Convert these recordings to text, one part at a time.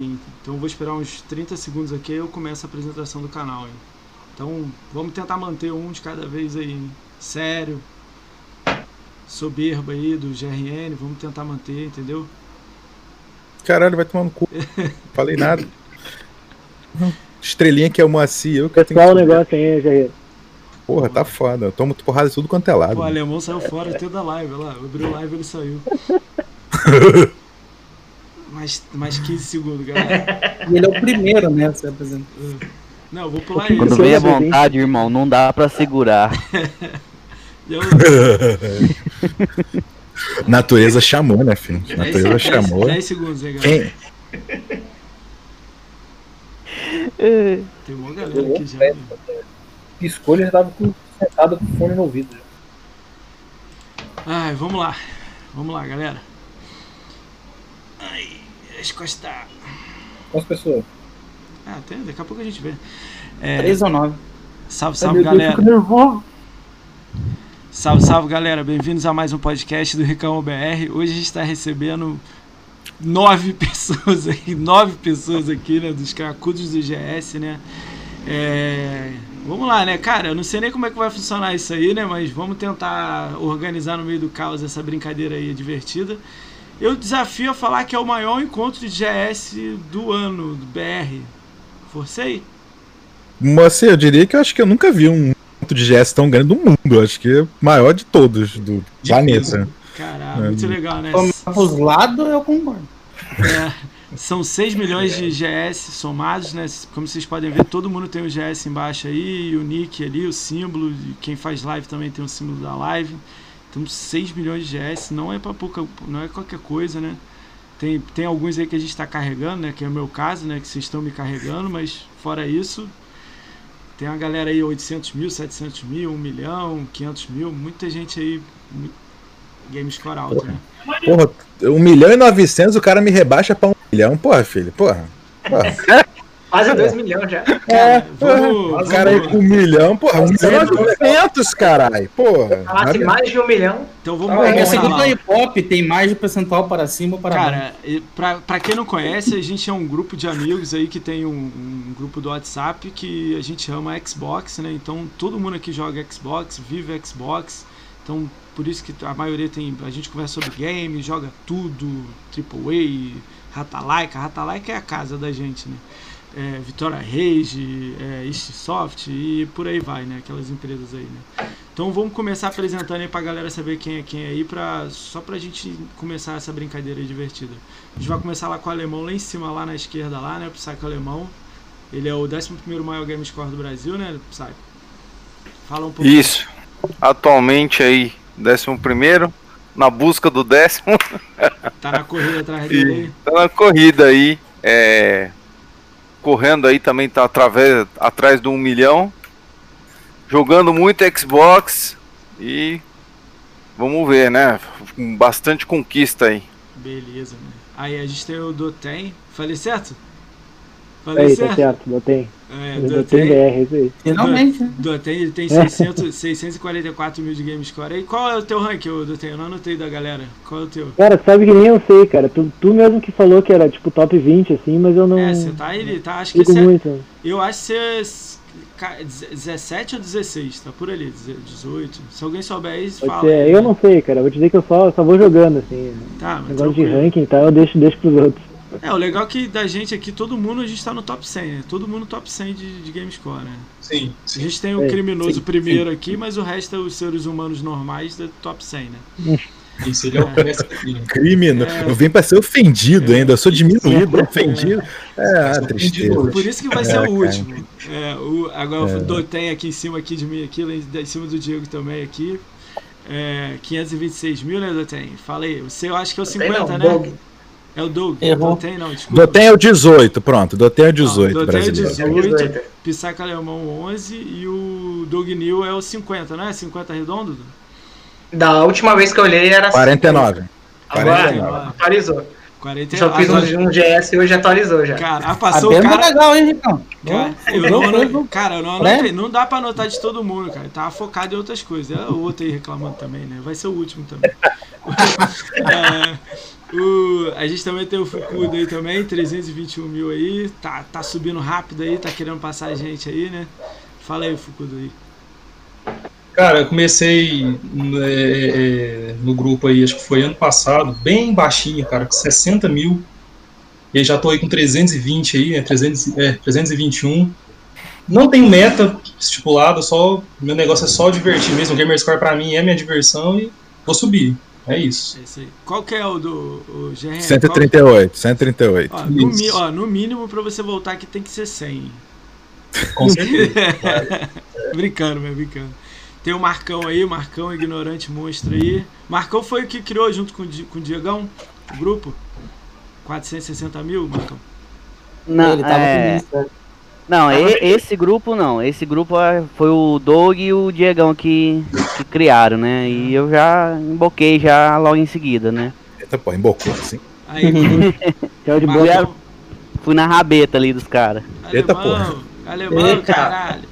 Então vou esperar uns 30 segundos aqui e eu começo a apresentação do canal. Hein? Então vamos tentar manter um de cada vez aí. Hein? Sério. Soberba aí do GRN, vamos tentar manter, entendeu? Caralho, vai tomar no cu. Falei nada. Estrelinha que é o Moacir, eu que Pessoal, o negócio aí, GRN. Porra, tá foda. Eu tomo porrada de tudo quanto é lado. O alemão saiu fora até da live, olha lá. Abriu live ele saiu. mais, mais 15 segundos, galera. E ele é o primeiro, né? Você apresenta. Não, eu vou pular Quando isso. Quando vem a vontade, irmão, não dá pra segurar. Eu, Natureza chamou, né, filho? 10, Natureza chamou. 10 segundos aí, galera. Quem? Tem uma galera aqui já. né? Escolha já tava com sentado com o fone no ouvido. já. Ai, vamos lá. Vamos lá, galera. Ai, as costas. Quantas pessoas? Ah, tem, daqui a pouco a gente vê. É, Três ou nove? salve, Ai, salve, Deus, galera. nervoso. Salve, salve, galera. Bem-vindos a mais um podcast do Ricão BR. Hoje a gente está recebendo nove pessoas aqui, nove pessoas aqui, né, dos cracudos do GS, né? É, Vamos lá, né, cara? Eu não sei nem como é que vai funcionar isso aí, né? Mas vamos tentar organizar no meio do caos essa brincadeira aí divertida. Eu desafio a falar que é o maior encontro de GS do ano, do BR. Forcei? Moacir, eu diria que eu acho que eu nunca vi um ponto de GS tão grande do mundo. Eu Acho que é o maior de todos do planeta. Caralho, É. muito legal, né? Pros lados, eu concordo. É, são 6 milhões de GS somados, né? Como vocês podem ver, todo mundo tem o GS embaixo aí, e o nick ali, o símbolo, quem faz live também tem o símbolo da live. Então 6 milhões de GS não é para pouca, não é qualquer coisa, né? Tem, tem alguns aí que a gente está carregando, né? Que é o meu caso, né? Que vocês estão me carregando, mas fora isso, tem uma galera aí 800 mil, 700 mil, 1 milhão, 500 mil, muita gente aí, game score alto, né? Porra, 1 milhão e 900 o cara me rebaixa pra 1 milhão. Porra, filho, porra. porra. Quase 2 milhões já. Cara, vamos, O cara aí com 1 milhão, porra, 1 milhão e 900, caralho. Porra. Falasse mais de um milhão. Então vamos, É que vamos assim, lá. do hip hop tem mais de percentual para cima ou para baixo. Cara, pra, pra quem não conhece, a gente é um grupo de amigos aí que tem um, um grupo do WhatsApp que a gente chama Xbox, né? Então todo mundo aqui joga Xbox, vive Xbox. Então por isso que a maioria tem. A gente conversa sobre game, joga tudo, AAA, Ratalaika. Ratalaika é a casa da gente, né? É, Vitória Rage, é, East Soft e por aí vai, né? Aquelas empresas aí, né? Então vamos começar apresentando aí pra galera saber quem é quem aí, pra, só pra gente começar essa brincadeira divertida. A gente vai começar lá com o alemão lá em cima, lá na esquerda, lá, né? O Psycho Alemão. Ele é o 11 maior game score do Brasil, né, Psycho? Fala um pouco. Isso. Atualmente aí, 11 na busca do décimo, Tá na corrida atrás dele tá na corrida aí, é, correndo aí também tá através, atrás do 1 milhão, jogando muito Xbox e vamos ver, né? Bastante conquista aí. Beleza, né? Aí a gente tem o Doten. Falei certo? Falei Aí, tá certo? certo, botei. É, Doten. BR, isso aí. Finalmente, né? Doten, ele tem 600, 644 mil de game score. E qual é o teu rank, ô, Doten? Eu não anotei da galera. Qual é o teu? Cara, sabe que nem eu sei, cara. Tu, tu mesmo que falou que era tipo top 20, assim, mas eu não. É, você tá ele, tá? Acho que você, muito. eu acho que você ca- 17 ou 16, tá por ali, 18. Se alguém souber aí, fala. ser. aí, Eu né? não sei, cara. Vou te dizer que eu só, só vou jogando, assim. Tá, mas Negócio de tranquilo. ranking e tal, eu deixo, deixo pros outros. É, o legal é que da gente aqui, todo mundo, a gente tá no top 100, né? Todo mundo top 100 de, de game score, né? Sim, A sim. gente tem o É, criminoso sim, primeiro aqui, mas o resto é os seres humanos normais do top 100, né? Isso ele é o preço aqui. Crime, É. eu vim pra ser ofendido ainda, eu sou diminuído, ofendido. É, ah, Sou tristeza. ofendido. Por isso que vai ser É, o último. É, o, agora o Dotem aqui em cima aqui de mim, aqui, lá em em cima do Diego também aqui. É, 526 mil, né, Dotem? Fala aí. Você eu acho que é o 50, não, né? Doug. É o Doug. Errou. Dotem não, desculpa. Dotem é o 18, pronto. Dotem é o 18 Dotem é o brasileiro. 18. 18. Pissaca Alemão 11 e o Doug New é o 50, não é? 50 redondo? Da última vez que eu olhei era 49. Agora 49. atualizou. 40 Só fiz agora- um, um GS hoje atualizou já. Cara, ah, A passou o é cara. legal, hein, Ricão? Cara, eu não, cara, eu não Né? anotei. Não dá pra anotar de todo mundo, cara. Tava focado em outras coisas. É o outro aí reclamando também, né? Vai ser o último também. É, O, a gente também tem o Fukuda aí também, 321 mil aí. Tá, tá subindo rápido aí, tá querendo passar a gente aí, né? Fala aí, Fukuda aí. Cara, eu comecei é, é, no grupo aí, acho que foi ano passado, bem baixinho, cara, com 60 mil. E aí já tô aí com 320 aí, né, 300, é, 321. Não tem meta estipulada, só meu negócio é só divertir mesmo. O Gamerscore pra mim é minha diversão e vou subir. É isso. É. Qual que é o do o GRN? 138, 138. Qual- Ó, no, mi- ó, no mínimo pra você voltar aqui tem que ser 100. Com certeza. brincando, meu, brincando. Tem o Marcão aí, o Marcão Ignorante Monstro aí. Marcão foi o que criou junto com, com o Diegão, o grupo. 460 mil, Marcão. Não, Ele tava é, com isso, não e- esse grupo não. Esse grupo é, foi o Doug e o Diegão que, que criaram, né? E eu já emboquei já logo em seguida, né? Eita, pô, embocou assim. Aí, de boa. Fui na rabeta ali dos caras. Eita, alemão, alemão, Eita. caralho.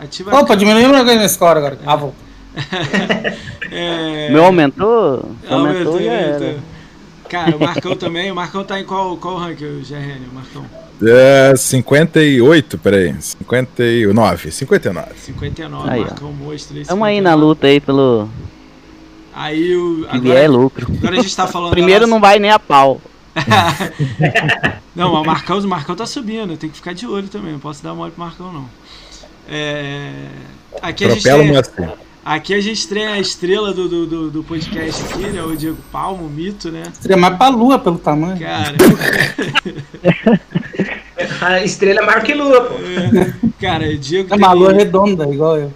Ativa Opa, diminuiu meu game score agora. Ah, vou. é, Meu aumentou? Aumentou, aumentou. Cara, o Marcão também. O Marcão tá em qual, qual rank, o GRN, o Marcão? É, 58, peraí. 59, 59. 59, Aí, ó. Marcão Monstro aí. Tamo aí 59. na luta aí pelo Aí o. que vier é Agora, lucro. agora a gente tá falando. Primeiro nossa- não vai nem a pau. Não, mas o Marcão, o Marcão tá subindo, tem que ficar de olho também, não posso dar mole pro Marcão não. É, Aqui a, gente Atropela tem. Aqui a gente tem a estrela do, do, do, do podcast aqui, né? O Diego Palmo, o mito, né? Seria mais pra lua pelo tamanho. Cara, A estrela é maior que lua, pô. cara, o Diego É uma lua redonda, igual eu.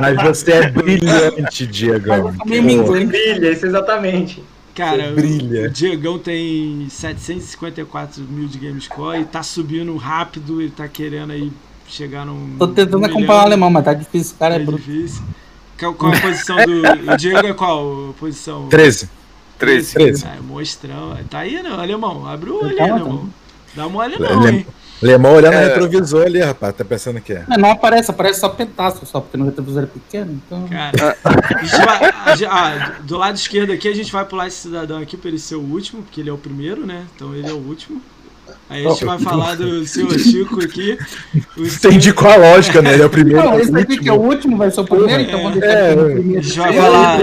Mas você é brilhante, engano. Brilha, isso exatamente. cara, Você brilha. o Diegão tem 754 mil de Gamescore e tá subindo rápido, ele tá querendo aí chegar num. Tô tentando acompanhar o alemão, mas tá difícil. O cara é É difícil. Qual, qual a posição do. O Diego é qual a posição? 13. 13. 13. Ah, monstrão. Tá aí, né, alemão? Abre o olho aí, Tá, tá. alemão. Dá uma olha não, hein? Lemão olhando É. no retrovisor ali, rapaz. Tá pensando que é. Mas não aparece, aparece só pedaço, só porque no retrovisor é pequeno. Então. Cara, a gente vai, a gente- ah, do lado esquerdo aqui, a gente vai pular esse cidadão aqui pra ele ser o último, porque ele é o primeiro, né? Então ele é o último. Aí a gente vai falar do senhor Chico aqui. O Entendi senhor- qual a lógica, né? Ele é o primeiro. Não, é o esse aqui que é o último. vai ser o primeiro, então vamos deixar É, no A primeiro. gente vai falar.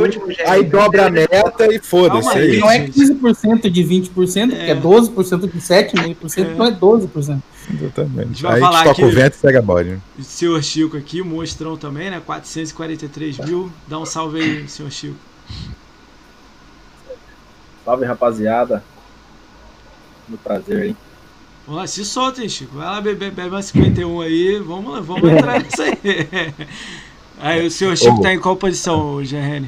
O gente. Aí dobra a meta e foda-se. É. Não é 15% de 20%, porque é 12% de 7,5%, então é 12%. Exatamente. gente Aí falar toca aqui- o vento e segue a bode. O senhor Chico aqui, o monstrão também, né? 443 mil. Dá um salve aí, senhor Chico. Salve, rapaziada. Muito prazer aí. Vamos lá, se solta, hein, Chico. Vai lá beber, bebe uma 51 aí. Vamos lá, vamos entrar nessa aí. Aí, o senhor Chico Ô. tá em qual posição, GRN?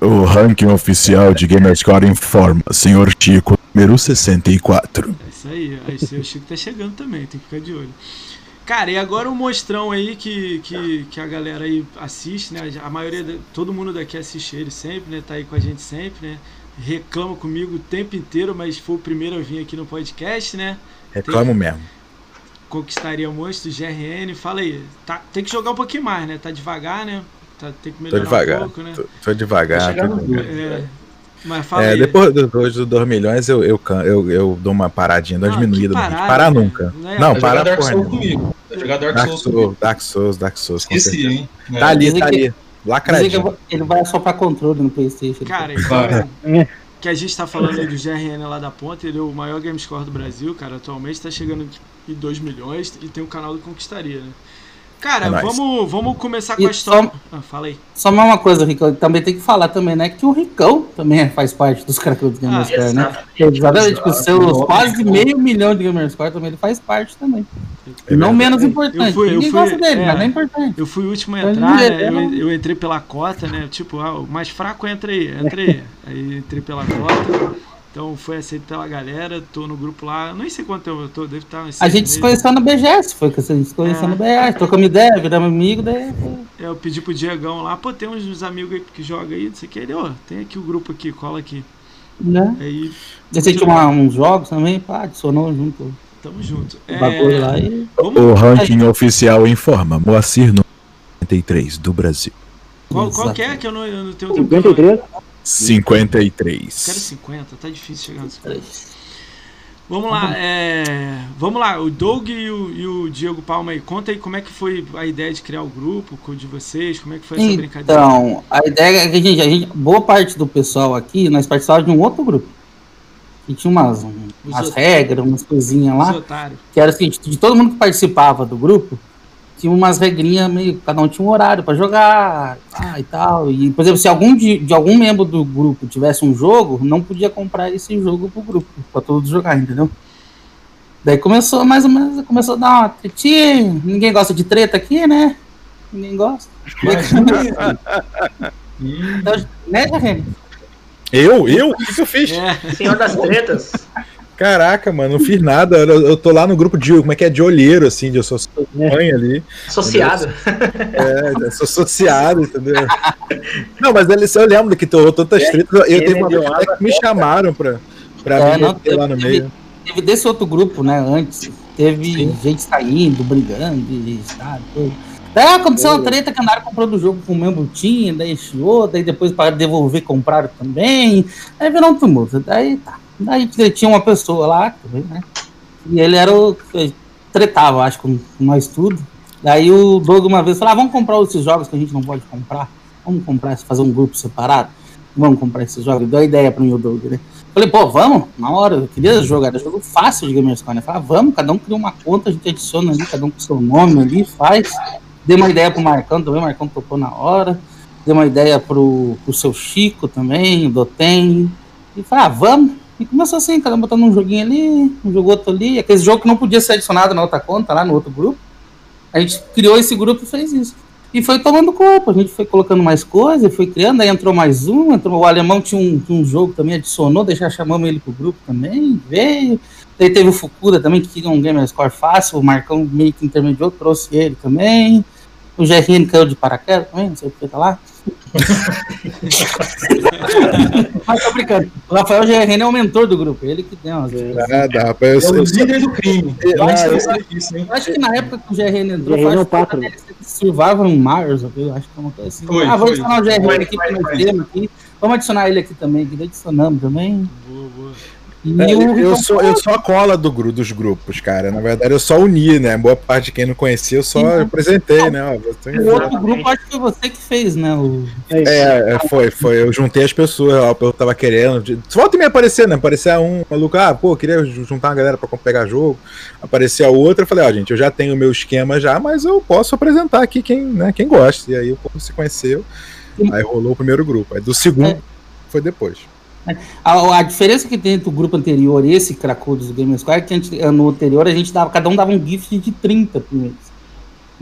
O ranking oficial de Gamerscore informa, senhor Chico, número 64. É isso aí. Aí, o senhor Chico tá chegando também, tem que ficar de olho. Cara, e agora o mostrão aí que, que, que a galera aí assiste, né? A maioria, todo mundo daqui assiste ele sempre, né? Tá aí com a gente sempre, né? Reclama comigo o tempo inteiro, mas foi o primeiro a vir aqui no podcast, né? Reclamo mesmo. Conquistaria monstros, GRN. Fala aí, tá, tem que jogar um pouquinho mais, né? Tá devagar, né? Tá, tem que Tô melhorar devagar. um pouco, né? Tô, tô devagar. Tá tô devagar. É, mas fala É, aí. depois, depois dos 2 milhões eu, eu, eu, eu dou uma paradinha, dou uma Não, diminuída. que Não, parada, parar nunca. Não é- Não, Vai jogar parar Dark Souls comigo. Vai jogar Dark Dark Souls comigo. Souls, Dark Souls, Dark Souls. Esqueci, hein? É. Tá ali, Dizem tá ali. Lacradinho. ele vai assoprar controle no Playstation. Cara, Vai. então, que a gente tá falando aí do GRN lá da ponta, ele é o maior game score do Brasil, cara. Atualmente tá chegando em 2 milhões e tem o canal do Conquistaria, né? Cara, É vamos, vamos começar com E a história. só- Ah, fala aí. Só mais uma coisa, Ricão, também tem que falar também, né? Que o Ricão também faz parte dos caras do Gamerscore, Ah, né? Exatamente, com os seus quase meio milhão de Gamerscore também ele faz parte também. É não menos importante. Eu fui- eu Ninguém fui- gosta dele, é. mas não é importante. Eu fui o último a entrar, né? é Eu, eu entrei pela cota, né? Tipo, ah, o mais fraco entra aí, entra aí. Aí entrei pela cota. Então foi aceito pela galera, tô no grupo lá. Nem sei quanto tempo eu tô, deve estar uns A gente se conheceu no BGS, foi que a gente se conheceu É. no BGS, trocamos ideia, viramos amigo, daí. Eu pedi pro Diegão lá, pô, tem uns, uns amigos aí que jogam aí, não sei o que. Ele, ó, tem aqui o grupo aqui, cola aqui. Né? Aí, A gente tinha uma- uns jogos também, pá, adicionou junto tamo junto. o bagulho lá e. vamos, O ranking oficial informa, Moacir, número 93 do Brasil. Qual, qual que é que eu não, eu não tenho tempo pra falar? 53? 53. Quero 50, tá difícil chegar nos 50. Vamos lá, é, vamos lá, o Doug e o, e o Diego Palma aí, conta aí como é que foi a ideia de criar o grupo, o de vocês, como é que foi essa brincadeira? Então, a ideia é que a gente, a gente, boa parte do pessoal aqui, nós participávamos de um outro grupo. E tinha umas, um- umas regras, umas coisinhas lá, que era o seguinte, de todo mundo que participava do grupo, tinha umas regrinhas meio, cada um tinha um horário pra jogar, ah, e tal. E, por exemplo, se algum de, de algum membro do grupo tivesse um jogo, não podia comprar esse jogo pro grupo, pra todos jogar, entendeu? Daí começou mais ou menos, começou a dar uma tretinha, ninguém gosta de treta aqui, né? Ninguém gosta. Então, né, Remy? Eu? Eu? O que, que eu fiz? É, Senhor das tretas. Caraca, mano, não fiz nada. Eu, eu tô lá no grupo de. Como é que é? De olheiro, assim, de eu sou mãe ali. Associado. É, eu sou associado, entendeu? Não, mas ele, eu lembro que tô tantas tretas. Eu, eu teve uma vez até que me chamaram pra, pra É, me não, meter lá no teve- meio. Teve desse outro grupo, né, antes, teve gente saindo, brigando, e sabe, tudo. Daí aconteceu uma treta que andaram comprando o jogo com o membro tinha, daí chiou, daí depois para devolver compraram também. Aí virou um tumulto. Daí tá. Daí tinha uma pessoa lá, né? E ele era o tretava, acho, com, nós tudo. Daí o Doug uma vez falou: ah, vamos comprar esses jogos que a gente não pode comprar. Vamos comprar, fazer um grupo separado. Vamos comprar esses jogos. Deu a ideia para mim o Doug, né? Falei, pô, vamos, na hora, eu queria jogar, era jogo fácil de Gamerscore, né? Falei, ah, vamos, cada um cria uma conta, a gente adiciona ali, cada um com seu nome ali, faz. Dei uma ideia pro Marcão também, o Marcão topou na hora. Dei uma ideia pro, pro seu Chico também, o Dotem. E falei, ah, vamos. E começou assim, cada um botando um joguinho ali, um jogo outro ali, aquele jogo que não podia ser adicionado na outra conta, lá no outro grupo. A gente criou esse grupo e fez isso. E foi tomando corpo, a gente foi colocando mais coisas, foi criando, aí entrou mais um, entrou, o alemão tinha um, tinha um jogo também, adicionou, já chamamos ele pro grupo também, veio. Daí teve o Fukuda também, que queria um gamer score fácil, o Marcão meio que intermediou, trouxe ele também. O GRN caiu de paraquedas também, não sei o que tá lá. Mas tô brincando. O Rafael GRN é o mentor do grupo, ele que deu umas Nada, rapaz. É Eu, o eu, líder do crime. Eu- Mais eu- interessante hein? Eu acho que na época que o GRN entrou, GRN é o acho que DLC de Survival Mars, eu acho que é uma coisa assim. Foi, ah, vou adicionar o GRN Foi, aqui nós foi. termos aqui. Vamos adicionar ele aqui também, que adicionamos também. boa, boa. E É, o eu, Ricão sou, eu sou a cola do, dos grupos, cara. Na verdade, eu só uni, né? Boa parte de quem não conhecia, eu só Uhum. apresentei, né? Ó, você- O outro grupo acho que foi você que fez, né? O... É, é, foi, foi. Eu juntei as pessoas, ó, eu tava querendo. volta e me aparecer, né? Aparecia um maluco, ah, pô, queria ju- juntar uma galera pra pegar jogo. Aparecia outra, eu falei, ó, gente, eu já tenho o meu esquema já, mas eu posso apresentar aqui quem, né, quem gosta. E aí o povo se conheceu. Aí rolou o primeiro grupo. Aí do segundo É. foi depois. A, a diferença que tem entre o grupo anterior e esse Cracudos do Game Square é que a gente- no anterior a gente dava, cada um dava um gift de 30 primeiros.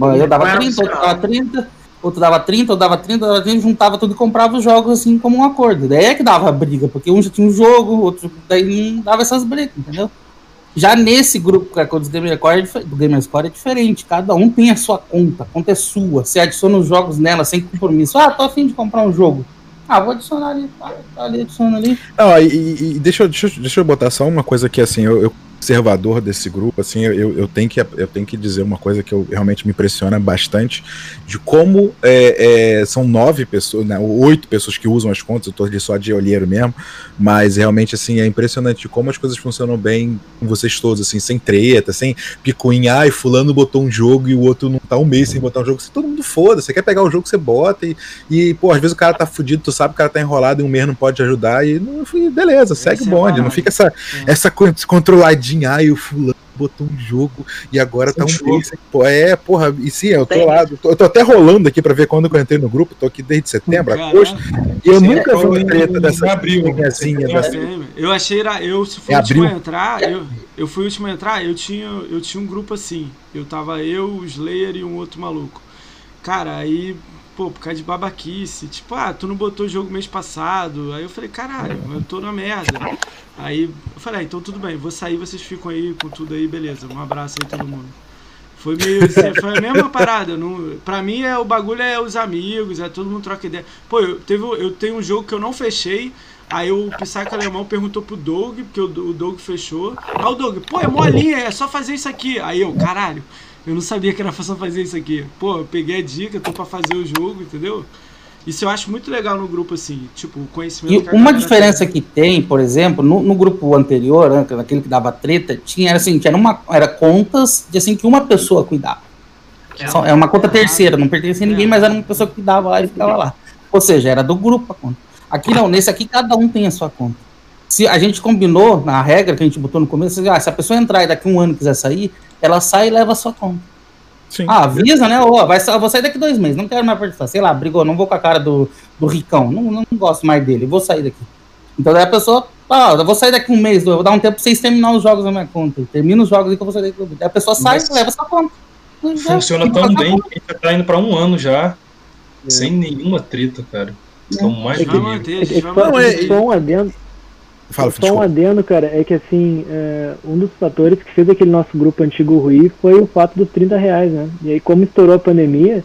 Eu dava Não era 30, outro opcional. dava 30, outro dava 30, outro dava 30, outro dava 30, juntava tudo e comprava os jogos assim como um acordo. Daí é que dava briga, porque um já tinha um jogo, outro daí não dava essas brigas, entendeu? Já nesse grupo Cracudos do Game Square, é dif- do Game Square é diferente, cada um tem a sua conta, a conta é sua, você adiciona os jogos nela sem compromisso. Ah, tô afim de comprar um jogo. Ah, vou adicionar ali, tá, ali, adiciona ali. Não, e, e- e deixa, deixa, deixa eu botar só uma coisa que, assim, eu, eu observador desse grupo, assim, eu, eu, tenho que, eu tenho que dizer uma coisa que eu, realmente me impressiona bastante, de como é, é, são nove pessoas, né, oito pessoas que usam as contas, eu tô ali só de olheiro mesmo, mas realmente, assim, é impressionante como as coisas funcionam bem com vocês todos, assim, sem treta, sem picuinha, ai, fulano botou um jogo e o outro não tá um mês sem botar um jogo, você todo mundo foda, você quer pegar o jogo, você bota e, e, pô, às vezes o cara tá fudido, tu sabe que o cara tá enrolado e um mês não pode te ajudar e, não, beleza, segue o é bonde, não fica essa, essa co- controladinha, ai, o fulano botou um jogo e agora tá um pô, é, porra, e sim, eu tô lá, eu tô, eu tô até rolando aqui pra ver quando eu entrei no grupo, tô aqui desde setembro, Caralho. agosto, e eu Sim, nunca vi eu- uma treta eu- dessa abril. Em dessa, eu achei, eu se fui É o último a entrar, eu, eu fui o último a entrar, eu tinha, eu tinha um grupo assim. Eu tava eu, o Slayer e um outro maluco. Cara, aí, pô, por causa de babaquice, tipo, ah, tu não botou o jogo mês passado. Aí eu falei, caralho, eu tô na merda. Aí eu falei, ah, então tudo bem, vou sair, vocês ficam aí com tudo aí, beleza. Um abraço aí todo mundo. Foi meio assim, foi a mesma parada. Não, pra mim é o bagulho é os amigos, é todo mundo troca ideia. Pô, eu, teve, eu tenho um jogo que eu não fechei. Aí o Psycho Alemão perguntou pro Doug, porque o, o Doug fechou. Aí o Doug, pô, é molinha, é só fazer isso aqui. Aí eu, caralho, eu não sabia que era só fazer isso aqui. Pô, eu peguei a dica, tô pra fazer o jogo, entendeu? Isso eu acho muito legal no grupo, assim, tipo, o conhecimento E que a uma diferença tem. que tem, por exemplo, no, no grupo anterior, né, aquele que dava treta, tinha era assim, era uma era contas de assim que uma pessoa cuidava. Só- É uma conta terceira, não pertencia a ninguém, mas era uma pessoa que cuidava lá e ficava lá. Ou seja, era do grupo a conta. Aqui não, nesse aqui cada um tem a sua conta. Se a gente combinou na regra que a gente botou no começo, ah, se a pessoa entrar e daqui um ano quiser sair, ela sai e leva a sua conta. Sim. Ah, avisa, né? Ó, vai, vou sair daqui dois meses, não quero mais participar. Sei lá, brigou, não vou com a cara do, do Ricão, não, não gosto mais dele, vou sair daqui. Então daí a pessoa, ah, eu vou sair daqui um mês, eu vou dar um tempo pra vocês terminar os jogos na minha conta. Termina os jogos aí que eu vou sair daqui. Daí a pessoa sai Mas e leva sua conta. Funciona tão a bem que a gente já tá indo pra um ano já, É. sem nenhuma treta, cara. Estamos mais A do gente que manter, a É, gente é Fala, só um adendo, cara, é que assim, é, um dos fatores que fez aquele nosso grupo antigo ruir foi o fato dos 30 reais, né? E aí, como estourou a pandemia,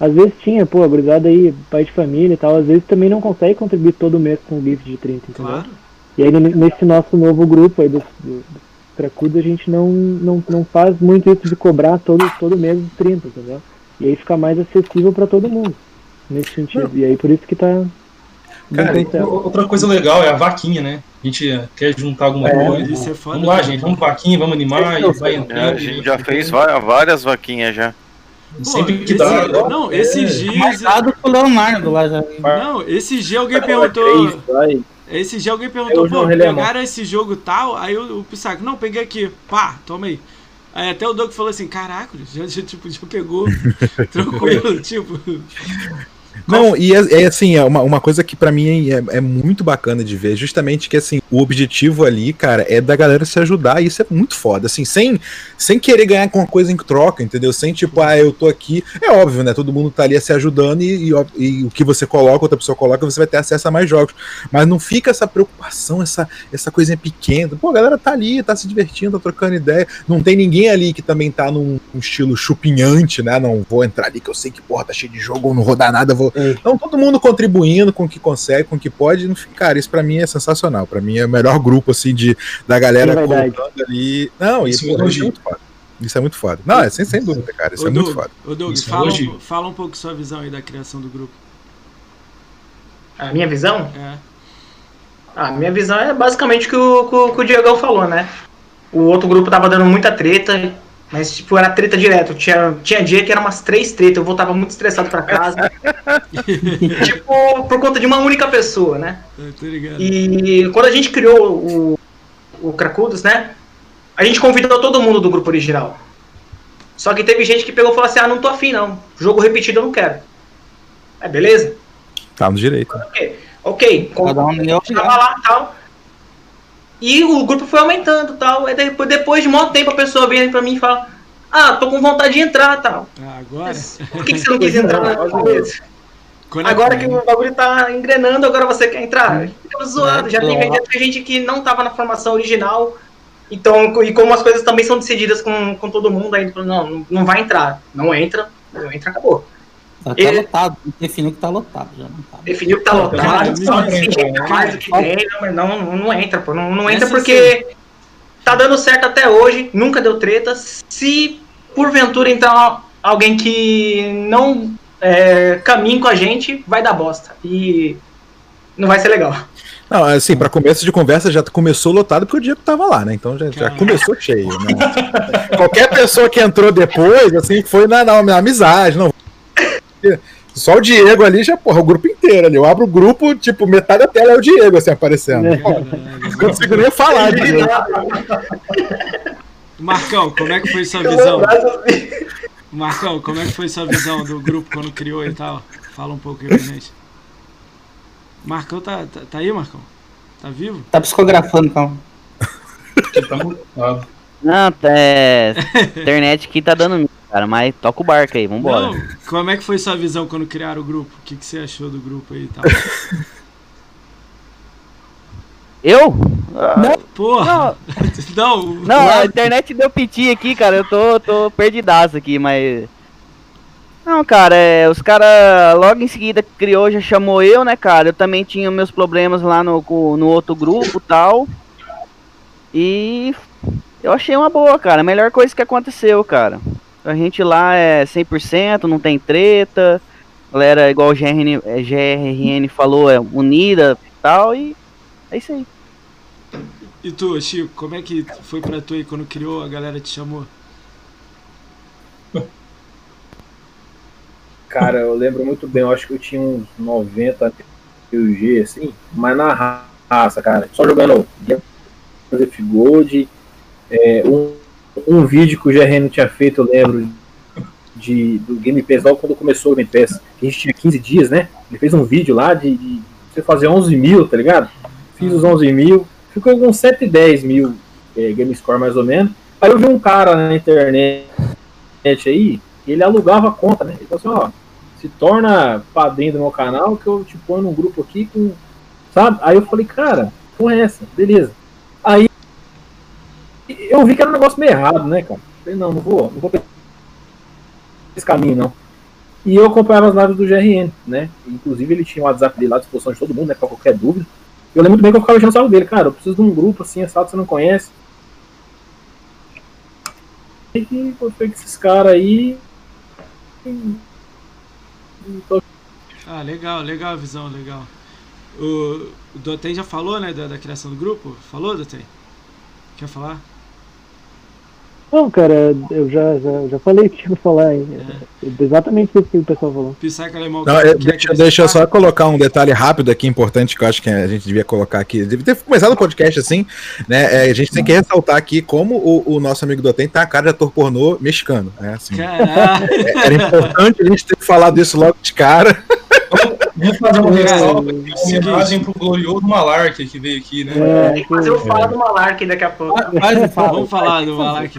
às vezes tinha, pô, gurizada aí, pai de família e tal, às vezes também não consegue contribuir todo mês com o gift de 30, entendeu? Claro. E aí, nesse nosso novo grupo aí do, do, do Cracudo, a gente não, não, não faz muito isso de cobrar todo, todo mês os 30, entendeu? E aí fica mais acessível pra todo mundo, nesse sentido. E aí, por isso que tá... Cara, concerto. Outra coisa legal é a vaquinha, né? A gente quer juntar alguma É, coisa. Isso é foda. Vamos lá, gente, vamos vaquinha, vamos animar e vai É, a gente já fez várias vaquinhas já. Pô, Sempre que esse- dá. Não, é, esses dias. Marcado com o Leonardo lá já. Não, esse dia alguém perguntou. Esse dia alguém perguntou, pô, pegaram esse jogo tal? Aí o, o Pissaco, não, peguei aqui, pá, toma aí. Aí até o Doug falou assim, caraca, já, já, tipo, já pegou tranquilo, tipo. Não, e é, é assim, é uma, uma coisa que pra mim é, é muito bacana de ver, justamente que assim, o objetivo ali, cara, é da galera se ajudar, e isso é muito foda, assim, sem, sem querer ganhar com uma coisa em troca, entendeu? Sem tipo, ah, eu tô aqui, é óbvio, né? Todo mundo tá ali se ajudando e, e, e o que você coloca, outra pessoa coloca, você vai ter acesso a mais jogos. Mas não fica essa preocupação, essa, essa coisinha pequena. Pô, a galera tá ali, tá se divertindo, tá trocando ideia. Não tem ninguém ali que também tá num, num estilo chupinhante, né? Não vou entrar ali que eu sei que, porra, tá cheio de jogo, não vou dar nada, vou. É. Então, todo mundo contribuindo com o que consegue, com o que pode. no fim, Cara, isso pra mim é sensacional. Pra mim é o melhor grupo, assim, de, da galera Sim, verdade. colocando ali. Não, Isso isso, é um é muito foda. Isso é muito foda. Não, é sem, sem dúvida, cara. Isso Ô, é muito Doug, foda. Ô, Doug, Isso é fala, um, elogio. po- fala um pouco sua visão aí da criação do grupo. A minha visão? É. A minha visão é basicamente o que o, que o, que o Diegão falou, né? O outro grupo tava dando muita treta, mas tipo, era treta direto. Tinha, tinha dia que era umas três tretas, eu voltava muito estressado pra casa. tipo, por conta de uma única pessoa, né? Eu tô ligado. E quando a gente criou o, o Cracudos, né? A gente convidou todo mundo do grupo original. Só que teve gente que pegou e falou assim: ah, não tô afim não. Jogo repetido eu não quero. É, beleza? Tá no direito. Ok. Ok. Cada um Tava lá tal. E o grupo foi aumentando tal. Aí depois, depois de um tempo a pessoa vem pra mim e fala: Ah, tô com vontade de entrar tal. Ah, agora. Por que, que você não quis entrar na é- Agora que o bagulho tá engrenando, agora você quer entrar. Fica zoado. Já tem, zoado. já tem gente que não tava na formação original. Então, e como as coisas também são decididas com, com todo mundo, aí não- não vai entrar. Não entra, não entra, acabou. Tá, Ele- lotado. Definiu que tá lotado. Já não tá. Definiu que tá lotado, só mais do que não, mas não, não, entra, pô. Não, não entra Essa porque tá dando certo até hoje, nunca deu treta. Se porventura entrar alguém que não é, caminhe com a gente, vai dar bosta. E não vai ser legal. Não, assim, pra começo de conversa já começou lotado porque o Diego tava lá, né? Então já, já Caralho. começou cheio, né? Qualquer pessoa que entrou depois, assim, foi na, na, na amizade, não. Só o Diego ali já, porra, o grupo inteiro ali. Eu abro o grupo, tipo, metade da tela é o Diego, assim, aparecendo. É. Pô, Não consigo nem falar, Diego. Marcão, como é que foi sua visão? Marcão, como é que foi sua visão do grupo quando criou e tal? Fala um pouco aí pra gente. Marcão tá, tá, tá aí, Marcão? Tá vivo? Tá psicografando, que tá mutado. Não, é. Internet aqui tá dando cara, mas toca o barco aí, vambora. Não, como é que foi sua visão quando criaram o grupo? O que, que você achou do grupo aí e tal? Eu? Ah, Porra! Não, Não, a internet deu piti aqui, cara. Eu tô, tô perdidaço aqui, mas. Não, cara, é, os caras logo em seguida criou, já chamou eu, né, cara? Eu também tinha meus problemas lá no, no outro grupo e tal. E eu achei uma boa, cara. A melhor coisa que aconteceu, cara. A gente lá é 100%, não tem treta. galera, igual o GRN, é, GRN falou, é unida e tal, e é isso aí. E tu, Chico, como é que foi pra tu aí quando criou, a galera te chamou? Cara, eu lembro muito bem, eu acho que eu tinha uns 90 mil G, assim, mas na raça, cara. Só jogando F Gold. É, um, um vídeo que o GRN tinha feito, eu lembro, de, do Game Pass, logo quando começou o Game Pass, que a gente tinha 15 dias, né? Ele fez um vídeo lá de, de você fazer 11 mil, tá ligado? Fiz os 11 mil, ficou com 110 mil é, Game Score mais ou menos. Aí eu vi um cara na internet aí, ele alugava a conta, né? Ele falou assim, ó, se torna padrinho do meu canal que eu te ponho num grupo aqui com. Sabe? Aí eu falei, cara, com é essa, beleza. Eu vi que era um negócio meio errado, né, cara? Falei, não, não vou, não vou esse caminho, não. E eu acompanhava as lives do GRN, né? Inclusive ele tinha o WhatsApp dele lá à disposição de todo mundo, né? Pra qualquer dúvida. Eu lembro bem que eu ficava enchendo o dele, cara, eu preciso de um grupo assim, assado, você não conhece. E foi com esses caras aí. Ah, legal, legal a visão, legal. O, o Dotem já falou, né, da, da criação do grupo? Falou, Dotem? Quer falar? Não, cara, eu já, já, já falei o que eu ia falar. hein? Exatamente isso que o pessoal falou. Alemão, Não, eu- quer deixa, deixa eu só colocar um detalhe rápido aqui, importante, que eu acho que a gente devia colocar aqui. Deve ter começado o podcast assim, né? é, a gente tem que ressaltar aqui como o, o nosso amigo Dotem tá a cara de ator pornô mexicano, né? Assim, é- era importante a gente ter falado isso logo de cara. Vamos fazer uma Cara, ressalva, seguinte. uma homenagem pro glorioso Malark que veio aqui, né? É, Tem que fazer o fala do Malark daqui a pouco. O fala. Vamos falar do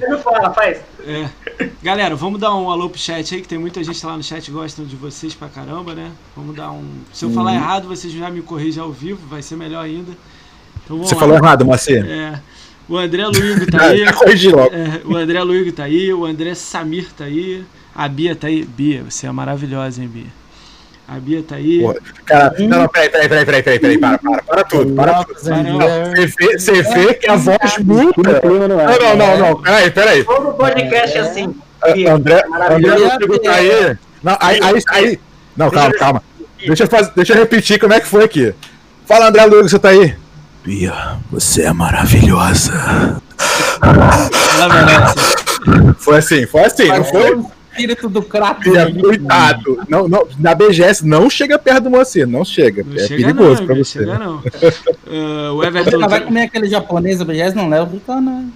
não fala, faz. É. Galera, vamos dar um alô pro chat aí, que tem muita gente lá no chat que gostam de vocês pra caramba, né? Vamos dar um. Se eu falar errado, vocês já me corrigem ao vivo, vai ser melhor ainda. Então vamos Você lá. falou errado, Macê. É. O André Luigo tá aí. Já corrigi logo. É, o André Luigo tá aí, o André Samir tá aí, a Bia tá aí. Bia, você é maravilhosa, hein, Bia? A Bia tá aí. Porra, Cara, não, não, peraí, peraí, peraí, peraí, peraí, peraí, para, para, para tudo, para tudo. Você vê, você vê que a voz muda. no Não, não, não, não, peraí, peraí. Todo podcast é assim. André, André. Rodrigo tá aí. Não, aí, aí, aí. Não, calma, calma. Deixa eu, fazer, deixa eu repetir como é que foi aqui. Fala, André Luiz, você tá aí? Bia, você é maravilhosa. Foi assim, foi assim, não foi? Espírito do crato. Bia, cuidado. Não, não, na BGS não chega perto do Moacir, não chega. Não é chega perigoso não, pra você. chega não. Ah, o Everton vai comer aquele japonês da BGS, não leva o Ricano.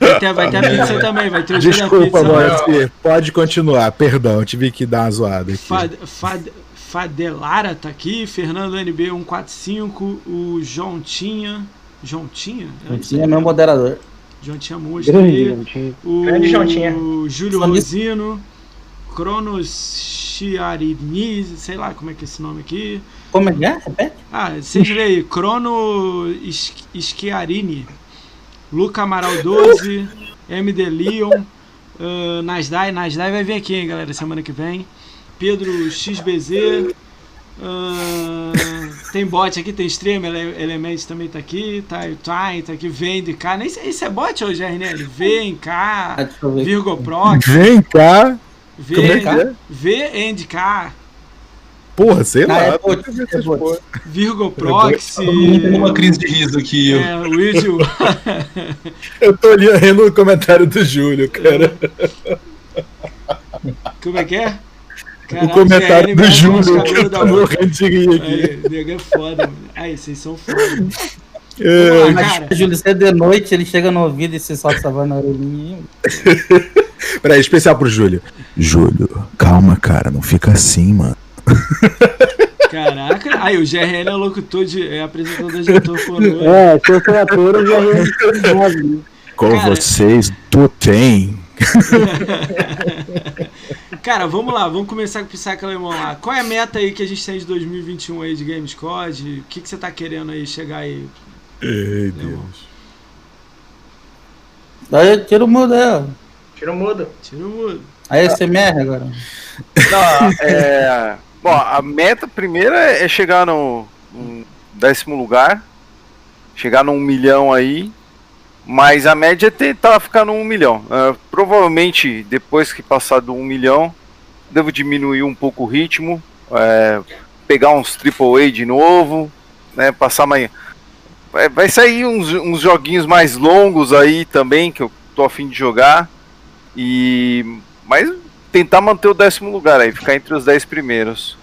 vai ter, vai ter a pizza também, vai ter o Desculpa, né? Moacir. Pode continuar. Perdão, tive que dar uma zoada aqui. Fad, Fad, Fadelara tá aqui, Fernando NB 145, o João Tinha. João Tinha? É Tinha aí, meu moderador. João Tinha Música Grande, aí. Jontinho. O Grande Jontinha. Júlio. Rosino, Cronos Chiarini, sei lá como é que é esse nome aqui. Como é que é? Repete? Ah, vocês lê aí, Crono Schiarini, Luca Amaral 12, MD Leon, uh, Nasdai, Nasdai vai vir aqui, hein, galera, semana que vem. Pedro XBZ, ah, tem bot aqui, tem stream, Ele- Elements também tá aqui, tá o Time, tá aqui, vem de cá, nem sei se é bot hoje, RNL, vem cá, Ah. Virgo Prox, Vem cá. É é? vê and cá, Porra, sei lá. é bot, é tem uma crise de riso aqui. eu- é, Will, Eu tô lendo o comentário do Júlio, cara. Como é que é? o comentário GL do Júlio, que eu da tô morrendo de rir aqui. Aí, nego é foda, mano. Aí, vocês são foda. É, cara. Júlio, você é de noite, ele chega no ouvido e você solta essa voz na orelhinha. Peraí, especial pro Júlio. Júlio, calma, cara, não fica assim, mano. Caraca. Aí, o GRL é locutor de. é apresentador de ator pornô. É, se eu sou ator, já ia. Com Cara. vocês, tu tem. Cara, vamos lá, vamos começar com o Psycho Alemão lá. Qual é a meta aí que a gente tem de 2021 aí de Gamescode? O que, que você tá querendo aí chegar aí? Ei, Alemão? Daí tira o mudo aí, ó. Tira o mudo. Tira o mudo. Aí você merda agora. Não, é, bom, a meta primeira é chegar no, no décimo lugar, chegar num milhão aí, mas a média é tentar ficar no um milhão. Ah, provavelmente depois que passar do um milhão, devo diminuir um pouco o ritmo, é, pegar uns AAA de novo, né? Passar mais. Vai, vai sair uns, uns joguinhos mais longos aí também, que eu tô afim de jogar. E. Mas tentar manter o décimo lugar aí, ficar entre os 10 primeiros.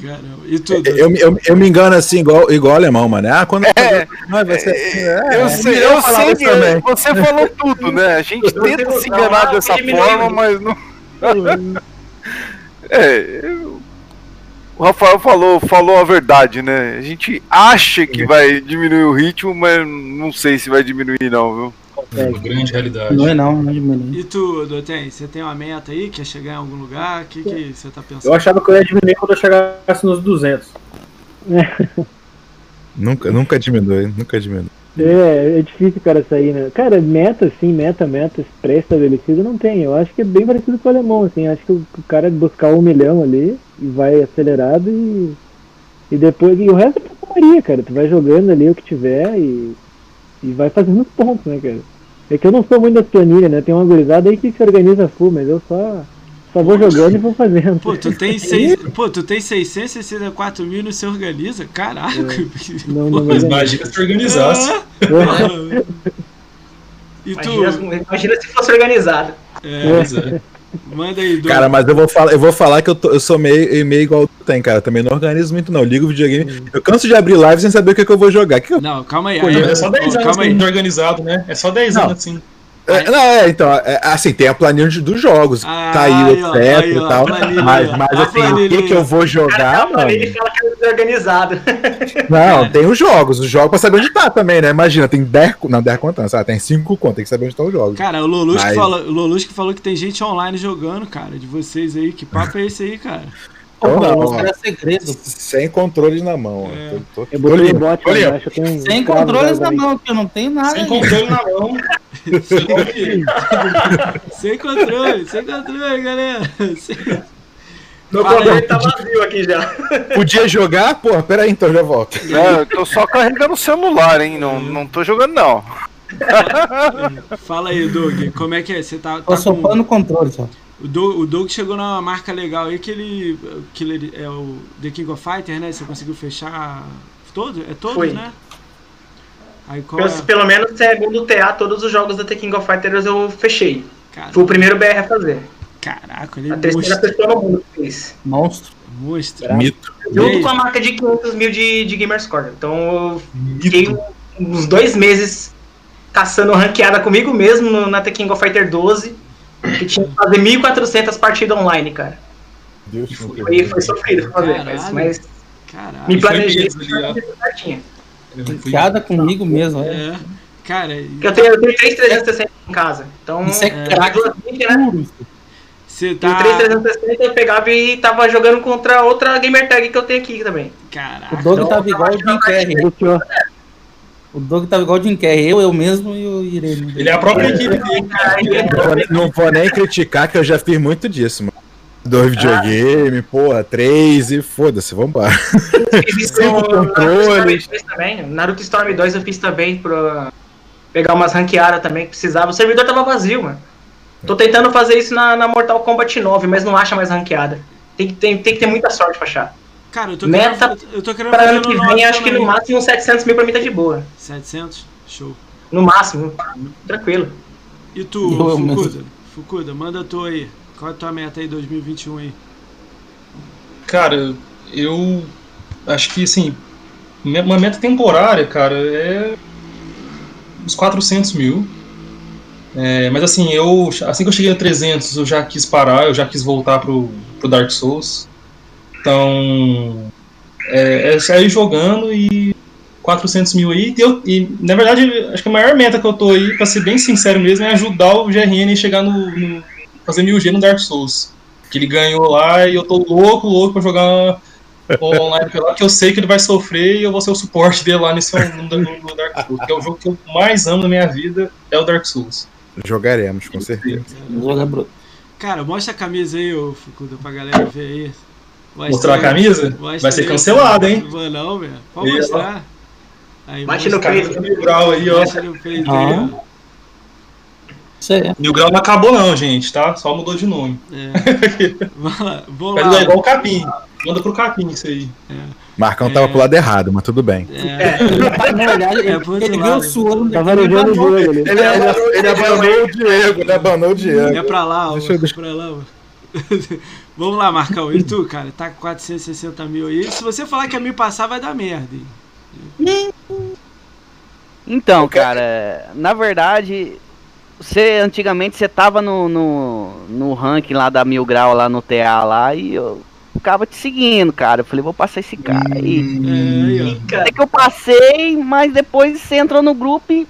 Caramba. E tudo? Eu, eu, eu me engano assim, igual, igual alemão, mano. Ah, quando. É, Não, vai ser assim, é, eu é. sei, Eu eu falava sei que também. você falou tudo, né? A gente tenta se enganar dessa forma, mas não. É, eu- o Rafael falou, falou a verdade, né? A gente acha que vai diminuir o ritmo, mas não sei se vai diminuir não, viu? É uma grande realidade. Não é não, não diminui. E tu, Doten, você tem uma meta aí? Quer chegar em algum lugar? O que, que você tá Eu pensando? achava que eu ia diminuir quando eu chegasse nos 200. Nunca, nunca diminui, nunca diminui. É, é difícil o cara sair, né? Cara, meta, sim, meta, meta pré-estabelecido não tem. Eu acho que é bem parecido com o alemão, assim. Acho que o, o cara buscar um milhão ali e vai acelerado e, e depois. E o resto é perfumaria, cara. Tu vai jogando ali o que tiver e, e vai fazendo os pontos, né, cara? É que eu não sou muito das planilhas, né? Tem uma gurizada aí que se organiza full, mas eu só, só vou jogando e vou fazendo. Pô, tu tem, seis, pô, tu tem 664 mil e não se organiza? Caraca. Não, não, Mas não. imagina se organizasse. Ah. E tu? Imagina, imagina se fosse organizado. É, Pois é. manda aí. Cara, mas eu vou falar, eu vou falar que eu, tô- eu sou meio, meio igual tu tem, cara. Também não organizo muito, não. Eu ligo o videogame. Eu canso de abrir live sem saber o que, que eu vou jogar. Que que eu- Não, calma aí. Pô, aí é só 10 ó, anos calma aí. organizado, né? É só 10 Não. anos assim. É, não, é, então, é, assim, tem a planilha dos jogos, Ah, caiu, aí, aí, ó, e tal. planilha, mas, mas assim, o que, que eu vou jogar, mano? ele fala que é desorganizado. Não, tem os jogos, os jogos pra saber onde tá também, né? Imagina, tem 10, co- não, 10 contas, tem 5 contas, tem que saber onde estão os jogos. Cara, o Lolusco, Mas- falou, o Lolusco falou que tem gente online jogando, cara, de vocês aí. Que papo é esse aí, cara? Pô, não, ó, era segredo. sem controles na mão. É. Tô- tô- Eu tô botei bot eu tenho um Sem controles na mão, que eu não tenho nada. Sem controle na mão. É. Sem controle, sem controle, galera. Sem- Meu controle tá vazio aqui já. Podia jogar? Porra, pera aí, então já volto. É, eu tô só carregando o celular, hein? Não, não tô jogando não. Fala aí, Doug, como é que é? Você tá, Tô tá sopando com... o controle só. O Doug, o Doug chegou numa marca legal aí que ele, que ele é o The King of Fighters, né? Você conseguiu fechar todo? É todos, Foi. né? Aí qual Pelo, é? pelo menos, segundo o TA, todos os jogos da The King of Fighters eu fechei. Cara, Fui o primeiro BR a fazer. caraca, ele é A terceira monstro. pessoa no mundo que fez. Monstro. monstro. Mito. Junto com a marca de 500 mil de, de Gamerscore. Então eu fiquei uns dois meses caçando ranqueada comigo mesmo no- na The King of Fighter 12. Que tinha que fazer 1.400 partidas online, cara. Deus Foi, foi sofrido fazer, mas, mas Caralho. me foi planejei ali. Piada comigo mesmo, é. É. Cara, Eu tenho, eu tenho 3,360 em casa. Então, Isso é É. craque mídias, né? você E o tá. 3,360 eu pegava e tava jogando contra outra gamer tag que eu tenho aqui também. Caraca. O Doug tava igual o Jim Carrey. O Doug tava igual o Jim Carrey. Eu, eu mesmo e o Irene. Ele é a própria equipe dele. Não vou, nem- não vou nem criticar, que eu já fiz muito disso, mano. Dois videogame, porra, três e foda-se, vambora. Cinco Naruto controles. Storm 2 também. Naruto Storm 2 eu fiz também pra pegar umas ranqueadas também que precisava. O servidor tava vazio, mano. Tô tentando fazer isso na, na Mortal Kombat 9, mas não acha mais ranqueada. Tem, que- tem, tem que ter muita sorte pra achar. Cara, eu tô Meta querendo, eu tô querendo Pra ano que vem, acho que no máximo uns 700 mil pra mim tá de boa. 700? Show. No máximo. Tranquilo. E tu. Fukuda? Fukuda, manda tu aí. Qual é a tua meta aí 2021 aí? Cara, eu acho que, assim, uma meta temporária, cara, é uns 400 mil. É, mas assim, eu assim que eu cheguei a 300, eu já quis parar, eu já quis voltar pro, pro Dark Souls. Então, é, é sair jogando e 400 mil aí. E, eu- e, na verdade, acho que a maior meta que eu tô aí, pra ser bem sincero mesmo, é ajudar o GRN a chegar no, no fazer 1000G no Dark Souls. Que ele ganhou lá e eu tô louco, louco pra jogar online lá, que eu sei que ele vai sofrer e eu vou ser o suporte dele lá nesse no, no- no Dark Souls. Que é o jogo que eu mais amo na minha vida, é o Dark Souls. Jogaremos, com certeza. Cara, mostra a camisa aí, ô Fukuda, pra galera ver aí. Mostra Mostrar a aí. camisa? Mostra Vai ser aí. cancelado, hein? Não vou não, velho. Pode Aí, mostrar. Aí, Bate no mostra- peito. Aí, ó. Mostra no peito Ah. Aí. Mil grau não acabou não, gente, tá? Só mudou de nome. É. Vamos lá, vamos Vai lá. jogar igual o Capim. Manda pro Capim isso aí. Marcão É. tava pro lado errado, mas tudo bem. É, Na verdade, É, pro outro ele viu o Tava no jogo jogo ali. Ele, ele, ele abanou o Diego, ele abanou o Diego. é pra lá, ó, Deixa eu- pra lá. ó. Vamos lá, Marcão. E tu, cara? Tá com 460 mil aí. Se você falar que a mil passar, vai dar merda. hein? Então, cara, na verdade, você antigamente você tava no, no, no ranking lá da Mil Grau, lá no TA lá, e eu ficava te seguindo, cara. Eu falei, vou passar esse cara aí. É, ó. Até que eu passei, mas depois você entrou no grupo e.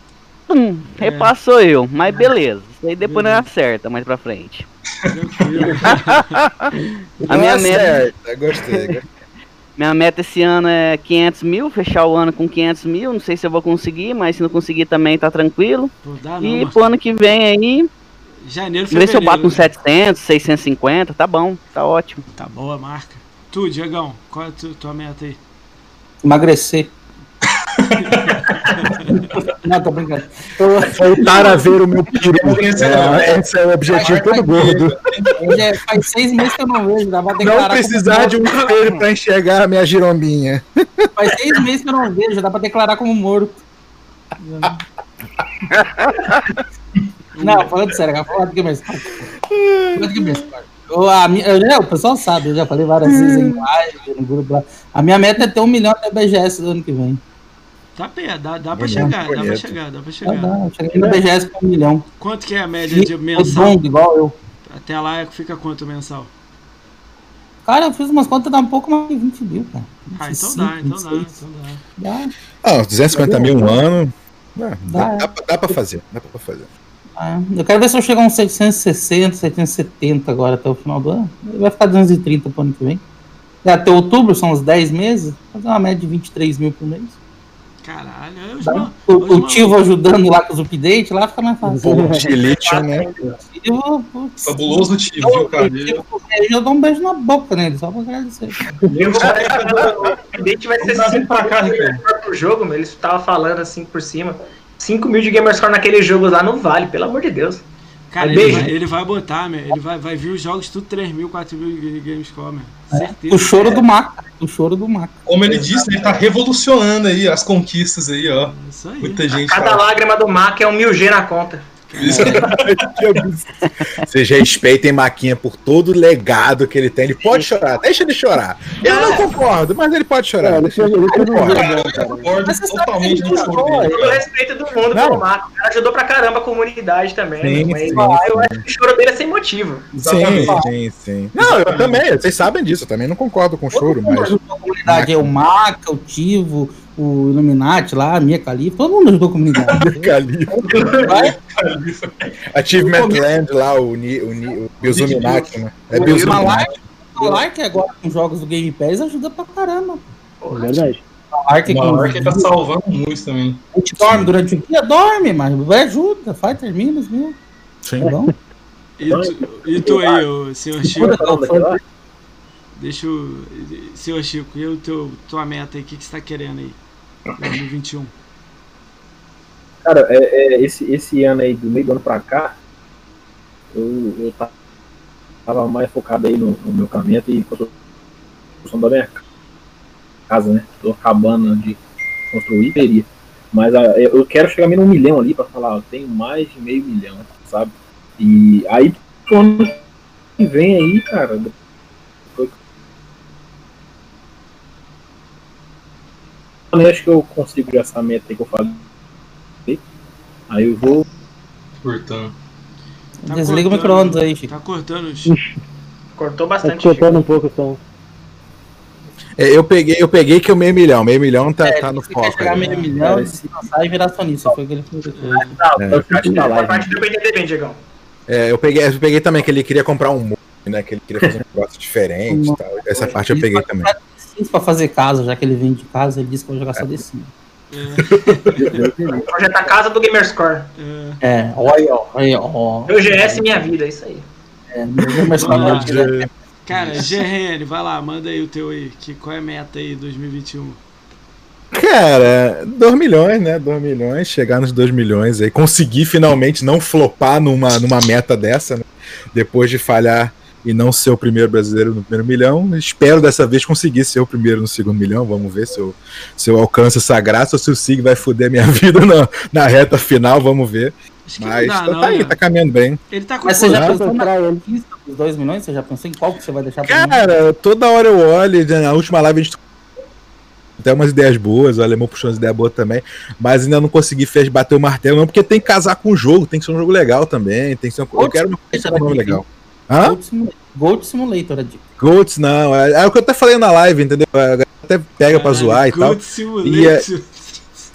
Pum, É. repassou eu. Mas beleza. Isso aí depois não acerta mais pra frente. Tranquilo. A minha Nossa, meta, é, gostei, gostei. Minha meta esse ano é 500 mil, fechar o ano com 500 mil. Não sei se eu vou conseguir, mas se não conseguir também tá tranquilo. Pô, dá não, E pro ano que vem aí, Janeiro, ver se eu bato uns fevereiro. 700, 650, tá bom, tá ótimo. Tá boa a marca. Tu, Diegão, qual é a tu- tua meta aí? Emagrecer. Não, tô brincando. Voltar a ver o meu peru. É, esse é o objetivo todo gordo. eu já faz seis meses que eu não vejo, dá pra declarar Não precisar de um espelho pra enxergar a minha girombinha. Faz seis meses que eu não vejo, dá pra declarar como morto. Não, falando sério, cara, falando que mais. Falando que mais. Eu, a minha, eu, já- o pessoal sabe, eu já falei várias vezes em live, no grupo lá. A minha meta é ter um milhão de BGS do ano que vem. Tá perto, dá, dá pra chegar, dá pra chegar, dá pra Tá chegar. bom, eu cheguei no BGS com um milhão. Quanto que é a média de E mensal? bom, igual eu. Até lá fica quanto mensal? Cara, eu fiz umas contas, dá um pouco mais de 20 mil, cara. Ah, então 25, dá, então dá, 26. então dá. Dá. Ah, 250 mil um ano. é, dá, Dá. dá, pra- dá pra fazer. Dá pra fazer. Ah, eu quero ver se eu chegar a uns 760, 770 agora até o final do ano. Vai ficar 230 pro ano que vem. E até outubro, são uns 10 meses. Fazer uma média de 23 mil por mês. Caralho, os ma- O, o ma- Tivo ajudando lá com os updates, lá fica mais fácil. De lítio, né? Tivo, Fabuloso tio, viu, cara? eu, dou um beijo na boca nele, só pra agradecer. Eu vou o update vai ser Vamos trazer 5 pra cá, por jogo, meu. Eles estavam falando assim por cima. 5 mil de Gamerscore naquele jogo lá não vale, pelo amor de Deus. Cara, Um ele beijo. vai, ele vai botar, meu. Ele vai, vai vir os jogos tudo 3 mil, 4 mil de Gamescom, meu. Certeza. O choro do Maca. O choro do Maca. Como ele disse, ele tá revolucionando aí as conquistas aí, ó. Isso aí. Muita gente Cada fala. lágrima do Mac é um mil G na conta. Vocês respeitem Maquinha por todo o legado que ele tem. Ele pode chorar, deixa ele chorar. Eu não concordo, mas ele pode chorar. É, ele deixa ele ele eu concordo sabe totalmente jogou, dele. Todo o respeito do mundo Não. pelo Mac. O cara ajudou pra caramba a comunidade também. Sim, mas sim, eu sim. acho que o choro dele é sem motivo. Sim, sim, sim. Não, eu também, vocês sabem disso, eu também não concordo com o choro, mas. A comunidade, é o Maca, o Tivo, o Illuminati lá, a Mia Califa, todo mundo ajudou a comunidade. Califa. Vai, Achievement Land lá, o, Ni, o, Ni, o Bilzuminati, né? É o Bilzuminati. Malark, o Malark agora com jogos do Game Pass ajuda pra caramba. É verdade. O O com Malark tá salvando muito também. a gente dorme durante o dia, dorme, mas ajuda, faz, termina, viu? Sim. Tá bom? E tu, e tu aí, ô, senhor Chico? Deixa eu. Senhor Chico, e o teu, tua meta aí? O que, que você tá querendo aí? 2021. Cara, é, é, esse, esse ano aí, do meio do ano pra cá, eu, eu ta- tava mais focado aí no, no meu caminho e construção da minha casa, né? Tô acabando de construir, teria. Mas ah, eu quero chegar meio num milhão ali pra falar, eu tenho mais de meio milhão, sabe? E aí, ano que vem aí, cara, depois eu acho que eu consigo essa meta aí que eu falei. Aí eu vou. Cortando. Tá Desliga o cortando. micro-ondas aí, Chico. Tá cortando, Chico. Cortou Tá bastante. cortando um pouco o som. É, eu peguei, eu peguei que o meio milhão. Meio milhão tá, tá no quer foco. chegar a aí. meio milhão, descansar e virar sonista. Foi o que ele fez depois. Não, É. eu parte entender bem, Diegão. É, eu peguei, eu peguei também que ele queria comprar um né? Que ele queria fazer um negócio diferente e tal. Essa parte eu peguei também. Pra fazer casa, já que ele vem de casa, ele disse que vai jogar só The Sims. Projeto a casa do Gamerscore. É, É, olha, olha, ó. Meu GS minha vida, é isso aí. É, mas Vamos lá. quando tiver- cara, GRN, vai lá, manda aí o teu aí. Que, qual é a meta aí 2021? Cara, 2 milhões, né? 2 milhões, chegar nos 2 milhões aí, conseguir finalmente não flopar numa, numa meta dessa, né? Depois de falhar e não ser o primeiro brasileiro no primeiro milhão. Espero dessa vez conseguir ser o primeiro no segundo milhão. Vamos ver se eu, se eu alcanço essa graça ou se o Sig vai foder minha vida na, na reta final. Vamos ver. Mas dá, tá, não, tá aí, né? tá caminhando bem. Ele tá com Mas você já pensou pra na ele. dos 2 milhões? Você já pensou em qual que você vai deixar? Cara, toda hora eu olho, na última live a gente até umas ideias boas, o alemão puxou umas ideias boas também, mas ainda não consegui fez bater o martelo, não, porque tem que casar com o jogo, tem que ser um jogo legal também, tem que ser um, eu quero uma coisa um nome legal. Hã? Gold Simulator, Gold Simulator a dica. Goats não, é, é o que eu até falei na live, entendeu? A galera até pega pra zoar e tal. Good Simulator.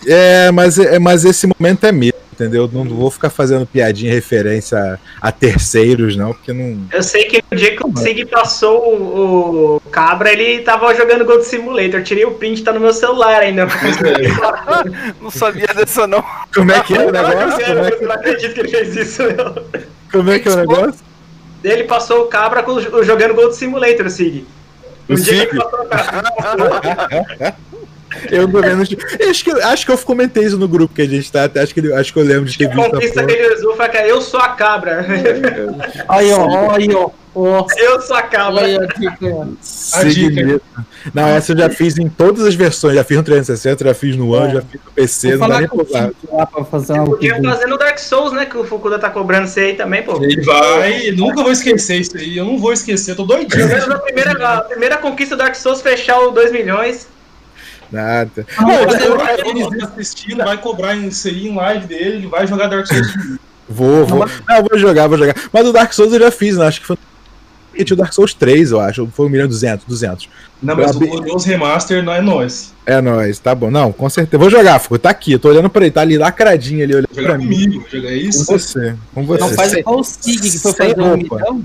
É, mas, é, mas esse momento é meu, entendeu? Não vou ficar fazendo piadinha em referência a, a terceiros, não, porque não. Eu sei que no dia que o Sig passou o, o Cabra, ele tava jogando Gold Simulator. Eu tirei o print, tá no meu celular ainda. Não sabia dessa não. Como é que é o negócio? Como é Eu não acredito que ele fez isso, não. como é, que é o negócio? Ele passou o Cabra com- jogando Gold Simulator, o Sig. Dia Sig? que ele passou o Cabra. Eu lembro. de- Acho que, acho que eu comentei isso no grupo que a gente tá. até Acho que, ele- acho que eu lembro de ter A visto essa conquista que ele usou foi que eu sou a cabra. Aí, ó, aí, ó. Ó. Eu sou a cabra. Olha a dica. A dica. Não, essa eu já fiz em todas as versões. Já fiz no 360, já fiz no One, É. já fiz no PC. Vou Não dá nem pra lá fazer uma Podia fazer no Dark Souls, né? Que o Fukuda tá cobrando você aí também, pô. Ele vai. Nunca vou esquecer isso aí. Eu não vou esquecer, eu tô doidinho. Primeira, a primeira conquista do Dark Souls fechar o 2 milhões. Nada. Não, Bom, mas eu- O Denis dele assistindo, vai cobrar isso aí em live dele, ele vai jogar Dark Souls. Vou, vou. Não, vou jogar, vou jogar. Mas o Dark Souls eu já fiz, né? Acho que foi. E tinha o Dark Souls 3, eu acho. Foi 1 milhão e 200, 200. Não, mas o Glorioso Remaster não é nós. É nóis, tá bom. Não, com certeza. Vou jogar, Fuku. Tá aqui. Eu tô olhando pra ele, tá ali lacradinho ali, olhando Jogar pra mim. comigo, jogar Com isso. você. Com você. Não faz igual o Sig que foi fazer um milhão.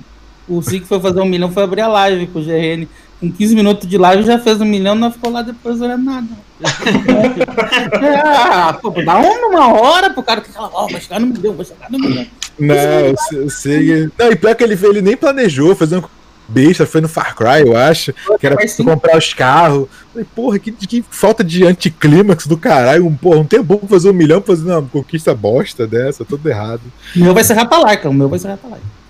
O Sig que foi fazer um milhão foi abrir a live com o GRN. Com 15 minutos de live já fez um milhão, não ficou lá depois olhando nada. ah, pô, dá um numa hora pro cara que fala, ó, vai chegar no milhão, vai chegar no milhão. Não, eu sei- eu sei. Não, e pior que ele, ele nem planejou fazer um besta, foi no Far Cry, eu acho. Que era pra sim. comprar os carros. Falei, porra, que, que falta de anticlímax do caralho. Um, porra, um tempo pra fazer um milhão pra fazer uma conquista bosta dessa, tudo errado. O meu vai ser Ratalaika, o meu vai ser.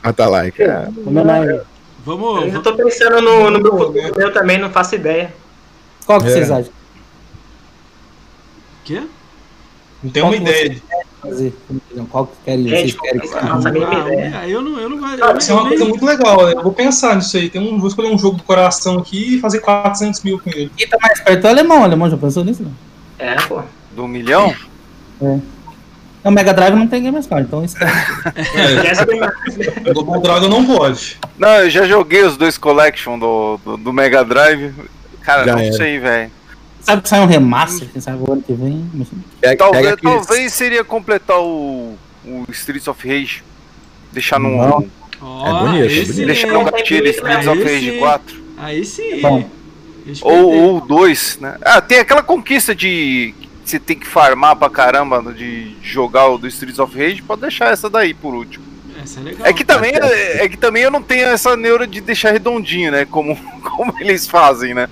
Ah, tá lá, cara. Homenagem. Vamos. Eu tô pensando no, no meu futuro meu também, não faço ideia. Qual que É. vocês acham? Quê? Não tem uma Qual ideia. você fazer? Qual que querem, É, vocês tipo, querem? Ah, ideia. Ah, eu não, eu não. Cara, eu isso é uma coisa muito legal. né? Eu vou pensar nisso aí. Tem um, vou escolher um jogo do coração aqui e fazer 400 mil com ele. Quem tá mais perto é o alemão, o alemão já pensou nisso? Não? É, pô. Do milhão? O Mega Drive não tem Game Score, então isso do- Double Dragon não pode. Não, eu já joguei os dois Collection do, do, do Mega Drive. Cara, Já não era. sei, velho. Sabe que sai um remaster, quem sabe o ano que vem. Pega, Talvez, pega talvez seria completar o, o Streets of Rage. Deixar num. Não. Ó, É bonito, é esse bonito. Deixar é- no gatilho Streets of Rage sim. 4. Aí sim. Bom. Respeitei. Ou, ou dois, né? Ah, tem aquela conquista de você tem que farmar pra caramba de jogar o do Streets of Rage, pode deixar essa daí por último. Essa é legal. É que também, é, é que também eu não tenho essa neura de deixar redondinho, né? Como, como eles fazem, né?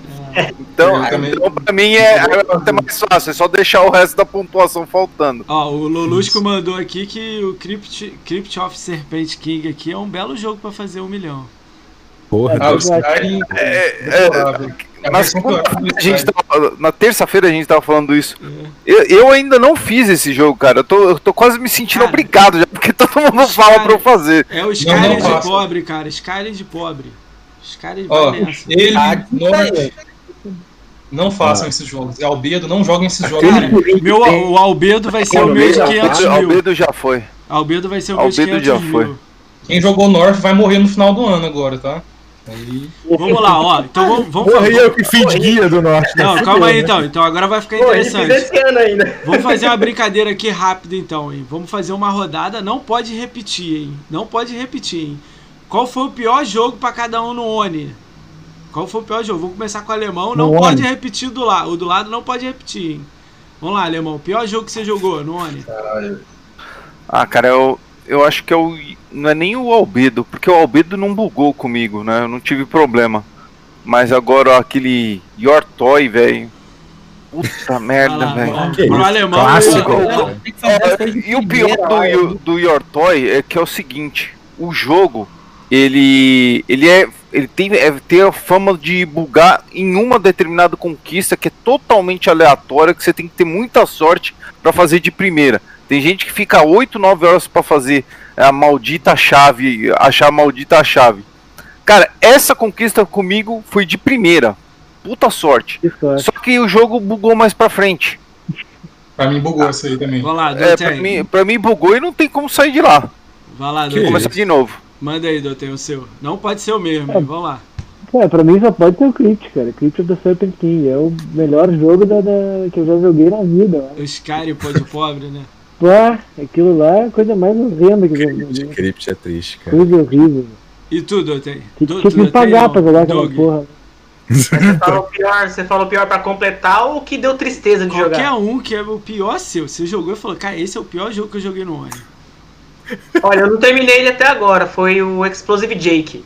Então, também- então pra mim é até mais fácil, é só deixar o resto da pontuação faltando. Ó, o Lolusco mandou aqui que o Crypt, Crypt of Serpent King aqui é um belo jogo pra fazer um milhão. Porra, Ah, o Deus. Skyrim. É. É a Mas versão que eu acho do a gente Skyrim. tava- na terça-feira a gente tava falando isso. É. Eu, eu ainda não fiz esse jogo, cara. Eu tô, eu tô quase me sentindo Cara, obrigado já, porque todo mundo fala pra eu fazer. É o Skyrim de pobre, cara. Skyrim de pobre. Skyrim Ó, vai nessa. ele, Ah, não façam Ah. esses jogos. E Albedo, não joguem esses jogos. Meu, o Albedo vai ser o meu de 500 mil. Albedo já foi. Albedo vai ser o meu de Albedo 500 já mil. foi. Quem jogou North vai morrer no final do ano agora, tá? Aí, Vamos lá, ó. Então vamos, vamos fazer. eu que fiz guia do norte. né? Não, calma aí né? então. Então agora vai ficar interessante. Vamos fazer uma brincadeira aqui rápida então, hein? Vamos fazer uma rodada, não pode repetir, hein? Não pode repetir, hein? Qual foi o pior jogo pra cada um no Oni? Qual foi o pior jogo? Vamos começar com o alemão, não No pode repetir do lado. O do lado não pode repetir, hein? Vamos lá, alemão. O pior jogo que você jogou no Oni? Ah, cara, eu, eu acho que é o, não é nem o Albedo, porque o Albedo não bugou comigo, né? Eu não tive problema. Mas agora aquele Your Toy, velho. Puta merda, velho. pro alemão. clássico. eu- coisas É, e o pior do, ó. Do Your Toy é que é o seguinte: o jogo ele ele é ele tem é, tem a fama de bugar em uma determinada conquista que é totalmente aleatória, que você tem que ter muita sorte para fazer de primeira. Tem gente que fica 8, 9 horas para fazer a maldita chave, achar a maldita chave. Cara, essa conquista comigo foi de primeira. Puta sorte. Que sorte. Só que o jogo bugou mais pra frente. Pra mim bugou isso aí também. Vai lá, É, pra mim, pra mim bugou e não tem como sair de lá. Vai lá. Começar de novo. Manda aí, Doten, o seu. Não pode ser o mesmo, hein? Vamos lá. É, pra mim só pode ser o Crypt, cara. Crypt of the Serpent King. É o melhor jogo da, da- que eu já joguei na vida, mano. O Skyrim, pô de pobre, né? Pô, aquilo lá é a coisa mais horrenda que eu já De joguei. Crypt é triste, cara. Coisa horrível. E tu, Doten? Tinha que me pagar não. pra jogar aquela porra. Você falou pior, você falou pior pra completar ou que deu tristeza de Qualquer jogar? um que é o pior seu. Você jogou e falou, cara, esse é o pior jogo que eu joguei no One. Olha, eu não terminei ele até agora, foi o Explosive Jake.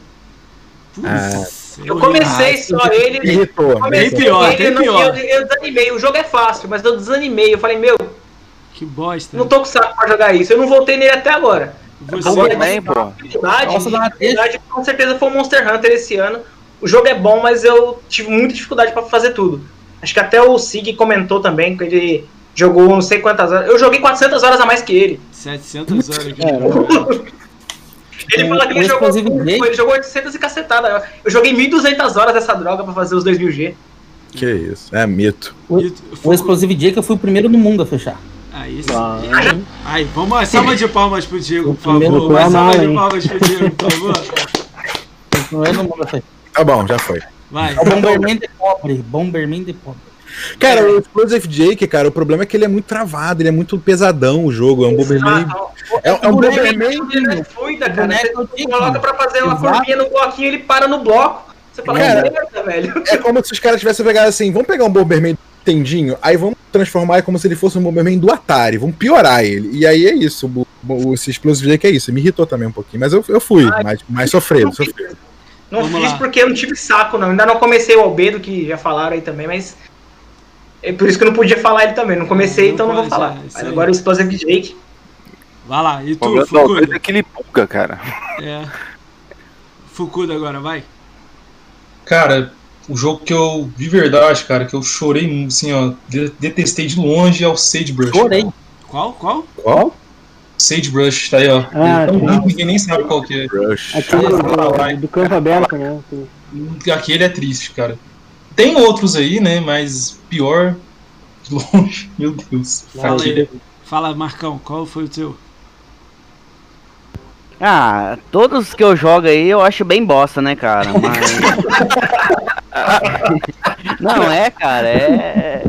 Putz, Eu comecei só ele. Irritou. comecei Tem pior, ele, tem pior. Eu, eu desanimei, o jogo é fácil, mas eu desanimei. Eu falei, meu, Que bosta. não tô com saco pra jogar isso. Eu não voltei nele até agora. Você, também, pô. Dificuldade, Nossa, com certeza foi o Monster Hunter esse ano. O jogo é bom, mas eu tive muita dificuldade pra fazer tudo. Acho que até o Sig comentou também que ele jogou não sei quantas horas. Eu joguei 400 horas a mais que ele. 700 horas aqui. Caramba. Ele O- fala que o ele jogou, ele jogou 800 e cacetada. Eu joguei 1.200 horas dessa droga pra fazer os 2000G. Que isso? É mito. O Fuku- Explosive Jake eu fui o primeiro no mundo a fechar. Aí sim. Ah, Aí, vamos uma salva de palmas pro Diego, por favor. foi Uma salva de palmas pro Diego, por favor. Fui o primeiro no mundo a fechar. Tá bom, já foi. Vai. É o Bomberman de pobre. Bomberman de pobre. Cara, o Explosive Jake, cara, o problema é que ele é muito travado, ele é muito pesadão o jogo. É um Bomberman. É, é um Bomberman. Ele é fluida, cara. Você coloca pra fazer uma curvinha no bloquinho, ele para no bloco. Você fala, Cara, merda, velho. É como se os caras tivessem pegado assim: vamos pegar um Bomberman tendinho, aí vamos transformar como se ele fosse um Bomberman do Atari, vamos piorar ele. E aí é isso. O, o, esse Explosive Jake é isso. Me irritou também um pouquinho, mas eu, eu fui, mais, mais sofrido, sofrido. Não Vamos fiz lá. porque eu não tive saco, não. Ainda não comecei o Albedo, que já falaram aí também, mas. É por isso que eu não podia falar ele também. Não comecei, Não então não vou pode, falar. é, Mas agora o Explosive Jake. Vai lá. E tu, Albedo Fukuda? é que ele buga, cara. É. Fukuda agora, vai. Cara, o jogo que eu, de verdade, cara, que eu chorei, muito, assim, ó, de- detestei de longe é o Sagebrush. Chorei. Qual? Qual? Qual? Sagebrush, tá aí, ó. Ah, é tão sim. ruim que ninguém nem sabe qual que é. Rush. Aquele do, do campo aberto, né? Aquele é triste, cara. Tem outros aí, né, mas pior de longe, meu Deus. Fala aí. Fala, Marcão, qual foi o teu? Ah, todos que eu jogo aí eu acho bem bosta, né, cara? Mas. Não, é, cara, é.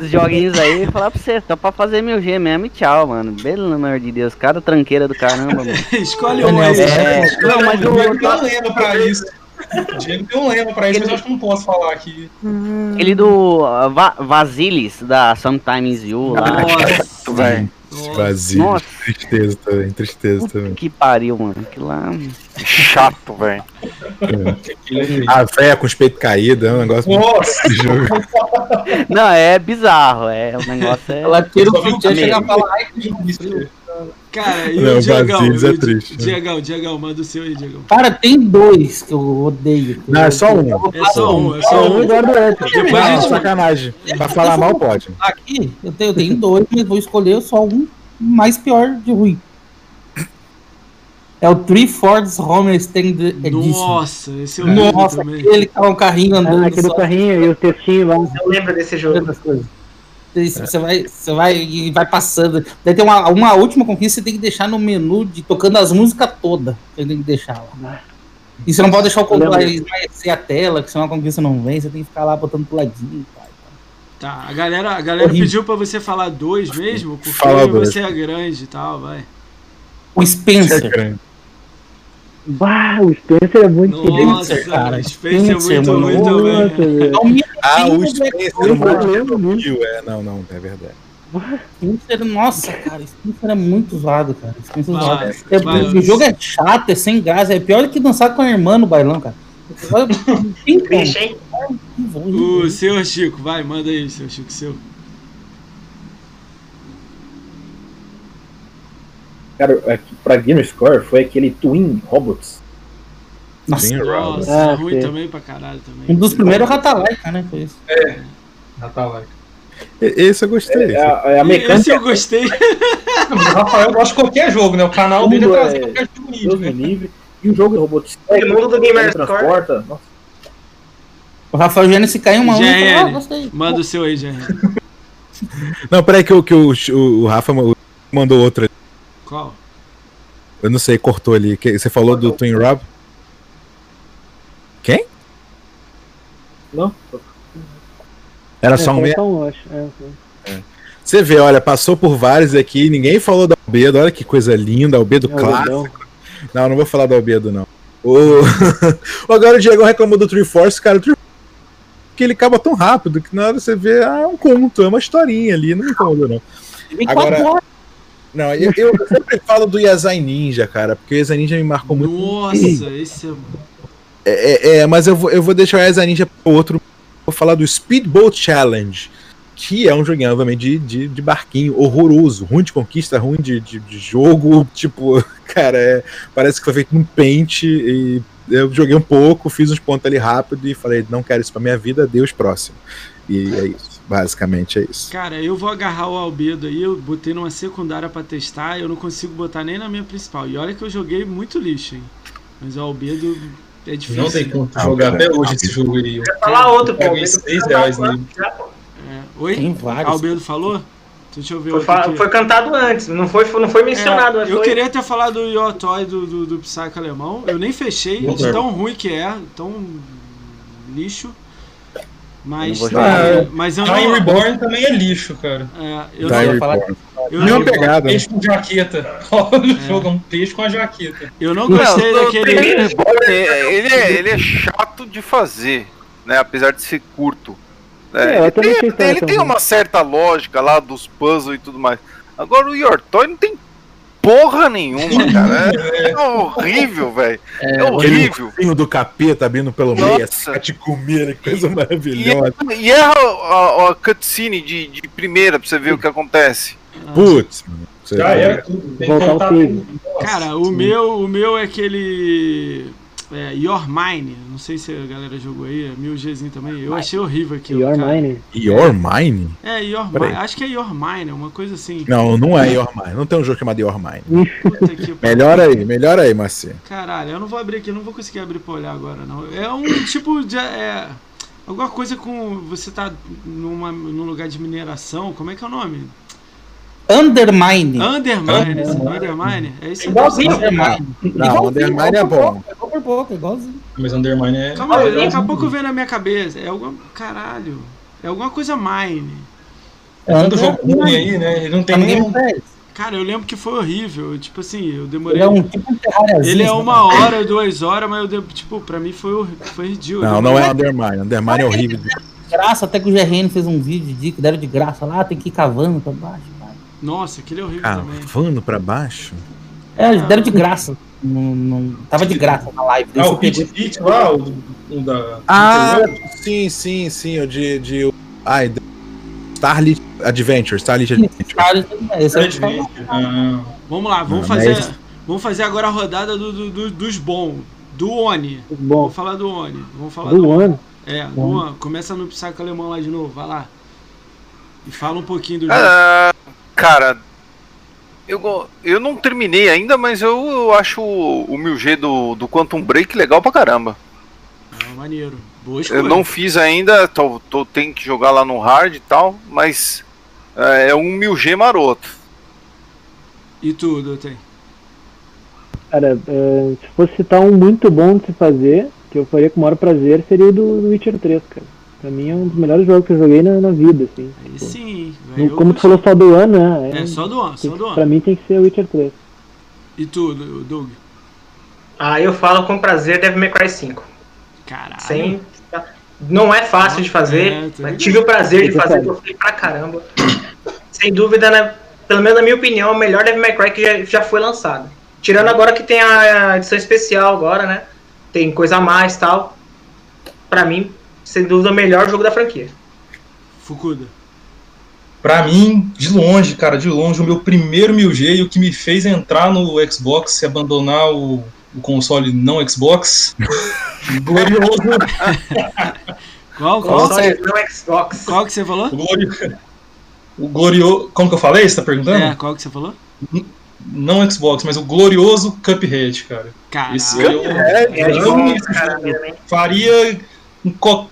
Esses joguinhos aí, falar pra você, só pra fazer mil G mesmo e tchau, mano. Pelo amor de Deus, cada tranqueira do caramba, mano. Escolhe um aí. É, não, mas O Diego tem um o. lema pra isso. O Diego tem um lema pra isso, mas eu acho que não posso falar aqui. Aquele do uh, Va Vasilis, da Sometimes You lá. Nossa, velho. Vazio. Nossa. Tristeza também, tristeza também. Que pariu, mano. Aquilo lá. Chato, velho. Aquele- A véia com os peitos caídos, é um negócio Nossa. Não, é bizarro. É, o negócio é. Ela queira Só o viu Futiã o chegar a Diego. falar, ai, que. Cara, e Não, o? Basílios é E triste, né? Diegão, Diegão, manda o seu aí, Diegão. Cara, tem dois que eu odeio. que Não, eu- é só um. É só um, é É só um um. igual do outro. Depois a Não, gente. sacanagem. Pra falar mal, pode. Aqui, eu tenho, eu tenho dois, mas vou escolher só um mais pior de ruim. É o Three Fords Homer Stand Edition. Nossa, esse eu lembro Nossa, também. aquele que tá um carrinho andando Ah, aquele só, carrinho e o textinho lá. Eu lembro desse jogo. das coisas. Isso, Você vai, você vai e vai passando. Daí tem uma, uma última conquista, você tem que deixar no menu de tocando as músicas todas. Você tem que deixar lá. E você não pode deixar o controle esmaecer a tela, que senão a conquista não vem, você tem que ficar lá botando pro ladinho. Tá? Tá, a galera, a galera Horrível. pediu pra você falar dois mesmo, porque Fala dois. você é grande e tal, vai. O Spencer. Bah, o Spencer é muito Nossa, Spencer, cara, Spencer é Spencer, muito mano. ruim também. Nossa, velho. É o Ah, o Spencer, o lembro disso. Rio, é, não, não, é verdade. Spencer, nossa, cara, Spencer é muito zoado, cara. Spencer é Vai, zoado. É, vai, o jogo é chato, é sem graça, é pior que dançar com a irmã no bailão, cara. Tem como. O senhor Chico, vai, manda aí, seu Chico, seu. Cara, aqui, pra Gamer Score foi aquele Twin Robots. Nossa, Nossa, Ah, é ruim também pra caralho também. um dos primeiros Ratalaika, né? Foi isso. Natal. E- Esse eu gostei. É, a- é a Esse mecânica eu gostei. O Rafael gosta de qualquer jogo, né? O canal dele é Tudo trazer é- qualquer jogo né? livre. E o jogo de robô O mundo do Gamer transporta. Nossa, O Rafael Gênesis caiu uma onda e falou, ah, manda o seu aí, GRN. Não, peraí que, o- que o, o, o Rafa mandou outra. Qual? Eu não sei, cortou ali. Você falou do Twin Rob? Quem? não. Era É, só um um, acho. É, sim. Você vê, olha, passou por vários aqui, ninguém falou do Albedo, olha que coisa linda, Albedo É clássico. Não, não vou falar do Albedo, não. O... Agora o Diego reclamou do Tree Force, cara, o Tree que ele acaba tão rápido que na hora você vê, ah, é um conto, é uma historinha ali, não me incomodou, não. Agora-. Não, eu, eu sempre falo do Yazai Ninja, cara, porque o Yazai Ninja me marcou muito. Nossa, esse é. É, é, é, mas eu vou, eu vou deixar o Yazai Ninja pro outro. Vou falar do Speedboat Challenge, que é um joguinho, obviamente, de, de, de barquinho horroroso, ruim de conquista, ruim de, de, de jogo. Tipo, cara, é, parece que foi feito num pente. E eu joguei um pouco, fiz uns pontos ali rápido e falei, não quero isso pra minha vida, Deus próximo. E é isso. Basicamente é isso. Cara, eu vou agarrar o Albedo aí, eu botei numa secundária pra testar, eu não consigo botar nem na minha principal. E olha que eu joguei muito lixo, hein? Mas o Albedo é difícil. Não tem como Ah, jogar cara. até hoje esse jogo aí. Eu Falar outro, pô. paguei 6 reais nele. Pô. É. Oi? Tem vários. Albedo falou? Deixa eu ver Foi, foi cantado antes, não foi, não foi mencionado. É, eu foi... queria ter falado do Yotoy do, do, do Psycho alemão. Eu nem fechei, de tão ruim que é, tão lixo. Mas, Eu jogar. mas eu não. Reborn também é lixo, cara. É, eu Dying não, falar- Reborn. eu não, pegada. Peixe com jaqueta. O jogo, é um peixe com a jaqueta. eu não gostei Não, daquele. Ele, ele é, ele é chato de fazer, né? Apesar de ser curto. Né? É, eu ele tem, ele tem uma certa lógica lá dos puzzles e tudo mais. Agora o Yortoy não tem porra nenhuma, cara. É, horrível, velho. É, horrível. Aquele do capeta abrindo pelo meio, Nossa. assim, te comer, que coisa E, maravilhosa. e é a, a, a cutscene de, de primeira pra você ver o que acontece. Putz, mano. Você- Já era tudo. Tem que Voltar tudo. Cara, o meu, o meu é aquele. É, Your Mine. Não sei se a galera jogou aí, é 1000Gzinho também. Eu achei horrível aquilo. Your cara. Mine. Your Mine? É, Your. Mine. Acho que é Your Mine, uma coisa assim. Não, não é Your Mine. Não tem um jogo chamado Your Mine. Puta que Melhor aí, melhor aí, Marci. Caralho, eu não vou abrir aqui, eu não vou conseguir abrir pra olhar agora, não. É um tipo de. É, alguma coisa com. Você tá numa, num lugar de mineração, como é que é o nome? Undermine. Undermine, esse Undermine? É isso aí. Igualzinho, Undermine. Não, Undermine é bom. É igual por pouco, é igualzinho. Mas Undermine é. Calma aí, daqui a pouco vem na minha cabeça. É alguma. Caralho. É alguma coisa mine. É um jogo ruim aí, né? Ele não tem nenhum. Cara, eu lembro que foi horrível. Tipo assim, eu Ele demorei. é um tipo. Ele é uma hora, duas horas, mas eu dei, tipo, pra mim foi, foi ridículo. Não, não é Undermine. Undermine é horrível. graça, até que o GRN fez um vídeo de que deram de graça lá, tem que ir cavando pra baixo. Nossa, aquele é horrível também. Cavando pra baixo? É, eles deram de graça. Não, não- tava de graça na live. Ah, o Pit Pit lá, o, o da. Ah, sim, sim, sim. O de. de ai, de- Starlit Adventure. Starlit Adventure. Cara, esse é Adventure. Ah, Vamos lá, vamos Não, fazer. mas- Vamos fazer agora a rodada do, do- do- dos bons. Do Oni. Bom, falar do Oni. Vamos falar do One. É, do. Oni. Começa no Psycho Alemão lá de novo, vai lá. E fala um pouquinho do jogo. Ah, cara, eu, eu não terminei ainda, mas eu, eu acho o, o 1000G do, do Quantum Break legal pra caramba. Ah, maneiro. Boa escolha. Eu não fiz ainda, tô, tô, tenho que jogar lá no hard e tal, mas é, é um 1000G maroto. E tudo, eu tenho. Cara, eh, se fosse citar um muito bom de se fazer, que eu faria com o maior prazer, seria o do, do Witcher 3, cara. Pra mim é um dos melhores jogos que eu joguei na, na vida, assim. Aí Tipo, sim. velho, eu como tu falou só do ano, né? É, só do tem só do Pra Oni. mim tem que ser o Witcher 3. E tudo, Doug. Ah, eu falo com prazer Devil May Cry 5. Caralho. Sem... Não é fácil de fazer, É, mas tive o prazer de fazer, gostei pra caramba. Sem dúvida, né? Pelo menos na minha opinião, o melhor Devil May Cry que já, já foi lançado. Tirando agora que tem a edição especial agora, né? Tem coisa a mais e tal. Pra mim, sem dúvida, o melhor jogo da franquia. Fukuda. Pra mim, de longe, cara, de longe, o meu primeiro 1000G e o que me fez entrar no Xbox e abandonar o, o console não Xbox. Glorioso. Qual, qual, Console não Xbox. qual que você falou? O, glori... o glorioso. Como que eu falei? Você tá perguntando? É, qual que você falou? Não Xbox, mas o glorioso Cuphead, cara. Caralho. Esse eu, É eu boa, cara, mesmo, hein? faria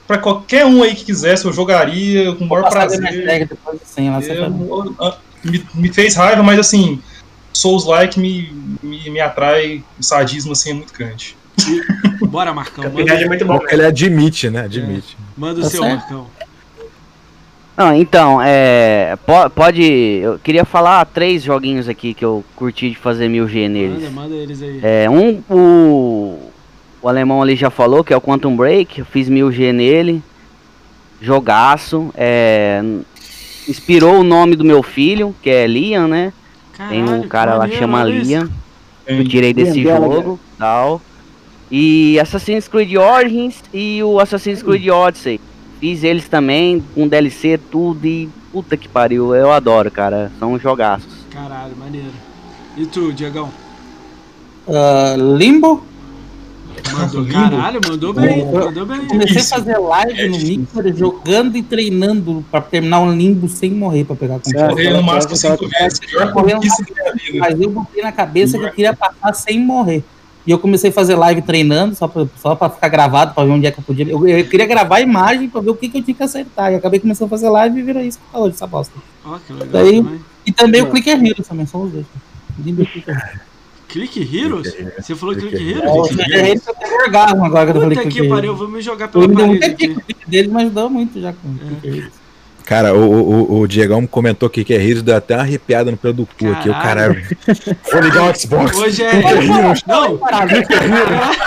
pra qualquer um aí que quisesse, eu jogaria com o maior prazer. depois assim, Eu- ah, me, me fez raiva, mas assim, Souls-like me, me, me atrai, o sadismo assim é muito grande. Bora, Marcão. Cuphead é Manda, muito bom Ele mesmo. admite, né? Admite. manda o Tá seu, certo. Marcão. Não, então, é. po- Pode. Eu queria falar três joguinhos aqui que eu curti de fazer mil G neles. Manda, manda eles aí. É, um, o, o alemão ali já falou, que é o Quantum Break, eu fiz 1000G nele, jogaço, é, inspirou o nome do meu filho, que é Liam, né, tem Caralho, um cara lá que chama. Liam, eu tirei desse Liam Gallagher. jogo, tal, e Assassin's Creed Origins e o Assassin's Creed Odyssey, fiz eles também, com DLC, tudo, e puta que pariu, eu adoro, cara, são jogaços. Caralho, maneiro. E tu, Diegão? Ah, Limbo. Mandou, caralho, mandou bem, Eu- mandou bem. Comecei a fazer live É no. Mixer, jogando e treinando pra terminar um limbo sem morrer pra pegar com É. Morrer no máximo cinco vezes. Pior Correndo conquista da minha vida. Mas eu botei na cabeça que eu queria passar sem morrer. E eu comecei a fazer live treinando, só pra, só pra ficar gravado, pra ver onde é que eu podia. Eu, eu queria gravar a imagem pra ver o que, que eu tinha que acertar. E acabei começando a fazer live e virou isso que tá hoje, essa bosta. Que legal Daí-. E também o Clicker Heroes também, são os dois. Limbo e Clicker. Click Heroes? Você falou Click Click Heroes? É, o Clicker Heroes eu tenho orgasmo agora que eu falei Puta Clicker que pariu, Heroes. vou me jogar Eu pela me dei parede aqui. dica dele, mas ajudou muito já com É. Clicker Heroes. Cara, o, o, o Diegão comentou que que é Heroes, deu até uma arrepiada no pelo do cu aqui. O cara. Vou ligar o Xbox. Hoje é. Não,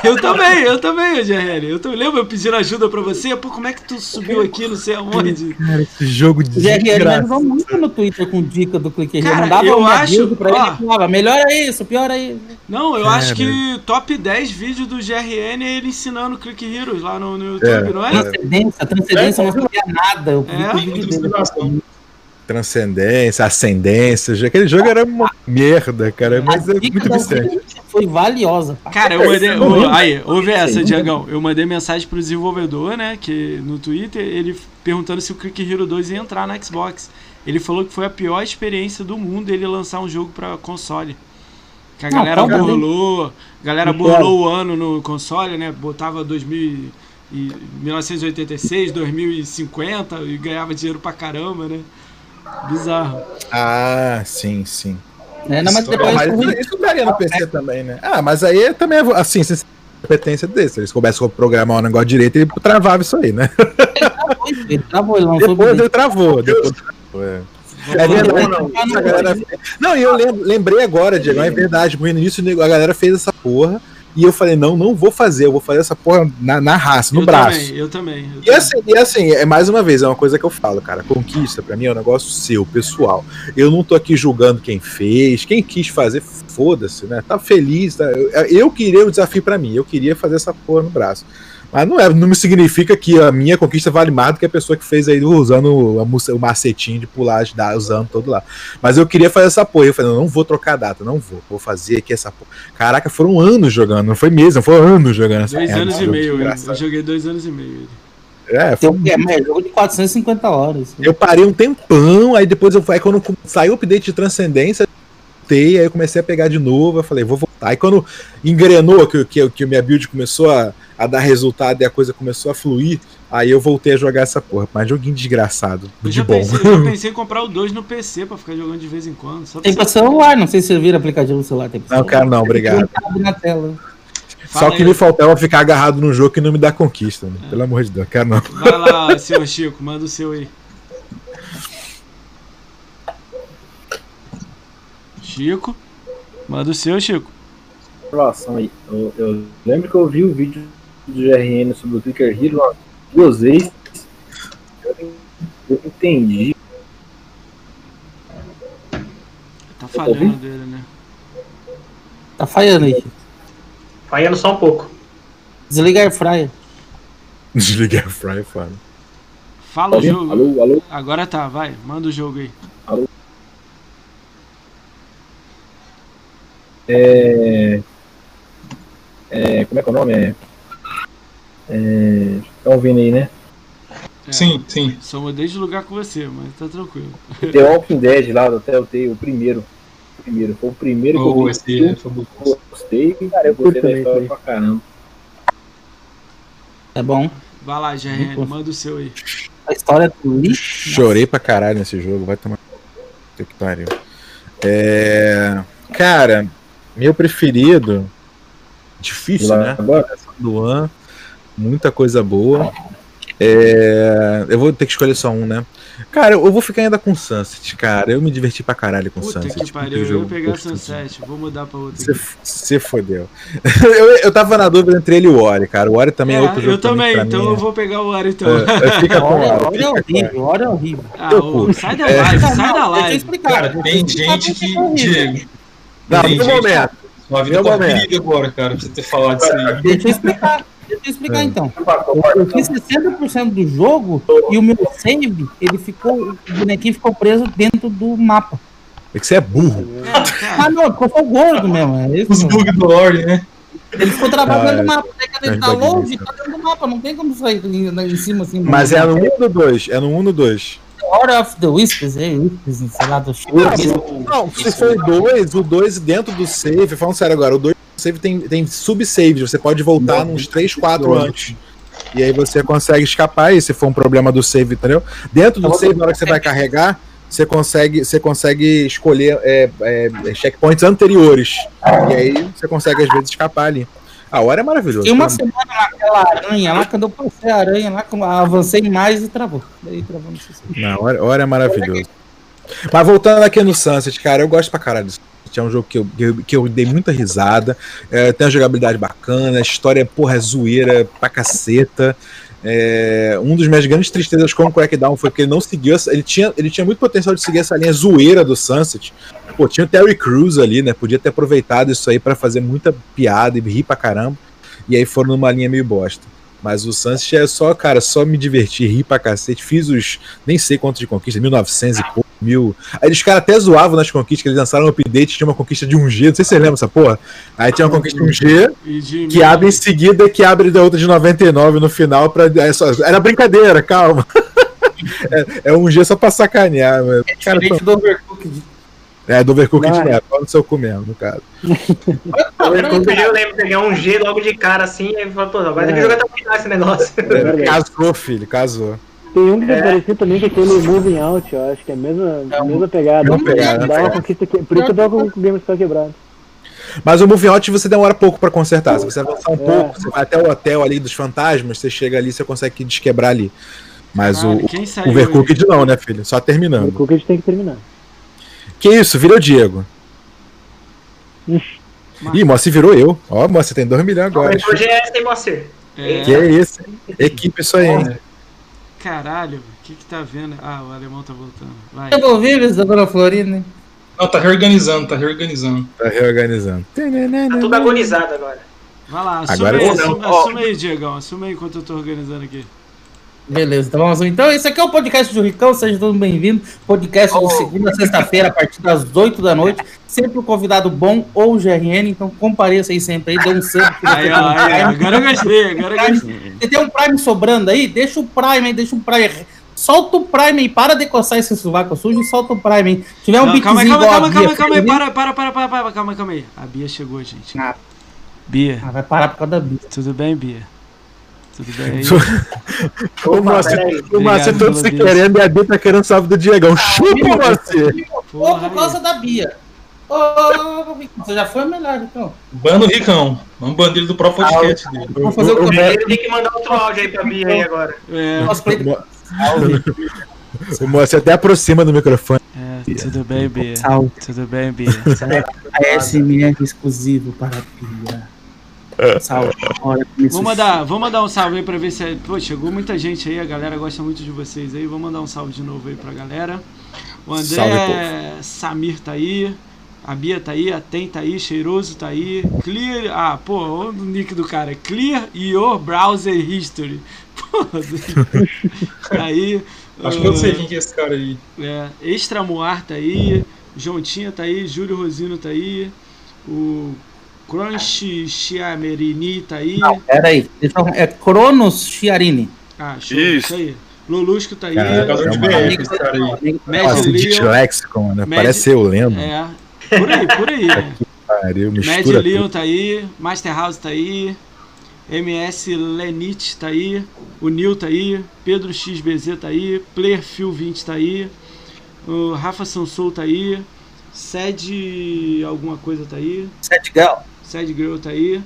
eu também, eu também, GRL. Eu também lembro, eu pedindo ajuda pra você. Pô, como é que tu subiu aqui, não sei aonde? Esse jogo de O GRL ajudou muito no Twitter com dica do Cara, Heroes. Mandava eu acho- pra ele ó. e falava, melhora isso, piora isso. Não, eu Cara. acho que top 10 vídeos do GRN é ele ensinando Click Heroes lá no, no YouTube, É. não é? Transcendência, transcendência, eu não sabia nada. Eu É? o vídeo dele. Transcendência, ascendência. Aquele jogo era uma merda, cara. Mas é muito viciante. Wii foi valiosa. Cara, eu mandei. Não, ô, não. aí, ouve essa. Diagão. Eu mandei mensagem pro desenvolvedor, né? Que no Twitter, ele perguntando se o Click Hero 2 ia entrar na Xbox. Ele falou que foi a pior experiência do mundo ele lançar um jogo pra console. Que a Não, galera aí. burlou. A galera Não burlou o ano no console, né? Botava 2000 e 1986, 2050 e ganhava dinheiro pra caramba, né? Bizarro. Ah, sim, sim. É, não, mas depois mas isso, isso daria no PC também, né? Ah, mas aí é também, assim, sem competência desse. Eles começam a programar um negócio direito e ele travava isso aí, né? ele travou, ele lançou Depois o ele travou. Depois travou, é. É verdade. Não, e eu lem- lembrei agora, Diego, é verdade, porque no início a galera fez essa porra e eu falei, não, não vou fazer, eu vou fazer essa porra na, na raça, no eu braço. Também, eu também. eu E também. assim, e assim, é mais uma vez, é uma coisa que eu falo, cara. Conquista, pra mim, é um negócio seu, pessoal. Eu não tô aqui julgando quem fez, quem quis fazer, foda-se, né? Tá feliz. Tá? Eu, eu queria o desafio pra mim, eu queria fazer essa porra no braço. Mas não, é, não me significa que a minha conquista vale mais do que a pessoa que fez aí usando o macetinho de pular, de dar, usando todo lá. Mas eu queria fazer essa porra. Eu falei, não, não vou trocar a data, não vou. Vou fazer aqui essa porra. Caraca, foram anos jogando, não foi meses, não foram anos jogando essa Dois merda, anos e meio, eu, joguei dois anos e meio. É, Tem um é, mas é jogo de 450 horas. Eu parei um tempão, aí depois eu aí quando saiu o update de transcendência, voltei, aí eu comecei a pegar de novo, eu falei, vou voltar. Aí quando engrenou que, que, que minha build começou a, a dar resultado e a coisa começou a fluir, aí eu voltei a jogar essa porra. Mas joguinho desgraçado, Eu de já, bom. pensei, eu já pensei em comprar o 2 no PC pra ficar jogando de vez em quando. Só Tem pra celular, não sei se você vira aplicativo no celular. Tem Não, cara, não, obrigado. Na tela. Só que aí. me faltava ficar agarrado num jogo que não me dá conquista, né? pelo amor de Deus, quero não. Vai lá, seu Chico, manda o seu aí. Chico, manda o seu, Chico. observação aí. Eu, eu lembro que eu vi o vídeo do GRN sobre o Clicker Hero duas vezes. Eu, entendi. Tá falhando dele, né? Tá falhando aí. Falhando só um pouco. Desliga a air fryer. Desliguei a Fry, foda. Fala o Alô, jogo. alô, alô. Agora tá, vai, manda o jogo aí. É... É, como é que é o nome? É. é estão ouvindo aí, né? É, Sim, sim. Só mudei de lugar com você, mas tá tranquilo. The Walking Dead lá do Telltale, o primeiro. O primeiro. Foi o primeiro que eu Oh, vi. esse é fabuloso. Eu gostei. Cara, eu gostei da história pra caramba. É bom. Vai lá, GRN, manda o seu aí. A história do Lee. Chorei pra caralho nesse jogo, vai tomar. Que pariu. É. Cara, meu preferido. Difícil, né? Agora, Luan, muita coisa boa. É, eu vou ter que escolher só um, né? Cara, eu vou ficar ainda com Sunset, cara. Eu me diverti pra caralho com Puta Sunset. que pariu, eu jogo pegar. Sunset, vou mudar pra outra. Você, fodeu. eu, eu tava na dúvida entre ele e o Ori, cara. O Ori também é, É, outro jogo. eu também, pra então mim eu é- vou pegar o Ori então. É, fica com o Olha, Ori. olha é horrível, olha horrível. Ah, ô, sai da live, sai da live. Cara, eu tem gente que. é horrível. Diego. Não, tem no momento. Sua vida tá momento. perigo agora, cara, pra você ter falado isso aí. Deixa eu explicar. Deixa eu explicar É. então. Eu fiz 60% do jogo e o meu save, ele ficou. O bonequinho ficou preso dentro do mapa. É que você é burro. É, Ah, não, ficou só gordo mesmo. É isso, Os bugs do Lore, né? Ele ficou travado Ah, dentro do mapa. Daí quando ele é tá longe, tá dentro do mapa. Não tem como sair em, em cima assim. Mas é no 1 ou no 2? É no 1 ou no 2? Hora of the Whispers, é Whispers, sei lá, do Não, se for o 2, o 2 dentro do save, falando sério agora, o 2 save tem, tem sub-saves, você pode voltar uns 3, 4 antes. E aí você consegue escapar, e se for um problema do save, entendeu? Dentro do save, na hora que você vai carregar, você consegue, você consegue escolher é, é, checkpoints anteriores. E aí você consegue, às vezes, escapar ali. A hora é maravilhosa. Tem uma semana naquela aranha lá, quando eu passei a aranha lá, avancei mais e travou. Daí travou no sucesso. Não, a hora, a hora é maravilhoso. Mas voltando aqui no Sunset, cara, eu gosto pra caralho disso. É um jogo que eu, que eu, que eu dei muita risada. É, tem uma jogabilidade bacana, a história, porra, é zoeira pra caceta. É, um dos minhas grandes tristezas com o Crackdown foi porque ele não seguiu. essa- Ele tinha, ele tinha muito potencial de seguir essa linha zoeira do Sunset. Pô, tinha o Terry Crews ali, né? Podia ter aproveitado isso aí pra fazer muita piada e rir pra caramba. E aí foram numa linha meio bosta. Mas o Sunset é só, cara, só me divertir, rir pra cacete. Fiz os, nem sei quantos de conquista, 1900 e pouco, mil. Aí os caras até zoavam nas conquistas, que eles lançaram um update, tinha uma conquista de 1G, não sei se você lembra essa porra. Aí tinha uma conquista de 1G, e de que abre em seguida, que abre da outra de 99 no final. Pra, é era brincadeira, calma. É, é um G só pra sacanear, mano. Cara, Diferente do Overcooked. é, do Overcooked Vai. não é, pau no seu cu mesmo, no caso. Eu lembro, peguei um G logo de cara assim, e falei, pô, agora tem que jogar até o final esse negócio. É. Casou, filho, casou. Tem um que é É. parecido também que aquele Moving Out, eu acho que é a mesma, a mesma pegada. mesma pegada, Dá uma conquista que. Por isso que eu tô com o Game Store quebrado. Mas o Moving Out você demora pouco pra consertar. Se você avançar um É. pouco, você vai até o hotel ali dos fantasmas, você chega ali, você consegue desquebrar ali. Mas Caralho, o, o? Overcooked não, né, filho? Só O terminando. A gente tem que terminar. Que isso, virou Diego. Ih, Moacir virou eu. Ó, Moacir tem 2 milhões agora. Mas hoje é sem. É, Que é isso? Equipe isso aí, hein? Caralho, o que que tá vendo? Ah, o alemão tá voltando. Vai. Devolvíveis da Dona Florinda. Não, tá reorganizando, tá reorganizando. Tá reorganizando. Tá tudo agonizado agora. Vai lá, assume Agora aí, assume, assume aí, Diegão. Assume aí enquanto eu tô organizando aqui. Beleza, então vamos. Então, esse aqui é o podcast do Ricão, seja todo bem-vindo. Podcast de segunda a sexta-feira, a partir das 8 da noite. Sempre um convidado bom ou GRN, então compareça aí sempre aí, dê um Prime. agora eu gostei, agora eu gostei. Você tem um Prime sobrando aí? Deixa o Prime aí, deixa o Prime. Solta o Prime aí, para de coçar esse sovaco sujo e solta o Prime aí. Se tiver um Não, calma aí, calma calma calma Bia calma aí, fez, para, para, para, para, para, calma aí, calma aí. A Bia chegou, gente. Ah. Bia, Ah, vai parar por causa da Bia. tudo bem, Bia? Tudo bem aí? O Moacir, peraí. o Obrigado todo se pela querendo e a Bia tá querendo salve do Diegão. Chupa, Moacir! Ou por causa da Bia. Ô, ô, ô, Ricão, você já foi melhor, então. Bano Ricão. Vamos banir ele do próprio podcast dele. Vamos fazer o O- o- começo. Ele tem que mandar outro áudio aí pra Bia aí agora. É, Nosso O Moacir até aproxima do microfone. é, tudo bem, Bia? Salve. Tudo bem, Bia? ASMR exclusivo para a Bia. Salve. Vou mandar, vou mandar um salve aí pra ver se. Pô, chegou muita gente aí, a galera gosta muito de vocês aí. Vou mandar um salve de novo aí pra galera. O André Salve, Samir tá aí. A Bia tá aí, a Tem tá aí, Cheiroso tá aí. Clear. Ah, pô, olha o nick do cara. Clear Your Browser History. Pô, tá aí. Acho que eu sei quem que é esse cara aí. é, Extramoar tá aí, Jontinha tá aí, Júlio Rosino tá aí, o Crunch Chiamerini tá aí. Não, peraí. Eu- É Cronos Chiarini. Ah, show, Isso. isso aí. Lulusco tá aí. Cara, Jogador de É BF, esse cara aí. Nossa, dislexicon, né? Mad- Parece eu lendo. É. Por aí, por aí. né? Pariu, Mad Leon tá aí, Master House tá aí, MS Lenit tá aí, o Nil tá aí, Pedro XBZ tá aí, Player Phil 20 tá aí, o Rafa Sansou tá aí, Sed alguma coisa tá aí, Sete Gal. Sed Girl tá aí,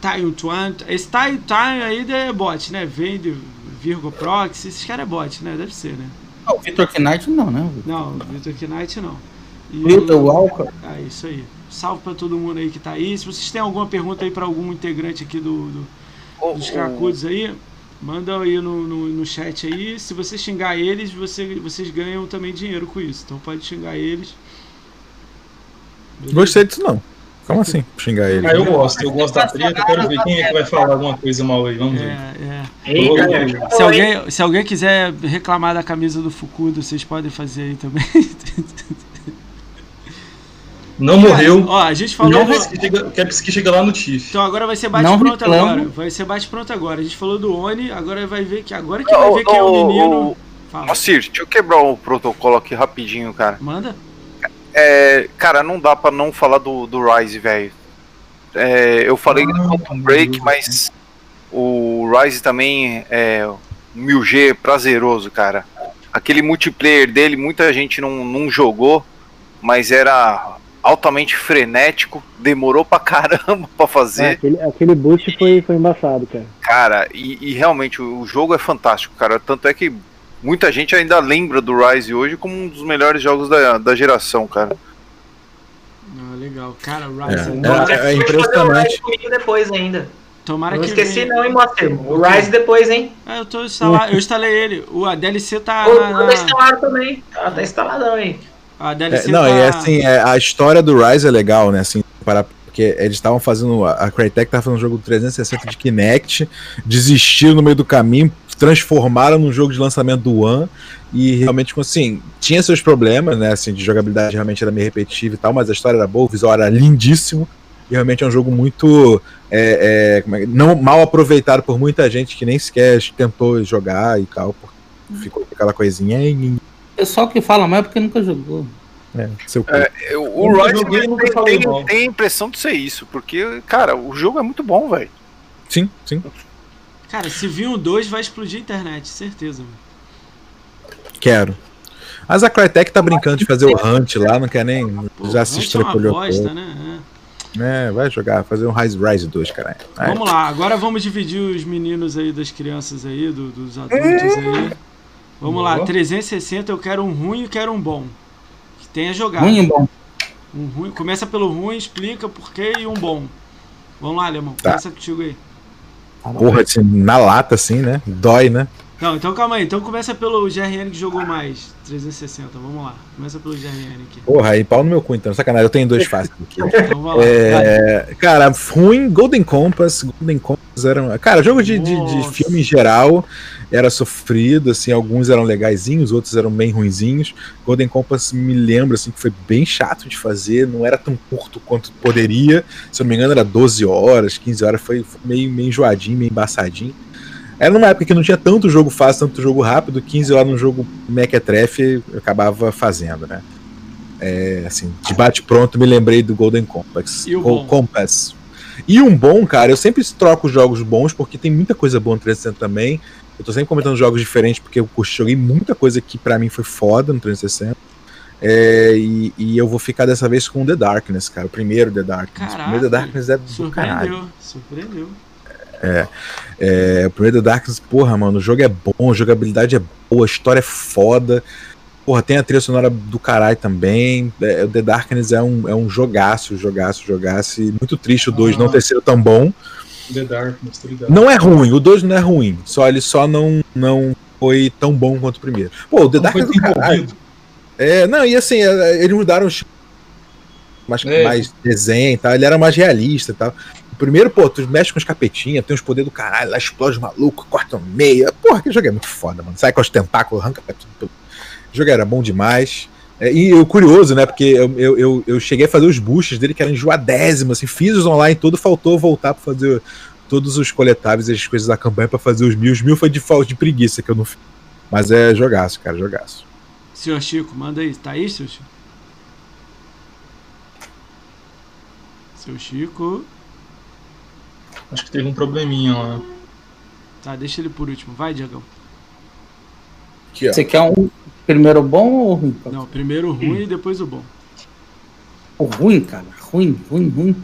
Taio Twan, esse Taio Twan aí é bot, né? Vem de Virgo Proxy, esses caras é bot, né? Deve ser, né? Não, o Victor Knight não, né? Não, Victor Knight não. E o- Walker. é isso aí. Salve pra todo mundo aí que tá aí. Se vocês têm alguma pergunta aí pra algum integrante aqui do, do- O- dos o- cracudos aí, manda aí no, no, no chat aí. Se você xingar eles, você, vocês ganham também dinheiro com isso. Então pode xingar eles. Beleza? Gostei disso não. Como assim? Xingar ele. Ah, eu gosto, eu gosto da treta, quero ver quem é que vai falar alguma coisa mal aí, vamos ver. É, é. Se alguém, se alguém quiser reclamar da camisa do Fukudo, vocês podem fazer aí também. Não morreu. Ó, a gente falou. Não, do- que chega- que chegue lá no Tiff. Então agora vai ser Não bate-pronto reclamo. agora. Vai ser bate-pronto agora. A gente falou do Oni, agora vai ver que agora que vai Ô, ver quem é o menino. ô, Fala. Moacir, deixa eu quebrar o protocolo aqui rapidinho, cara. Manda. É, cara, não dá pra não falar do, do Rise, velho. É, eu falei do Ah, Quantum Break, mas o Rise também é um 1000G prazeroso, cara. Aquele multiplayer dele, muita gente não, não jogou, mas era altamente frenético, demorou pra caramba pra fazer. aquele, aquele boost foi, foi embaçado, cara. Cara, e, e realmente o, o jogo é fantástico, cara. Tanto é que muita gente ainda lembra do Rise hoje como um dos melhores jogos da, da geração, cara. Ah, legal. Cara, Rise. É, é, é Pode fazer o impressionante. Comigo depois ainda. tomara Não que. esqueci venha- não, hein, Moacir? O Rise depois, hein? Ah, eu tô instalar, eu instalei ele. O a DLC tá. O na- tá na- instalado também. Tá, tá instaladão aí. a É, DLC não, tá. e assim, é, a história do Rise é legal, né? Assim, para, porque eles estavam fazendo. A a Crytek tava fazendo um jogo 360 de Kinect, desistiram no meio do caminho, transformaram num jogo de lançamento do One. E realmente, assim, tinha seus problemas, né? Assim, de jogabilidade realmente era meio repetitiva e tal, mas a história era boa, o visual era lindíssimo. E realmente é um jogo muito. é, é, como é não mal aproveitado por muita gente que nem sequer tentou jogar e tal. porque Ficou com aquela coisinha. "Ih, O pessoal que fala mais é porque nunca jogou. É, seu cu." Eu- o joguei, tem, tem a impressão de ser isso, porque, cara, o jogo é muito bom, velho. Sim, sim. Cara, se vir um 2, vai explodir a internet, certeza. mano. Quero. Mas a Crytek tá brincando de fazer o Hunt lá, não quer nem. Pô, já se Hunt é uma estrepolhou. bosta, né? É, vai jogar, fazer um Rise Rise 2, caralho. É. Vamos lá, agora vamos dividir os meninos aí das crianças aí, do- dos adultos aí. Vamos lá, Boa. 360 eu quero um ruim e quero um bom. Que tenha jogado. Ruim e bom. Um ruim, começa pelo ruim, explica por quê e um bom. Vamos lá, Alemão, Tá. começa contigo aí. Porra, assim, na lata, assim, né? Dói, né? Não, então calma aí. Então começa pelo GRN que jogou mais. 360, vamos lá. Começa pelo GRN aqui. Porra, aí pau no meu cu, então. Sacanagem, eu tenho dois fáceis aqui. Então vamos lá. É, cara, ruim, Golden Compass. Golden Compass era. Cara, jogo de, de, de filme em geral era sofrido, assim, alguns eram legaisinhos, outros eram bem ruinzinhos. Golden Compass me lembra, assim, que foi bem chato de fazer, não era tão curto quanto poderia. Se eu não me engano, era 12 horas, 15 horas, foi foi meio, meio enjoadinho, meio embaçadinho. Era numa época que não tinha tanto jogo fácil, tanto jogo rápido, 15 horas no jogo Mequetrefe eu acabava fazendo, né? É, assim, de bate pronto me lembrei do Golden Compass. E o Go-? Compass. E um bom, cara, eu sempre troco jogos bons, porque tem muita coisa boa no 360 também. Eu tô sempre comentando jogos diferentes, porque eu joguei muita coisa que pra mim foi foda no 360. É, e, e eu vou ficar dessa vez com o The Darkness, cara. O primeiro The Darkness. o primeiro The Caraca, Darkness é do caralho. Surpreendeu, surpreendeu. É, o primeiro The Darkness, porra, mano, o jogo é bom, a jogabilidade é boa, a história é foda. Porra, tem a trilha sonora do caralho também. É, o The Darkness é um, é um jogaço, jogaço, jogaço. E muito triste o 2 Ah. não ter sido tão bom. The Darkness, tô ligado. Não é ruim, o 2 não é ruim. Só ele só não, não foi tão bom quanto o primeiro. Pô, o The Não foi Darkness é do caralho. É, não, e assim, é, eles mudaram o estilo. Mais, É. mais desenho e tal, ele era mais realista e tal. Primeiro, pô, tu mexe com os capetinhas, tem os poderes do caralho, lá explode os malucos, corta no meio. Porra, aquele jogo é muito foda, mano. Sai com os tentáculos, arranca O jogo era bom demais. É, e o curioso, né? Porque eu, eu, eu, eu cheguei a fazer os boosts dele, que eram enjoadésimo, assim, fiz os online todo, faltou voltar pra fazer todos os coletáveis e as coisas da campanha pra fazer os mil. Os mil foi de falta de preguiça que eu não fiz. Mas é jogaço, cara, jogaço. Senhor Chico, manda aí. Tá aí, seu Chico? Seu Chico. Acho que teve um probleminha lá. Tá, deixa ele por último. Vai, Diagão. Aqui, ó. Você quer um primeiro bom ou ruim? Não, primeiro o ruim e depois o bom. O ruim, cara. Ruim, ruim, ruim.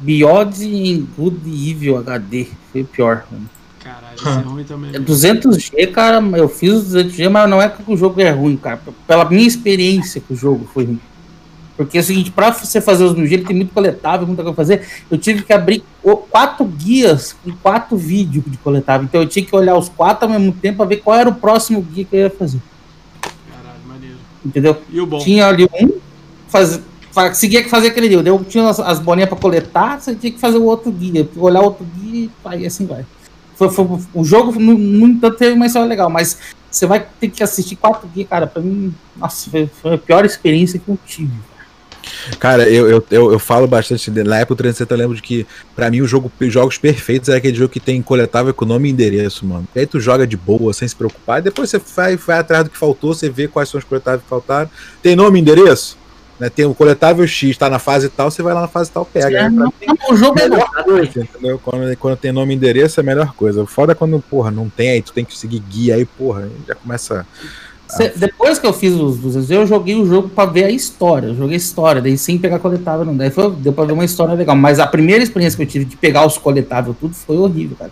Beyond em Good Evil HD. Foi o pior. mano. Caralho, esse é ruim também. É 200G, cara, eu fiz os 200G, mas não é que o jogo é ruim, cara. Pela minha experiência que o jogo foi ruim. Porque é o seguinte, pra você fazer os 1000G, ele tem muito coletável, muita coisa pra fazer. Eu tive que abrir quatro guias com quatro vídeos de coletável. Então eu tinha que olhar os quatro ao mesmo tempo pra ver qual era o próximo guia que eu ia fazer. Caralho, maneiro. Entendeu? E o bom? Tinha ali um, faz, fa- seguia que fazer aquele guia. Eu tinha as, as bolinhas pra coletar, você tinha que fazer o outro guia. Olhar outro guia e aí assim vai. Foi, foi- o jogo, no, no entanto, teve uma história legal, mas você vai ter que assistir quatro guias, cara. Pra mim, nossa, foi, foi a pior experiência que eu tive. Cara, eu, eu, eu, eu falo bastante. Na época do 360 eu lembro de que, pra mim, o jogo, os jogos perfeitos é aquele jogo que tem coletável com nome e endereço, mano. E aí tu joga de boa, sem se preocupar. E depois você vai, vai atrás do que faltou, você vê quais são os coletáveis que faltaram. Tem nome e endereço? Né? Tem o coletável X, tá na fase tal, você vai lá na fase tal, pega. É, Pra não, o jogo é melhor coisa, entendeu? Quando, quando tem nome e endereço é a melhor coisa. O foda é quando, porra, não tem, aí tu tem que seguir guia, aí, porra, aí já começa. Cê- depois que eu fiz os 200, eu joguei o jogo pra ver a história. Eu joguei a história, daí sem pegar coletável, não. Daí foi, deu pra ver uma história legal. Mas a primeira experiência que eu tive de pegar os coletáveis tudo foi horrível, cara.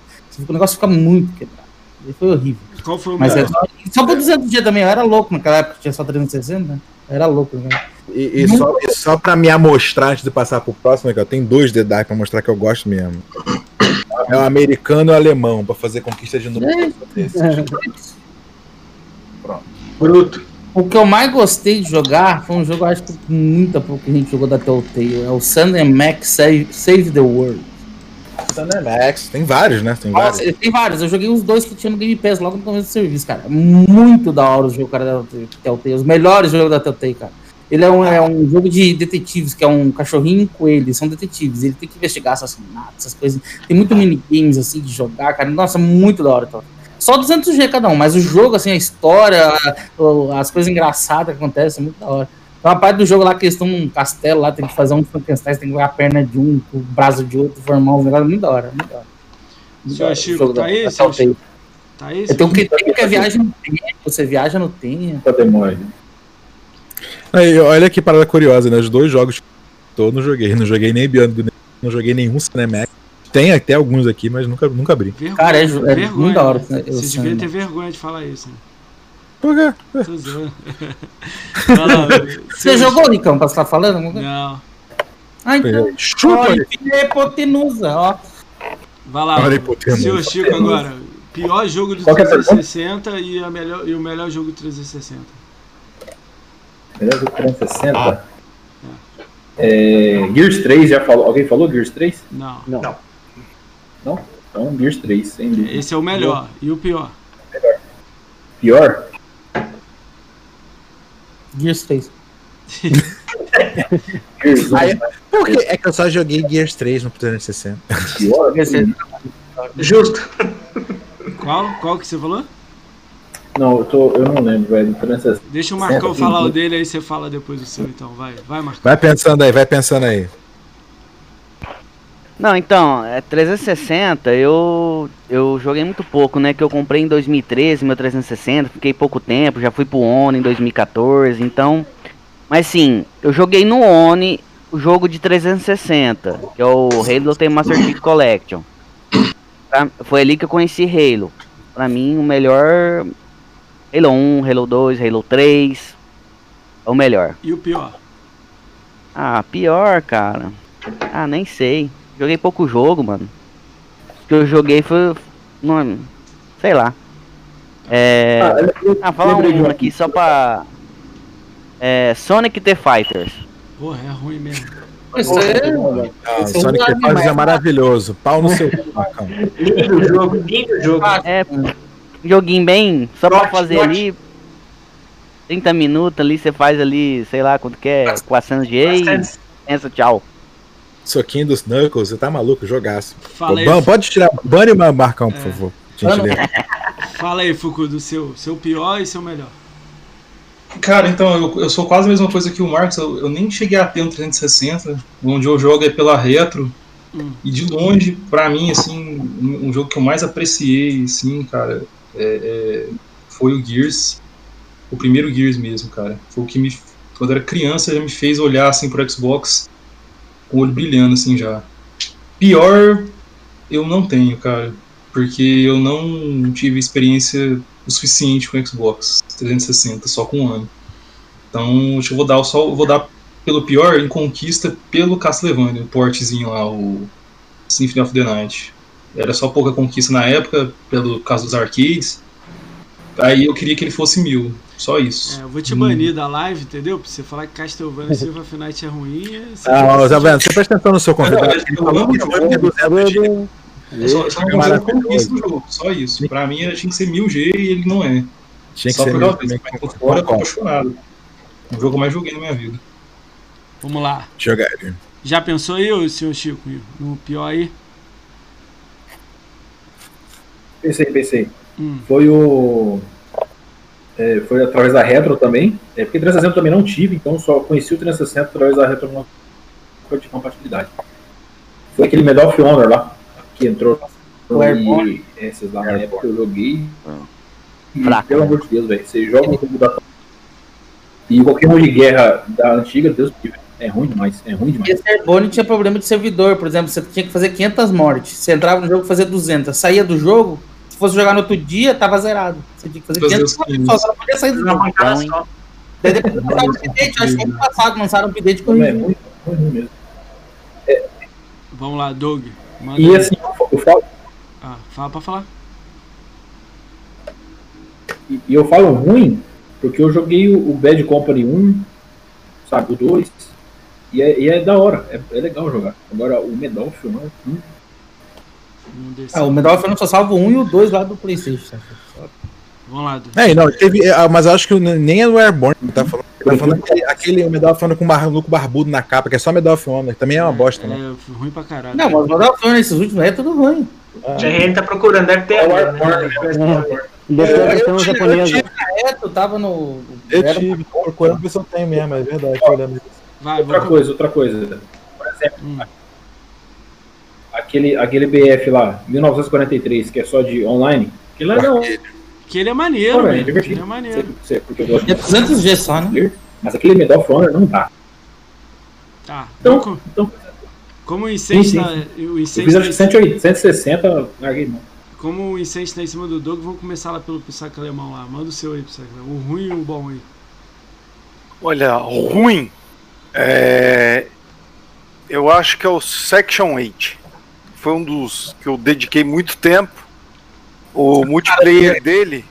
O negócio fica muito quebrado. Daí Foi horrível. Qual foi o Mas é só, só por 200 dias também. Eu era louco naquela época, tinha só 360, né? Eu era louco, né? E, e só, e só pra me amostrar antes de passar pro próximo, que eu tenho dois dedais pra mostrar que eu gosto mesmo. É o americano e o alemão, pra fazer conquista de número. Bruto. O que eu mais gostei de jogar foi um jogo, acho que muita pouca gente jogou da Telltale. É o Sun and Max Save, Save the World. Max, tem vários, né? Tem vários. Nossa, tem vários. Eu joguei os dois que tinha no Game Pass logo no começo do serviço, cara. Muito da hora o jogo, cara, da Telltale. Os melhores jogos da Telltale, cara. Ele é um, é um jogo de detetives, que é um cachorrinho e um coelho. Eles são detetives. Ele tem que investigar assassinatos, essas coisas. Tem muito minigames, assim, de jogar, cara. Nossa, muito da hora, então. Só 200G cada um, mas o jogo, assim, a história, a- as coisas engraçadas que acontecem, é muito da hora. Tem uma parte do jogo lá que eles estão num castelo lá, tem que fazer um Frankenstein, tem que ver a perna de um, o braço de outro, formar um negócio muito da hora, muito da hora. Muito da hora, o Chico, jogo tá aí, Telltale. Chico? Tá aí? Tenho um critério que é viagem no tempo, você viaja no tempo. Pra demora. Aí, olha que parada curiosa, né? Os dois jogos que eu não joguei. Não joguei nem Beyond não joguei nenhum Cinemax. Tem até alguns aqui, mas nunca, nunca abri. Vergonha, Cara, é é vergonha, muito da hora, né? né, Você devia né? ter vergonha de falar isso. Né? Por quê? Você jogou, Ricão, pra você estar falando? alguma coisa? Não. Ah, então. Chupa é hipotenusa, ó. Vai lá, Olha, hipotenusa. senhor Chico agora. Pior jogo do Qual que é a 360 e, a melhor, e o melhor jogo do 360. Beleza? 360. É, Gears 3, já falou. Alguém falou Gears 3? Não. Não. Então, Gears 3, sem dúvida. Esse é o melhor. E o pior? Pior? Gears 3. Gears 1, Aí- Por quê? É que eu só joguei Gears 3 no 360. pior? Justo. Qual? Qual que você falou? Não, eu, tô, eu não lembro, velho. 360. Deixa o Marcão falar o dele, aí você fala depois o seu, então. Vai, vai, Marcão. Vai pensando aí, vai pensando aí. Não, então, é 360, eu eu joguei muito pouco, né? Que eu comprei em 2013 meu 360, fiquei pouco tempo, já fui pro Oni em 2014, então. Mas sim, eu joguei no Oni o jogo de 360, que é o Halo The Master Chief Collection. Pra- foi ali que eu conheci Halo. Pra mim, o melhor. Halo 1, Halo 2, Halo 3. É o melhor. E o pior? Ah, pior, cara. Ah, nem sei. Joguei pouco jogo, mano. O que eu joguei foi. Mano, sei lá. É. Ah, falar lembrei de um um aqui só pra. É. Sonic the Fighters. Porra, é ruim mesmo. Isso é. Ah, Esse é Sonic the Fighters é maravilhoso. Pau no seu cu. Lindo jogo, lindo jogo. Ah, É. Joguinho bem. Só pra fazer ali. 30 minutos ali, você faz ali, sei lá quanto que é, 400 G e pensa, tchau. Soquinho dos Knuckles, você tá maluco, jogaço. Fala aí, Ban- pode tirar, bane o Marcão, É. por favor. Fala aí, Fuku, do seu, seu pior e seu melhor. Cara, então, eu, eu sou quase a mesma coisa que o Marcos. Eu, eu nem cheguei a ter um 360. Onde eu jogo é pela retro. Hum. E de longe, pra mim, assim, um, um jogo que eu mais apreciei, assim, cara, é- é, foi o Gears. O primeiro Gears mesmo, cara. Foi o que me. Quando eu era criança, já me fez olhar, assim, pro Xbox com o olho brilhando, assim, já. Pior, eu não tenho, cara. Porque eu não tive experiência o suficiente com Xbox 360, só com um ano. Então, eu vou dar só vou dar pelo pior em conquista pelo Castlevania, o portzinho lá, o Symphony of the Night. Era só pouca conquista na época, pelo caso dos arcades. Aí eu queria que ele fosse mil, só isso. É, eu vou te banir da live, entendeu? Pra você falar que Castlevania Silva Night é ruim. você- Ah, ó, tá vendo? Você presta atenção no seu Não, convidado. eu- Ele falou que o foi jogo. 200 GB. Eu só, não É conquista do jogo, só isso. Pra mim tinha que ser 1000G e ele não é. Tinha que só ser por mil causa disso. também. Mas por fora eu tô apaixonado. O jogo mais joguei na minha vida. Vamos lá. Jogaria. Já pensou aí, senhor Chico, no pior aí? Pensei, pensei. Hum. Foi o. é, foi através da Retro também. É porque 360 eu também não tive, então só conheci o 360 através da Retro não de compatibilidade. Foi aquele Medal of Honor lá, que entrou. O Airborne. E esses lá na época eu joguei. E, Fraco, pelo né? amor de Deus, velho. Você joga no jogo da. E qualquer jogo de guerra da antiga, Deus me. É ruim demais, é ruim demais. Esse Airborne tinha problema de servidor, por exemplo, você tinha que fazer 500 mortes. Você entrava no jogo e fazia 200. Saía do jogo, fosse jogar no outro dia, tava zerado. Você tinha que fazer Fazer 500 os mortes, 500. só você não podia sair do Uma jogo. Então, só. Daí depois lançaram o update, acho que ano passado lançaram o update com Não, é ruim, ruim mesmo. Vamos lá, Doug. Manda E aí. assim, eu falo, Ah, fala pra falar. E e eu falo ruim porque eu joguei o, o Bad Company 1, sabe, o 2, e é, e é da hora, é, é legal jogar. Agora o Medal of Honor, hum, Um. Ah, o Medal of Honor só salva o 1 e o 2 lá do Playstation. Vamos lá. É, não, teve. ah, Mas eu acho que nem é do Airborne que tá falando. Tá falando aquele, aquele Medal of Honor com o maluco barbudo na capa, que é só Medal of Honor. Também é uma bosta, né? É ruim pra caralho. Não, mas o Medal of Honor nesses últimos aí é tudo ruim. O GRN tá procurando, deve ter. É o agora, Airborne, né? Depois É, a versão eu tive- eu japonesa. tive- É, tu tava no. Eu tive, procurando ver se eu tenho mesmo, é verdade. outra vou... coisa, outra coisa. Por exemplo, Hum. Aquele, aquele BF lá, 1943, que é só de online, é da hora, Que ele é maneiro, Pô, é velho. divertido. Ele é maneiro. Sei- sei eu É 200G só, né? mas aquele Medal of Honor não dá. Tá. Então, Como- então Como o incêndio Sim, sim. tá. O eu incêndio fiz tá acho em que 180, 160, larguei mão. Como o incêndio tá em cima do Doug, vamos começar lá pelo Pissaca Alemão lá. Manda o seu aí, Pissaca Alemão. O ruim e o bom aí. Olha, ruim. É... Eu acho que é o Section 8. Foi um dos que eu dediquei muito tempo. O multiplayer dele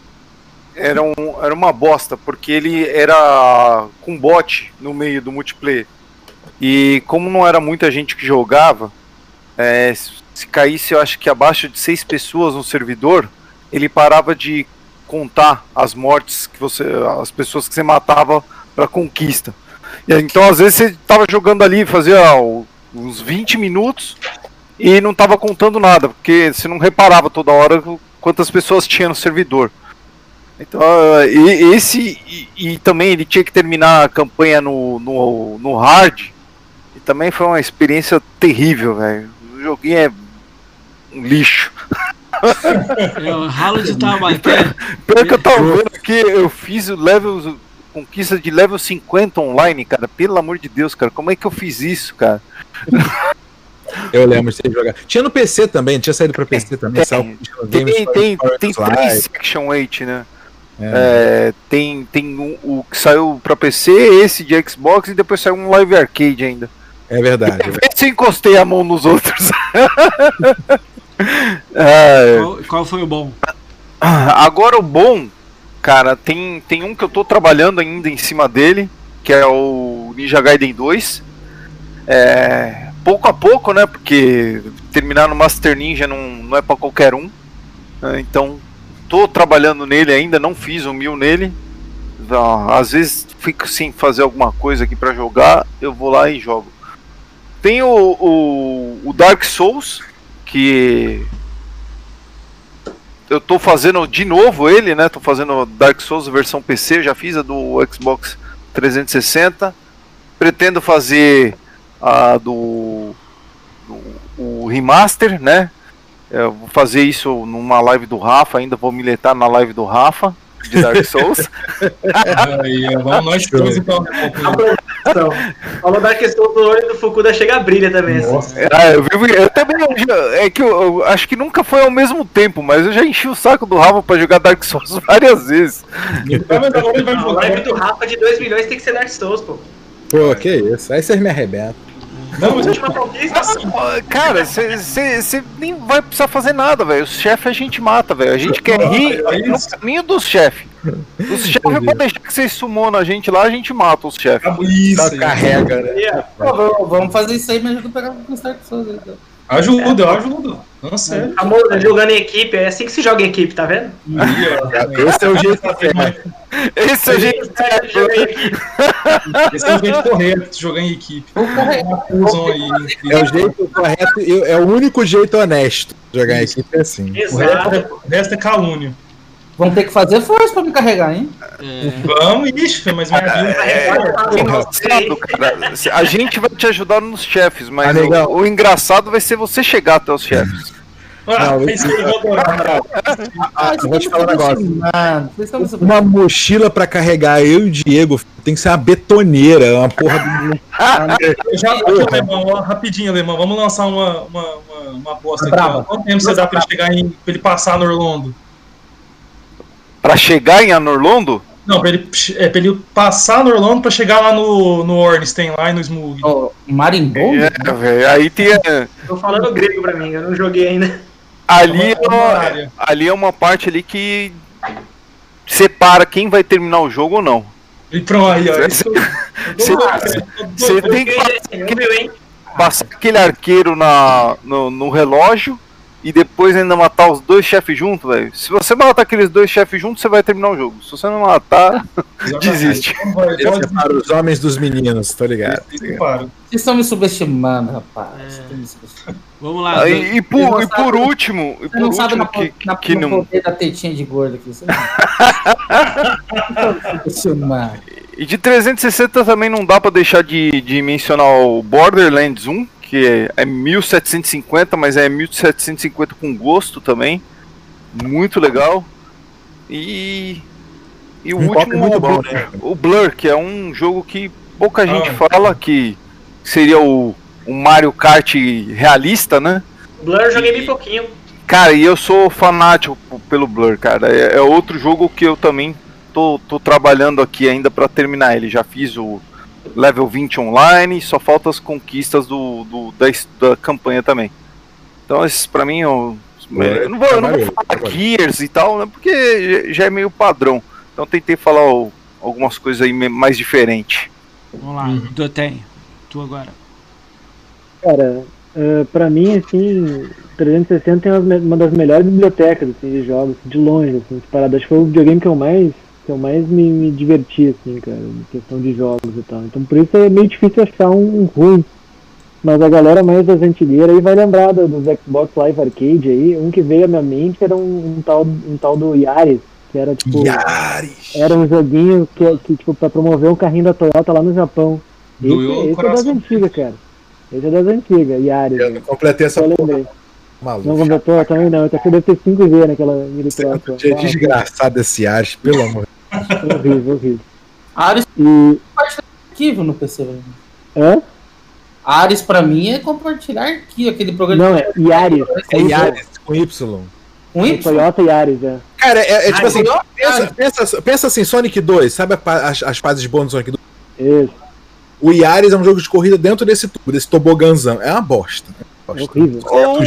era, um, era uma bosta, porque ele era com bot no meio do multiplayer. E como não era muita gente que jogava, é, se caísse, eu acho que abaixo de seis pessoas no servidor, ele parava de contar as mortes que você, as pessoas que você matava para conquista. E Então, às vezes você tava jogando ali, fazia ó, uns 20 minutos e não tava contando nada, porque você não reparava toda hora quantas pessoas tinha no servidor. Então, ah, e, esse e, e também ele tinha que terminar a campanha no, no, no hard. E também foi uma experiência terrível, velho. O joguinho é um lixo. É o ralo de. Pelo que eu tava vendo aqui, eu fiz o level. Conquista de level 50 online, cara. Pelo amor de Deus, cara. Como é que eu fiz isso, cara? Eu lembro de você jogar. Tinha no PC também, tinha saído pra PC também. Tem, Tem, tem, tem Live. três Section 8, né? É. É, tem tem um- o que saiu pra PC, esse de Xbox e depois saiu um Live Arcade ainda. É verdade. Vê se encostei a mão nos outros. É, Qual, qual foi o bom? Agora o bom, cara, tem, tem um que eu tô trabalhando ainda em cima dele, que é o Ninja Gaiden 2. É, pouco a pouco, né? Porque terminar no Master Ninja não, não é pra qualquer um. né, Então, tô trabalhando nele ainda, não fiz o mil nele. ó, às vezes fico sem fazer alguma coisa aqui pra jogar, eu vou lá e jogo. Tem o, o, o Dark Souls, que eu tô fazendo de novo ele, né? Tô fazendo Dark Souls versão PC, já fiz a do Xbox 360. Pretendo fazer a do, remaster, né? Eu vou fazer isso numa live do Rafa, ainda vou militar na live do Rafa de Dark Souls. Aí, vamos nós dois então. Então, falou da questão do olho do Fukuda chega a brilha também. assim. Ah, eu, vivo- eu também eu já- é que eu, eu acho que nunca foi ao mesmo tempo, mas eu já enchi o saco do Rafa pra jogar Dark Souls várias vezes. Tá vai A live do Rafa de 2 milhões tem que ser Dark Souls, pô. Pô, que isso. Aí vocês me arrebentam. Não, mas Última conquista. Ah, Cara, você nem vai precisar fazer nada, velho. Os chefes a gente mata, velho. A gente quer rir é no caminho dos chefes. Os chefes podem deixar que vocês summonam a gente lá, a gente mata os chefes. Isso. Carrega, né? Pô, vamos- fazer isso aí, me ajuda a pegar com os Dark Souls aí, então. Ajuda, ajudo. Não, sério. Amor, jogando em equipe, é assim que se joga em equipe, tá vendo? Esse é o jeito Esse certo. Esse a gente. Joga em equipe. é o jeito correto de jogar em equipe. É o jeito correto é o único jeito honesto de jogar em equipe é assim. O é, Exato. o resto é calúnio. Vamos ter que fazer força pra me carregar, hein? Vamos, ixi, mas minha vida É, Porra. engraçado, cara. A gente vai te ajudar nos chefes, mas Ah, o, o engraçado vai ser você chegar até os chefes. Ah, Não, isso aí eu vou. Ah, eu vou te falar um negócio. Me Uma mochila pra carregar eu e o Diego tem que ser uma betoneira, uma porra do. Eu já, aqui, alemão, ó, rapidinho, alemão. Vamos lançar uma, uma, uma, uma aposta aqui. Ó. Quanto tempo você dá pra ele chegar em. pra ele passar no Orlando? Pra chegar em Anorlondo, Não, pra ele, é, pra ele passar no Orlando pra chegar lá no, no Ornstein, lá e no Smug. Ó, Marimbondo? é, velho, aí tem. Tô falando grego pra mim, eu não joguei ainda. Ali, Uma- uma área. ali é uma parte ali que separa quem vai terminar o jogo ou não. E pronto, aí, ó. Você- Você tem que passar aquele arqueiro na, no, no relógio e depois ainda matar os dois chefes juntos, velho. Se você matar aqueles dois chefes juntos, você vai terminar o jogo. Se você não matar, desiste. Pode, pode, Para os homens dos meninos, tô ligado. Para. Vocês estão me subestimando, rapaz. Vocês estão me subestimando. Vamos lá. Aí, e, Você por, e sabe- por último, e por não sabe último na, que, na, que no não. poder da tetinha de gordo aqui. Você não Vocês estão me subestimando. E de 360 também não dá pra deixar de, de mencionar o Borderlands 1, que é, é 1750, mas é 1750 com gosto também. Muito legal. E. E o Um pop último, muito o, bom, Blur, né? o Blur, que é um jogo que pouca gente Ah. fala que seria o, o Mario Kart realista, né? Blur eu joguei bem pouquinho. Cara, e eu sou fanático pelo Blur, cara. É, é outro jogo que eu também tô, tô trabalhando aqui ainda pra terminar ele. Já fiz o level 20 online, só falta as conquistas do, do- da, da campanha também. Então, esses pra mim, eu, É, eu não vou, eu não vou falar. Gears e tal, né? Porque já- é meio padrão. Então, tentei falar o- algumas coisas aí mais diferentes. Vamos lá, Uhum. Dotem. Tu agora. Cara, eh, pra mim, assim, 360 tem me- uma das melhores bibliotecas assim, de jogos, de longe, assim, disparado. Acho que foi o videogame que eu mais, que eu mais me, me diverti, assim, cara, em questão de jogos e tal. Então por isso é meio difícil achar um, um ruim. Mas a galera mais das antigas aí vai lembrar do- dos Xbox Live Arcade aí. Um que veio à minha mente era um, um tal, um tal do Yaris, que era tipo. Yaris! Era um joguinho que, que tipo, pra promover um carrinho da Toyota lá no Japão. Esse, Doeu esse é das antigas, cara. Esse é das antigas, Yaris. Eu não completei essa porra, lembrei. Não maluco. completou também não. Então deve ter 5G naquela troca. Que desgraçado esse Yaris, pelo amor de Horrível, horrível. Ares E. arquivo no PC, velho. Hã? Ares pra mim é compartilhar arquivo, aquele programa Não, é Yaris. É Yaris com Y. com É Y. Toyota Yaris, é. Cara, é, é tipo Ah, assim, pensa, pensa, pensa assim, Sonic 2, sabe as, as fases bônus do Sonic 2? Isso. O Yaris é um jogo de corrida dentro desse tubo, desse toboganzão. É uma bosta. É É horrível. Velho, eu não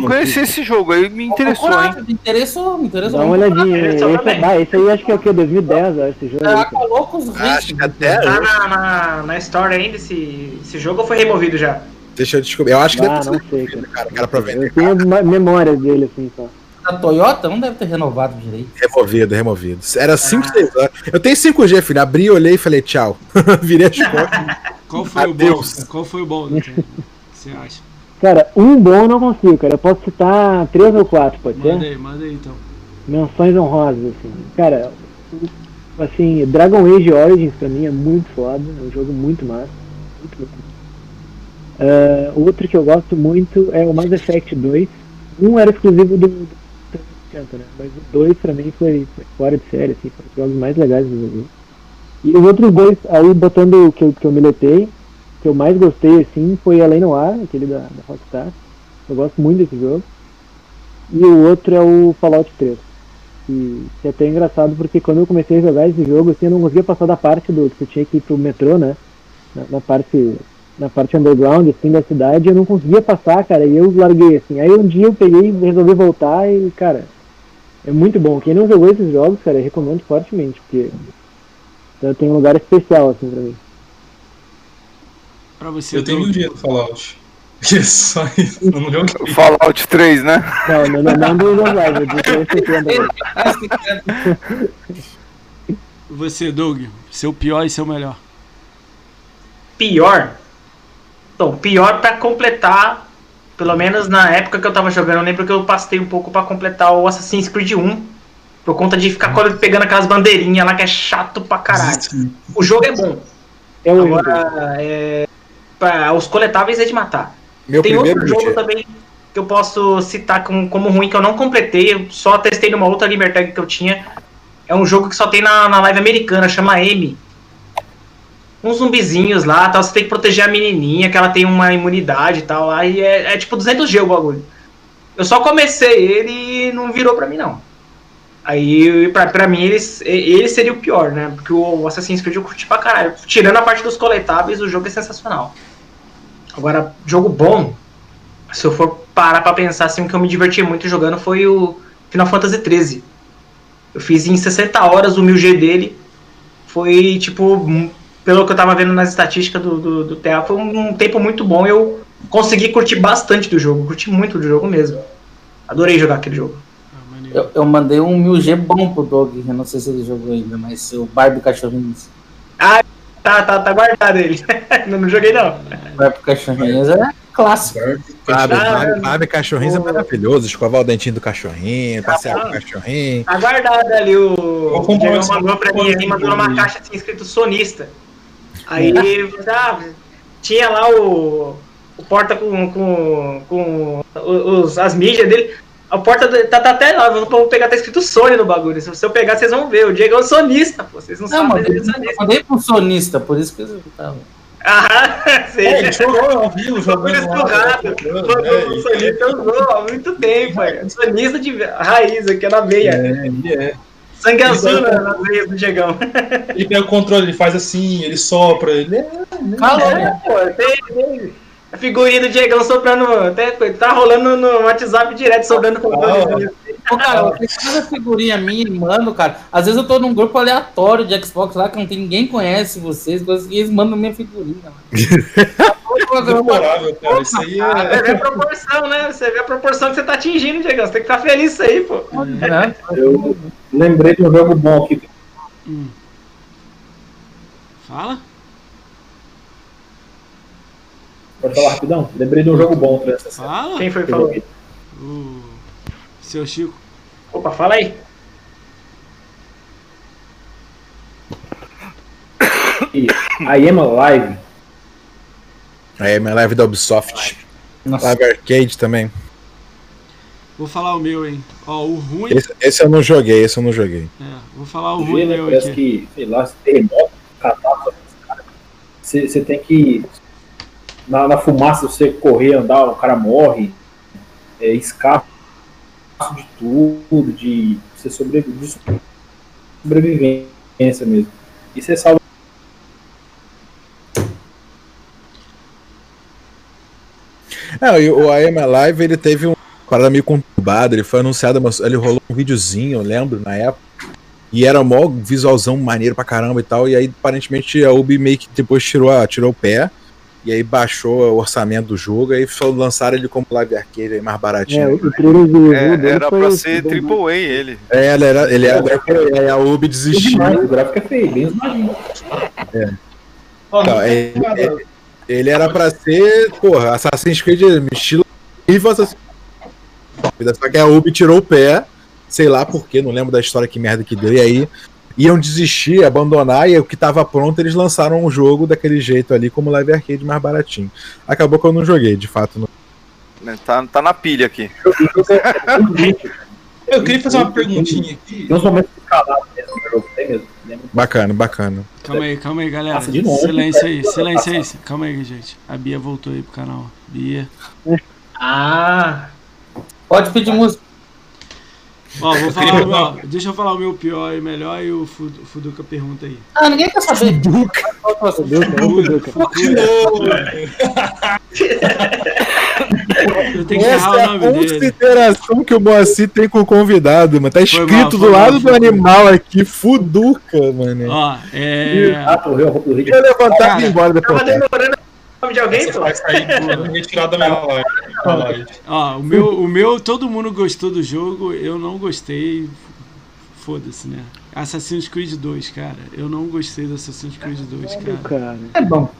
chama, conhecia esse jogo aí, me interessou, hein? Me interessou, me interessou. Dá uma olhadinha. Esse, é, esse aí acho que é o que? 2010, ó, esse jogo. aí, Ah, cara. colocou os Acho que até. Tá na, na, na Store ainda esse, esse jogo ou foi removido já? Deixa eu descobrir. Eu acho que Ah, deve não ter sei, cara. cara. Cara, pra vender. Eu tenho ma- memórias dele, assim, só. da Toyota não deve ter renovado direito. Removido, removido. Era 5, 6 horas. Eu tenho 5G, filho. Abri, olhei e falei tchau. Virei as costas. Qual foi o Adeus. bom? Qual foi o bom? O que você acha? Cara, um bom eu não consigo, cara. Eu posso citar três ou quatro, pode Manda ser? aí, manda aí então. Menções honrosas, assim. Cara, assim, Dragon Age Origins pra mim é muito foda. É um jogo muito massa. Muito, muito massa. Ah, outro que eu gosto muito é o Mass Effect 2. Um era exclusivo do, do 360, né? Mas o 2 pra mim foi, foi fora de série, assim, foi um dos jogos mais legais do jogo. E os outros dois, aí botando o que eu, que eu miletei, que eu mais gostei, assim, foi Além Noir, aquele da, da Rockstar. Eu gosto muito desse jogo. E o outro é o Fallout 3. E que é até engraçado porque quando eu comecei a jogar esse jogo, assim, eu não conseguia passar da parte do que você tinha que ir pro metrô, né? Na, na parte na parte underground, assim, da cidade, eu não conseguia passar, cara, e eu larguei, assim. Aí um dia eu peguei e resolvi voltar e, cara, é muito bom. Quem não jogou esses jogos, cara, eu recomendo fortemente, porque então, tem um lugar especial, assim, pra mim. Pra você, Eu tenho mil dias no Fallout. Que só isso. Eu não joguei. Fallout 3, né? Não, não, não, não do do 360. Você, Doug. Seu pior e seu melhor. Pior? Então, pior pra completar, pelo menos na época que eu tava jogando, eu lembro que eu passei um pouco pra completar o Assassin's Creed 1. Por conta de ficar pegando aquelas bandeirinhas lá que é chato pra caralho. O jogo é bom. É Agora, é, pra- os coletáveis é de matar. Meu Tem outro jogo dia. também que eu posso citar como, como ruim, que eu não completei, eu só testei numa outra Libertag que eu tinha. É um jogo que só tem na, na live americana, chama M. Uns zumbizinhos lá, tal, você tem que proteger a menininha, que ela tem uma imunidade e tal, lá, e é, é tipo 200G o bagulho. Eu só comecei ele e não virou pra mim, não. Aí, pra, pra mim, ele, ele seria o pior, né? Porque o Assassin's Creed eu curti pra caralho. Tirando a parte dos coletáveis, o jogo é sensacional. Agora, jogo bom, se eu for parar pra pensar, assim, o que eu me diverti muito jogando foi o Final Fantasy XIII. Eu fiz em 60 horas o 1000G dele. Foi, tipo, pelo que eu tava vendo nas estatísticas do, do, do TA, foi um, um tempo muito bom. Eu consegui curtir bastante do jogo, curti muito do jogo mesmo. Adorei jogar aquele jogo. Ah. Eu, eu mandei um 1000G bom pro Doug, eu não sei se ele jogou ainda, mas o Barbie Cachorrinhos. Tá, tá, tá guardado ele. não, não joguei não. Barbie Cachorrinhos é clássico. Fábio, Fábio Cachorrinho é maravilhoso. Escovar o dentinho do cachorrinho, passear Ah. com o cachorrinho. Tá guardado ali o. O Diego mandou pra mim ali, mandou numa caixa assim, escrito sonista. Aí ah, tinha lá o. O porta com. com, com os, as mídias dele. A porta do- tá, tá até lá, vou vou pegar, tá escrito Sony no bagulho. Se eu pegar, vocês vão ver. O Diego é um sonista, pô. Vocês não, Não, sabem, mas ele é eu sonista. mandei pro sonista, por isso que eu tava. Ah, sei. É, ele chorou ao vivo jogando esturrado. Mandou o sonista, eu usou há muito tempo, é. Sonista de raiz aqui é na veia. É, é. Sangue Ele azul vai- na- nas veias do Diegão. Ele pega o controle, ele faz assim, ele sopra. Ele é Calma, É, pô, tem, tem a figurinha do Diegão soprando, até, tá rolando no WhatsApp direto, sobrando com Pô, cara, vocês fazem ficigurinha minha e mano, cara. Às vezes eu tô num grupo aleatório de Xbox lá que não tem ninguém conhece vocês, coisas que eles mandam minha figurinha. Memorável, cara. Isso aí Ah, é. Você vê a proporção, né? Você vê a proporção que você tá atingindo, Diegão. Você tem que estar feliz isso aí, pô. Né? Eu lembrei de um jogo bom aqui. Hum. Fala? Pode falar rapidão? Lembrei de um jogo bom 360. Fala. Quem foi que falou? O seu Chico. Opa, fala aí. E I Am Alive. Aí, minha live da Ubisoft. Nossa, Live Arcade também. Vou falar o meu, hein. Ó, o ruim. Esse, esse eu não joguei, esse eu não joguei. É, vou falar o ruim né? Parece aqui. que, sei lá, se terremoto, catástrofe, você tem que. Na, na fumaça, você correr, andar, o cara morre. É, escapa de tudo, de você sobreviver, de sobrevivência mesmo. E você salva. É, o Am Alive, ele teve uma parada meio conturbada, ele foi anunciado, ele rolou um videozinho, eu lembro, na época. E era mó visualzão maneiro pra caramba e tal. E aí, aparentemente, a Ubi meio que depois tirou, a, tirou o pé. E aí baixou o orçamento do jogo, aí só lançaram ele como live arcade aí, mais É, baratinho. o trailer do É, era pra ser bom, Triple A ele. É, ele era, ele era, aí a Ubi desistiu. demais, o gráfico é feio, bem. Ó, Então, é- é- Ele era pra ser, porra, Assassin's Creed estilo horrível Assassin's Creed. Só que a Ubi tirou o pé, sei lá porquê, não lembro da história que merda que deu, e aí iam desistir, abandonar, e o que tava pronto, eles lançaram o jogo daquele jeito ali, como live arcade mais baratinho. Acabou que eu não joguei, de fato. Não. né? Tá, tá na pilha aqui. Eu queria fazer uma perguntinha aqui. Tem uns momentos escalados mesmo? Bacana, bacana. Calma aí, calma aí, galera. De novo. Silêncio aí, silêncio aí. Calma aí, gente. A Bia voltou aí pro canal. Bia. Ah, Pode pedir música. Ó, vou Eu falar meu, deixa eu falar o meu pior e melhor e o Fu- o Fuduca pergunta aí. Ah, ninguém quer saber. Duca, é o Duca. De novo. Eu tenho que errar Essa é a nome dele. consideração que o Moacir tem com o convidado, mano. Tá escrito mal, do mal, lado foi do mal. animal aqui, Fuduca, mano. Ó, é. Ah, pô, eu Eu ia levantar e Cara, ir embora depois. tava demorando o nome de alguém, Essa pô? vai retirada da minha live. Ó, o meu, o meu, todo mundo gostou do jogo, eu não gostei. Foda-se, né? Assassin's Creed 2, cara. Eu não gostei do Assassin's Creed 2, cara. Cara, É bom.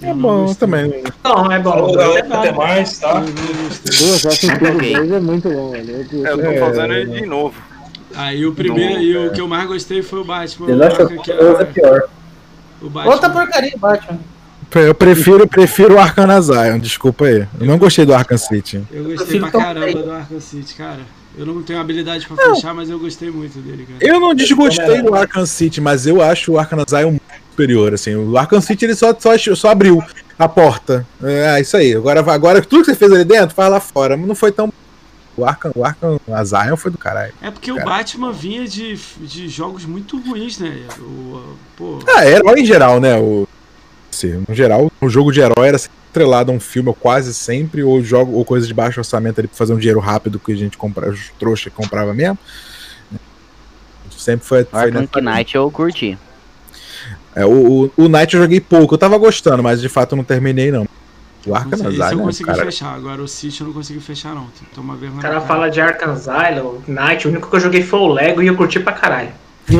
Eu É não bom gostei. também. Não, é bom. Falou, É. Até mais, tá? Eu não pô, Assassin's Creed Ok. 2 é muito bom, velho. Eu- É, eu tô É, fazendo ele de novo. Aí o primeiro e o que eu mais gostei foi o Batman. The o Last of Arkham, que Us é era- pior. o Batman. Outra porcaria, Batman. Eu prefiro, prefiro o Arkham Zion, desculpa aí. Eu não gostei do Arkham City. Eu gostei prefiro pra caramba do Arkham City, cara. Eu não tenho habilidade pra fechar, mas eu gostei muito dele, cara. Eu não desgostei do Arkham City, mas eu acho o Arkham Zion muito superior, assim. O Arkham City ele só, só, só abriu a porta. É, isso aí. Agora, agora tudo que você fez ali dentro, faz lá fora. Mas não foi tão... O Arkham, o Arkham a Zion foi do caralho. É porque o. Batman vinha de, de jogos muito ruins, né? O, pô, Ah, herói em geral, né? O, assim, no geral, o jogo de herói era sempre estrelado a um filme, quase sempre, ou jogo, ou coisa de baixo orçamento ali pra fazer um dinheiro rápido que a gente comprava, os trouxa que comprava mesmo. Sempre foi. foi Arkham Knight eu curti. É, o, o, o Night eu joguei pouco, eu tava gostando, mas de fato eu não terminei, não. O Arkham esse eu Asylum, consegui cara. fechar. Agora o City eu não consegui fechar, não. Tem que tomar vergonha. O cara fala de Arkham Asylum, Knight, o único que eu joguei foi o Lego e eu curti pra caralho.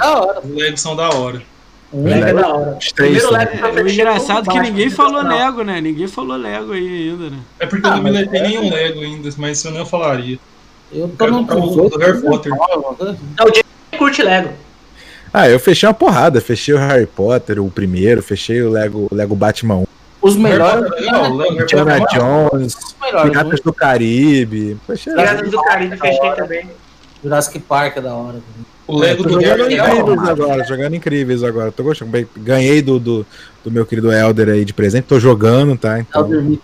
Da hora. Os Legos são da hora. O Lego é da hora. Os três Primeiro. Lego pra É, o engraçado que ninguém Batman, falou não. Lego, né? Ninguém falou Lego aí ainda, né? É porque eu não me letei nenhum Lego ainda, mas isso eu não falaria. Eu tô Quero no comprar o do Harry Potter. Não, o Diego curte Lego. Ah, eu fechei uma porrada. Fechei o Harry Potter, o primeiro, fechei o Lego, Lego Batman 1, Os melhores. É é Indiana. Jones, Os melhores. Piratas do Caribe. Fechei. Piratas do Caribe fechei também. Jurassic Park é da hora. O Lego Tô do jogando é legal. incríveis agora, jogando incríveis agora. Tô gostando. Ganhei do, do, do meu querido Elder aí de presente. Tô jogando, tá? Então, Elder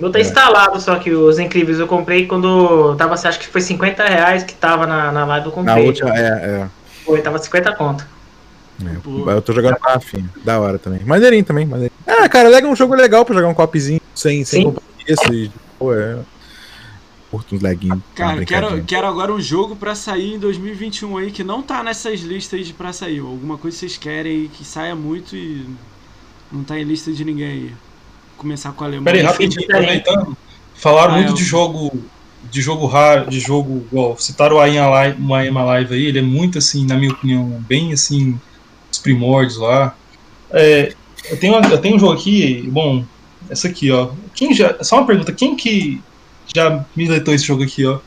meu tá instalado, só que os incríveis eu comprei quando tava, acho que foi 50 reais que tava na, na live, eu na comprei. última, é, Foi, tava 50 conto. é. Eu tô jogando pra afim. Da hora também. Maneirinho também. Maneirinho. Ah, cara, Lego é um jogo legal pra jogar um copzinho sem, sem compromisso. E, pô, é. Curto uns leguinhos. Cara, quero, quero agora um jogo pra sair em 2021 aí que não tá nessas listas de pra sair. Alguma coisa que vocês querem aí que saia muito e não tá em lista de ninguém aí. Começar com a Alemanha. Pera aí, rapidinho, aproveitando. Falaram Ah, muito eu- de jogo. De jogo raro, de jogo. Igual, citaram o Aim Alive, o Aim Alive aí, ele é muito assim, na minha opinião, bem assim, os primórdios lá. É, eu, tenho, eu tenho um jogo aqui, bom, essa aqui, ó. Quem já. Só uma pergunta, quem que já militou esse jogo aqui, ó?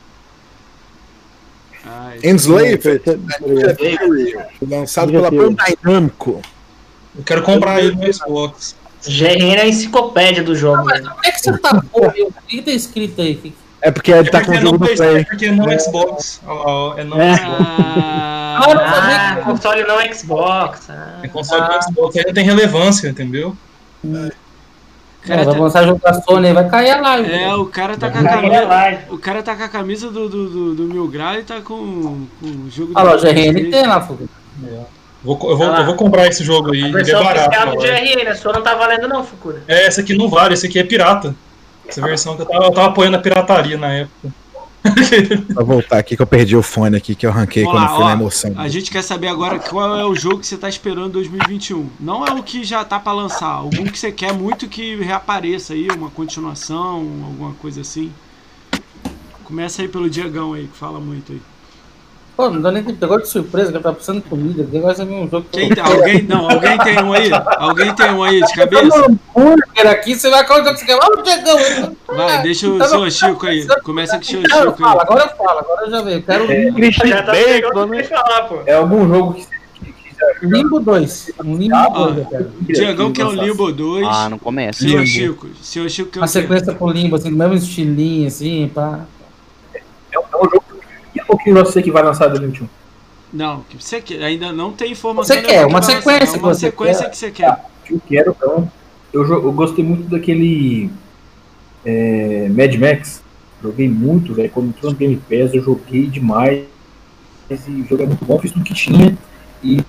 Ai, Enslaved, lançado pela. Bandai Namco. Eu quero comprar ele no Xbox. GRN é a enciclopédia do jogo. né? Como é que você tá? O que tá escrito aí? É porque ele É tá com porque, o não, jogo do PlayStation, Play. é porque não Xbox. Ó, ó, é não É. Xbox. Ah, Ah, não Ah, console não Xbox. Ah. É console do Xbox, ainda tem relevância, entendeu? Cara vai tá- lançar jogo da Sony aí, vai cair a live. é, o cara tá com a camisa. O cara tá com a camisa do, do, do, do Mil Grau e tá com, com o jogo Olha lá, o do GRN tem lá, Fuga. Vou, eu, vou, Ah eu vou comprar esse jogo aí, A ele é versão barato. oficial do loja. GRN, a sua não tá valendo não, Fucura. É, essa aqui não vale, essa aqui é pirata. Essa versão que eu tava, eu tava apoiando a pirataria na época. Vou voltar aqui que eu perdi o fone aqui, que eu arranquei quando fui ó. na emoção. A gente quer saber agora qual é o jogo que você tá esperando em 2021. Não é o que já tá pra lançar, algum que você quer muito que reapareça aí, uma continuação, alguma coisa assim. Começa aí pelo Diegão aí, que fala muito aí. Pô, não dá nem tempo. Pegou de surpresa, que eu tava precisando de comida. Negócio é um jogo que alguém, não, alguém tem um aí? Alguém tem um aí de cabeça? um hambúrguer aqui, você vai qual jogo que você quer? Vamos, Diegão! Vai, deixa o seu Chico aí. Começa com o seu Chico aí. agora eu falo, agora eu já veio. Eu quero Já tá o que falar, pô. É algum jogo que você Limbo 2. Um Limbo Ó, 2, eu quero. o Diegão quer o Limbo 2. Ah, não começa. Senhor Limbo. Chico, senhor Chico quer Uma o quê? sequência pro Limbo, assim, do mesmo estilinho, assim, pá. É um, é jogo que sei que vai lançar em 2021. Não, que você quer, ainda não tem informação. Você quer, que uma lançar, sequência que Uma você sequência quer. que você quer. que eu quero, então. Eu, eu gostei muito daquele é, Mad Max. Joguei muito, velho. Quando entrou no Game Pass, eu joguei demais. E o jogo é muito bom, fiz tudo que tinha. E.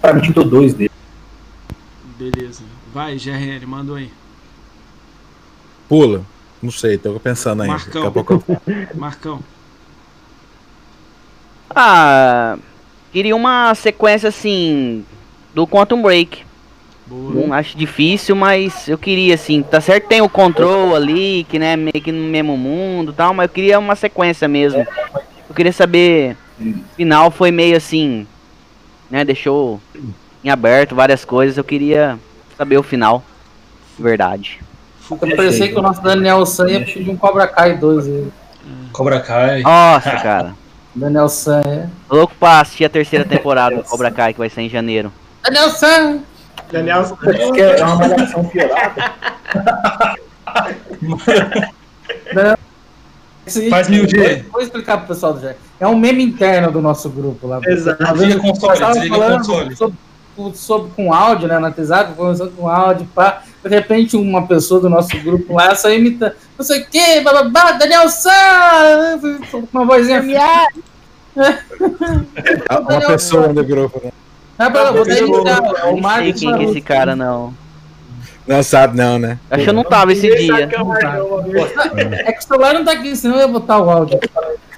Pra mim, tinha dois dele. Beleza. Vai, GRL, manda aí. Pula. Não sei, tô pensando ainda. Marcão. Daqui a pouco eu... Marcão. Ah, queria uma sequência assim do Quantum Break. Boa. Não acho difícil, mas eu queria assim, tá certo que tem o control ali, que né, meio que no mesmo mundo, e tal, mas eu queria uma sequência mesmo. Eu queria saber, o final foi meio assim, né, deixou em aberto várias coisas, eu queria saber o final. Verdade. Eu pensei que o nosso Daniel San ia pedir um Cobra Kai 2 aí. Cobra Kai. Nossa, cara. Daniel San é. Louco pra assistir a terceira temporada do Cobra Kai, que vai sair em janeiro. Daniel San! Daniel, Acho que é uma malhação piorada. Esse- Faz mil G. Vou explicar pro pessoal do Jack. É um meme interno do nosso grupo lá. Exato. Desliga o console, desliga console. Sobre, sobre- com áudio, né? No WhatsApp, conversando com áudio, pá. De repente, uma pessoa do nosso grupo lá só imita, não sei o que, bababá, Daniel San! Uma vozinha. Uma pessoa no grupo, né? Não, pera, vou dar. É o Não sei Marcos quem que é esse cara, não. Não sabe não, né? Acho que eu não tava esse dia. que é. É que o celular não tá aqui, senão eu ia botar o áudio.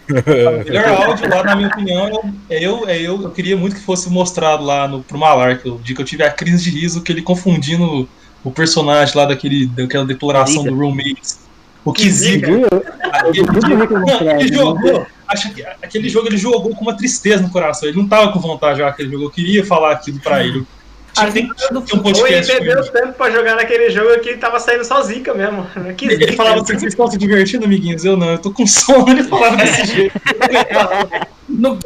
O melhor áudio lá, na minha opinião, é eu, é eu, eu queria muito que fosse mostrado lá no, pro Malark, o dia que eu tive a crise de riso, que ele confundindo o personagem lá daquele, daquela deploração Zica. do Roommates. O que zica. Viu? Aquele, ele né? jogou, acho que aquele jogo ele jogou com uma tristeza no coração. Ele não tava com vontade de jogar aquele jogo. Eu queria falar aquilo pra ele. Tinha, que ter um ele perdeu ele. tempo pra jogar naquele jogo que tava saindo só zica mesmo. Que Ele zica. falava assim, vocês estão se divertindo, amiguinhos? Eu não, eu tô com sono. Ele falava desse jeito. No- não.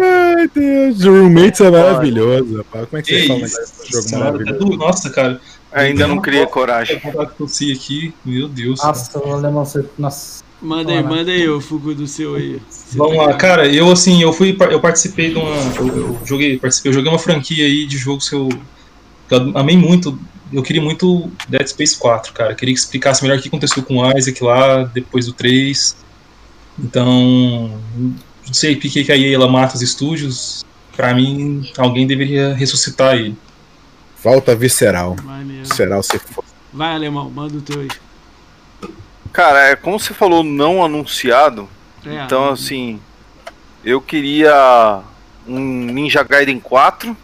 Ai, Deus. O Roommates é maravilhoso, rapaz. Como é que Que você fala isso, jogo senhora, maravilhoso? Nossa, cara. Ainda não criei coragem. Eu tossir aqui. Meu Deus. Nossa, o alemão, você. Nossa. Manda aí, manda aí o Fugo do seu aí. Você Vamos tá lá, cara, eu assim, eu fui, eu participei de uma, eu, eu joguei, participei, eu joguei uma franquia aí de jogos que eu, que eu amei muito, eu queria muito Dead Space 4, cara, eu queria que explicasse melhor o que aconteceu com o Isaac lá, depois do 3, então, não sei, piquei que a EA ela mata os estúdios, pra mim, alguém deveria ressuscitar ele. Volta visceral. Maneiro. Visceral se for. Vai, alemão, manda o teu aí. Cara, é como você falou, não anunciado. É, Então, assim, eu queria um Ninja Gaiden 4.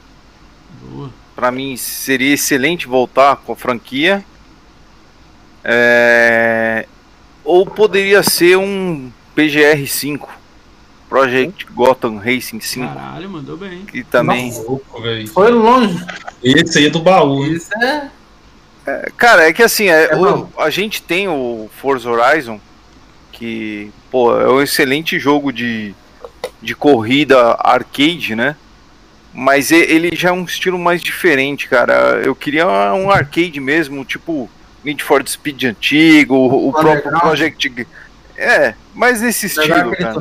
Boa. Pra mim seria excelente voltar com a franquia. É, Ou poderia ser um PGR 5, Project Gotham Racing 5, Caralho, mandou bem. que também. Louco, velho. Foi longe. Esse aí é do baú, hein? Isso é. Cara, é que assim, é, É o- a gente tem o Forza Horizon, que, pô, é um excelente jogo de, de corrida arcade, né? Mas ele já é um estilo mais diferente, cara. Eu queria um arcade mesmo, tipo Need for Speed antigo, o, o próprio. Project. É, mas nesse estilo, cara.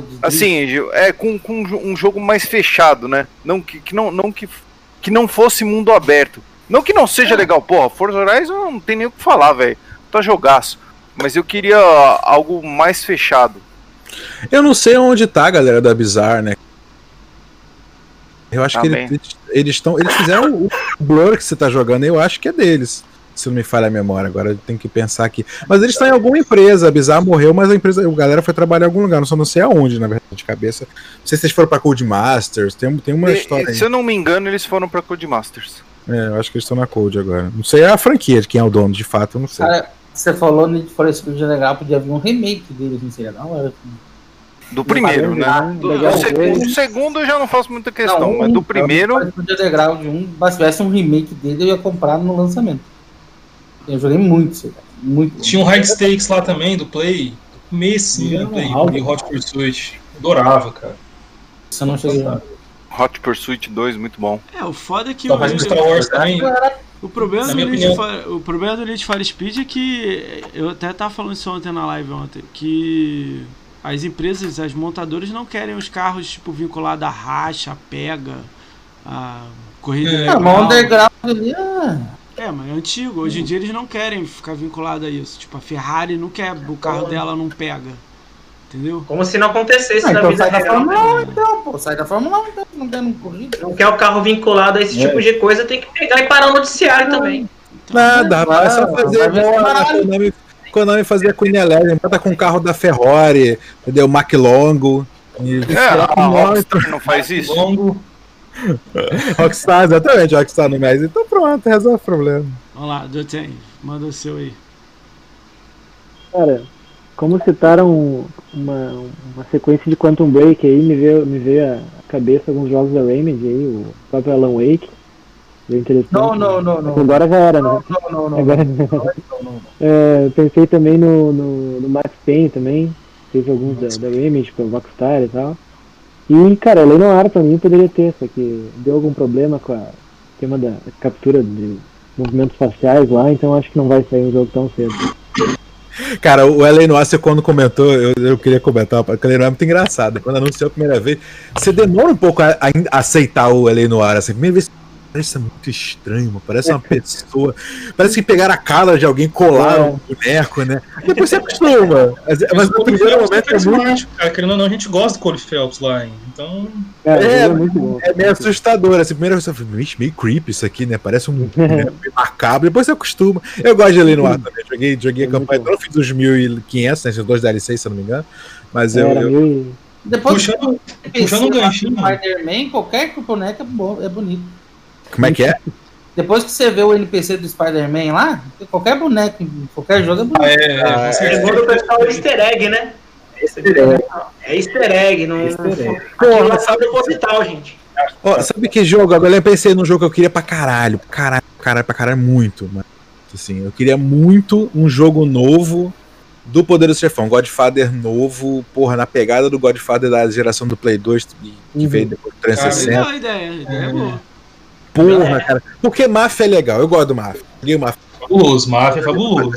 de. Assim, é com, com um jo- jogo mais fechado, né? Não que, que não, não que, que não fosse mundo aberto. Não que não seja legal, porra, Forza Horizon não tem nem o que falar, velho. Tá jogaço. Mas eu queria algo mais fechado. Eu não sei onde tá a galera da Bizarre, né? Eu acho Tá que eles eles estão. Eles fizeram o o Blur que você tá jogando, eu acho que é deles. Se não me falha a memória, agora tem que pensar aqui. Mas eles estão em alguma empresa. A Bizarre morreu, mas a empresa, a galera foi trabalhar em algum lugar. Não só não sei aonde, na verdade, de cabeça. Não sei se eles foram pra Codemasters. Tem, tem uma E- história e, aí. se eu não me engano, eles foram pra Codemasters. É, eu acho que eles estão na Code agora. Não sei a franquia de quem é o dono, de fato, eu não sei. Cara, você falou Need for Speed legal, podia vir um remake dele, não seria da hora. Do primeiro, né? Do, do segundo, o segundo eu já não faço muita questão, Não, mas um, do primeiro. Need for Speed Underground 1, mas se tivesse um remake dele, eu ia comprar no lançamento. Eu joguei muito isso, cara. Muito. Tinha um High Stakes lá também, do Play. Do comecinho do Play, e Hot Pursuit. Adorava, cara. Isso eu não cheguei lá. Hot Pursuit 2, muito bom. É, o foda é que Só o, Star Wars também. o problema do Need for, o problema do Need for Speed é que eu até tava falando isso ontem na live ontem, que as empresas, as montadoras não querem os carros tipo vinculados a racha, a pega, a corrida É, legal. Underground ali, ah, É, mas é antigo. Hoje em dia eles não querem ficar vinculado a isso. Tipo, a Ferrari não quer, o carro dela não pega. Entendeu? Como se não acontecesse ah, na então vida sai da real. Fórmula né? 1, então, pô. Sai da Fórmula 1, então, não tem corrida. Não quer o carro vinculado a esse É. tipo de coisa, tem que pegar e parar o noticiário também. Nada, rapaz, é só fazer. Konami, Konami fazia com o Eleven, bota com o carro da Ferrari, entendeu? McLongo. E É, a Rockstar não faz isso. Longo. Rockstar, exatamente, Rockstar no mês. Então pronto, resolve o problema. Vamos lá, manda o seu aí. Cara, como citaram uma, uma sequência de Quantum Break aí, me veio, me veio à cabeça alguns jogos da Remedy aí, o próprio Alan Wake. Bem interessante. Não, não, não, não. Agora já era, né? Não, não, não, não. Agora, não, não, não. É, pensei também no, no, no Max Payne também. Teve alguns da, da Remedy, tipo Rockstar e tal. E, cara, Lei Noir pra mim poderia ter, só que deu algum problema com a tema da captura de movimentos faciais lá, então acho que não vai sair um jogo tão cedo. Cara, o Ellen Nossa, quando comentou, eu, eu queria comentar, porque o Ellen Noir é muito engraçado. Quando anunciou a primeira vez, você demora um pouco a, a aceitar o Ellen Noir. Assim, a primeira vez parece muito estranho, mano, parece uma pessoa. Parece que pegaram a cara de alguém, colaram um boneco, né? Depois você acostuma. Mas, mas no primeiro momento é muito. cara. Querendo ou não, a gente gosta do Cole Phelps lá, hein? Então. É, é, é muito bom. É meio assustador. Assim, primeira vez eu falei, "Vixe, meio creepy isso aqui, né? Parece um né, macabro. Depois você acostuma. Eu gosto de Ellen Noir também. Joguei, joguei a É campanha. não fiz os 1500, né? Esses dois DLCs, se eu não me engano. Mas eu, eu-. Depois Puxando, puxando um ganchinho. Spider-Man, qualquer boneco é, bom, é bonito. Como é que é? Depois que você vê o NPC do Spider-Man lá, qualquer boneco, qualquer jogo é bonito. É, é, você- Segundo o pessoal, é easter egg, né? É easter egg, não. Easter egg. Não sabe proposital, gente. Ó, sabe que jogo? Agora eu pensei num jogo que eu queria pra caralho. Pra caralho, pra caralho, pra caralho, muito. Mano. Assim, eu queria muito um jogo novo do Poder do Chefão. Godfather novo, porra, na pegada do Godfather da geração do Play 2, que Uhum. veio depois do 360. Legal a ideia, a ideia é boa. Porra, cara. Porque Mafia é legal, eu gosto do Mafia. Joguei o Mafia. fabuloso, Mafia é fabuloso.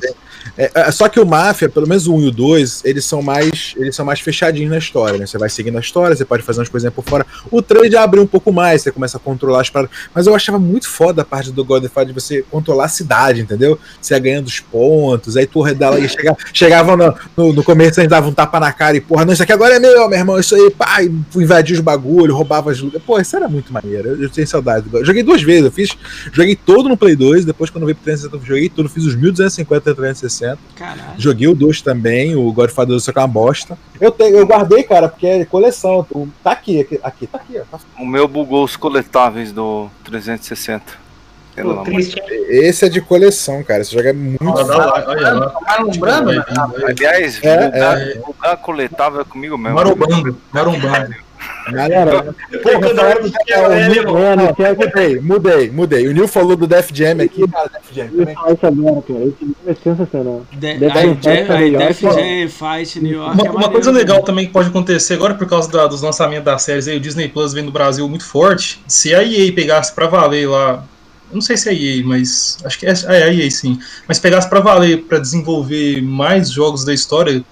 É, é, só que o Mafia, pelo menos o 1 e o 2, eles são mais eles são mais fechadinhos na história, né? Você vai seguindo a história, você pode fazer umas coisinhas por fora. O 3 já abriu um pouco mais, você começa a controlar as paradas. Mas eu achava muito foda a parte do Godfather de você controlar a cidade, entendeu? Você ia ganhando os pontos, aí tu dela ia chegar, chegava no, no, no começo, eles davam um tapa na cara e, porra, não, isso aqui agora é meu, meu irmão, isso aí, pá, e invadia os bagulho, roubava as lutas. Pô, isso era muito maneiro. Eu, eu tenho saudade God- Joguei duas vezes, eu fiz, joguei todo no Play 2, depois quando eu veio pro 360, eu joguei tudo, fiz os 1250 e 360. Caralho. Joguei o 2 também, o Godfather 2 só que é uma bosta. Eu, tenho, eu guardei, cara, porque é coleção. Tá aqui, aqui, aqui tá aqui, ó. Tá- O meu bugou os coletáveis do 360. Pelo Pô? Esse é de coleção, cara. Esse jogo é muito Olha foda. lá, olha lá. Tá né? Aliás, É, bugar, bugar coletável é comigo mesmo. Marombando, marombando. Galera, porra, falaram do que é Emo. É, que mudei, mudei, mudei. O Nil falou do Def Jam aqui, cara. Def Jam eu falar isso agora, cara. Esse é sensacional. De, Def Jam Def, Fight New Def York, Jam Fight New York. Uma, é uma coisa legal também. que pode acontecer agora, por causa da- dos lançamentos das séries aí, o Disney Plus vem no Brasil muito forte. Se a EA pegasse pra valer lá, não sei se é a EA, mas acho que é, é a EA sim, mas pegasse pra valer pra desenvolver mais jogos da história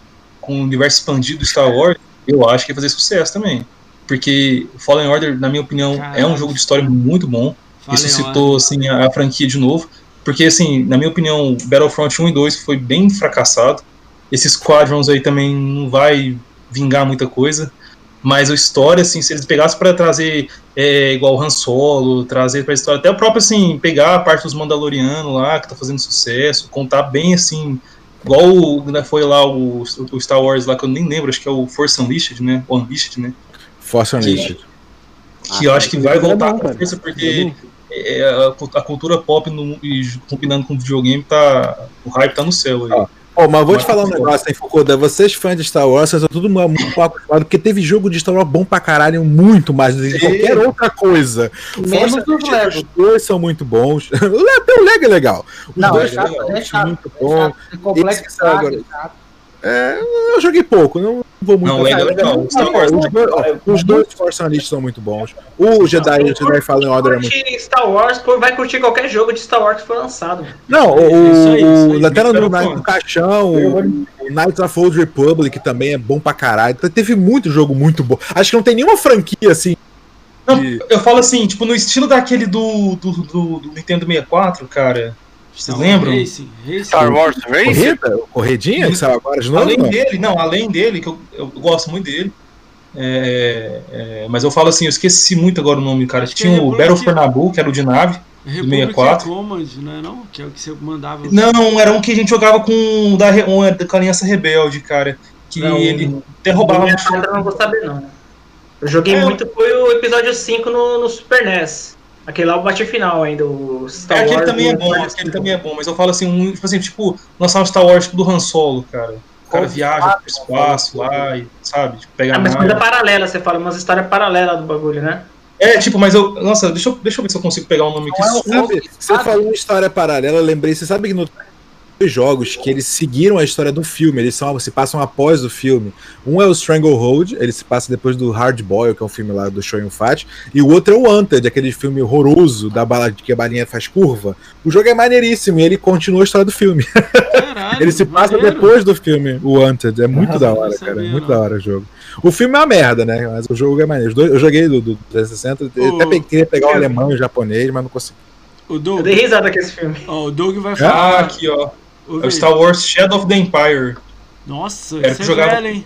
com o universo expandido do Star Wars, eu acho que ia fazer sucesso também. Porque Fallen Order, na minha opinião, é um jogo de história muito bom. Falei, ressuscitou assim, a, a franquia de novo. Porque, assim, na minha opinião, Battlefront 1 e 2 foi bem fracassado. Esse Squadrons aí também não vai vingar muita coisa. Mas a história, assim, se eles pegassem pra trazer é, igual o Han Solo, trazer pra história, até o próprio, assim, pegar a parte dos Mandalorianos lá, que tá fazendo sucesso, contar bem, assim, igual né, foi lá o, o Star Wars lá, que eu nem lembro, acho que é o Force Unleashed, né? O Unleashed, né? Force Unleashed. Que eu acho que vai é voltar com cara. força, porque é, a, cu- a cultura pop no, e combinando com o videogame, tá, o hype tá no céu aí. Ó, Pô, mas vou te Mas- falar um negócio, hein, Fukuda? Vocês fãs de Star Wars, vocês estão tudo mu- muito mal acostumados, porque teve jogo de Star Wars bom pra caralho, muito mais do que qualquer outra coisa. Menos Força os Unleashed, Lego. Os dois são muito bons. O Lego é legal. Os Não, dois é chato, são é chato. muito É bom. chato, é complexo, Esse que agora. é. É, eu joguei pouco, não vou muito. Não, o Lego é legal. Star Wars, os, dois, os dois Force Unleashed são muito bons. O Jedi, o Jedi Fallen Order é muito Star Wars, vai curtir qualquer jogo de Star Wars que for lançado. Não, o, Isso aí, isso aí. o Lanterna do. Night no Caixão, o, o Knights of Old Republic também é bom pra caralho. Então, teve muito jogo muito bom. Acho que não tem nenhuma franquia assim. Não, eu falo assim, tipo, no estilo daquele do, do, do, do Nintendo 64, cara. Vocês Star lembram? Racing, Racing. Star Wars Race? Corrida? Corredinha que saiu agora de novo? Além não? dele, não, além dele, que eu, eu gosto muito dele. é, é, mas eu falo assim, eu esqueci muito agora o nome, cara. Acho Tinha é o Battle for Naboo, que era o de nave. Republic 64. Command, não é não? Que é o que você mandava. Não, era um que a gente jogava com o da, um, da Aliança Rebelde, cara. Que Não, ele até roubava Minha no chão. eu não vou saber, não. Eu joguei É, muito, foi o episódio 5 no, no Super NES. Aquele lá o bate final ainda, o Star É, aquele Wars. também é bom, aquele também é bom, mas eu falo assim, um, tipo assim, tipo, lançar um Star Wars tipo, do Han Solo, cara. O cara viaja pro espaço lá e, sabe, tipo, pega Ah, mas coisa paralela, você fala, umas histórias paralelas do bagulho, né? É, tipo, mas eu. Nossa, deixa eu, deixa eu ver se eu consigo pegar o nome aqui. Não o Sabe, você falou em história paralela, eu lembrei. Você sabe que no jogos que eles seguiram a história do filme, eles são, se passam após o filme. Um é o Stranglehold, ele se passa depois do Hard Boil, que é um filme lá do Show Fat, e o outro é o Wanted, aquele filme horroroso da bala que a balinha faz curva. O jogo é maneiríssimo e ele continua a história do filme. Caralho, ele se passa maneiro. depois do filme, o Wanted. É muito Ah, da hora, cara. É muito não. da hora o jogo. O filme é uma merda, né? Mas o jogo é maneiro. Eu joguei do, do 360, eu até queria pegar o alemão e o japonês, mas não consegui. O Eu Doug, dei risada com esse filme. ó, o Doug vai Ah, falar. aqui, ó. Ô, É o Star Wars Shadow of the Empire. Nossa, Era isso é jogava- velho, hein?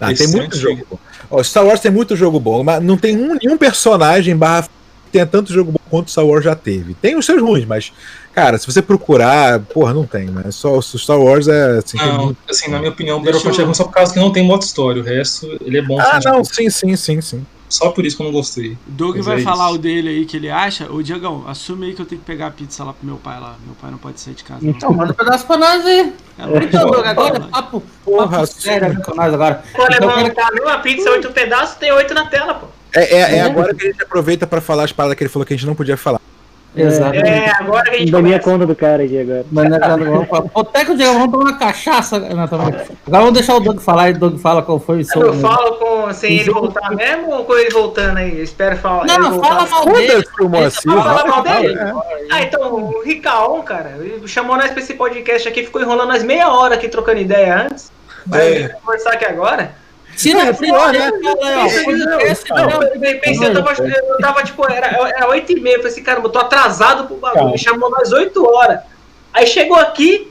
Ah, tem é muito jogo bom. Star Wars tem muito jogo bom, mas não tem um, nenhum personagem barra que tenha tanto jogo bom quanto Star Wars já teve. Tem os seus ruins, mas, cara, se você procurar, porra, não tem, né? Só o Star Wars é assim. Não, muito- assim, na minha opinião, o Battlefront eu- é ruim só por causa que não tem modo história. O resto, ele é bom. Ah, assim, não, tipo, sim, sim, sim, sim. Só por isso que eu não gostei. O Doug Mas vai é falar isso. o dele aí que ele acha. Ô, Diagão, assume aí que eu tenho que pegar a pizza lá pro meu pai lá. Meu pai não pode sair de casa. Não. Então, manda um pedaço pra nós aí. É. Então, Doug, agora Fala. papo, Porra, papo sério com nós agora. Pô, Então, levantar a mesma pizza, oito pedaços, tem oito na tela, pô. É, é, é agora que a gente aproveita pra falar as paradas que ele falou que a gente não podia falar. Exato. É, agora que a gente Da minha começa. conta do cara aqui agora. Mas nós já não vamos falar. Até que o Diego vamos tomar uma cachaça. Não, tá. Agora vamos deixar o Doug falar e o Doug fala qual foi o seu. Eu falo com, sem ele voltar mesmo ou com ele voltando aí? Eu espero falar. Não, fala mal dele. Fala mal dele? é. Ah, então, o Ricaon, cara, chamou nós pra esse podcast aqui, ficou enrolando nós meia hora aqui trocando ideia antes. Vai conversar aqui agora. Tira É, o pior, né? Não, eu pensei, eu tava, eu tava tipo, era, era 8 e meia, eu falei assim, caramba, eu tô atrasado pro bagulho, me chamou nós 8 horas. Aí chegou aqui,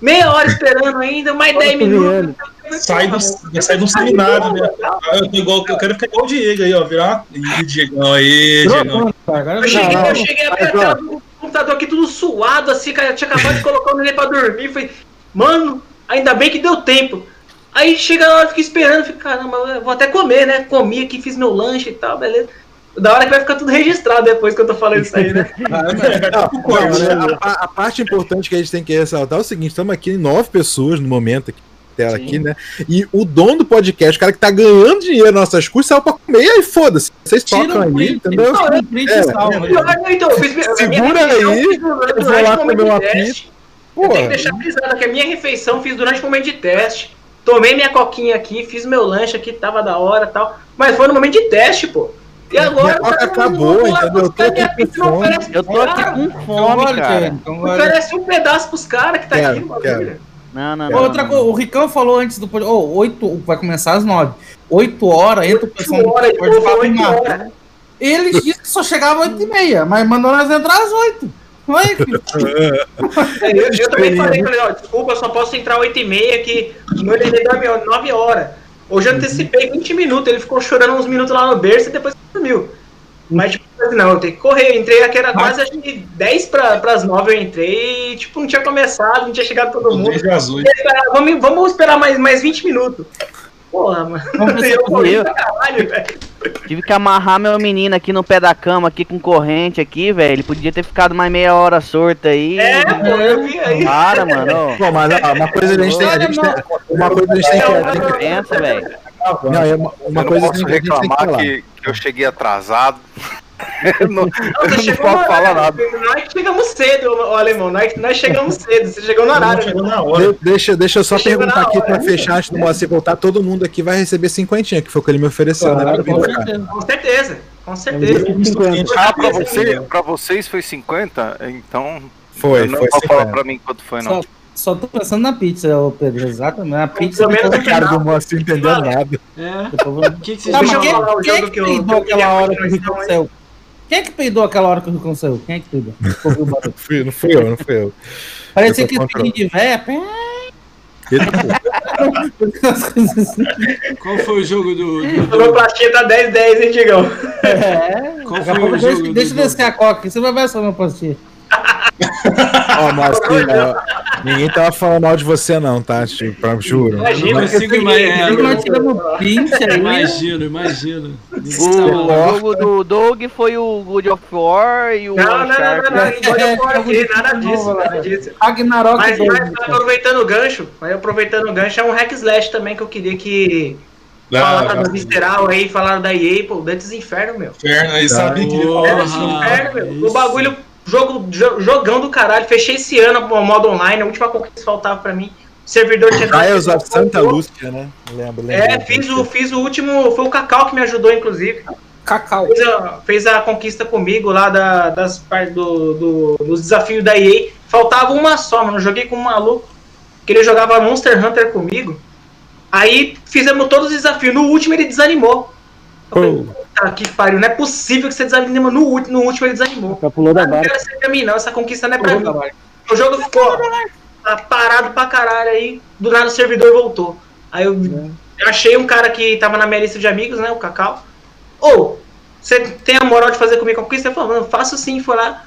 meia hora esperando ainda, mais 10 minutos. Sai do, sai um seminário, né? Ah, eu, tô igual, eu quero ficar igual o Diego aí, ó. Virar. Ih, Diegão aí, Diegão. Agora Eu cheguei, Não, eu cheguei a tela do computador aqui tudo suado, assim, cara, eu tinha acabado de colocar o neném pra dormir. Falei, mano, ainda bem que deu tempo. Aí chega na hora, eu fico esperando, fico, caramba, eu vou até comer, né? Comi aqui, fiz meu lanche e tal, beleza. Da hora que vai ficar tudo registrado depois que eu tô falando isso aí, né? Não, não, a, a parte importante que a gente tem que ressaltar é o seguinte: estamos aqui em nove pessoas no momento aqui, tela aqui, né? E o dono do podcast, o cara que tá ganhando dinheiro nas nossas custas, saiu pra comer e aí foda-se. Vocês Tira tocam um print, entendeu? print É. salva. Então, eu a Segura aí, eu vou lá comer uma. Eu Porra. tenho que deixar frisado que a minha refeição fiz durante o momento de teste. Tomei minha coquinha aqui, fiz meu lanche aqui, tava da hora e tal. Mas foi no momento de teste, pô. E agora. Minha coca tá- acabou, não- entendeu? Eu tô buscar minha aqui com fome. oferece Eu tô aqui com Então, fome, olha, cara. Então, Não olha. Oferece um pedaço pros caras que tá Quero, aqui no bagulho. quero. Não, não, não. Outra não, coisa, o Ricão falou antes do podcast. Oh, 8, vai começar às 9. 8 horas, entra o pessoal Oito horas, no ele falou podcast oito arrumar. Ele disse que só chegava às 8 e meia, mas mandou nós entrar às 8. É, filho? É, Eu, eu também falei, falei, ó, desculpa, eu só posso entrar 8 e meia, que o meu neném dorme 9 horas. Hoje eu antecipei 20 minutos, ele ficou chorando uns minutos lá no berço e depois dormiu. Mas, tipo, não, eu tenho que correr. Eu entrei aqui, era quase acho que 10 para as 9 eu entrei e, tipo, não tinha começado, não tinha chegado todo mundo. Esperava, Vamos, vamos esperar mais, mais 20 minutos. Porra, mano. Eu eu- caralho, velho. Tive que amarrar meu menino aqui no pé da cama, aqui com corrente aqui, velho. Ele podia ter ficado mais meia hora sorto aí. É, pô, eu vi aí. Para, mano. Pô, mas ó, uma coisa a gente tem, a gente tem uma coisa a gente tem que, que Pensa, velho. não, é uma, uma eu não coisa posso que a gente tem que reclamar falar. que, que eu cheguei atrasado. não, Não, você falar nada. Nós que chegamos cedo, ô alemão. Nós, nós chegamos cedo. Você chegou no horário. Chegou né? na hora. De- deixa, deixa eu só Chega perguntar aqui hora. pra fechar antes do Moacir voltar. Todo mundo aqui vai receber cinquentinha, que foi o que ele me ofereceu, né? Claro, vir Com certeza. Com certeza. Com certeza. 50. Ah, pra, você, pra vocês foi 50? Então. Foi, não foi pode falar 50. pra mim quanto foi, não. Só, só tô pensando na pizza, ô Pedro. Exatamente. A pizza. Pelo menos depois- no Cara do. Moacir entendendo nada. É. O que, que vocês Tá, mas quem, falar o quem é jogo que que eu- peidou que eu aquela queria hora que o continuar, Rico saiu? Quem é que peidou aquela hora que o Rico saiu? Quem é que peidou? Não fui, não fui eu, não fui eu. Parecia Eu contra- tem de véia. pé. Qual foi o jogo do. do- A sonoplastia tá 10-10, hein, Digão? É. Qual a foi o deixa, jogo deixa eu descer a coca aqui, você vai ver só meu postinho. Ó, Moacir, ó, ninguém tava falando mal de você, não, tá? Tipo, pra- Juro. Imagina, não eu consigo imaginar. aí. Imagino, imagino. O jogo do Doug foi o God of War e o Não, não, não, não, não, nada disso, nada disso. Ragnarok Mas, dois, mas aproveitando o gancho, mas aproveitando o gancho, é um hack slash também que eu queria que falaram da Visceral aí, falaram da EA, pô, Dantes Inferno, meu. Inferno aí, sabia que ele falava Dantes. Inferno, meu. isso. O bagulho, jogo, jo- jogão do caralho. Fechei esse ano o modo online, a última conquista que faltava pra mim. O servidor tinha. Trials of Santa Lúcia, né? Lembro, lembro. É, fiz o, fiz o último. Foi o Cacau que me ajudou, inclusive. Cacau. Fez a, fez a conquista comigo lá da, das do, do- dos desafios da EA. Faltava uma só, mano. Eu joguei com um maluco que ele jogava Monster Hunter comigo. Aí fizemos todos os desafios. No último ele desanimou. Eu falei, puta que pariu, não é possível que você desanima. No, último- no último ele desanimou. Já pulou da Não barca. quero ser pra mim, não. Essa conquista não é pra mim. O jogo ficou tá parado pra caralho aí. Do nada o servidor voltou. Aí eu, eu achei um cara que tava na minha lista de amigos, né? O Cacau. Ô, você tem a moral de fazer comigo a conquista? Ele falou, mano, faço sim, foi lá.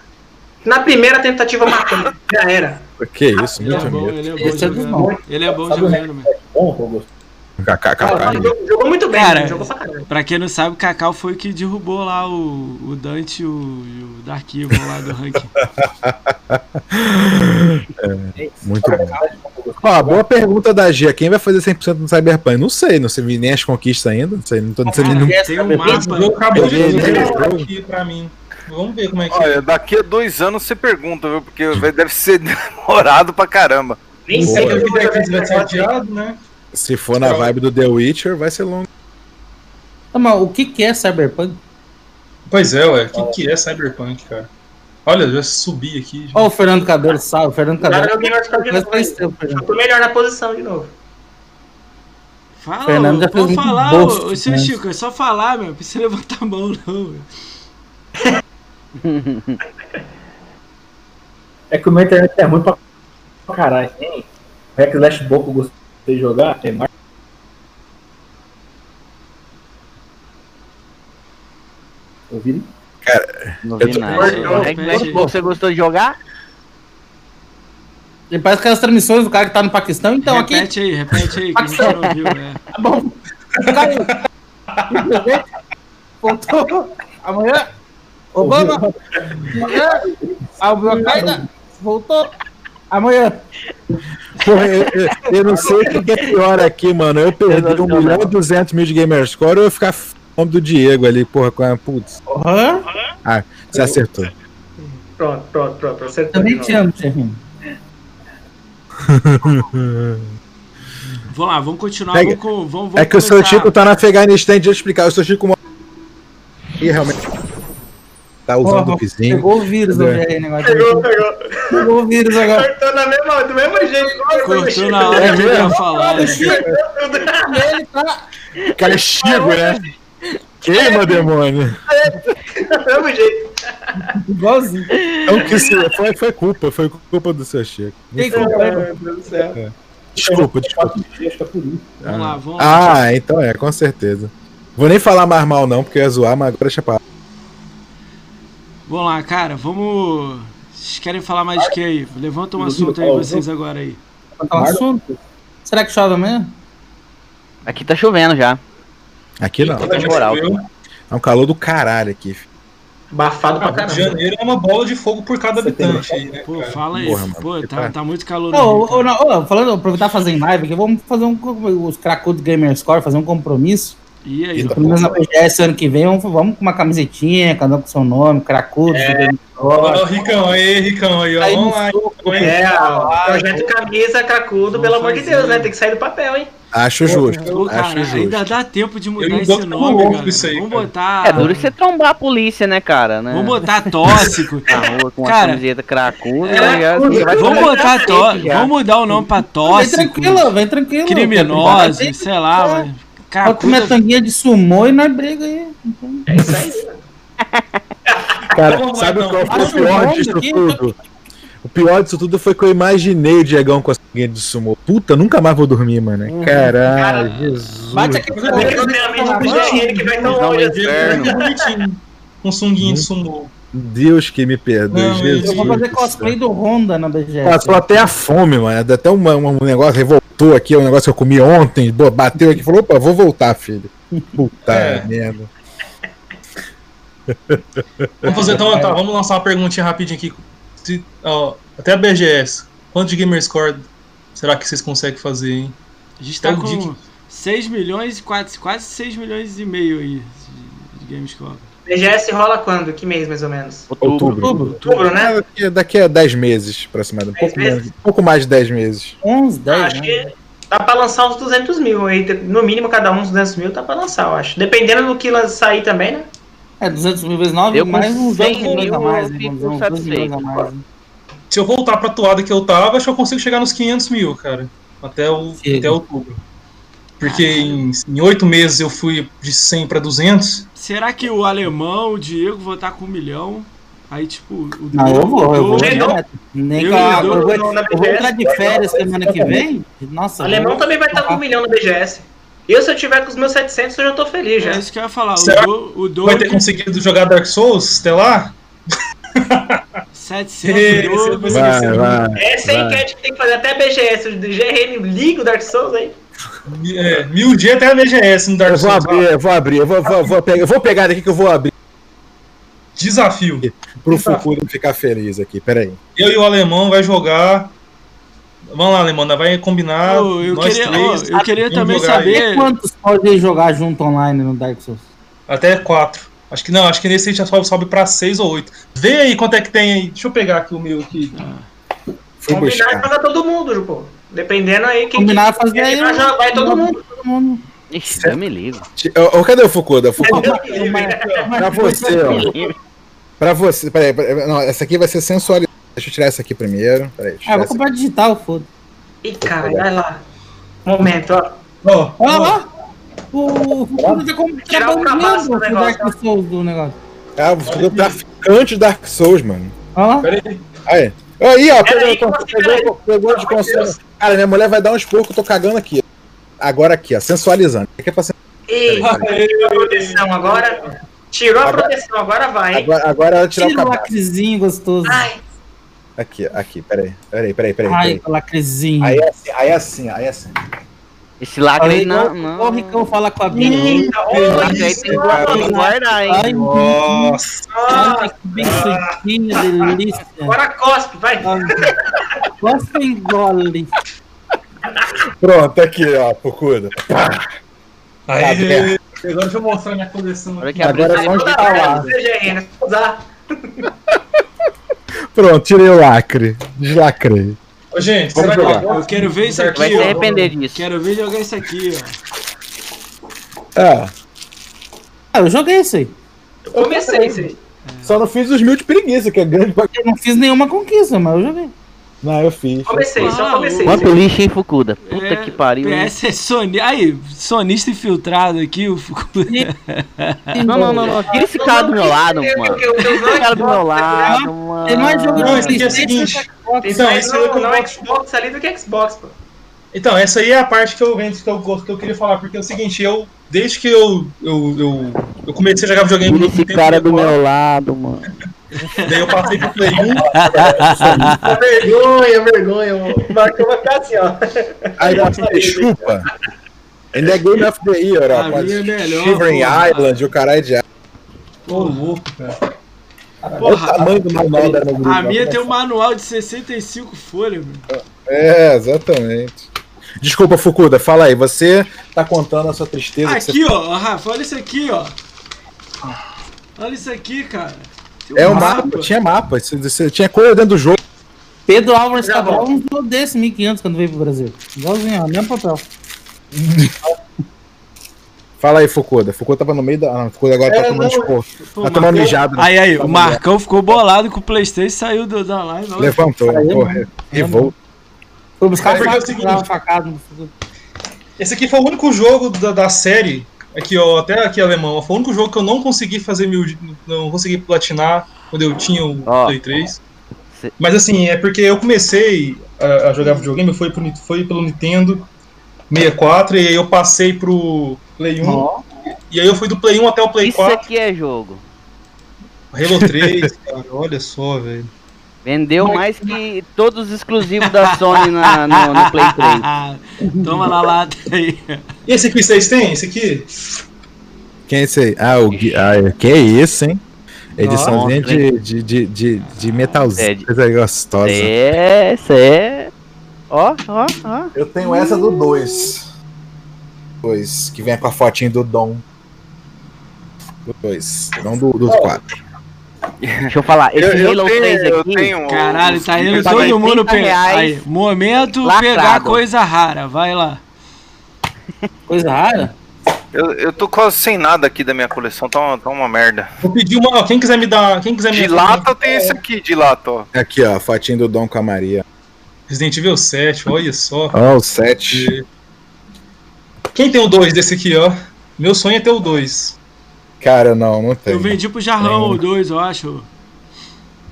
Na primeira tentativa matando. Já era. Que isso, Ele é muito bom, medo. ele é bom é jogando. Ele é bom o jogando, mano. Augusto. KKK. Jogou, jogou muito bem, Cara, jogou pra caralho. Pra quem não sabe, o Cacau foi o que derrubou lá o, o Dante e o, e o Dark Evil lá do ranking. Muito bom. Ó, boa pergunta da Gia. Quem vai fazer 100% no Cyberpunk? Não sei, não sei nem as conquistas ainda. Não sei, não tô não sei, não, Tem um Esse mapa. acabou de aqui pra mim. Vamos ver como é que Olha, daqui a dois anos você pergunta, viu? Porque deve ser demorado pra caramba. Nem sei Se o que que vai ser adiado, né? Se for na vibe do The Witcher, vai ser longo. Tá, mas o que, que é Cyberpunk? Pois é, ué. O que, que é Cyberpunk, cara? Olha, eu já subi aqui. Ó, o Fernando Cabelo, salve. O Fernando Agora mais pra Mas faz tempo, Eu Fernando. tô melhor na posição de novo. Fala, Fernando já fez muito falar, bolso, ô, seu né? Chico, é só falar, meu. Não precisa levantar a mão, não. meu. É que o meu internet é muito pra, caralho. Hein? Hack Slash Boco eu de jogar. É mais. Ouviram? Não Eu vi tô- nada. eu- É que Você gostou de jogar? E parece aquelas transmissões do cara que tá no Paquistão. Então, aqui. repete aí, repete aí, que a gente não ouviu. É. Tá bom. Voltou. Amanhã. Obama. Amanhã. Al-Qaeda. Voltou. Amanhã. Porra, eu, eu- eu não sei o que é pior aqui, mano. Eu perdi 1 milhão e 200 mil de Gamerscore ou eu ficar fome do Diego ali, porra, com a. Putz, Aham. você acertou. Pronto, pronto, pronto. Acertou. Também te amo. Vamos lá, vamos continuar. Pega. Vamos, vamos, vamos É que o seu começar. Chico tá no Afeganistão, deixa eu explicar. Eu sou Chico E realmente. Tá usando Porra, o vizinho. Pegou o vírus, velho, aí, negócio. Pegou, pegou. Pegou o vírus agora. Cortou na mesma, do mesmo jeito. Cortou na hora que eu ia falar. né? Ele tá. É Chico, né? Queima, demônio. Do mesmo jeito. Igualzinho. Então, que se- foi, foi culpa, foi culpa do seu Chico. Quem comprou? Ai, meu Deus do céu. Desculpa, desculpa. É. Vamos lá, vamos lá. Ah, então é, com certeza. Vou nem falar mais mal, não, porque eu ia zoar, mas agora deixa pra lá. Vamos lá, cara, vamos. Vocês querem falar mais de que aí? Levanta um assunto aí, vocês agora aí. Assunto? Será que chove amanhã? Aqui tá chovendo já. Aqui não. Tá temporal. É um calor do caralho aqui. filho. Bafado pra Rio de caramba. Janeiro é uma bola de fogo por cada habitante aí, né? Pô, fala aí. Porra, mano, Pô, tá, tá- muito calor ô, Rio, não, ô, falando, aproveitar fazer em live aqui, vamos fazer um. Os cracudos Gamer Score, fazer um compromisso. E aí? Pelo menos na BGS ano que vem, vamos, vamos com uma camisetinha, cada um com seu nome, cracudo, Gamer Ó, Score. o Ricão aí, Ricão aí, ó. Aí no Vamos lá. soco, hein? É, ó, Vai, projeto camisa cracudo, pelo amor de. Deus, né? Tem que sair do papel, hein? Acho justo. Pô, cara, acho justo. ainda dá tempo de mudar esse nome, cara. disso aí, Vamos cara. botar. É duro você trombar a polícia, né, cara? Né? Vamos botar tóxico. Na rua com Cara, camiseta cracuda. é, vai Vamos botar a tó... fake já. Vamos mudar o nome pra Vem tóxico. tranquilo, vem tranquilo. Criminosos, sei lá, É. Pode comer Cracuda. tanguinha de sumô e nós briga aí. Então, É isso aí. Cara, Vamos lá, sabe então. qual foi o pior disso aqui, tudo? O pior disso tudo foi que eu imaginei o Diegão com a sanguinha de sumô. Puta, nunca mais vou dormir, mano. Caralho, Jesus. Bate bem Eu tenho amigo do GRN que vai tão longe assim. bonitinho. Com sunguinho de sumô. Deus que me perdoe, Não, Jesus. Eu vou fazer cosplay do Honda na BGS. Passou até a fome, mano. Deu Até uma- um negócio revoltou aqui, um negócio que eu comi ontem, bateu aqui e falou: opa, vou voltar, filho. Puta É. merda. Vamos fazer então, tá, vamos lançar uma perguntinha rapidinho aqui. Se- ó, até a BGS, quanto de Gamerscore será que vocês conseguem fazer, hein? A gente tá com 6 milhões e quase, quase 6 milhões e meio aí de, de Gamescom. BGS rola quando? Que mês, mais ou menos? Outubro. Outubro, né? Daqui, daqui a 10 meses, aproximadamente. Um pouco, meses? um pouco mais de 10 meses. 11, 10, Acho né? que dá pra lançar uns 200 mil aí. No mínimo, cada um uns 200 mil dá pra lançar, eu acho. Dependendo do que sair também, né? É, 200 mil vezes 9, Eu com mais uns 100 2 milhões mil a mais, eu né? fico Vamos dizer, uns 2 milhões a satisfeito. mais. né? Se eu voltar pra toada que eu tava, acho que eu consigo chegar nos 500 mil, cara. Até, o, Chega. até outubro. Porque em, 8 meses eu fui de 100 pra 200. Será que o alemão, o Diego, vou estar com um milhão? Aí, tipo, o Não, eu vou, eu vou. Direto. Nem Eu que eu, o eu vou, na eu vou entrar de férias semana que vem. Nossa, O alemão também vai estar com um milhão no BGS. Eu, se eu tiver com os meus 700, eu já tô feliz já. É isso que eu ia falar. O, Será do, o Vai Doug, ter conseguido jogar Dark Souls até lá? 700 Esse Doug. vai Vai, vai. Essa é a vai. enquete que tem que fazer até a BGS. O GRN liga o Dark Souls aí. É, mil dias até a BGS no Dark Eu vou Souls. abrir, eu vou abrir, eu vou, vou, vou pegar, eu vou pegar daqui que eu vou abrir Desafio. pro Fukuro ficar feliz aqui. Peraí. Eu e o alemão vai jogar. Vamos lá, alemão, vai combinar. Eu, nós queria, três. ô, eu queria também jogar aí. saber. Quantos pode jogar junto online no Dark Souls? Até 4. Acho que não, acho que nesse a gente sobe, sobe pra 6 ou 8. Vê aí quanto é que tem aí. Deixa eu pegar aqui o meu aqui. Fui Combinar e jogar todo mundo, pô. Dependendo aí quem Combinar que- fazer aí. Vai, já vai todo mundo. Todo mundo. Ixi, eu me ligo. Ô, cadê o Fukuda? Fukuda, pra você, ó. Pra você. Peraí, peraí, não, essa aqui vai ser sensualidade. Deixa eu tirar essa aqui primeiro. Peraí, Ah, vou comprar digital, foda. Ih, cara, vai lá. Momento, ó. Ó, Olha ó, lá. O Fukuda tá com Tirar o cabaço do negócio, Dark Souls do negócio. Ah, o Fukuda é traficante de Dark Souls, mano. Olha lá. Pera aí. Aí. Aí, ó, pegou, assim, pegou, peraí? pegou de consumo. Cara, minha mulher vai dar uns porcos, eu tô cagando aqui. Agora aqui, ó, sensualizando. Aqui é pra sen- Eita, tirou a proteção agora. Tirou a proteção, agora vai, hein? Agora, agora ela tirar Tira o lacrezinho gostoso. Ai, Aqui, aqui, peraí. Peraí, peraí, peraí. Ai, peraí. o lacrezinho. Aí é assim, aí é assim, aí é assim. Esse lacre aí não, não. O Ricão fala com a Bia. eita, olha lacre aí isso, tem que guardar, hein? Ai, Nossa. ai, que bem feitinho, delícia. Agora cospe, vai. Gosta e engole. Pronto, aqui, ó, Fukuda. Aí, agora deixa eu mostrar minha coleção. Olha que Agora vamos Toda falar. usar. Pronto, tirei o lacre. Deslacrei. Ô, gente, Vamos será jogar. que Eu quero ver isso aqui, Vai se arrepender disso. Quero ver jogar isso aqui, ó. É, Ah, eu joguei isso aí. Eu comecei isso aí. só não fiz os mil de preguiça, que é grande pra... Eu não fiz nenhuma conquista, mas eu joguei. Não, eu fiz. Comecei, só Ah, comecei. Quanto lixo, hein, Fukuda? Puta É, que pariu. PS é Sony. Aí, sonista infiltrado aqui, o Fukuda. Não, não, não, não. Tira esse cara do meu lado, mano. Tira esse cara do meu lado, Tem mais mano. jogo Não, de isso aqui é o seguinte. Tem Então, mais isso é o. Xbox ali do que Xbox, pô. Então, essa aí é a parte que eu, que eu, gosto- que eu queria falar, porque é o seguinte, eu, desde que eu, eu, eu, eu comecei a jogar videogame esse cara do meu lado, mano. Daí eu passei pro Play 1, A vergonha, a vergonha. O Marcão vai ficar assim, ó. Aí você chupa. Ainda é Game of the Year, ó. A com minha é melhor, Shivering porra. Island, o caralho de ô louco, cara. Olha o Porra, tamanho do manual da grupo. a minha ó. tem um manual de 65 folhas, meu. É, exatamente. Desculpa, Fukuda, fala aí. Você tá contando a sua tristeza. Aqui, ó, ó, Rafa, olha isso aqui, ó. Olha isso aqui, cara. É o mapa, tinha mapa. Você, você tinha coisa dentro do jogo. Pedro Álvares Cabral um jogo desse 1500 quando veio pro Brasil. Igualzinho, ó, mesmo papel. Fala aí, Fukuda. Fukuda tava no meio da. Ah, Fukuda agora tá É, tomando não, esporro. Pô, Tá tomando Marcão- mijado. né? Aí, aí, Tá o mulher. Marcão ficou bolado com o Playstation e saiu do- da live. olha. Levantou, Aí, porra. mano. Revolta. Foi buscar É é o seguinte- facada no futuro. Esse aqui foi o único jogo da, da série, aqui ó, até aqui alemão, foi o único jogo que eu não consegui fazer mil, não consegui platinar quando eu tinha o Ó. Play 3. Cê- Mas assim, é porque eu comecei a, a jogar videogame, foi, pro, foi pelo Nintendo 64, e aí eu passei pro Play 1, Ó, e aí eu fui do Play 1 até o Play Isso 4, aqui é jogo. Halo 3, cara, olha só, velho. Vendeu mais que todos os exclusivos da Sony na- no, no Play 3. Toma na lata aí. E esse aqui vocês têm? Esse aqui? Quem é esse aí? Ah, o Gui- ah, que é isso, hein? Ediçãozinha Nossa, de, de, de, de, de metalzinho. É, de- Coisa gostosa. É, essa é. Ó, ó, ó. Eu tenho essa do 2. 2, que vem com a fotinho do Dom. Do 2, não do 4. Deixa eu falar, esse Eu, eu Halo tenho, 3 eu aqui. tenho Caralho, tá indo todo mundo 30 pegar. momento lacrado. pegar coisa rara. Vai lá. coisa rara. Eu, eu tô quase sem nada aqui da minha coleção, tá uma, tá uma merda. Vou pedir uma, ó, quem quiser me dar, quem quiser me De lata eu tenho esse aqui, de lata, ó. Aqui, ó, a fotinho do Dom com a Maria. Resident Evil 7, olha só. Ó, o 7. Quem tem o 2 desse aqui, ó? Meu sonho é ter o 2. Cara, não, não tem. Eu vendi pro Jarrão ou dois, eu acho.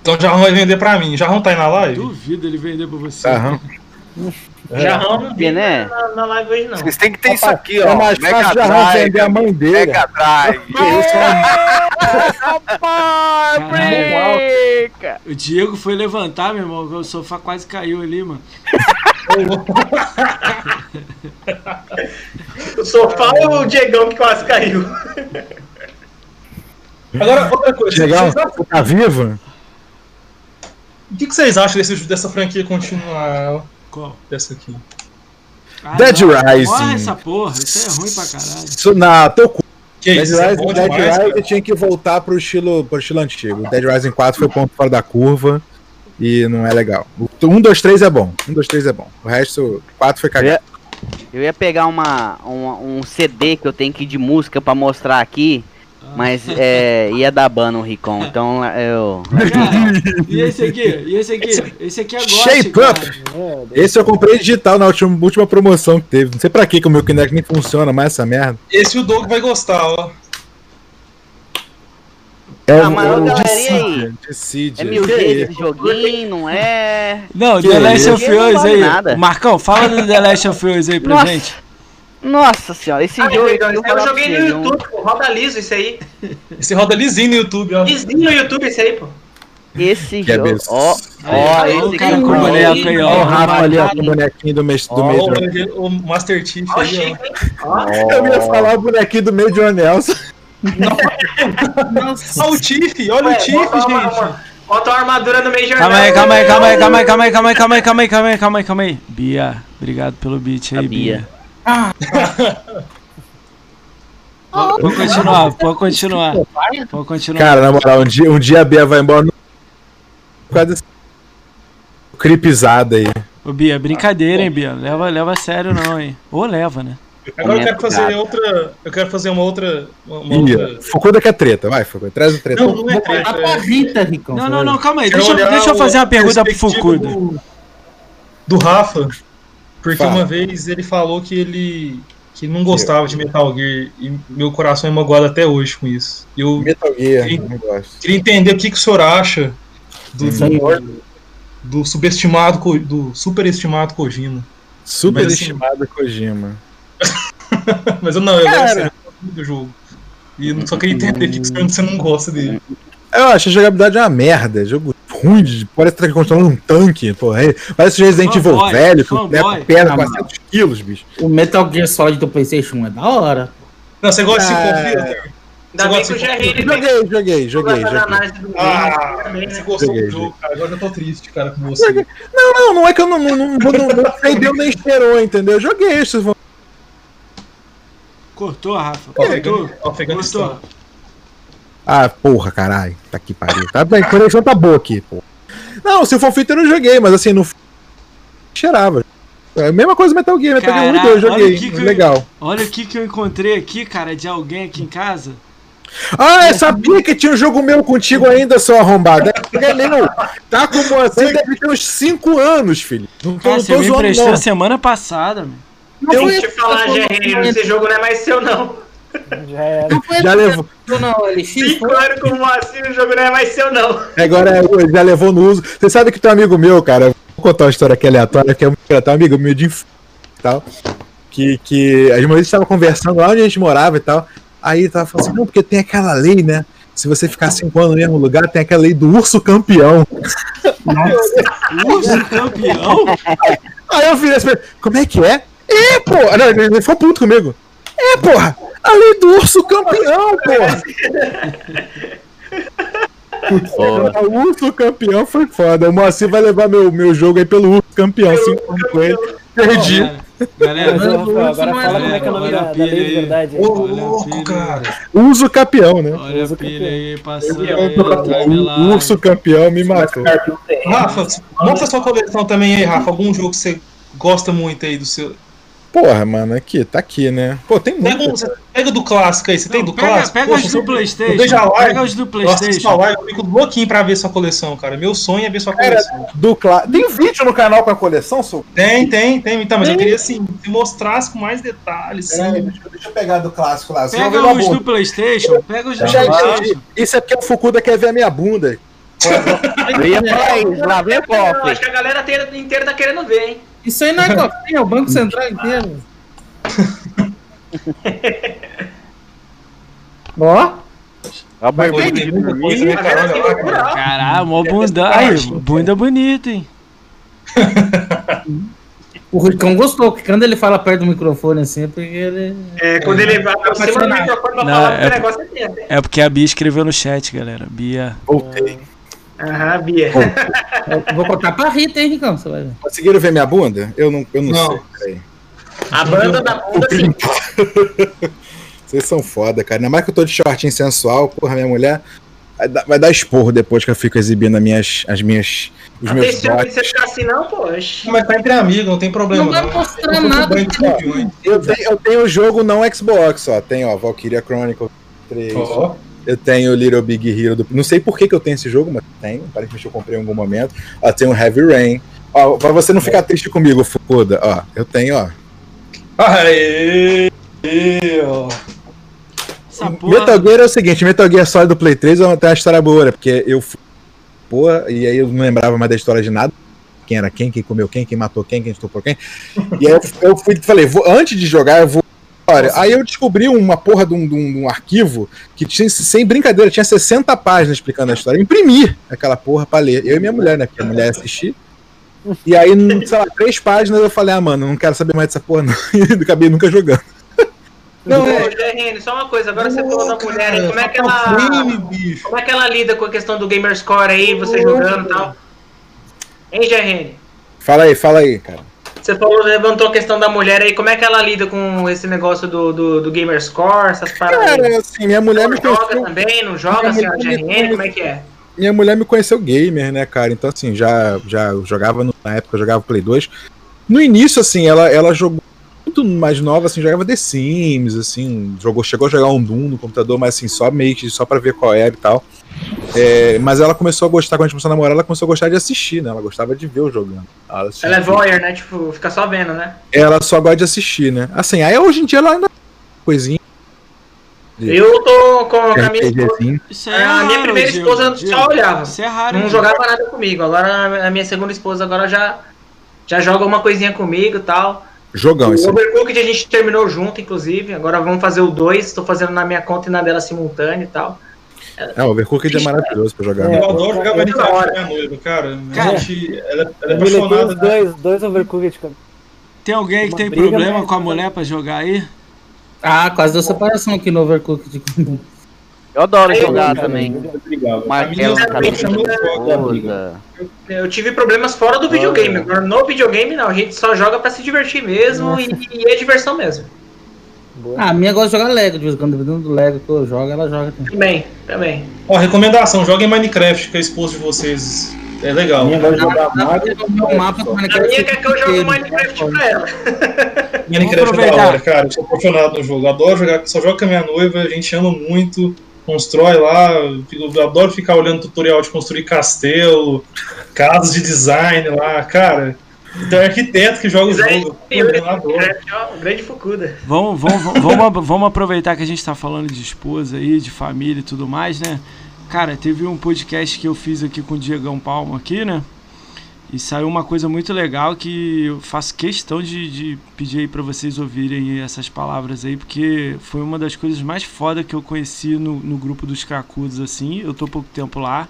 Então o Jarrão vai vender pra mim. Jarrão tá aí na live? Duvido ele vender pra você. Aham. Jarrão não vi né? na, na live hoje, não. Vocês têm que ter isso Rapaz, aqui, é ó. mais Mega fácil Drive, vender a mãe dele. Mega Drive. Isso, né? Fábrica! O Diego foi levantar, meu irmão. O sofá quase caiu ali, mano. O sofá ou o Diegão que quase caiu? Agora, outra coisa. Vocês acham- você tá vivo? o que, que vocês acham desse, dessa franquia continuar? Qual? Dessa aqui. Ah, Dead não. Rising. Morre essa porra. Isso é ruim pra caralho. Isso na teu cu. Que Dead isso, é Rising, bom Dead demais, Rising cara. tinha que voltar pro estilo, pro estilo antigo. Dead Rising 4 foi o ponto fora da curva e não é legal. O 1, 2, 3 é bom. 1, 2, 3 é bom. O resto, o 4 foi cagado. Eu ia pegar uma, uma- um CD que eu tenho aqui de música pra mostrar aqui, mas é, ia dar ban no Ricon, então eu. Cara, e esse aqui? E esse aqui? Esse aqui é Shape. Up. Esse eu comprei digital na última, última promoção que teve. Não sei pra que que o meu Kinect nem funciona mais essa merda. Esse o Doug vai gostar, ó. É Ah, mas, ô, galerinha aí, Dissidia. Dissidia. É mil vezes esse joguinho, não é? Não, Que The Last of Us aí. nada. Marcão, fala do The Last of Us aí pra Nossa. gente. Nossa senhora, esse Ah, jogo. Eu eu joguei no não- YouTube, pô. Roda liso isso aí. Esse roda lisinho no YouTube, ó. Lisinho no YouTube esse aí, pô. Esse Que jogo. Ó, ó, aí, esse cara com o Ó, boneco aí, Olha o ó. Rafa ali, ó, com o bonequinho do, mês, do Ó, meio. o, o Master Chief Ó, aí, chique, ó. hein? Ó. Eu ia falar o bonequinho do meio de Nelson. Nossa. Ah, o Tiff, olha o Tiff, gente. uma- Bota uma armadura no meio de Calma aí, calma aí, calma aí, calma aí, calma aí, calma aí, calma aí, calma aí, calma aí, calma aí, calma aí. Bia, obrigado pelo beat aí, Bia. Pode continuar, pode continuar. Pode continuar. Cara, na moral, um dia, um dia a Bia vai embora no... por causa desse creepizada aí. Ô, Bia, brincadeira, hein, Bia. Leva, leva a sério não, hein. Ou leva, né? Agora eu quero Comenta, fazer outra. Eu quero fazer uma outra. Uma, uma Bia, outra. Fukuda que é treta, vai, Fukuda, traz o treta. Não, não é treta. A é- Rita, Ricão. Não, não, não, calma aí. Deixa, deixa eu fazer uma pergunta pro. Do, do Rafa, porque Fala. uma vez ele falou que ele que não gostava de Metal Gear e meu coração é magoado até hoje com isso. Eu Metal Gear, não gosto. queria entender o que, que o senhor acha do, Senhor. do, do subestimado, do superestimado Kojima. Super Mas, assim, Kojima. Mas eu não, eu Cara. gosto do jogo. E eu só queria entender o que que você não gosta dele. Eu acho a jogabilidade uma merda. Jogo ruim, de, parece que tá controlando um tanque. Porra, é- parece o Resident Evil Fanboy, velho, fanboy. né, pesa Ah, 400 quilos, bicho. O Metal Gear Solid do PlayStation é da hora. Não, você gosta de Ah, Simple Filter? Ainda bem que de GR ele Joguei, joguei, joguei, joguei. Ah, você né? gostou Joguei, do jogo, cara. Agora eu tô triste, cara, com você. Não, não, não é que eu não, não, não, não, ofendeu nem esperou, entendeu? Eu joguei isso. Cortou, Rafa. Cortou. Cortou. Ah, porra, caralho. Tá aqui pariu. Tá bem, a conexão tá boa aqui, pô. Não, se for feito eu não joguei, mas assim, não cheirava. É a mesma coisa Metal Gear, Metal Gear 1 e 2 eu Caraca, olha joguei. aqui que eu- Legal. Olha o que, que eu encontrei aqui, cara, de alguém aqui em casa. Ah, eu sabia que tinha um jogo meu contigo ainda, seu arrombado. É meu. Tá com você, deve ter uns 5 anos, filho. Não tô, Ah, não você tô me zoando, emprestou não. semana passada, meu. Não Deixa eu te falar, GR, esse jogo não é mais seu, não. Já era. Não foi Já essa levou. não, LX? Cinco anos como assim, o jogo não é mais seu, não. Agora é, já levou no uso. Você sabe que tem um amigo meu, cara. Vou contar uma história aqui aleatória, que é um, um amigo meu de inf... e tal. Que, que a gente estava conversando lá onde a gente morava e tal. Aí ele tava falando assim, não, porque tem aquela lei, né? Se você ficar cinco anos no mesmo lugar, tem aquela lei do urso campeão. Urso campeão? Aí eu fiz assim, como é que é? É, porra! Não, ele ele ficou puto comigo. É, porra! A lei do urso campeão, porra! O urso campeão foi foda. O Moacir vai levar meu, meu jogo aí pelo urso campeão. Cinco anos com ele. Perdi. Galera, Rafael, agora não é fala como é que é o nome da, da pilha lei de verdade. Ô, louco, cara. Uso campeão, né? olha a pilha aí passando timeline. O urso campeão me matou. Rafa, mostra sua coleção também aí, Rafa. Algum jogo que você gosta muito aí do seu. Porra, mano, aqui, tá aqui, né? Pô, tem Pega, um, muito. você pega do clássico aí, você tem Não, do pega, clássico? pega Poxa, os do Playstation. eu vejo a live, Pega os do Playstation. live, eu fico louquinho pra ver sua coleção, cara. Meu sonho é ver sua Cara, coleção. do clá... Tem vídeo no canal com a coleção, sou? Tem, tem, tem. Então, mas eu queria assim, que mostrasse com mais detalhes. Sim. deixa, deixa eu pegar do clássico lá. Pega os do Playstation. Pega os do. Playstation. Isso é porque o Fukuda quer ver a minha bunda. Eu ia falar isso, lá vem cofre. acho que a galera inteira, inteira tá querendo ver, hein? Isso aí não é cofrinho, é o Banco Central inteiro. Ó, A de dormir. né, cara? Cara. Caralho, mó bunda. Bunda bonita, hein? o Ricão gostou, porque quando ele fala perto do microfone assim, é porque ele. É, quando ele vai pra cima do microfone pra Não, falar é que o negócio é tempo. É porque a Bia escreveu no chat, galera. Bia. Voltei. Aham, Bia. Eu vou contar pra Rita, hein, Ricão? Você vai ver. Conseguiram ver minha bunda? Eu não, eu não, Não. sei. Peraí. A banda da bunda, sim. Vocês são foda, cara. Ainda mais que eu tô de shortinho sensual, porra, minha mulher vai dar, vai dar esporro depois que eu fico exibindo as minhas, as minhas, os Não meus tem você ficar assim, não, poxa. Mas tá entre amigos, não tem problema. Não vai mostrar nada. De campeões. Eu tenho, eu tenho o jogo não Xbox, ó. Tem, ó, Valkyria Chronicle 3. Ó, Eu tenho Little Big Hero. Do... Não sei por que, que eu tenho esse jogo, mas tenho. Aparentemente eu comprei em algum momento. Ó, tem o Heavy Rain. Ó, pra você não ficar triste comigo, Fukuda, ó, eu tenho, ó. Aê! Ó. Porra. Metal Gear é o seguinte, Metal Gear Solid do Play 3 é uma, tem uma história boa, né? Porque eu fui. Pô, e aí eu não lembrava mais da história de nada. Quem era quem, quem comeu quem, quem matou quem, quem estuprou quem. E aí eu, eu fui falei, vou, antes de jogar, eu vou. Olha, aí eu descobri uma porra de um, de um- de um arquivo que tinha, sem brincadeira, tinha 60 páginas explicando a história. Eu imprimi aquela porra pra ler. Eu e minha mulher, né? Porque a mulher assistir. E aí, sei lá, três páginas eu falei, ah, mano, não quero saber mais dessa porra, não. E acabei nunca jogando. Não, Ô, é. GRN, só uma coisa, agora você falou da mulher aí, como é que Fatal ela. Frame. Como é que ela lida com a questão do gamer score aí, você jogando e tal? Hein, GRN? Fala aí, fala aí, cara. Você falou, levantou a questão da mulher aí, como é que ela lida com esse negócio do, do, do gamer score, essas paradas? Cara, assim, minha mulher me joga conheceu. também, não joga, me GRN, como é que é? minha mulher me conheceu gamer, né, cara? Então, assim, já, já jogava no- na época, eu jogava Play 2. No início, assim, ela, ela jogou muito mais nova, assim, jogava The Sims, assim, jogou, chegou a jogar um Doom no computador, mas assim, só meio que só pra ver qual era e tal. É, mas ela começou a gostar, quando a gente começou a namorar, ela começou a gostar de assistir, né? Ela gostava de ver eu jogando. Ela. Ela é voyeur, né? Tipo, fica só vendo, né? Ela só gosta de assistir, né? Assim, aí hoje em dia ela ainda coisinha. Eu tô com a minha esposa. Isso é A minha primeira Gil, esposa Gil. só olhava. Isso é raro. Não jogava nada comigo. Agora a minha segunda esposa agora já já joga uma coisinha comigo e tal. Jogão o esse. aí. Overcooked a gente terminou junto, inclusive. Agora vamos fazer o 2. Estou fazendo na minha conta e na dela simultâneo e tal. É, o Overcooked é maravilhoso pra jogar. É, Eu adoro jogar é Minecraft hora. com a minha noiva, cara. Cara, a gente, ela, ela é apaixonada. os dois, dois overcooked, cara. Tem alguém que Uma tem briga, problema mas- com a mulher pra jogar aí? Ah, quase deu separação aqui no Overcooked. Eu adoro Aí, jogar cara, também. Martelo minha na cabeça da esposa. Eu tive problemas fora do videogame. Agora, no videogame, não. A gente só joga pra se divertir mesmo e, e é diversão mesmo. Ah, a minha gosta de jogar Lego, de vez em quando, dependendo do Lego que eu jogo, ela joga também. Também, também. Ó, recomendação, joguem Minecraft com a esposa de vocês. É legal. Minha gosta de jogar mapa A minha quer que eu jogue Minecraft pra ela. Minecraft é da hora, cara. Eu sou apaixonado no jogo. Adoro jogar, só jogo com a minha noiva, a gente ama muito, constrói lá. Eu adoro ficar olhando tutorial de construir castelo, casas de design lá, cara. Tem arquiteto que joga o jogo. o grande Fukuda. Vamos, vamos, vamos, vamos, vamos aproveitar que a gente tá falando de esposa aí, de família e tudo mais, né? Cara, teve um podcast que eu fiz aqui com o Diegão Palma aqui, né? E saiu uma coisa muito legal que eu faço questão de, de pedir aí pra vocês ouvirem essas palavras aí, porque foi uma das coisas mais foda que eu conheci no, no grupo dos Cracudos, assim. Eu tô pouco tempo lá.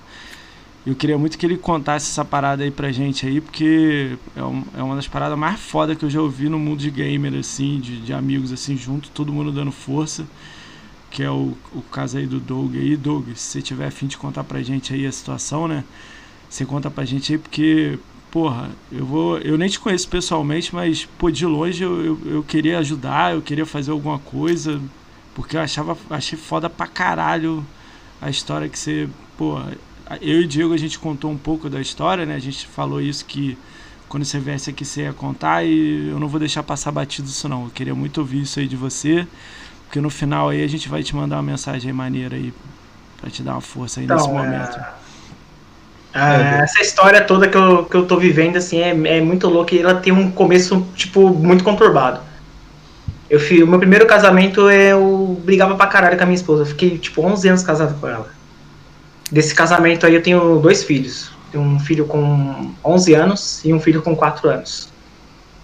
Eu queria muito que ele contasse essa parada aí pra gente aí, porque é, um- é uma das paradas mais foda que eu já ouvi no mundo de gamer, assim, de, de amigos assim junto, todo mundo dando força. Que é o, o caso aí do Doug aí. Doug, se você tiver afim de contar pra gente aí a situação, né? Você conta pra gente aí, porque, porra, eu vou. Eu nem te conheço pessoalmente, mas, pô, de longe eu, eu, eu queria ajudar, eu queria fazer alguma coisa, porque eu achava, achei foda pra caralho a história que você, pô, eu e o Diego a gente contou um pouco da história, né? A gente falou isso que quando você viesse aqui você ia contar e eu não vou deixar passar batido isso não. Eu queria muito ouvir isso aí de você, porque no final aí a gente vai te mandar uma mensagem maneira aí pra te dar uma força aí nesse Então, momento. Ah, essa história toda que eu, que eu tô vivendo, assim, é, é muito louca e ela tem um começo, tipo, muito conturbado. Eu fui, o meu primeiro casamento eu brigava pra caralho com a minha esposa. Eu fiquei, tipo, 11 anos casado com ela. Desse casamento aí eu tenho dois filhos. Tenho um filho com 11 anos e um filho com 4 anos.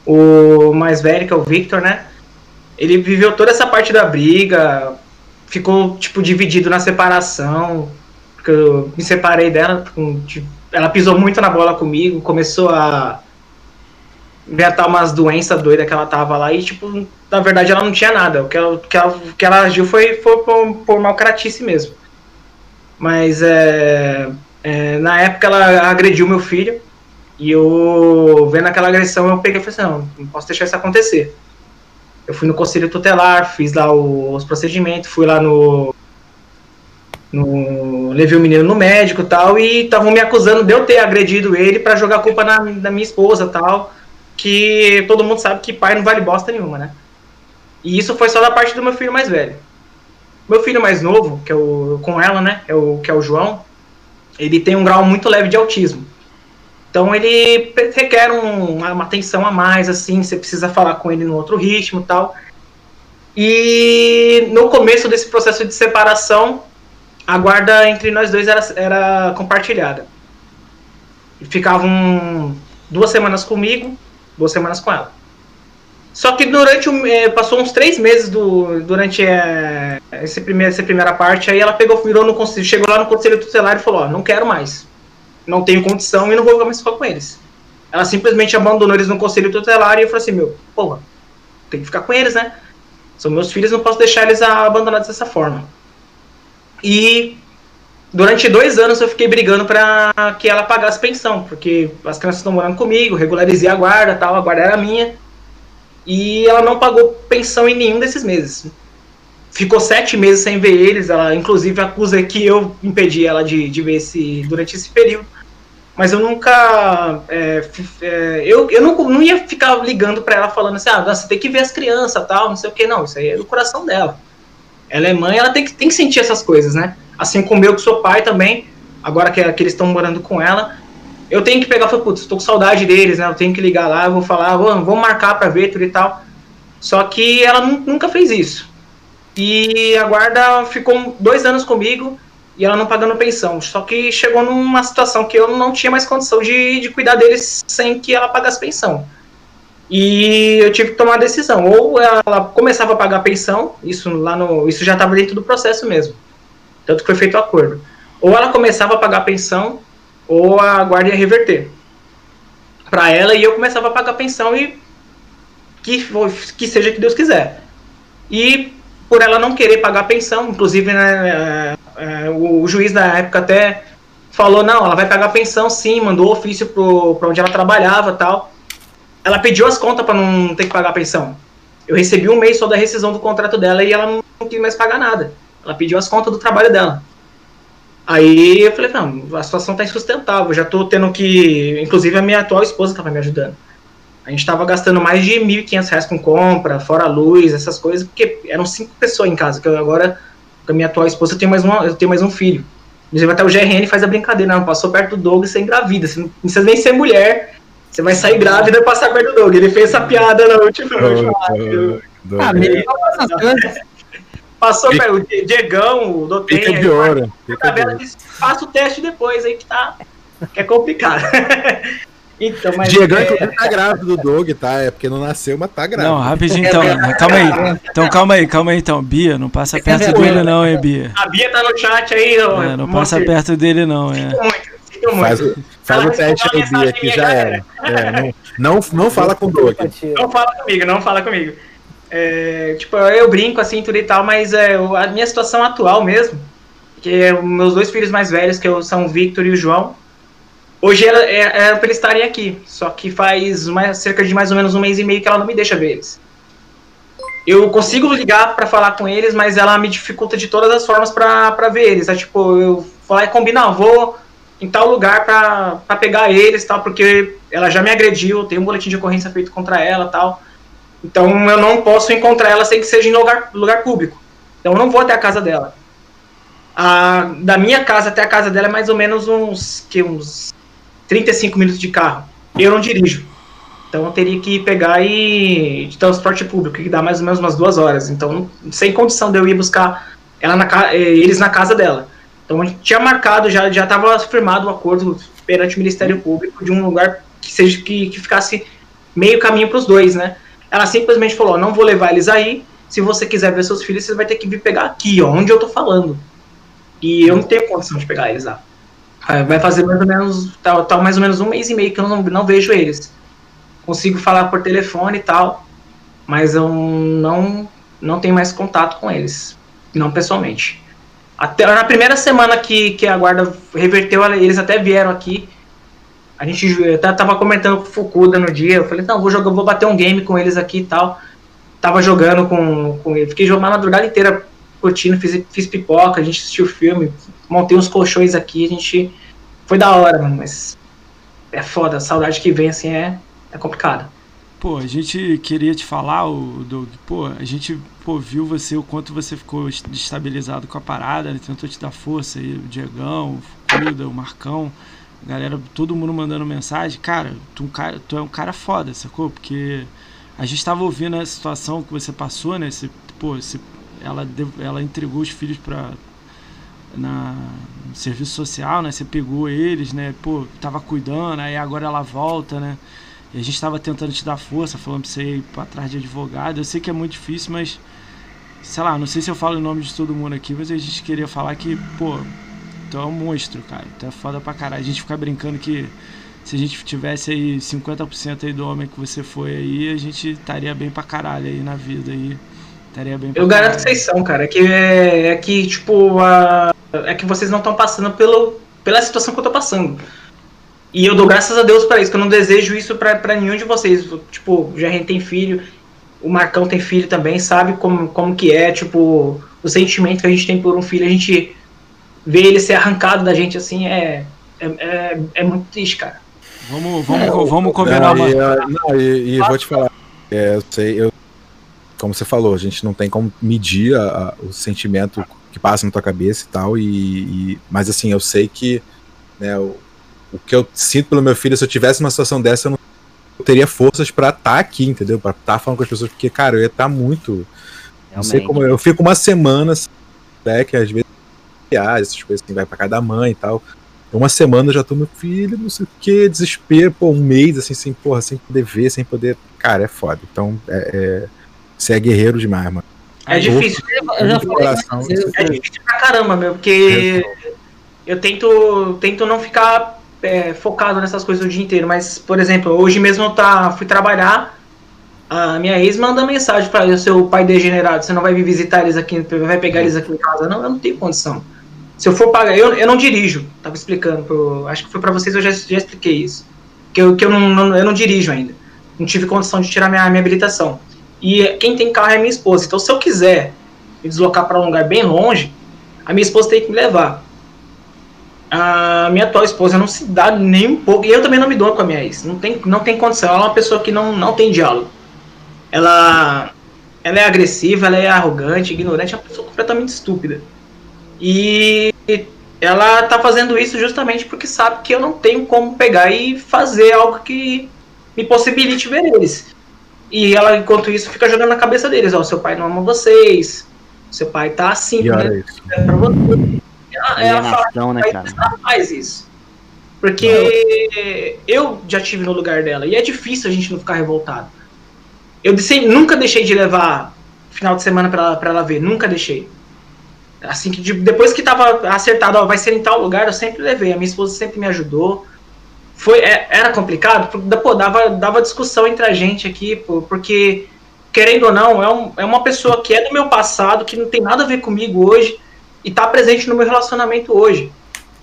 O mais velho, que é o Victor, né? Ele viveu toda essa parte da briga, ficou, tipo, dividido na separação, porque eu me separei dela, tipo, ela pisou muito na bola comigo, começou a inventar umas doenças doidas que ela tava lá e, tipo, na verdade ela não tinha nada. O que ela, que ela, que ela agiu foi, foi por, por malcratice mesmo. Mas é, é, na época ela agrediu meu filho e eu, vendo aquela agressão, eu peguei e falei assim, não, não posso deixar isso acontecer. Eu fui no conselho tutelar, fiz lá o- os procedimentos, fui lá no, no levei o menino no médico tal e estavam me acusando de eu ter agredido ele pra jogar a culpa na, na minha esposa tal que todo mundo sabe que pai não vale bosta nenhuma né? E isso foi só da parte do meu filho mais velho. Meu filho mais novo que é o com ela né é o que é o João ele tem um grau muito leve de autismo. Então ele requer um- uma atenção a mais assim você precisa falar com ele no outro ritmo tal. E no começo desse processo de separação a guarda entre nós dois era, era compartilhada. Ficavam duas semanas comigo, duas semanas com ela. Só que durante eh, passou uns três meses do, durante eh, esse primeiro, essa primeira parte, aí ela pegou, virou no conselho, chegou lá no conselho tutelar e falou, ó, não quero mais. Não tenho condição e não vou mais ficar com eles. Ela simplesmente abandonou eles no conselho tutelar e eu falei assim, meu, porra, tem que ficar com eles, né? São meus filhos, não posso deixar eles abandonados dessa forma. E durante dois anos eu fiquei brigando para que ela pagasse pensão, porque as crianças estão morando comigo, regularizei a guarda, tal, a guarda era minha. E ela não pagou pensão em nenhum desses meses. Ficou sete meses sem ver eles, ela inclusive acusa que eu impedi ela de, de ver esse, durante esse período. Mas eu nunca. é, é, eu eu não, não ia ficar ligando para ela falando assim: ah, você tem que ver as crianças tal, não sei o que, não. Isso aí é do coração dela. Ela é mãe, ela tem que, tem que sentir essas coisas, né? Assim como eu, que sou pai também, agora que, que eles estão morando com ela, eu tenho que pegar e falar, putz, tô com saudade deles, né? Eu tenho que ligar lá, vou falar, vamos, vamos marcar pra ver tudo e tal. Só que ela nu- nunca fez isso. E a guarda ficou dois anos comigo, e ela não pagando pensão. Só que chegou numa situação que eu não tinha mais condição de, de cuidar deles sem que ela pagasse pensão. E eu tive que tomar uma decisão. Ou ela começava a pagar pensão, isso lá no. Isso já estava dentro do processo mesmo. Tanto que foi feito o acordo. Ou ela começava a pagar pensão, ou a guarda ia reverter para ela e eu começava a pagar pensão e que, que seja que Deus quiser. E por ela não querer pagar pensão, inclusive né, é, é, o, juiz da época até falou, não, ela vai pagar pensão sim, mandou ofício para onde ela trabalhava tal. Ela pediu as contas para não ter que pagar pensão. Eu recebi um mês só da rescisão do contrato dela e ela não, não quis mais pagar nada. Ela pediu as contas do trabalho dela. Aí eu falei, não, a situação tá insustentável, já tô tendo que. Inclusive a minha atual esposa tava me ajudando. A gente tava gastando mais de R$ 1.500 com compra, fora luz, essas coisas, porque eram cinco pessoas em casa, que eu agora, com a minha atual esposa, eu tenho mais, uma, eu tenho mais um filho. Inclusive até o GRN faz a brincadeira, não, passou perto do Doug e você engravida, você não precisa nem ser mulher, você vai sair grávida e passar perto do Doug. Ele fez essa piada na última. Oh, ah, me Passou Fica... o Diegão, o Dotem. Fica de. Faça o teste depois aí que tá. Que é complicado. então, mas. Diegão é... tá grávido do Doug, tá? É porque não nasceu, mas tá grávido. Não, rapidinho então. calma aí. Então calma aí, calma aí então. Bia, não passa perto dele não, hein, Bia. A Bia tá no chat aí, ó. É, não passa perto dele não, é. Faz, faz o teste aí, Bia, que já era. É, não, não, não fala com o Doug. Não fala comigo, não fala comigo. É, tipo, eu brinco assim, tudo e tal, mas é, a minha situação atual mesmo, que é, meus dois filhos mais velhos, que são o Victor e o João, hoje era, é, era é, pra eles estarem aqui, só que faz mais, cerca de mais ou menos um mês e meio que ela não me deixa ver eles. Eu consigo ligar para falar com eles, mas ela me dificulta de todas as formas para ver eles. É, tipo, eu falar e combinar, vou em tal lugar para pegar eles tal, porque ela já me agrediu, tem um boletim de ocorrência feito contra ela tal. Então eu não posso encontrar ela sem que seja em lugar, lugar público. Então eu não vou até a casa dela. A, da minha casa até a casa dela é mais ou menos uns, que, uns 35 minutos de carro. Eu não dirijo. Então eu teria que pegar e de transporte público, que dá mais ou menos umas duas horas. Então, sem condição de eu ir buscar ela na, eh, eles na casa dela. Então a gente tinha marcado, já já estava firmado o um acordo perante o Ministério Público de um lugar que seja que, que ficasse meio caminho para os dois, né? Ela simplesmente falou: não vou levar eles aí. Se você quiser ver seus filhos, você vai ter que vir pegar aqui, onde eu tô falando. E eu não tenho condição de pegar eles lá. Vai fazer mais ou menos, tá, tá, mais ou menos um mês e meio que eu não, não vejo eles. Consigo falar por telefone e tal, mas eu não, não tenho mais contato com eles. Não pessoalmente. Até na primeira semana que, que a guarda reverteu, eles até vieram aqui a gente eu tava comentando com o Fukuda no dia, eu falei, não, vou jogar, vou bater um game com eles aqui e tal. Tava jogando com, com ele, fiquei jogando a madrugada inteira curtindo, fiz, fiz pipoca, a gente assistiu o filme, montei uns colchões aqui, a gente. Foi da hora, mano, mas é foda, a saudade que vem assim é, é complicada. Pô, a gente queria te falar, o Doug, pô, a gente pô, viu você, o quanto você ficou destabilizado com a parada, né? tentou te dar força aí, o Diegão, o Fukuda, o Marcão galera, todo mundo mandando mensagem, cara, tu, um cara, tu é um cara foda, sacou? Porque a gente tava ouvindo a situação que você passou, né? Você, pô, você, ela, ela entregou os filhos pra, na, no serviço social, né? Você pegou eles, né? Pô, tava cuidando, aí agora ela volta, né? E a gente tava tentando te dar força, falando pra você ir pra trás de advogado. Eu sei que é muito difícil, mas sei lá, não sei se eu falo o nome de todo mundo aqui, mas a gente queria falar que, pô, tu é um monstro, cara. Tu é foda pra caralho. A gente fica brincando que se a gente tivesse aí 50% aí do homem que você foi aí, a gente estaria bem pra caralho aí na vida aí. Estaria bem Eu garanto que vocês são, cara. É que, é, é que tipo, a, é que vocês não estão passando pelo, pela situação que eu tô passando. E eu dou graças a Deus para isso, que eu não desejo isso para nenhum de vocês. Tipo, o Jarren tem filho, o Marcão tem filho também, sabe como, como que é, tipo, o sentimento que a gente tem por um filho, a gente ver ele ser arrancado da gente assim é, é, é, é muito triste, cara. Vamos, vamos, é, vamos combinar não, uma. Não, e, e vou te falar, é, eu sei, eu, como você falou, a gente não tem como medir a, a, o sentimento que passa na tua cabeça e tal, e, e mas assim, eu sei que né, o, o, que eu sinto pelo meu filho, se eu tivesse uma situação dessa, eu não eu teria forças para estar tá aqui, entendeu? Para estar tá falando com as pessoas, porque, cara, eu ia estar tá muito. Realmente. Não sei como. Eu fico uma semana, né, que às vezes essas coisas assim, vai pra casa da mãe e tal. Uma semana eu já tô, meu filho, não sei o que, desespero, pô, um mês assim, sem, porra, sem poder ver, sem poder. Cara, é foda. Então, é, é... você é guerreiro demais, mano. É difícil. Eu já falei coração. vezes, É difícil pra caramba, meu, porque eu tento, tento não ficar é, focado nessas coisas o dia inteiro. Mas, por exemplo, hoje mesmo eu tá, fui trabalhar, a minha ex manda mensagem para o seu pai degenerado, você não vai vir visitar eles aqui, vai pegar eles aqui em casa. Não, eu não tenho condição. Se eu for pagar, eu, eu não dirijo, tava explicando, pro, acho que foi para vocês, eu já, já expliquei isso. Que eu, que eu, não, não- eu não dirijo ainda. Não tive condição de tirar minha, minha habilitação. E quem tem carro é minha esposa. Então, se eu quiser me deslocar para um lugar bem longe, a minha esposa tem que me levar. A minha atual esposa não se dá nem um pouco. E eu também não me dou com a minha ex. Não tem, não tem condição. Ela é uma pessoa que não, não tem diálogo. Ela, ela é agressiva, ela é arrogante, ignorante, é uma pessoa completamente estúpida. E ela tá fazendo isso justamente porque sabe que eu não tenho como pegar e fazer algo que me possibilite ver eles. E ela, enquanto isso, fica jogando na cabeça deles, ó, seu pai não ama vocês, seu pai tá assim, né? olha isso. pra você. Ela, ela fala Alienação, né, "Pai, cara? não faz isso. Porque eu já tive no lugar dela e é difícil a gente não ficar revoltado. Eu disse- nunca deixei de levar final de semana pra ela, pra ela ver, nunca deixei. Assim que de- depois que tava acertado, ó, vai ser em tal lugar, eu sempre levei. A minha esposa sempre me ajudou. Foi, é- era complicado, porque, pô, dava, dava discussão entre a gente aqui, pô, porque, querendo ou não, é, um- é uma pessoa que é do meu passado, que não tem nada a ver comigo hoje, e tá presente no meu relacionamento hoje.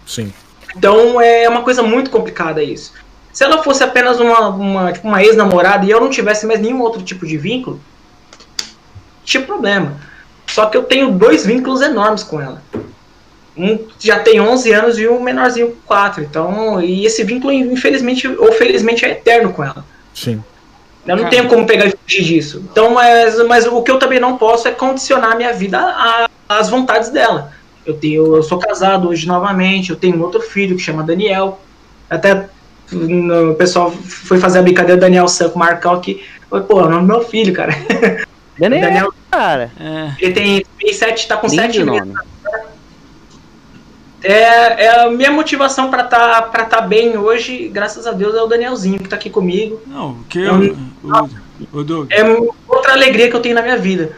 Sim. Então é uma coisa muito complicada isso. Se ela fosse apenas uma, uma, tipo, uma ex-namorada e eu não tivesse mais nenhum outro tipo de vínculo, tinha problema. Só que eu tenho dois vínculos enormes com ela. Um já tem 11 anos e um menorzinho com 4. Então, e esse vínculo, infelizmente ou felizmente, é eterno com ela. Sim. Eu não tenho como pegar e fugir disso. Então, mas, mas o que eu também não posso é condicionar a minha vida a- às vontades dela. Eu tenho, eu sou casado hoje novamente, eu tenho um outro filho que chama Daniel. Até no- o pessoal foi fazer a brincadeira Daniel San com o Marcão aqui. Eu, Pô, é o nome do meu filho, cara. Daniel, Daniel, cara. Ele tem, tem sete, tá com sete meses. É, é a minha motivação pra tá, pra tá bem hoje, graças a Deus, é o Danielzinho que tá aqui comigo. não, o que Eu- eu, o, o Doug, é outra alegria que eu tenho na minha vida.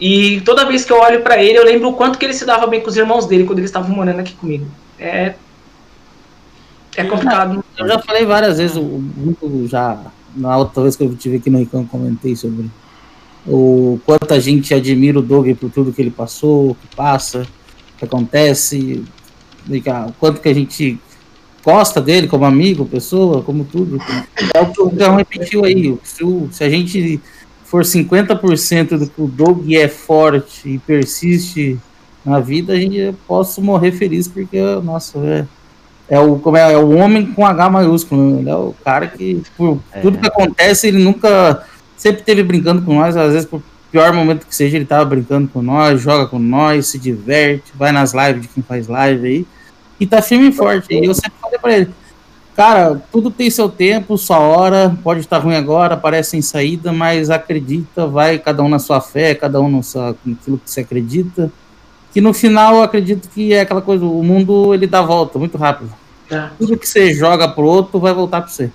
E toda vez que eu olho pra ele, eu lembro o quanto que ele se dava bem com os irmãos dele quando eles estavam morando aqui comigo. É. É complicado. Eu já falei várias vezes, muito já na outra vez que eu tive aqui no Ricão, comentei sobre o quanto a gente admira o Doug por tudo que ele passou, que passa, que acontece, o quanto que a gente gosta dele como amigo, pessoa, como tudo. É o que o Gão repetiu aí. Se, o- se a gente for 50% do que o Doug é forte e persiste na vida, a gente posso morrer feliz, porque, nossa, é, é o, como é, é o homem com H maiúsculo. né? Ele é o cara que, por tudo que acontece, ele nunca. Sempre esteve brincando com nós, às vezes, por pior momento que seja, ele tava brincando com nós, joga com nós, se diverte, vai nas lives de quem faz live aí. E tá firme e forte. E eu sempre falei pra ele, cara, tudo tem seu tempo, sua hora, pode estar ruim agora, parece sem saída, mas acredita, vai cada um na sua fé, cada um no sua, naquilo que você acredita. Que no final eu acredito que é aquela coisa, o mundo ele dá volta muito rápido. Tá. Tudo que você joga pro outro vai voltar pra você.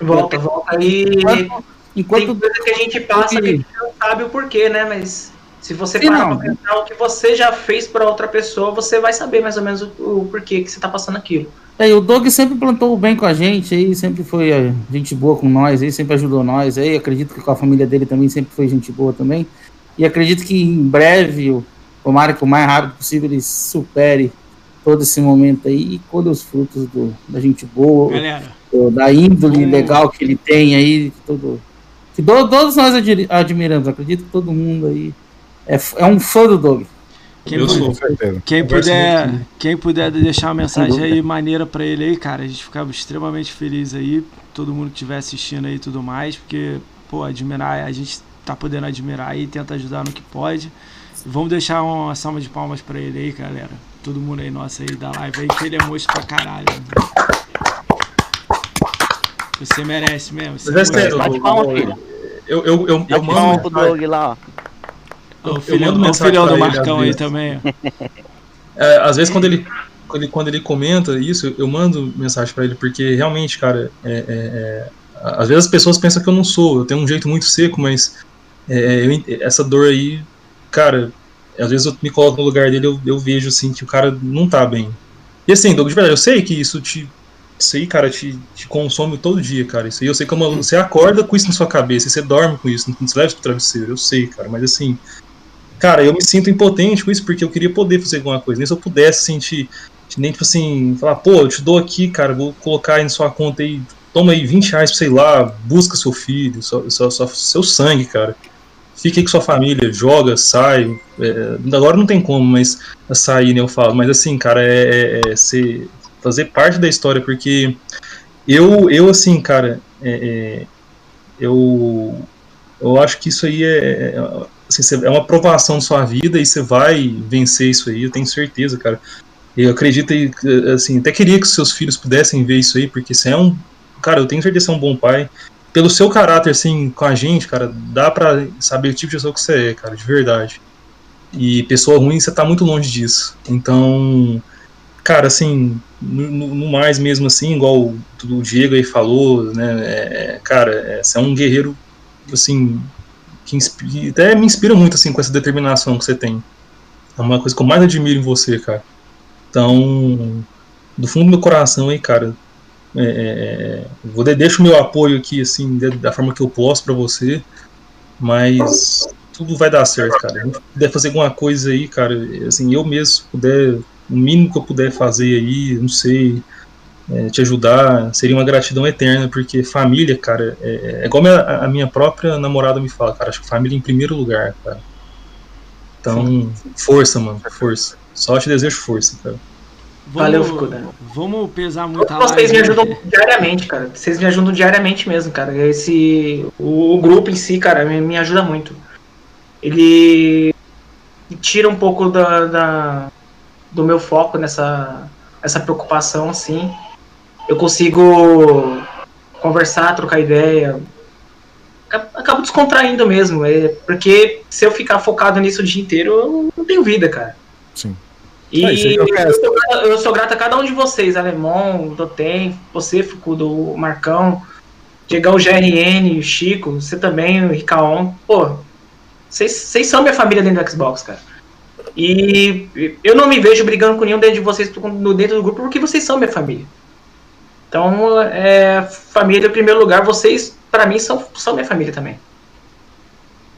Volta, volta. E Enquanto, enquanto tem coisa que a gente passa que a gente não sabe o porquê, né? Mas se você Sim, parar não. pra pensar o que você já fez pra outra pessoa, você vai saber mais ou menos o, o porquê que você tá passando aquilo. É, e o Doug sempre plantou o bem com a gente, aí sempre foi é, gente boa com nós, aí sempre ajudou nós, aí acredito que com a família dele também sempre foi gente boa também. E acredito que em breve, o- tomara que o mais rápido possível ele supere todo esse momento aí e colhe os frutos do, da gente boa, galera, do- da índole legal que ele tem aí, que todo, que do- todos nós admi- admiramos, acredito que todo mundo aí é, é um fã do Doug. quem, Eu pu- sou. Quem puder, quem puder deixar uma mensagem aí maneira pra ele aí, cara, a gente ficava extremamente feliz aí, todo mundo que estiver assistindo aí e tudo mais, porque, pô, admirar, a gente tá podendo admirar aí, tenta ajudar no que pode. Vamos deixar uma salva de palmas pra ele aí, galera. Todo mundo aí nosso aí da live aí, que ele é monstro pra caralho. Você merece mesmo. Você é merece. Bate eu- palma, filho. Eu, eu, eu, eu Bate palma mando pro Doug lá, ó. Eu filhão, mando ó, o filhão do Marcão aí também. é, às vezes quando ele, quando ele quando ele comenta isso, eu, eu mando mensagem pra ele, porque realmente, cara, é, é, é, às vezes as pessoas pensam que eu não sou, eu tenho um jeito muito seco, mas é, eu ent- essa dor aí, cara, às vezes eu me coloco no lugar dele, eu, eu vejo assim que o cara não tá bem. E assim, Doug, de verdade, eu sei que isso te. Isso aí, cara, te, te consome todo dia, cara. Isso aí eu sei que é uma, você acorda com isso na sua cabeça, e você dorme com isso, não se leva pro travesseiro, eu sei, cara, mas assim. Cara, eu me sinto impotente com isso porque eu queria poder fazer alguma coisa. Nem se eu pudesse sentir, nem tipo assim, falar, pô, eu te dou aqui, cara, vou colocar aí na sua conta aí, toma aí 20 reais, sei lá, busca seu filho, seu, seu, seu, sangue, cara. Fica aí com sua família, joga, sai. É, agora não tem como, mas sair, né, eu falo. Mas assim, cara, é, é, é ser, fazer parte da história, porque eu, eu assim, cara, é, é, eu, eu acho que isso aí é, é, assim, é uma provação da sua vida e você vai vencer isso aí, eu tenho certeza, cara. Eu acredito e assim, até queria que seus filhos pudessem ver isso aí, porque você é um, cara, eu tenho certeza que você é um bom pai. Pelo seu caráter, assim, com a gente, cara, dá pra saber o tipo de pessoa que você é, cara, de verdade. E pessoa ruim, você tá muito longe disso. Então, cara, assim, no, no- mais mesmo assim, igual o, Diego aí falou, né, é, cara, é, você é um guerreiro, assim, que inspi- até me inspira muito, assim, com essa determinação que você tem. É uma coisa que eu mais admiro em você, cara. Então, do fundo do meu coração aí, cara, é, é, é, vou de- deixo o meu apoio aqui, assim, da, da forma que eu posso pra você, mas tudo vai dar certo, cara. Se puder fazer alguma coisa aí, cara, assim, eu mesmo, se puder, o mínimo que eu puder fazer aí, não sei, é, te ajudar, seria uma gratidão eterna, porque família, cara, é, é igual minha- a minha própria namorada me fala, cara, acho que família em primeiro lugar, cara. Então, força, mano, força. Só te desejo força, cara. Valeu, Fukuda. Vamos pesar muito a Vocês live. me ajudam diariamente, cara. Vocês me ajudam diariamente mesmo, cara. Esse. O, o grupo em si, cara, me, me ajuda muito. Ele tira um pouco da, da- do meu foco nessa essa preocupação, assim. Eu consigo conversar, trocar ideia. Acab- Acabo descontraindo mesmo. É, porque se eu ficar focado nisso o dia inteiro, eu não tenho vida, cara. Sim. E É, eu eu sou, grato- eu sou grato a cada um de vocês, Alemão, Dotem, você, Fucudo, o Marcão, Diegão GRN, o Chico, você também, o Ricaon. Pô, vocês são minha família dentro do Xbox, cara. E eu não me vejo brigando com nenhum dentro de vocês no- dentro do grupo porque vocês são minha família. Então, é, família em primeiro lugar, vocês, pra mim, são, são minha família também.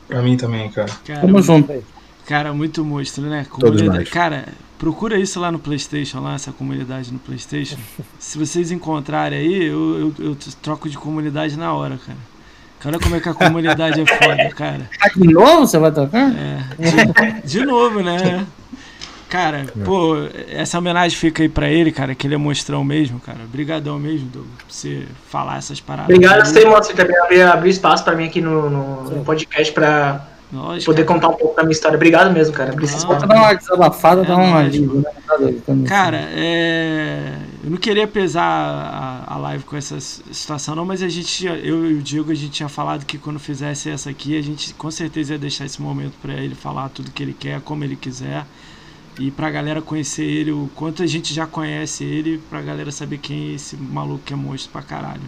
Pra mim também, cara. Cara, Tamo junto aí. Cara, muito monstro, né? Comunidade. Cara, procura isso lá no PlayStation, lá, essa comunidade no PlayStation. Se vocês encontrarem aí, eu, eu, eu troco de comunidade na hora, cara. Cara, como é que a comunidade é foda, cara. Ah, De novo você vai tocar? É, de, de novo, né? Cara, pô, essa homenagem fica aí pra ele, cara, que ele é monstrão mesmo, cara. Obrigadão mesmo, Doug, por você falar essas paradas. Obrigado a você, Mota, também abrir, abrir espaço pra mim aqui no, no, no podcast pra Lógico, poder cara. contar um pouco da minha história. Obrigado mesmo, cara. Esse Não. Pra dar uma desabafada, É dar uma alívio, né? Tá também. Cara, é... eu não queria pesar a, a live com essa situação, não, mas a gente, tinha- eu e o Diego, a gente tinha falado que quando fizesse essa aqui, a gente com certeza ia deixar esse momento pra ele falar tudo que ele quer, como ele quiser, e pra galera conhecer ele, o quanto a gente já conhece ele, pra galera saber quem é esse maluco que é monstro pra caralho.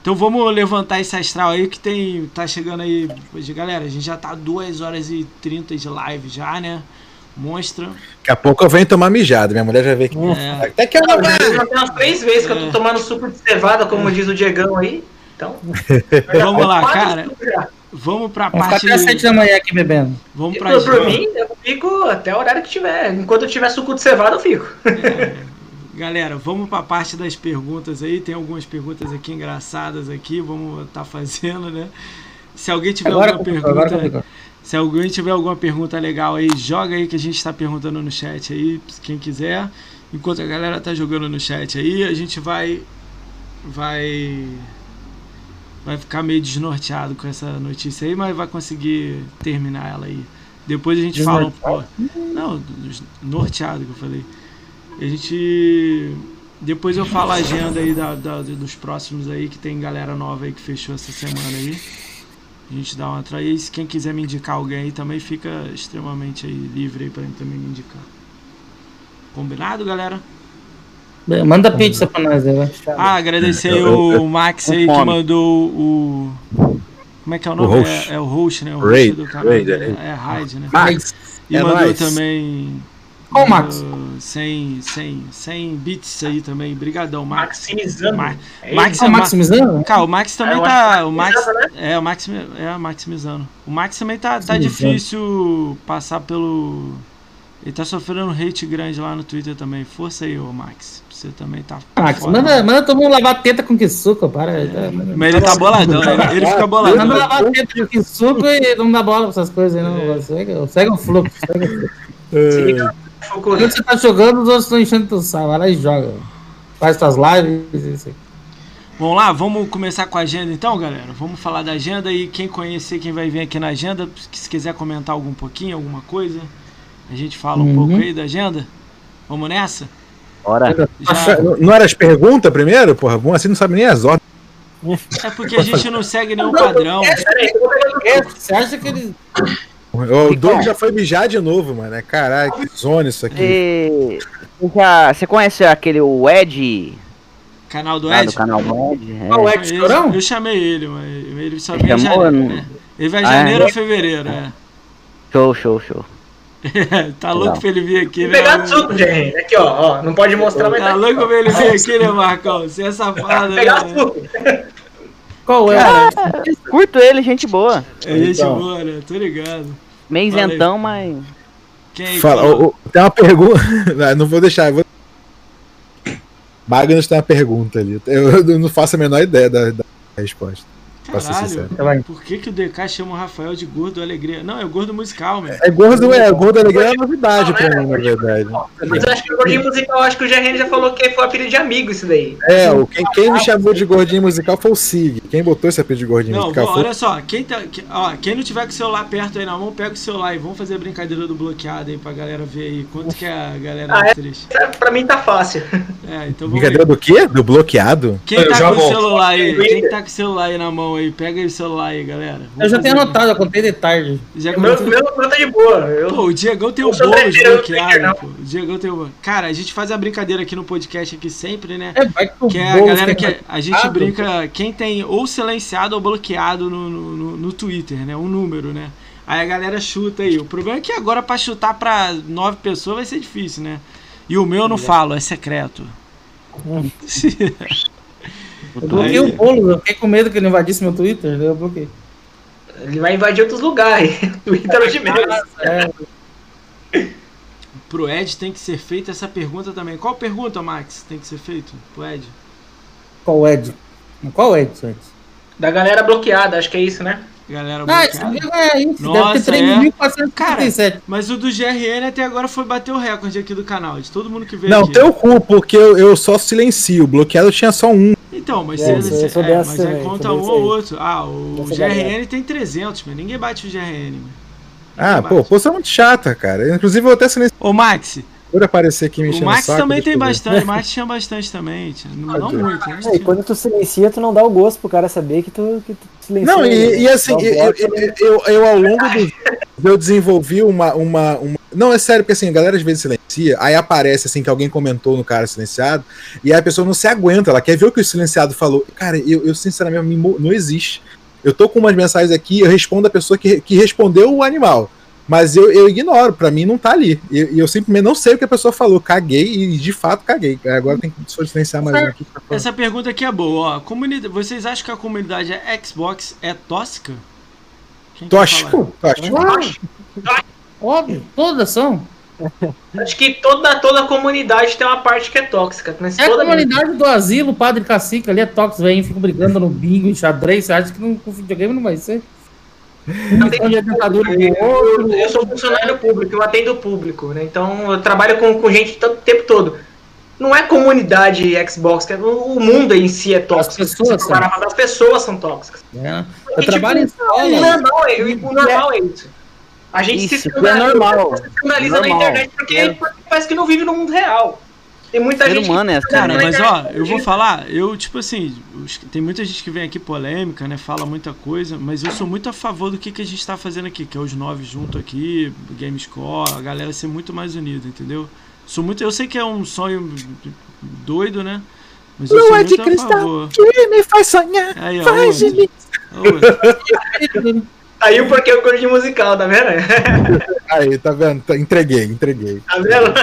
Então vamos levantar esse astral aí que tem. Tá chegando aí. Hoje, galera, a gente já tá 2 horas e 30 de live já, né? Monstra. Daqui a pouco eu venho tomar mijada. Minha mulher já vê que. É. Até que eu Não, já tem umas três vezes que eu É. tô tomando suco de cevada, como diz o Diegão aí. Então. Vamos lá, cara. Vamos pra Vamos ficar parte. até às 7 da manhã aqui bebendo. Vamos Eu, pra por mim, eu fico até o horário que tiver. Enquanto eu tiver suco de cevada, eu fico. Galera, vamos pra parte das perguntas aí. Tem algumas perguntas aqui engraçadas aqui. Vamos tá fazendo, né? Se alguém tiver Agora alguma complicou, pergunta, complicou. se alguém tiver alguma pergunta legal aí, joga aí que a gente tá perguntando no chat aí, quem quiser. Enquanto a galera tá jogando no chat aí, a gente vai vai vai ficar meio desnorteado com essa notícia aí, mas vai conseguir terminar ela aí. Depois a gente fala um pouco. Não, norteado que eu falei. A gente. Depois eu falo a agenda aí da, da- dos próximos aí, que tem galera nova aí que fechou essa semana aí. A gente dá uma atraída. E se quem quiser me indicar alguém aí também fica extremamente aí livre aí pra mim também me indicar. Combinado, galera? Manda pizza pra nós, né? vai. Ah, agradecer Eu- eu- o Max aí que mandou o. Como é que é o nome? host. É, é o host, né? O Raid, host do canal. Raid, é. É, Raid, né? Max, E é mandou nóis. também. Qual Max? uh, 100, 100, 100 bits aí também. Brigadão, Max. Maximizando. Ma- É Max Tá é Ma- maximizando? Cara, o Max também É, eu tá. O Max. maximizando, É, o Max, é, maximizando. O Max também tá, tá difícil passar pelo. Ele tá sofrendo um hate grande lá no Twitter também. Força aí, ô Max. Você também tá. Max, foda, manda, né? manda todo mundo lavar teta com que suco, para. tá, manda- Mas ele tá boladão, ele, ele fica Manda boladão. lavar teta com que suco e não dá bola pra essas coisas aí, não. Segue, segue o fluxo. Segue o fluxo. O Quando você tá jogando, os outros estão enchendo teu saco. Vai lá e joga. Faz tuas lives. Isso aí. Vamos lá, vamos começar com a agenda então, galera. Vamos falar da agenda e quem conhecer, quem vai vir aqui na agenda, se quiser comentar algum pouquinho, alguma coisa, a gente fala um Uhum. pouco aí da agenda. Vamos nessa? Bora. Já, Não era as perguntas primeiro? Porra, bom assim não sabe nem as ordens. é porque a gente não segue nenhum padrão. É, Você acha que ele. O Doug já foi mijar de novo, mano. É, Caralho, que zona isso aqui. Já, você conhece aquele o Ed? Canal do Ed? do canal do Ed? É. Qual é que Eu- chorão? Eu chamei ele, mas ele só vem em chamou? janeiro. Não- é. Ele vai em Ah, janeiro é? ou fevereiro, é. Show, show, show. tá louco pra ele vir aqui, Vou né? pegar suco, gente. Aqui, ó, ó. Não pode mostrar, mas Tá tá louco pra ele vir aqui, né, Marcão? Você é safado, Pegar né? suco. Qual é? Curto ele, gente boa. É gente Então. boa, né? Tô ligado. Meio isentão, mas. Quem Fala, tem uma pergunta. Não, não vou deixar. Vou... Magnus tem uma pergunta ali. Eu, eu não faço a menor ideia da, da resposta. Caralho, por que, que o DK chama o Rafael de gordo alegria? Não, é o gordo musical, meu. É gordo, é gordo alegria é novidade Não, pra né? mim, na verdade. Mas eu acho que o gordinho musical, acho que o GRN já falou que foi apelido de amigo isso daí. É, o, quem, quem me chamou de gordinho musical foi o Sig. Quem botou esse apelido de gordinho Não, musical foi olha só, quem, tá, ó, quem não tiver com o celular perto aí na mão, pega o celular e vamos fazer a brincadeira do bloqueado aí pra galera ver aí quanto que a galera Ah, é é? triste. Pra mim tá fácil. É, então vamos Brincadeira ver. do quê? Do bloqueado? Quem tá com o celular aí? Quem tá com o celular aí na mão aí? Pega aí o celular aí, galera. Vamos Eu já tenho anotado, eu contei de tarde. Já O meu, meu, tá de boa. Eu, Pô, o Diegão tem o bolo desbloqueado, pô. O Diegão tem o. Cara, a gente faz a brincadeira aqui no podcast aqui sempre, né? É, vai que é a galera que a gente brinca, quem tem ou silenciado ou bloqueado no, no, no- no Twitter, né? Um número, né? Aí a galera chuta aí. O problema é que agora pra chutar pra nove pessoas vai ser difícil, né? E o meu eu não falo, é secreto. Eu bloqueei o bolo, eu fiquei com medo que ele invadisse meu Twitter, daí eu bloqueei. Ele vai invadir outros lugares. Twitter é de menos. É, Pro Ed tem que ser feita essa pergunta também. Qual pergunta, Max, tem que ser feito pro Ed? qual Ed? Qual Ed, antes? Da galera bloqueada, acho que é isso, né? Galera Ah, bloqueada. é isso, Nossa, deve é. ter 3.457. Mas o do GRN até agora foi bater o recorde aqui do canal, de todo mundo que veio Não, aqui. teu cu, porque eu, eu só silencio. Bloqueado tinha só um. Então, mas É, sou é, mas aí também, conta sou um desse ou outro. Ah, o Dessa GRN galera. tem 300, mas ninguém bate o GRN. Ah, pô, bate. pô, você é muito chata, cara. Inclusive, eu até silenciei Ô, Max, por aparecer aqui me o Max saco, também tem bastante. O Max tinha bastante também. tinha- Não, não muito, né? É, e quando tu silencia, tu não dá o gosto pro cara saber que tu, que tu Não, né? e, e assim, Dá o eu, eu, eu, eu, ao longo do eu desenvolvi uma, uma, uma. Não, é sério, porque assim, a galera às vezes silencia, aí aparece assim que alguém comentou no cara silenciado, e aí a pessoa não se aguenta, ela quer ver o que o silenciado falou. Cara, eu, eu sinceramente não existe. Eu tô com umas mensagens aqui, eu respondo a pessoa que, que respondeu o animal. Mas eu, eu ignoro, pra mim não tá ali. E eu, eu simplesmente não sei o que a pessoa falou. Caguei e de fato caguei. Agora tem que só silenciar mais um aqui. Essa pergunta aqui é boa, ó. Comunidade, vocês acham que a comunidade Xbox é tóxica? Quem quer Tóxico? Tóxico. Óbvio, todas são. Acho que toda, toda comunidade tem uma parte que é tóxica. Mas É a toda comunidade do asilo, o padre cacique ali é tóxico, velho, fica brigando no bingo, em xadrez, você acha que não, com videogame não vai ser? É Eu, eu sou funcionário público, eu atendo o público, né? Então eu trabalho com, com gente o tempo todo. Não é comunidade Xbox, é- o mundo em si é tóxico. As pessoas Se parar As pessoas são tóxicas. né? E, Eu trabalho em tipo, escola. O normal é, o normal é isso. A gente se Isso, que é escandaliza, normal. se escandaliza na Normal. internet porque, É. porque parece que não vive no mundo real. Tem muita Ser gente. humano é assim, Cara, né? mas ó, eu vou falar, eu, tipo assim, tem muita gente que vem aqui polêmica, né? Fala muita coisa, mas eu sou muito a favor do que, que a gente tá fazendo aqui, que é os nove junto aqui, Game Score, a galera ser muito mais unida, entendeu? Sou muito, eu sei que é um sonho doido, né? Mas eu Lua sou de cristal favor. que me faz sonhar. Aí, ó, Faz de mim. Aí o porquê eu gosto de musical, tá vendo? Aí, tá vendo? Entreguei, entreguei. Tá vendo?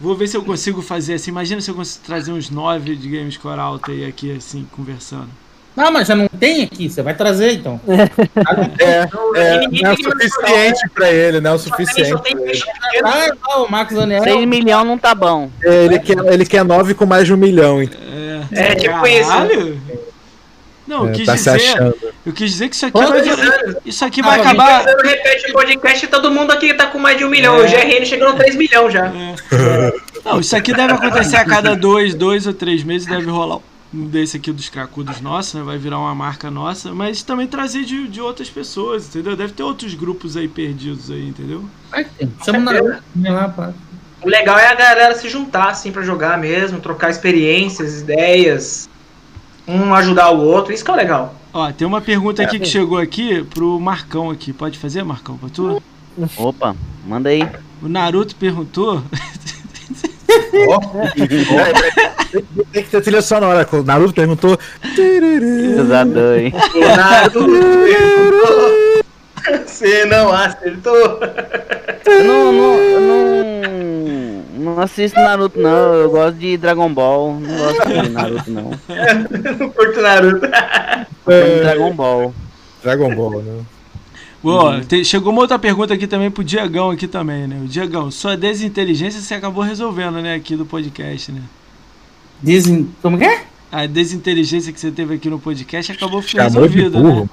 Vou ver se eu consigo fazer assim. Imagina se eu consigo trazer uns nove de games coral aí aqui, assim, conversando. Não, mas já não tem aqui, você vai trazer então. É, é, ninguém não é o tem que suficiente pra ele, não é o suficiente. tem ele. Ah, não, o Marcos Daniel. 6 milhões não tá bom. É, ele, quer, ele quer nove com mais de um milhão. então, É, É, tipo isso. Não, eu é, quis tá dizer. Eu quis dizer que isso aqui vai. Isso aqui Ah, vai acabar. Repete o podcast e todo mundo aqui tá com mais de um milhão. É. O GRN chegou no 3 milhões já. Não, isso aqui deve acontecer a cada dois, dois ou três meses, deve rolar um desse aqui dos cracudos nosso, né? Vai virar uma marca nossa, mas também trazer de, de outras pessoas, entendeu? Deve ter outros grupos aí perdidos aí, entendeu? Chama na vem lá, pá. O legal é a galera se juntar, assim, pra jogar mesmo, trocar experiências, ideias, um ajudar o outro, isso que é legal. Ó, tem uma pergunta aqui que chegou aqui pro Marcão aqui. Pode fazer, Marcão, pra tu? Opa, manda aí. O Naruto perguntou. Tem que ter trilha sonora. O Naruto perguntou. Pesadão, hein? O Naruto Você não acertou. Eu não, não, eu não, não assisto Naruto, não. Eu gosto de Dragon Ball. Não gosto de Naruto, não. Não curto Naruto. Dragon Ball. Dragon Ball, né? Ó, tem- chegou uma outra pergunta aqui também pro Diegão aqui também, né? O Diegão, sua desinteligência você acabou resolvendo, né, aqui do podcast, né? Dizem. Como que é? A desinteligência que você teve aqui no podcast acabou Chamou resolvida, né?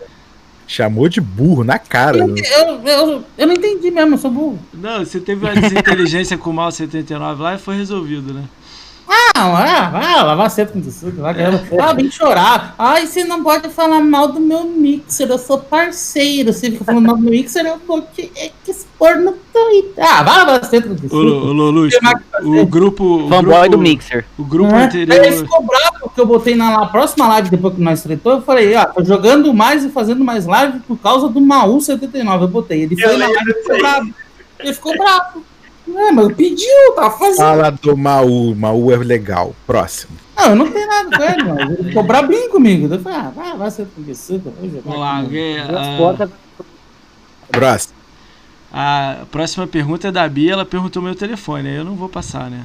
Chamou de burro na cara. Eu, eu, eu, eu não entendi mesmo, eu sou burro. Não, você teve uma desinteligência com o Mal 79 lá e foi resolvido, né? Não, ah, ah, lavar cedo com tudo. Lá, caramba. Ah, vem chorar. Ai, você não pode falar mal do meu mixer, eu sou parceiro. Você fica falando mal do meu mixer, eu vou te expor no Twitter. Ah, vai lavar cedo com. Lu- ô Lolusco, o grupo. O Fanboy grupo, do Mixer. O grupo Né? anterior. Aí Ele ficou bravo porque eu botei na, na próxima live depois que nós tretou. Eu falei, ó, tô jogando mais e fazendo mais live por causa do Maú 79. Eu botei. Ele foi Eu na live e ficou bravo. Ele ficou bravo. É, mas pediu, tá fazendo. Fala do Maú. Maú é legal. Próximo. Não, eu não tenho nada com ele, mas ele ficou brabinho comigo. Eu falei, ah, vai, vai ser jogar Vamos lá, aqui, alguém- Abriu as a, portas. Próximo. a próxima pergunta é da Bia, ela perguntou meu telefone, aí eu não vou passar, né?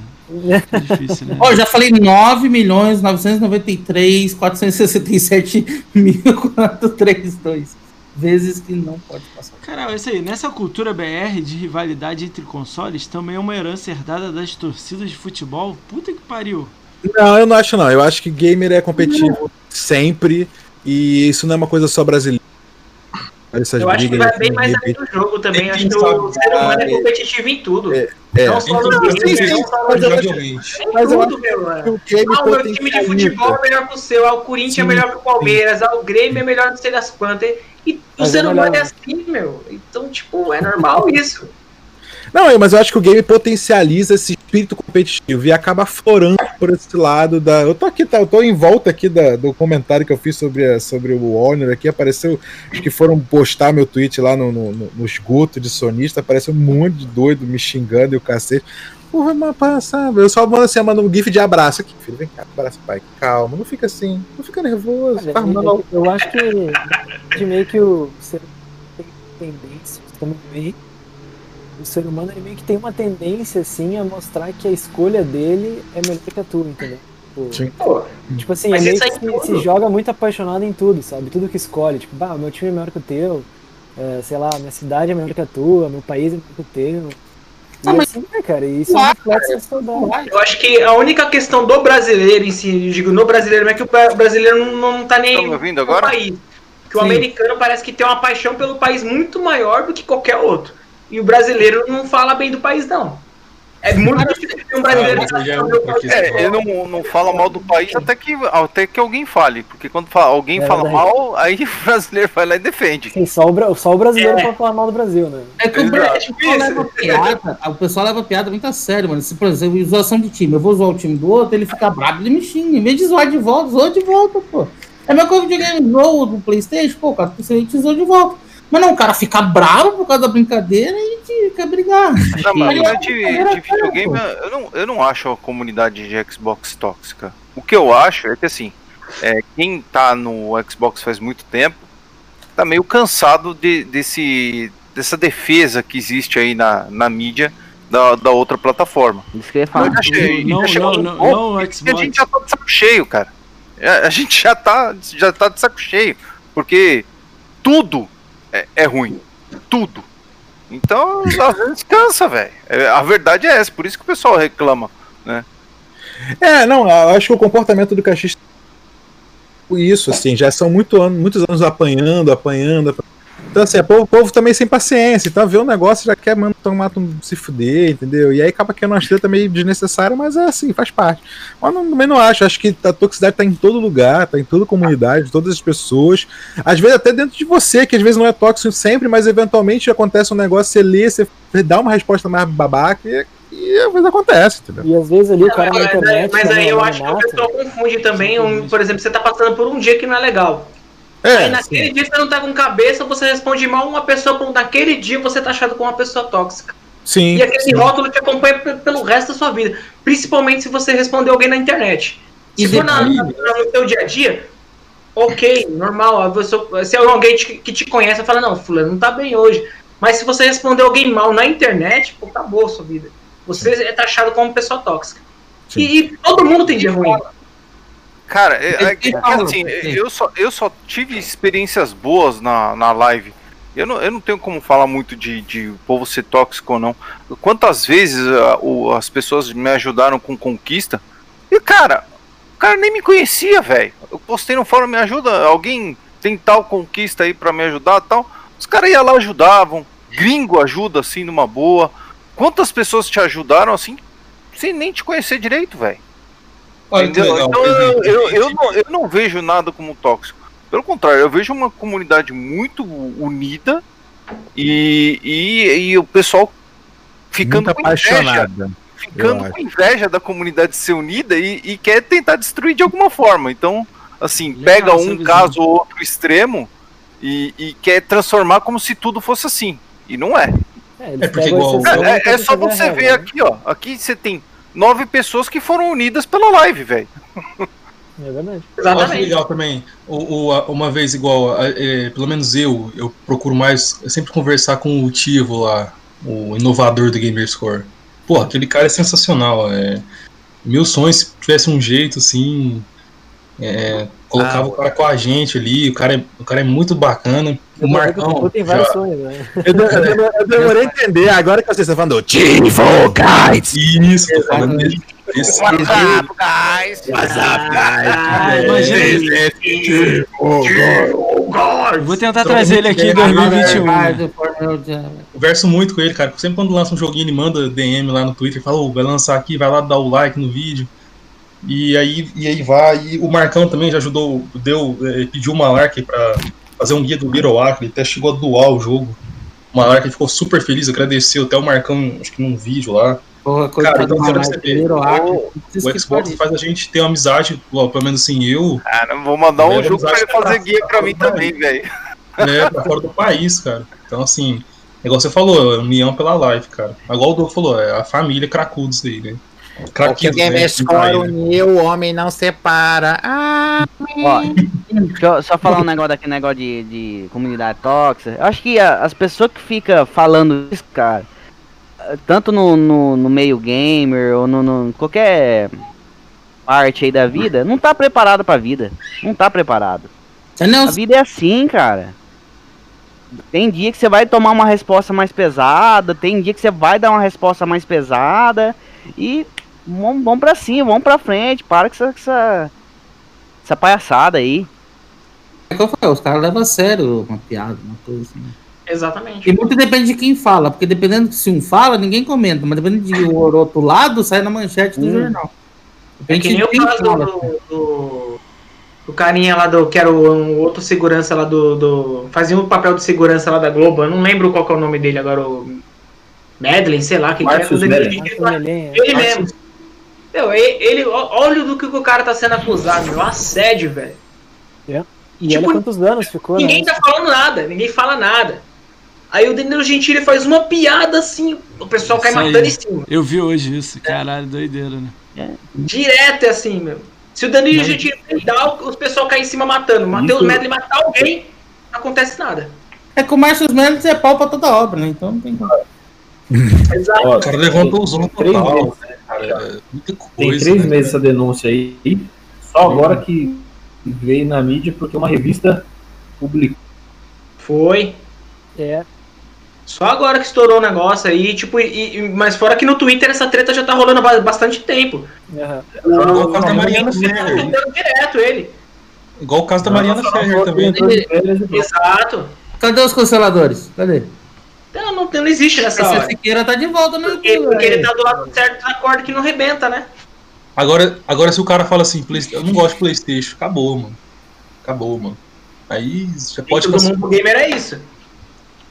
É difícil, né? Ó, eu já falei 9 milhões 993 467 mil 432 vezes que não pode passar. Cara, é isso aí. Nessa cultura BR de rivalidade entre consoles, também é uma herança herdada das torcidas de futebol. Puta que pariu. Não, eu não acho não. Eu acho que gamer é competitivo sempre. E isso não é uma coisa só brasileira. Essas Eu acho que vai bem mais além do jogo também. Acho que o ser humano é competitivo em tudo. É, Não só no games, sim, sim, mas eu acho- que mano. o game Ah, o meu time de futebol é melhor que o seu, ah, o Corinthians é melhor que o Palmeiras, ah, o Grêmio é melhor que o sei das quantas. E o Mas ser é humano é assim, meu. Então, tipo, é normal isso. Não, mas eu acho que o game potencializa esse espírito competitivo e acaba florando por esse lado da. Eu tô aqui, tá? Eu tô em volta aqui da- do comentário que eu fiz sobre, a- sobre o Honor aqui. Apareceu. Acho que foram postar meu tweet lá no, no, no, esgoto de sonista. Apareceu um monte de doido me xingando e o cacete. Porra, mas passa. Eu só mando assim, mando um gif de abraço aqui, filho. Vem cá, abraça, pai. Calma, não fica assim. Não fica nervoso. Olha, mal. eu, eu acho que de meio que o tendência, também o ser humano ele meio que tem uma tendência assim a mostrar que a escolha dele é melhor que a tua, entendeu? Tipo, Sim. Pô, Tipo assim, Mas é tudo. se, se joga muito apaixonado em tudo, sabe? Tudo que escolhe. Tipo, bah, meu time é melhor que o teu, é, sei lá, minha cidade é melhor que a tua, meu país é melhor que o teu. E Ah, mas- assim, né, cara? Isso é um Claro, reflexo saudade. eu acho que a única questão do brasileiro em si, eu digo no brasileiro, é que o bra- brasileiro não, não tá nem Estão me ouvindo o agora? país. Que o Sim. americano parece que tem uma paixão pelo país muito maior do que qualquer outro. E o brasileiro não fala bem do país, não. É muito difícil ter um brasileiro Ah, que é. É, ele não, não fala mal do país até que, até que alguém fale. Porque quando fala- alguém É fala mal, aí o brasileiro vai lá e defende. Assim, só, o, só o brasileiro É. pode falar mal do Brasil, né? É que o, Exato. Bra- o pessoal leva piada, o pessoal leva piada muito a sério, mano. Se, por exemplo, zoação de time, eu vou zoar o time do outro, ele fica brabo, ele me xinga. Em vez de zoar de volta, zoa de volta, pô. É meu coisa de videogame, zoa do Playstation, pô, o cara, você zoou de volta. Mas não, o cara fica bravo por causa da brincadeira e quer brigar. Não, mas, Aí, mas de, de videogame, eu não, eu não acho a comunidade de Xbox tóxica. O que eu acho é que, assim, é, quem tá no Xbox faz muito tempo tá meio cansado de, desse, dessa defesa que existe aí na, na mídia da, da outra plataforma. Isso que eu ia falar. Já achei- Não, não, não, não, Xbox. A gente já tá de saco cheio, cara. É, A gente já tá, já tá de saco cheio. Porque tudo é, é ruim. Tudo. Então, às vezes cansa, velho. É, A verdade é essa, por isso que o pessoal reclama. É, não, acho que o comportamento do cachista isso, assim, já são muito anos, muitos anos apanhando, apanhando. apanhando. Então, assim, o povo, o povo também sem paciência. Então, vê um negócio já quer mano, tomar, um- se fuder, entendeu? E aí acaba que é uma treta meio desnecessária, mas é assim, faz parte. Mas não, também não acho. Acho que a toxicidade tá em todo lugar, tá em toda comunidade, todas as pessoas. Às vezes até dentro de você, que às vezes não é tóxico sempre, mas eventualmente acontece um negócio, você lê, você dá uma resposta mais babaca e, e às vezes acontece, entendeu? E às vezes ali o cara na Mas, internet. mas aí eu acho que o pessoal confunde também. um- por exemplo, você tá passando por um dia que não é legal. É, aí naquele dia você não tá com cabeça, você responde mal uma pessoa, por naquele dia você tá achado como uma pessoa tóxica. sim. E aquele sim. rótulo te acompanha pe- pelo resto da sua vida. Principalmente se você responder alguém na internet. Se for na, na- no seu dia a dia, ok, normal. pessoa- se é alguém te- que te conhece, fala, não, fulano não tá bem hoje. Mas se você responder alguém mal na internet, pô, acabou a sua vida. Você é taxado como pessoa tóxica. Sim. E, e todo mundo tem dia ruim. Cara, é, é, é assim, sim. eu só, eu só tive experiências boas na, na live. Eu não, eu não tenho como falar muito de, de povo ser tóxico ou não. Quantas vezes ah, o- as pessoas me ajudaram com conquista? E, cara, o cara nem me conhecia, velho. Eu postei no fórum, me ajuda, alguém tem tal conquista aí pra me ajudar tal. Os caras iam lá, ajudavam. Gringo ajuda, assim, numa boa. Quantas pessoas te ajudaram, assim, sem nem te conhecer direito, velho? Olha Entendeu? legal. Então eu, eu, eu não, eu não vejo nada como tóxico. Pelo contrário, eu vejo uma comunidade muito unida e, e, e o pessoal ficando Muito com inveja, ficando com inveja da comunidade ser unida e, e quer tentar destruir de alguma forma. Então, assim, Legal pega um caso ou outro extremo e, e quer transformar como se tudo fosse assim. E não é. É, É igual- É, é- é só você ver né? aqui, ó. Aqui você tem nove pessoas que foram unidas pela live, velho. É verdade. Eu acho Exatamente. legal também. O, o- a- uma vez igual, a- é, pelo menos eu, eu procuro mais eu sempre conversar com o Tivo lá, o inovador do Gamerscore. Pô, aquele cara é sensacional. É, meu sonho, se tivesse um jeito assim, é, colocava Ah, o cara com a gente ali, o cara é, o cara é muito bacana. O Marcão. tem vários já- sonhos, né? Eu, de- eu demorei- eu demorei a entender, agora que vocês estão falando do Tivo Guides. Isso, tô falando dele. Ah. Eu vou tentar trazer ele aqui em 2021. né? Converso muito com ele, cara. Sempre quando lança um joguinho, ele manda DM lá no Twitter, fala, "Ô, vai lançar aqui, vai lá dar o like no vídeo. E aí, e aí vai. E o Marcão também já ajudou, deu, eh, pediu uma Malark pra fazer um guia do Little Acre, ele até chegou a doar o jogo. O Malark ficou super feliz, agradeceu até o Marcão, acho que num vídeo lá. Porra, Cara, coitado então percebe, virou o- O Xbox faz a gente ter uma amizade, ó, pelo menos assim, eu, Cara, vou mandar um Velho, jogo pra ele fazer tá- guia pra mim também, velho. né, pra fora do país, cara. Então, assim, igual você falou, é união pela live, cara. Igual o Douglas falou, é a família cracudos aí, né? Porque o né? Gamerscore uniu, o homem não separa. Ah, Ó, deixa eu só falar um negócio daquele negócio de, de comunidade tóxica. Eu acho que a- as pessoas que ficam falando isso, cara, tanto no, no, no meio gamer ou no, no- qualquer parte aí da vida, não tá preparado pra vida. Não tá preparado. Não A vida é assim, cara. Tem dia que você vai tomar uma resposta mais pesada, tem dia que você vai dar uma resposta mais pesada e vamos, vamos pra cima, vamos pra frente, para com essa, essa, essa palhaçada aí. É que eu falei, os caras levam a sério uma piada, uma coisa assim. Exatamente. E muito depende de quem fala, porque dependendo se um fala, ninguém comenta, mas dependendo de o outro lado, sai na manchete do Hum. jornal. É Depende que nem o caso fala. do, do, do carinha lá do. Que era o, um outro segurança lá do, do. Fazia um papel de segurança lá da Globo. Eu não lembro qual que é o nome dele agora. O Medley, sei lá. Que que é, Marcos ele, Melenha. ele mesmo. Meu, ele, ele- olha do que o cara tá sendo acusado, meu. Assédio, velho. E Tipo, olha quantos anos ficou, Ninguém né? tá falando nada, ninguém fala nada. Aí o Danilo Gentili faz uma piada assim, o pessoal cai Isso aí. matando em cima. Eu vi hoje isso, caralho, doideira, né? Direto é assim, meu. Se o Danilo Gentili peidar, os pessoal cai em cima matando. O Matheus Medley matar alguém, não acontece nada. É que o Marcos Mendes é pau pra toda obra, né? Então não tem como. Exato. Ó, O cara levantou o zona três total. meses, né, cara? É, muita Tem coisa. três né, meses cara? essa denúncia aí. Só agora que veio na mídia porque uma revista publicou. Foi. É, Só agora que estourou o negócio aí, tipo, e, e- mas fora que no Twitter essa treta já tá rolando há ba- bastante tempo. aham. Igual o caso da Mariana Tá Ferrer. tentando direto ele. Igual o caso da Mariana Ferrer também. Exato. Cadê os canceladores? Cadê? Então não, não existe nessa Essa hora. Siqueira tá de volta no Porque, porque ele tá do lado certo da corda que não rebenta, né? Agora, agora se o cara fala assim, Play- eu não gosto de Playstation, acabou, mano. Acabou, mano. Aí já Pode pode todo cancelar. mundo gamer é isso.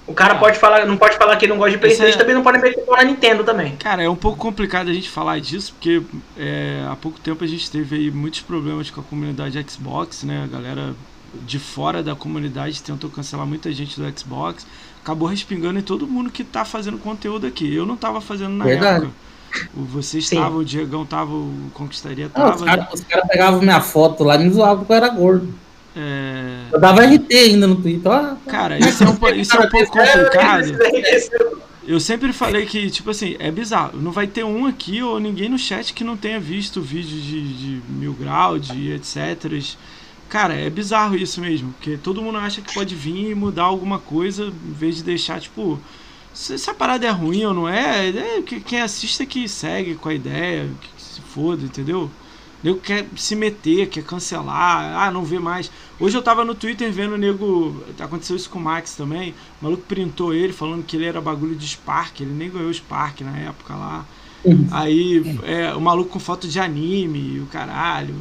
O cara pode falar, não pode falar que não gosta de Playstation, Esse é- também não pode meter na Nintendo também. Cara, é um pouco complicado a gente falar disso, porque é, há pouco tempo a gente teve aí muitos problemas com a comunidade Xbox, né? A galera de fora da comunidade tentou cancelar muita gente do Xbox. Acabou respingando em todo mundo que tá fazendo conteúdo aqui. Eu não tava fazendo na Verdade. época. Sim. estavam, o Diegão tava, o Conquistaria Não, os tava. caras os caras pegavam minha foto lá e me zoavam porque eu era gordo. É, Eu dava RT ainda no Twitter. ó. Cara, isso é um, isso é um pouco É, complicado. Eu sempre falei que, tipo assim, é bizarro. Não vai ter um aqui ou ninguém no chat que não tenha visto vídeo de, de mil grau, de etc. Cara, é bizarro isso mesmo. Porque todo mundo acha que pode vir e mudar alguma coisa em vez de deixar, tipo. Se, se a parada é ruim ou não é, é que quem assiste é que segue com a ideia, que se foda, entendeu? Nego quer se meter, quer cancelar, ah, não vê mais. Hoje eu tava no Twitter vendo o nego. Aconteceu isso com o Max também. O maluco printou ele falando que ele era bagulho de Spark, ele nem ganhou Spark na época lá. Aí é, o maluco com foto de anime e o caralho.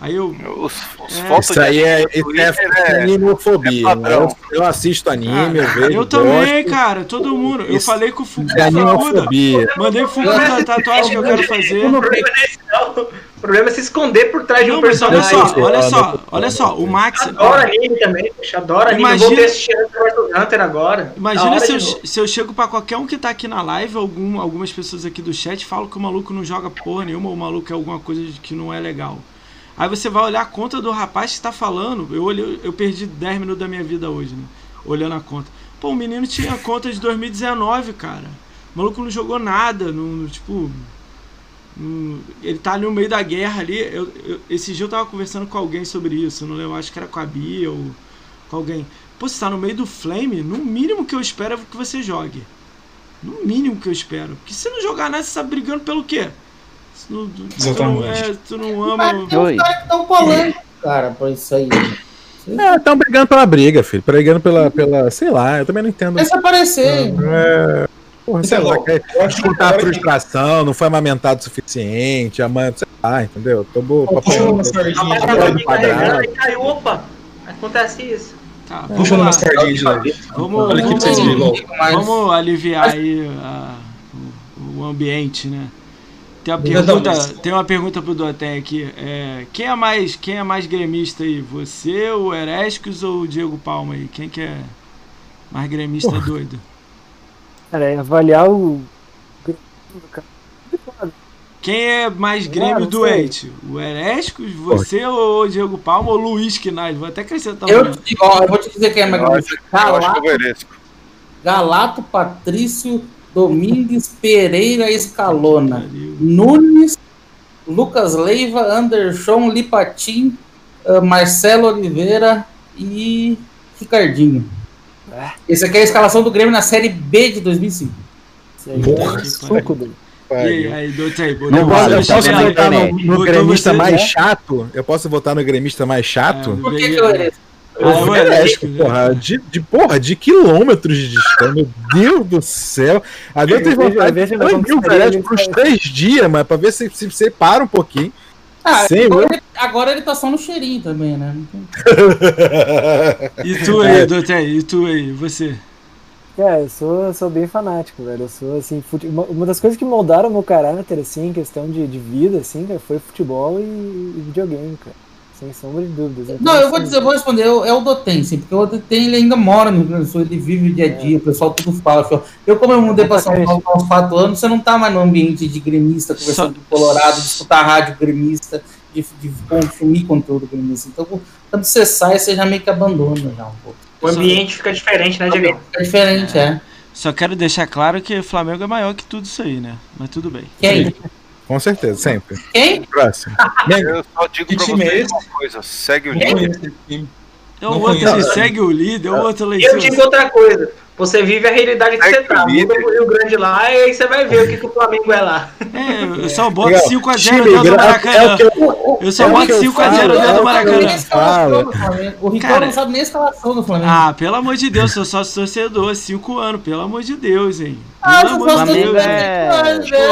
Aí eu. Os, os É, fotos Isso aí é, é, Twitter é- animofobia. é padrão. eu, eu assisto anime, eu Ah, vejo. eu também, gosto. cara, todo mundo. Eu Isso falei com o Fuku É animofobia. Mandei o Fuku da tatuagem que eu quero fazer. O problema não é esse, não. O problema é se esconder por trás de um Não, mas olha personagem. só, olha só, olha só, o Max. Adoro anime também, poxa, adoro anime. Eu Imagina- vou ter Hunter agora. Imagina se eu, se eu chego pra qualquer um que tá aqui na live, algum, algumas pessoas aqui do chat falam que o maluco não joga porra nenhuma, ou o maluco é alguma coisa que não é legal. Aí você vai olhar a conta do rapaz que tá falando. Eu, olhei, eu perdi 10 minutos da minha vida hoje, né? Olhando a conta. Pô, o menino tinha conta de 2019, cara. O maluco não jogou nada, não, tipo. ele tá ali no meio da guerra ali. Eu, eu- esse dia eu tava conversando com alguém sobre isso. Não lembro, acho que era com a Bia ou com alguém. Pô, você tá no meio do flame, no mínimo que eu espero é que você jogue. No mínimo que eu espero. Porque se não jogar nada, você tá brigando pelo quê? Se não, se tu não, Exatamente. é, tu não Mas ama. tem uns Oi. caras que estão colando, cara, pra isso aí. É, estão brigando pela briga, filho. Brigando pela, pela. Sei lá, eu também não entendo. Vai se aparecer. É, porra, sei lá, quer Eu acho que contar a que- frustração, não foi amamentado o suficiente, a mãe, sei lá, entendeu? Tô caiu, opa! Acontece isso. Tá, lá. uma sardinha de leve. Vamos, Olha aqui pra vocês verem, vamos. Mas aliviar aí a- o, o ambiente, né? Tem uma pergunta, tem uma pergunta pro Doten aqui. É, quem é mais quem é mais gremista aí? Você, o Erescos ou o Diego Palma aí? Quem que é mais gremista doido? Cara, é avaliar o. Quem é mais Ah, Grêmio não doente? O Erescos, você ou o Diego Palma ou o Luiz Quinais? Vou até acrescentar eu, te- ó, eu vou te dizer quem é mais acho, eu acho que Galato, eu mereço. Galato Patrício Domingues Pereira Escalona. Nunes, Lucas Leiva, Anderson Lipatim, ah, Marcelo Oliveira e Ricardinho. Esse aqui é a escalação do Grêmio na Série B de 2005. Isso aí, Porra, é que suco. E aí, aí Não você eu posso votar no, no Botou gremista mais né? chato? Eu posso votar no gremista mais chato? É, Por que, que eu mereço? Ah, é o O Erescos, Eresco, né? porra, de, de, porra, de quilômetros de distância, meu Deus do céu. A Deus tem Eu vejo- vontade eu de banir o ele por uns três dias, mas pra ver se se separa um pouquinho. Ah, Sim, agora, eu- ele, agora ele tá só no cheirinho também, né? E tu aí, Dotei, e tu aí, você? Cara, eu sou, eu sou bem fanático, velho. Eu sou, assim, fute... uma, uma das coisas que moldaram meu caráter, assim, em questão de, de vida, assim, cara, foi futebol e, e videogame, cara. Sem sombra de dúvidas. Então, Não, eu vou dizer, eu vou responder, é o- é o Dotem, sim, porque o Dotem ele ainda mora no Rio Grande do Sul, ele vive o dia a dia, o pessoal tudo fala. fala. Eu, como eu mudei para São Paulo há uns quatro anos, você não tá mais no ambiente de gremista, conversando com Colorado, de escutar rádio gremista, de, de consumir conteúdo gremista. Então, quando você sai, você já meio que abandona já um pouco. O ambiente fica diferente, né, Diego? É diferente, é. Só quero deixar claro que o Flamengo é maior que tudo isso aí, né? Mas tudo bem. Quem? Com certeza, sempre. Quem? Próximo. Eu só digo Que pra time vocês uma coisa, segue o líder. o Não outro segue o líder, é o outro eu digo outra coisa. Você vive a realidade que É você que tá. Muda pro Rio Grande lá e aí você vai ver o que, que o Flamengo é lá. É, eu só boto Legal. 5x0 Time dentro do é Maracanã. eu- Eu só é o boto que eu 5x0 falo, dentro é do Maracanã. O Ricardo Cara, não sabe nem a escalação do Flamengo. Ah, pelo amor de Deus, sou sócio torcedor, 5 anos, pelo amor de Deus, hein. Ah, Pelo amor de Flamengo Deus. é- torcida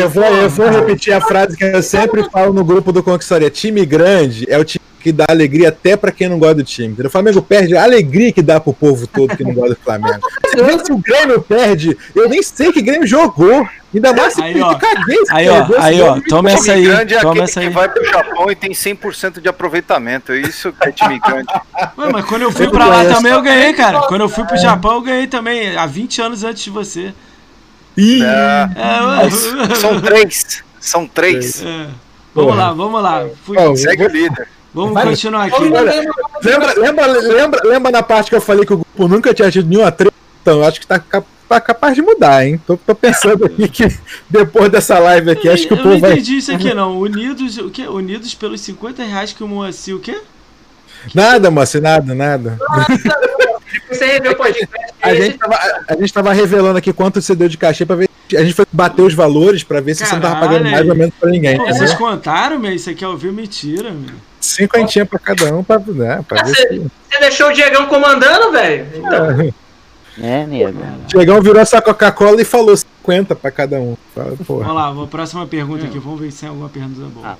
eu vou eu, vou, repetir a frase que eu sempre falo no grupo do Conquistaria. Time grande é o time que dá alegria até pra quem não gosta do time. O Flamengo perde a alegria que dá pro povo todo que não gosta do Flamengo. Você vê se o Grêmio perde, eu nem sei que Grêmio jogou. Ainda mais se Aí, ó. caguei. Aí, ó, aí, ó, toma essa aí, grande é toma essa que aí. vai pro Japão e tem 100% de aproveitamento. É isso que é time grande. Ué, mas quando eu fui Eu pra lá também eu ganhei, cara. Quando eu fui pro Japão eu ganhei também, há 20 anos antes de você. Ih, É, É, são três. São três. É. Vamos lá, vamos lá. Fui- Segue o líder. Vamos Vai. continuar aqui. Olha, lembra, lembra, lembra, lembra na parte que eu falei que o grupo nunca tinha tido nenhuma treta? Então, acho que tá tá capaz de mudar, hein? Tô, tô pensando aqui que depois dessa live aqui, acho que o eu povo não vai. entendi isso aqui não. Unidos, o quê? Unidos pelos 50 reais que o Moacir, o quê? Nada, moça, nada, nada. Você revê o podcast. A gente, tava, a, gente tava revelando aqui quanto você deu de cachê pra ver. A gente foi bater os valores pra ver se você não tava Caralho, pagando mais ou menos pra ninguém. Pô, vocês contaram, meu? Isso aqui é ouvir mentira, meu. Cinquentinha pra cada um pra, né, pra ver se. Você deixou o Diegão comandando, velho? Então, É, nego. Chegão virou essa Coca-Cola e falou 50 pra cada um. Fala, Porra. Vamos lá, vou- próxima pergunta aqui. Vamos ver se tem alguma pergunta boa. Ah.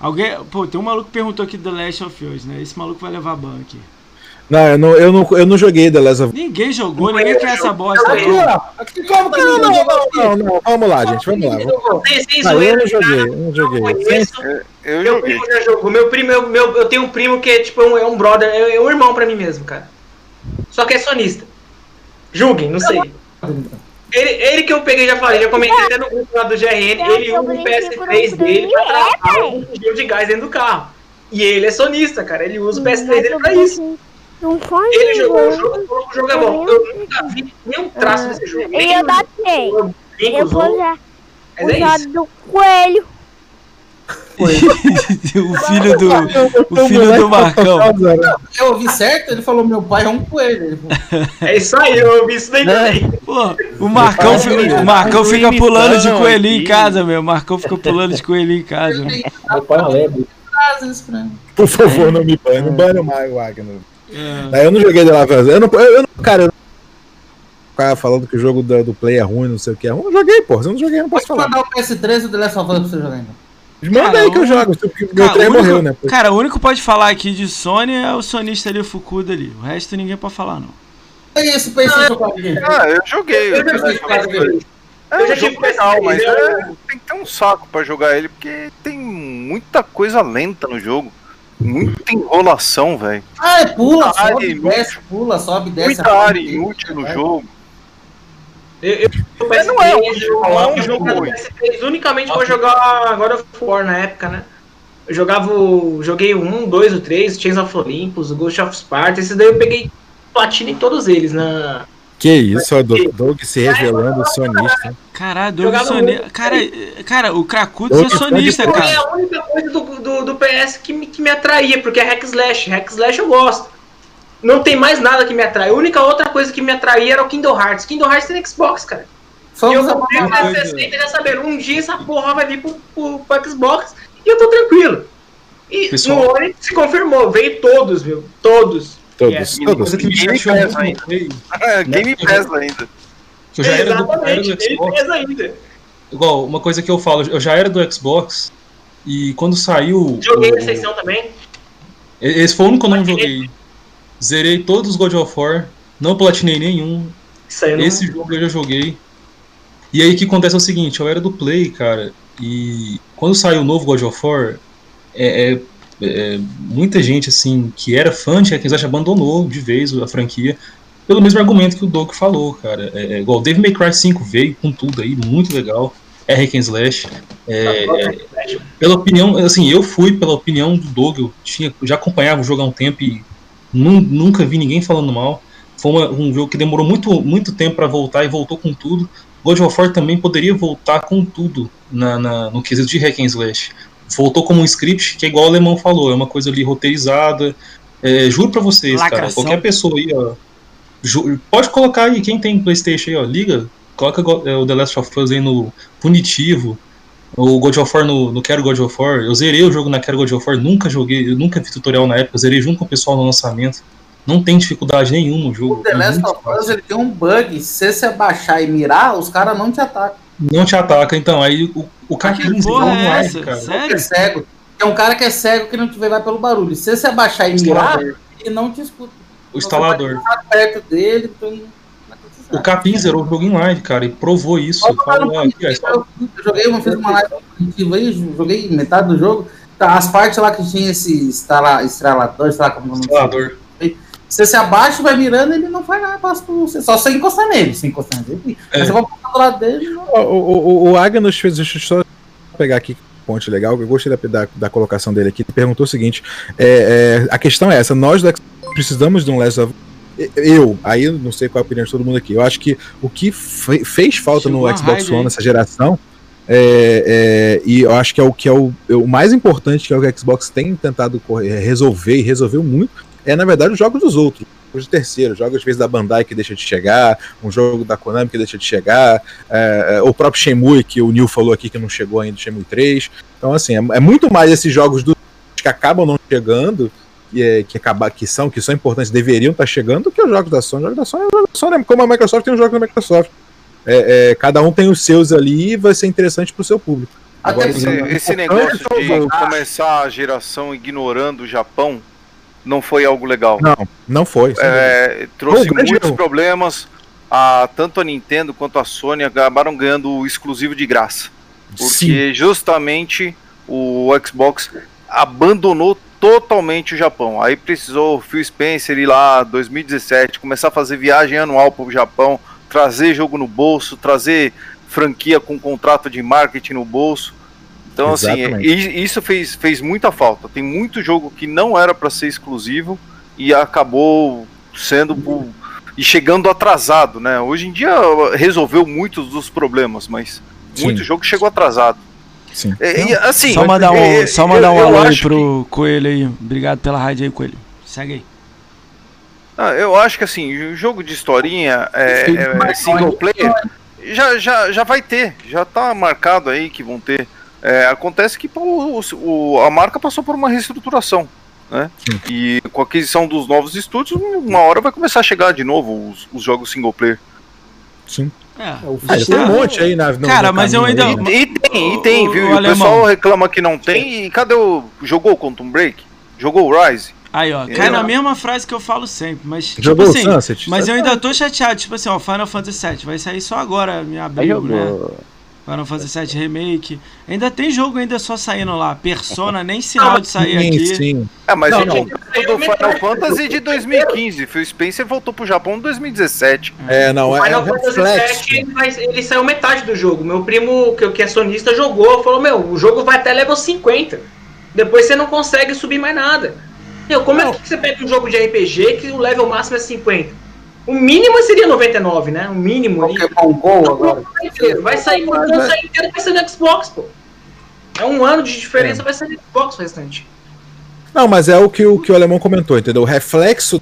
Alguém. Pô, tem um maluco que perguntou aqui The Last of Us, né? Esse maluco vai levar ban aqui. Não, eu não, eu não, eu não joguei The Last of Ninguém jogou, ninguém quer essa bosta. Aqui, não. Aqui, como que Não, não, não, não, não, não. Vamos lá, gente. Vamos lá. Não, eu não joguei, cara, eu não joguei. Eu Meu joguei. primo já jogou. Meu primo, eu, meu, eu tenho um primo que é tipo um, é um brother, é, é um irmão pra mim mesmo, cara. Só que é sonista. Julguem, não sei. Ele, ele que eu peguei, já falei, já comentei até no grupo lá do GRN, ele usa o PS3 dele pra travar o bugio de gás dentro do carro. E ele é sonista, cara. Ele usa o PS3 dele pra isso. Não foi Ele jogou o jogo, falou que o jogo é bom. Eu nunca vi nenhum traço desse jogo. E Nem eu datei. nem Eu vou usar o é isso. do coelho. o filho do. O filho do Marcão. Eu ouvi certo? Ele falou: meu pai é um coelho. É isso aí, eu ouvi isso daí também. Pô, o Marcão, fi- o Marcão fica pulando de coelhinho em casa, meu. O Marcão fica pulando de coelhinho em casa. meu. Pai não lembra. Por favor, não me bane. Não bane o Wagner. É. Daí eu não joguei The Last of Us. Eu não, eu, eu não, cara, eu não ficava falando que o jogo do, do Play é ruim, não sei o que é ruim. Eu joguei, pô. Se eu não joguei, eu não posso Pode falar. mandar o PS3 e o The Last of Us pra você jogar então. Manda Cara, aí que eu jogo. Porque Cara, meu trem morreu, né? Cara, o único que pode falar aqui de Sony é o sonista ali, o Fukuda ali. O resto ninguém pode falar, não. E esse PlayStation 4 aqui? Ah, eu joguei. Eu Eu já tive PS3. É Eu já um tive legal, PS3, mas eu- é, tem que ter um saco pra jogar ele, porque tem muita coisa lenta no jogo. Muita enrolação, velho. Ah, é pula, Muita sobe, desce, pula, sobe, desce. Muita área inútil no É. jogo. Eu, eu, o Mas não é PS3, ruim, eu não é um jogo jogava ruim. PS3 unicamente pra jogar God of War na época, né? Eu jogava o. Joguei o 1, 2, o 3, Chains of Olympus, o Ghost of Sparta. Esses daí eu peguei platina em todos eles. Na... Que isso, ó, Doug, Doug se revelando sonista. Caralho, Doug sonista. Cara, cara, o Cracudos é sonista, Porque é cara. a única coisa do, do, do PS que me, que me atraía, porque é Hack Slash. Hack Slash eu gosto. Não tem mais nada que me atrai. A única outra coisa que me atraía era o Kingdom Hearts. Kingdom Hearts tem Xbox, cara. Só E eu comprei o pra- 360 e já saber, um dia essa porra vai vir pro, pro, pro Xbox e eu tô tranquilo. E Pessoal. no One se confirmou, veio todos, viu? Todos. Todos, Uma todos. Game Pass ainda. Game Pass ainda. que eu já era do, era Exatamente, do Xbox. ainda. Igual, uma coisa que eu falo, eu já era do Xbox e quando saiu. Joguei o- na sessão também. Esse foi o único que eu não joguei. Zerei todos os God of War, não platinei nenhum. Não... Esse jogo eu já joguei. E aí o que acontece é o seguinte, eu era do Play, cara, e quando saiu o novo God of War, é, é, é, muita gente assim que era fã de Hack and Slash abandonou de vez a franquia pelo mesmo argumento que o Doug falou, cara. É, é, igual o Devil May Cry 5 veio com tudo aí, muito legal. É Hack and Slash. É, é, pela opinião, assim, eu fui pela opinião do Doug, eu tinha, já acompanhava o jogo há um tempo e nun- nunca vi ninguém falando mal. Foi uma- um jogo que demorou muito, muito tempo para voltar e voltou com tudo. God of War também poderia voltar com tudo na, na- no quesito de Hack and Slash. Voltou como um script que é igual o Alemão falou, é uma coisa ali roteirizada. É, juro pra vocês, cara, Lacração. qualquer pessoa aí, ó, ju- pode colocar aí, quem tem Playstation aí, ó, liga, coloca é, o The Last of Us aí no punitivo, o God of War no, no Quero God of War. Eu zerei o jogo na Quero God of War, nunca joguei, eu nunca vi tutorial na época, eu zerei junto com o pessoal no lançamento. Não tem dificuldade nenhuma o jogo. O The é Last of. Us ele tem um bug. Se você abaixar e mirar, os caras não te atacam. Não te ataca, então. Aí o, o K15 porra ele é não é, cara. Sério? É cego. É um cara que é cego que não te vê vai pelo barulho. Se você abaixar e mirar, ele não te escuta. O instalador. Você tá perto dele, então. O. Capim zerou o jogo em live, cara, e provou isso. No Falou, aqui, Eu eu joguei, uma fiz uma live positiva aí, joguei metade do jogo. Tá, as partes lá que tinha esse instala, instalador, sei lá como é o nome instalador. Você se abaixa e vai mirando, ele não faz nada, passa por você. Só você encostar nele. Se encostar nele, É. mas você vai passar do lado dele. Não... O, o, o, o Agnus fez. Deixa eu só pegar aqui ponte legal, eu gostei da, da, da colocação dele aqui. Ele perguntou o seguinte: é, é, a questão é essa, nós precisamos de um Last of eu, aí não sei qual é a opinião de todo mundo aqui. Eu acho que o que fe- fez falta Chegou no Xbox One nessa geração é, é, e eu acho que é o que é o, é o mais importante que é o que o Xbox tem tentado correr- resolver e resolveu muito é na verdade os jogos dos outros. Os terceiros, jogos às vezes da Bandai que deixa de chegar, um jogo da Konami que deixa de chegar, é, é, o próprio Shenmue que o Neil falou aqui que não chegou ainda, Shenmue 3. Então, assim, é, é muito mais esses jogos do, que acabam não chegando, é, que, acaba, que, são, que são importantes, deveriam estar chegando, do que os jogos da Sony. Os jogos da Sony, os jogos da Sony como a Microsoft tem os jogos da Microsoft. É, é, cada um tem os seus ali e vai ser interessante pro seu público. Até Agora, Esse, o esse negócio de é o- começar a geração ignorando o Japão não foi algo legal. Não, não foi. É, trouxe muitos problemas. A, tanto a Nintendo quanto a Sony acabaram ganhando o exclusivo de graça. Porque justamente o Xbox abandonou totalmente o Japão. Aí precisou o Phil Spencer ir lá 2017, começar a fazer viagem anual para o Japão, trazer jogo no bolso, trazer franquia com contrato de marketing no bolso. Então, assim, Exatamente. i- isso fez, fez muita falta. Tem muito jogo que não era para ser exclusivo e acabou sendo por- e chegando atrasado, né? Hoje em dia resolveu muitos dos problemas, mas Sim. muito jogo chegou atrasado. Sim. É, e, assim, Só mandar um, é, só eu- mandar um eu alô aí pro Coelho aí. Obrigado pela rádio aí, Coelho. Segue aí. Ah, eu acho que assim, jogo de historinha é, é- é single player já, já, já vai ter, já tá marcado aí que vão ter. É, acontece que pô, o, o- a marca passou por uma reestruturação, né? Sim. E com a aquisição dos novos estúdios, uma hora vai começar a chegar de novo os, os jogos single player. Sim. É, Ah, tem um monte aí na no- Cara, no mas eu ainda-? E, e tem, e tem, O- viu? o E o pessoal reclama que não tem. E cadê o. Jogou o Quantum Break? Jogou o Rise? Aí, ó, cai na mesma frase que eu falo sempre, mas tipo Jogou o assim, Sunset? mas eu ainda tô chateado, tipo assim, ó, Final Fantasy VII vai sair só agora, em Aí abril, né? Final Fantasy VII Remake. Ainda tem jogo ainda só saindo lá, Persona nem sinal de sair Sim, aqui. sim. É, mas Não, a gente não. do Final Fantasy de 2015. Phil Spencer voltou pro Japão em 2017. É, não, O é, é Final um Fantasy reflexo. VII, ele, ele saiu metade do jogo. Meu primo, que, que é sonista, jogou. Falou, meu, o jogo vai até level 50. Depois você não consegue subir mais nada. Meu, como é que você pega um jogo de RPG que o level máximo é 50? O mínimo seria 99, né? O mínimo ali. Pokémon Go agora. Vai sair quando é- sair inteiro, vai ser no Xbox, pô. É um ano de diferença, vai ser no Xbox o restante. Não, mas é o que, o que o alemão comentou, entendeu? O reflexo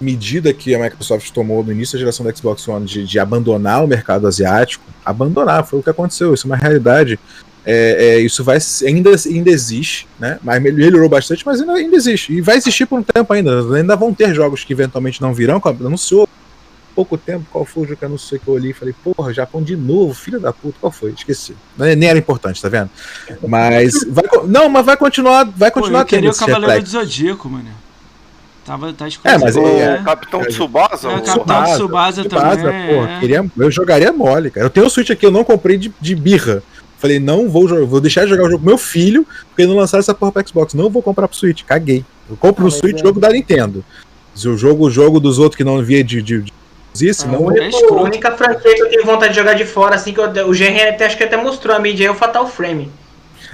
medida que a Microsoft tomou no início da geração do Xbox One de, de abandonar o mercado asiático, abandonar, foi o que aconteceu, isso é uma realidade. É, é, isso vai ainda, ainda existe, né? Mas melhorou bastante, mas ainda, ainda existe. E vai existir por um tempo ainda. Ainda vão ter jogos que eventualmente não virão. como Anunciou há pouco tempo qual foi o jogo que anunciou que eu olhei e falei, porra, Japão de novo, filho da puta, qual foi? Esqueci. Nem nem era importante, tá vendo? Mas vai, não, mas vai continuar, vai Pô, continuar eu queria tendo o Cavaleiro do. Zodíaco, mano. Tava, tá É, mas exclusivo, é-? O Capitão Tsubasa? É, o- Capitão Tsubasa também, porra, é. queria, eu jogaria mole, cara. Eu tenho o Switch aqui, eu não comprei de, de birra. Falei, não vou jogar, vou deixar de jogar o jogo com meu filho, porque não lançaram essa porra pra Xbox. Não vou comprar pro Switch, caguei. Eu compro Ah, no mas Switch é. o jogo da Nintendo. Se o jogo, o jogo dos outros que não via de, de, de isso, Ah, não. é A única franquia que eu tenho vontade de jogar de fora, assim, que eu, o GR até, acho que até mostrou a mídia aí, é o Fatal Frame.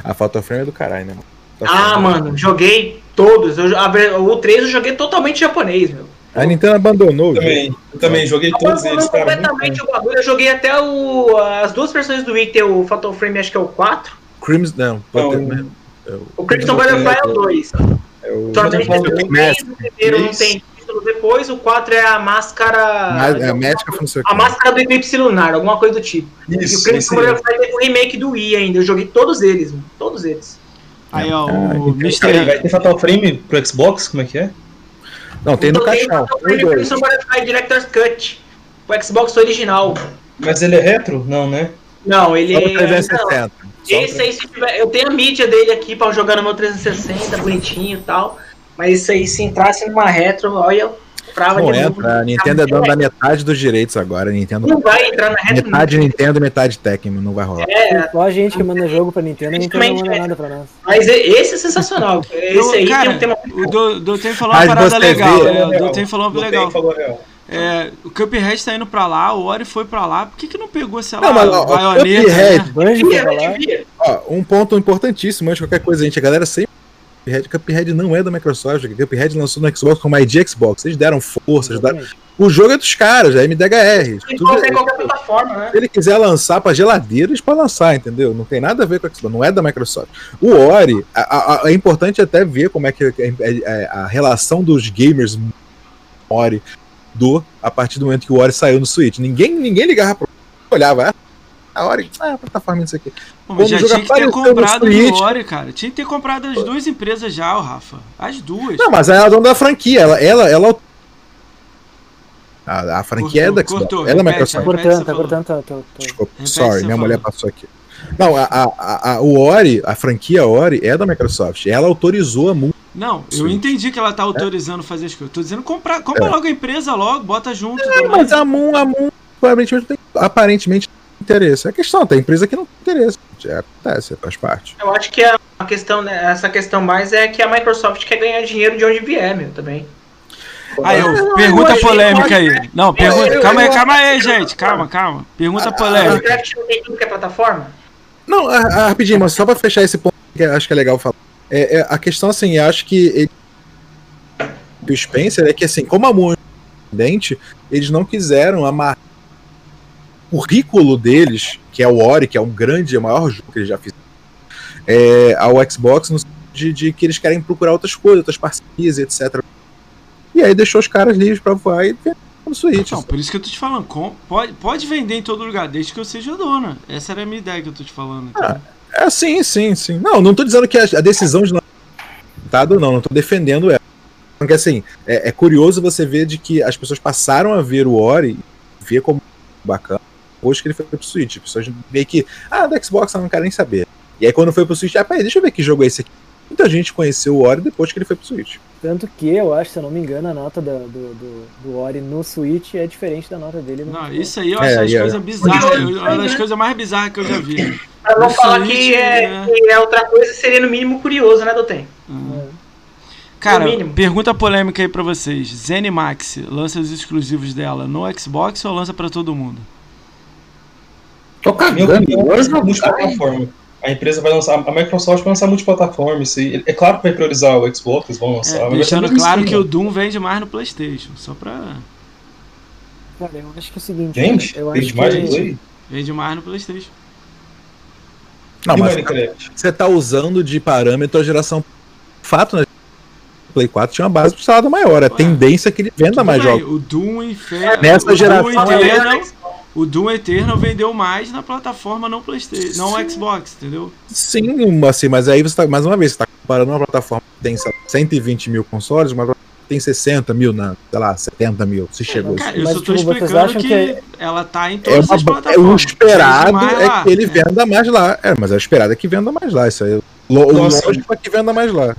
A Fatal Frame é do caralho, né, mano? Fatal Ah, Frame. mano, joguei todos. Eu, a o 3 eu joguei totalmente japonês, meu. A Nintendo abandonou. Eu também, eu também joguei todos Abandonou eles, cara. muito completamente bom. o bagulho. Eu joguei até o, as duas versões do Wii, tem o Fatal Frame, acho que é o 4. Crimson, não. Não, Butterfly- é o- O Crimson Butterfly é o 2. é o- Mask. o primeiro não tem título depois, o 4 é a máscara. Mas- é a médica foi A máscara do Eclipse Lunar, alguma coisa do tipo. e o Isso, Crimson. Butterfly teve o remake do Wii ainda. Eu joguei todos eles, mano. Todos eles. Aí, ó, Ah, o. Peraí, vai ter Fatal Frame pro Xbox? Como é que é? Não, tem no Então, caixão. o Fatal Tem Frame dois. Butterfly Director's Cut. O Xbox original. Mas ele é retro? Não, né? Não, ele Só no é. não, 360. Esse aí, se tiver. Eu tenho a mídia dele aqui pra jogar no meu 360, bonitinho e tal. Mas isso aí, se entrasse numa retro, olha, eu comprava Não de novo. entra. A Nintendo é dona da metade dos direitos agora. A Nintendo. Não vai entrar na retro. Metade Nintendo, metade Tecmo. Não vai rolar. É, Só a gente que manda jogo pra Nintendo, a Nintendo não manda Justamente, nada pra nós. mas e- esse é sensacional. Esse aí cara, tem um tema. O Do- Doten falou uma parada legal. é, o Doten falou uma legal. É, o Cuphead tá indo pra lá, o Ori foi pra lá. Por que, que não pegou, sei lá, Não, mas, ó, o baioneta, Cuphead- né? Banjo Devia, pra né, lá. devia. Ó, um ponto importantíssimo antes de qualquer coisa, gente. A galera sempre. Cuphead, Cuphead não é da Microsoft. Cuphead lançou no Xbox como ID Xbox. Eles deram força. Exatamente. O jogo é dos caras, é MDHR. Tem Tudo- qualquer plataforma, né? Se ele quiser lançar pra geladeira, eles podem lançar, entendeu? Não tem nada a ver com a Xbox, não é da Microsoft. O Ori, a- a- é importante até ver como é que é, é- é a relação dos gamers Ori do a partir do momento que o Ori saiu no Switch. Ninguém, ninguém ligava pro olhava, ah, a Ori, ah, plataforma isso aqui. Quando já tinha que ter comprado o Ori, cara. Tinha que ter comprado as duas empresas já, o Rafa. As duas. Não, mas ela é dona da franquia, ela, ela, ela a, a franquia é Cortou, da Xbox, cortou, ela é da repete, Microsoft. Tá cortando, tá cortando. Tá, tá, tá. Desculpa, Repete sorry, minha falou. mulher passou aqui. Não, a, a, a, a- o Ori, a franquia Ori é da Microsoft. Ela autorizou a multa. Não, eu entendi que ela tá autorizando fazer as coisas. Tô dizendo comprar, compra É. logo a empresa logo, bota junto. É, mas a Moon, a Moon aparentemente tem, aparentemente tem interesse. É questão, tem empresa que não tem interesse. Já acontece, faz parte. Eu acho que a a questão, né, essa questão mais é que a Microsoft quer ganhar dinheiro de onde vier, meu, também. Aí, ó, eu pergunta polêmica aí. Não, pergunta. eu- Calma aí, calma aí, gente. Calma, calma. Pergunta Ah, polêmica. Minecraft não tem tudo que é plataforma? Não, a- a- rapidinho, mas só pra fechar esse ponto que acho que é legal falar. É, é, a questão, assim, eu acho que ele, o Spencer é que, assim, como a Moon é independente, eles não quiseram amarrar currículo deles, que é o Ori, que é um grande, é o maior jogo que eles já fizeram, é, ao Xbox, no sentido de, de que eles querem procurar outras coisas, outras parcerias, etc. E aí deixou os caras livres pra voar e vender no Switch. Não, por isso que eu tô te falando. com- pode, pode vender em todo lugar, desde que eu seja dona. Essa era a minha ideia que eu tô te falando. entendeu? É, sim, sim, sim. Não, não tô dizendo que a, a decisão de não não, não tô defendendo ela. Porque assim, é, é curioso você ver de que as pessoas passaram a ver o Ori ver como bacana depois que ele foi pro Switch. As pessoas meio que, ah, da Xbox eu não quero nem saber. E aí quando foi pro Switch, ah, peraí, deixa eu ver que jogo é esse aqui. Muita gente conheceu o Ori depois que ele foi pro Switch. Tanto que eu acho, se eu não me engano, a nota da- do, do, do Ori no Switch é diferente da nota dele no Não, Xbox. isso aí eu É, acho as é. coisas bizarras. Uma das coisas mais bizarras que eu já vi. Pra não No falar Switch, que é, né? que é outra coisa, seria no mínimo curioso, né, Dotem? Cara, No mínimo. pergunta polêmica aí pra vocês. Zenimax lança os exclusivos dela no Xbox ou lança pra todo mundo? Tô Minha cagando. é multiplataforma. A empresa vai lançar, a Microsoft vai lançar multiplataforma, isso. É claro que vai priorizar o Xbox, eles vão lançar. É, mas vai deixando claro que esquema. o Doom vende mais no PlayStation. Só pra. Cara, eu acho que é o seguinte. Gente, eu tem acho demais que... de play. Vende mais no PlayStation. Não, E mas Minecraft? você tá usando de parâmetro a geração. Fato, né? Play 4 tinha uma base instalada maior. A tendência é que ele venda Tudo mais bem, jogos. O Doom Inferno. Nessa o geração, Doom é Eternal, o Doom Eternal vendeu mais na plataforma não PlayStation, não Xbox, entendeu? Sim, assim, mas aí você tá, mais uma vez, você tá comparando uma plataforma que tem sei lá, 120 mil consoles, uma plataforma que tem 60 mil, na, sei lá, 70 mil, se chegou. Cara, eu Mas, só tô tipo, explicando acham que, que é- ela tá em É todas uma, as é, plataformas. o esperado é que ele é. venda mais lá. É, mas é o esperado é que venda mais lá. Isso aí. Lo, o Nossa. lógico é que venda mais lá.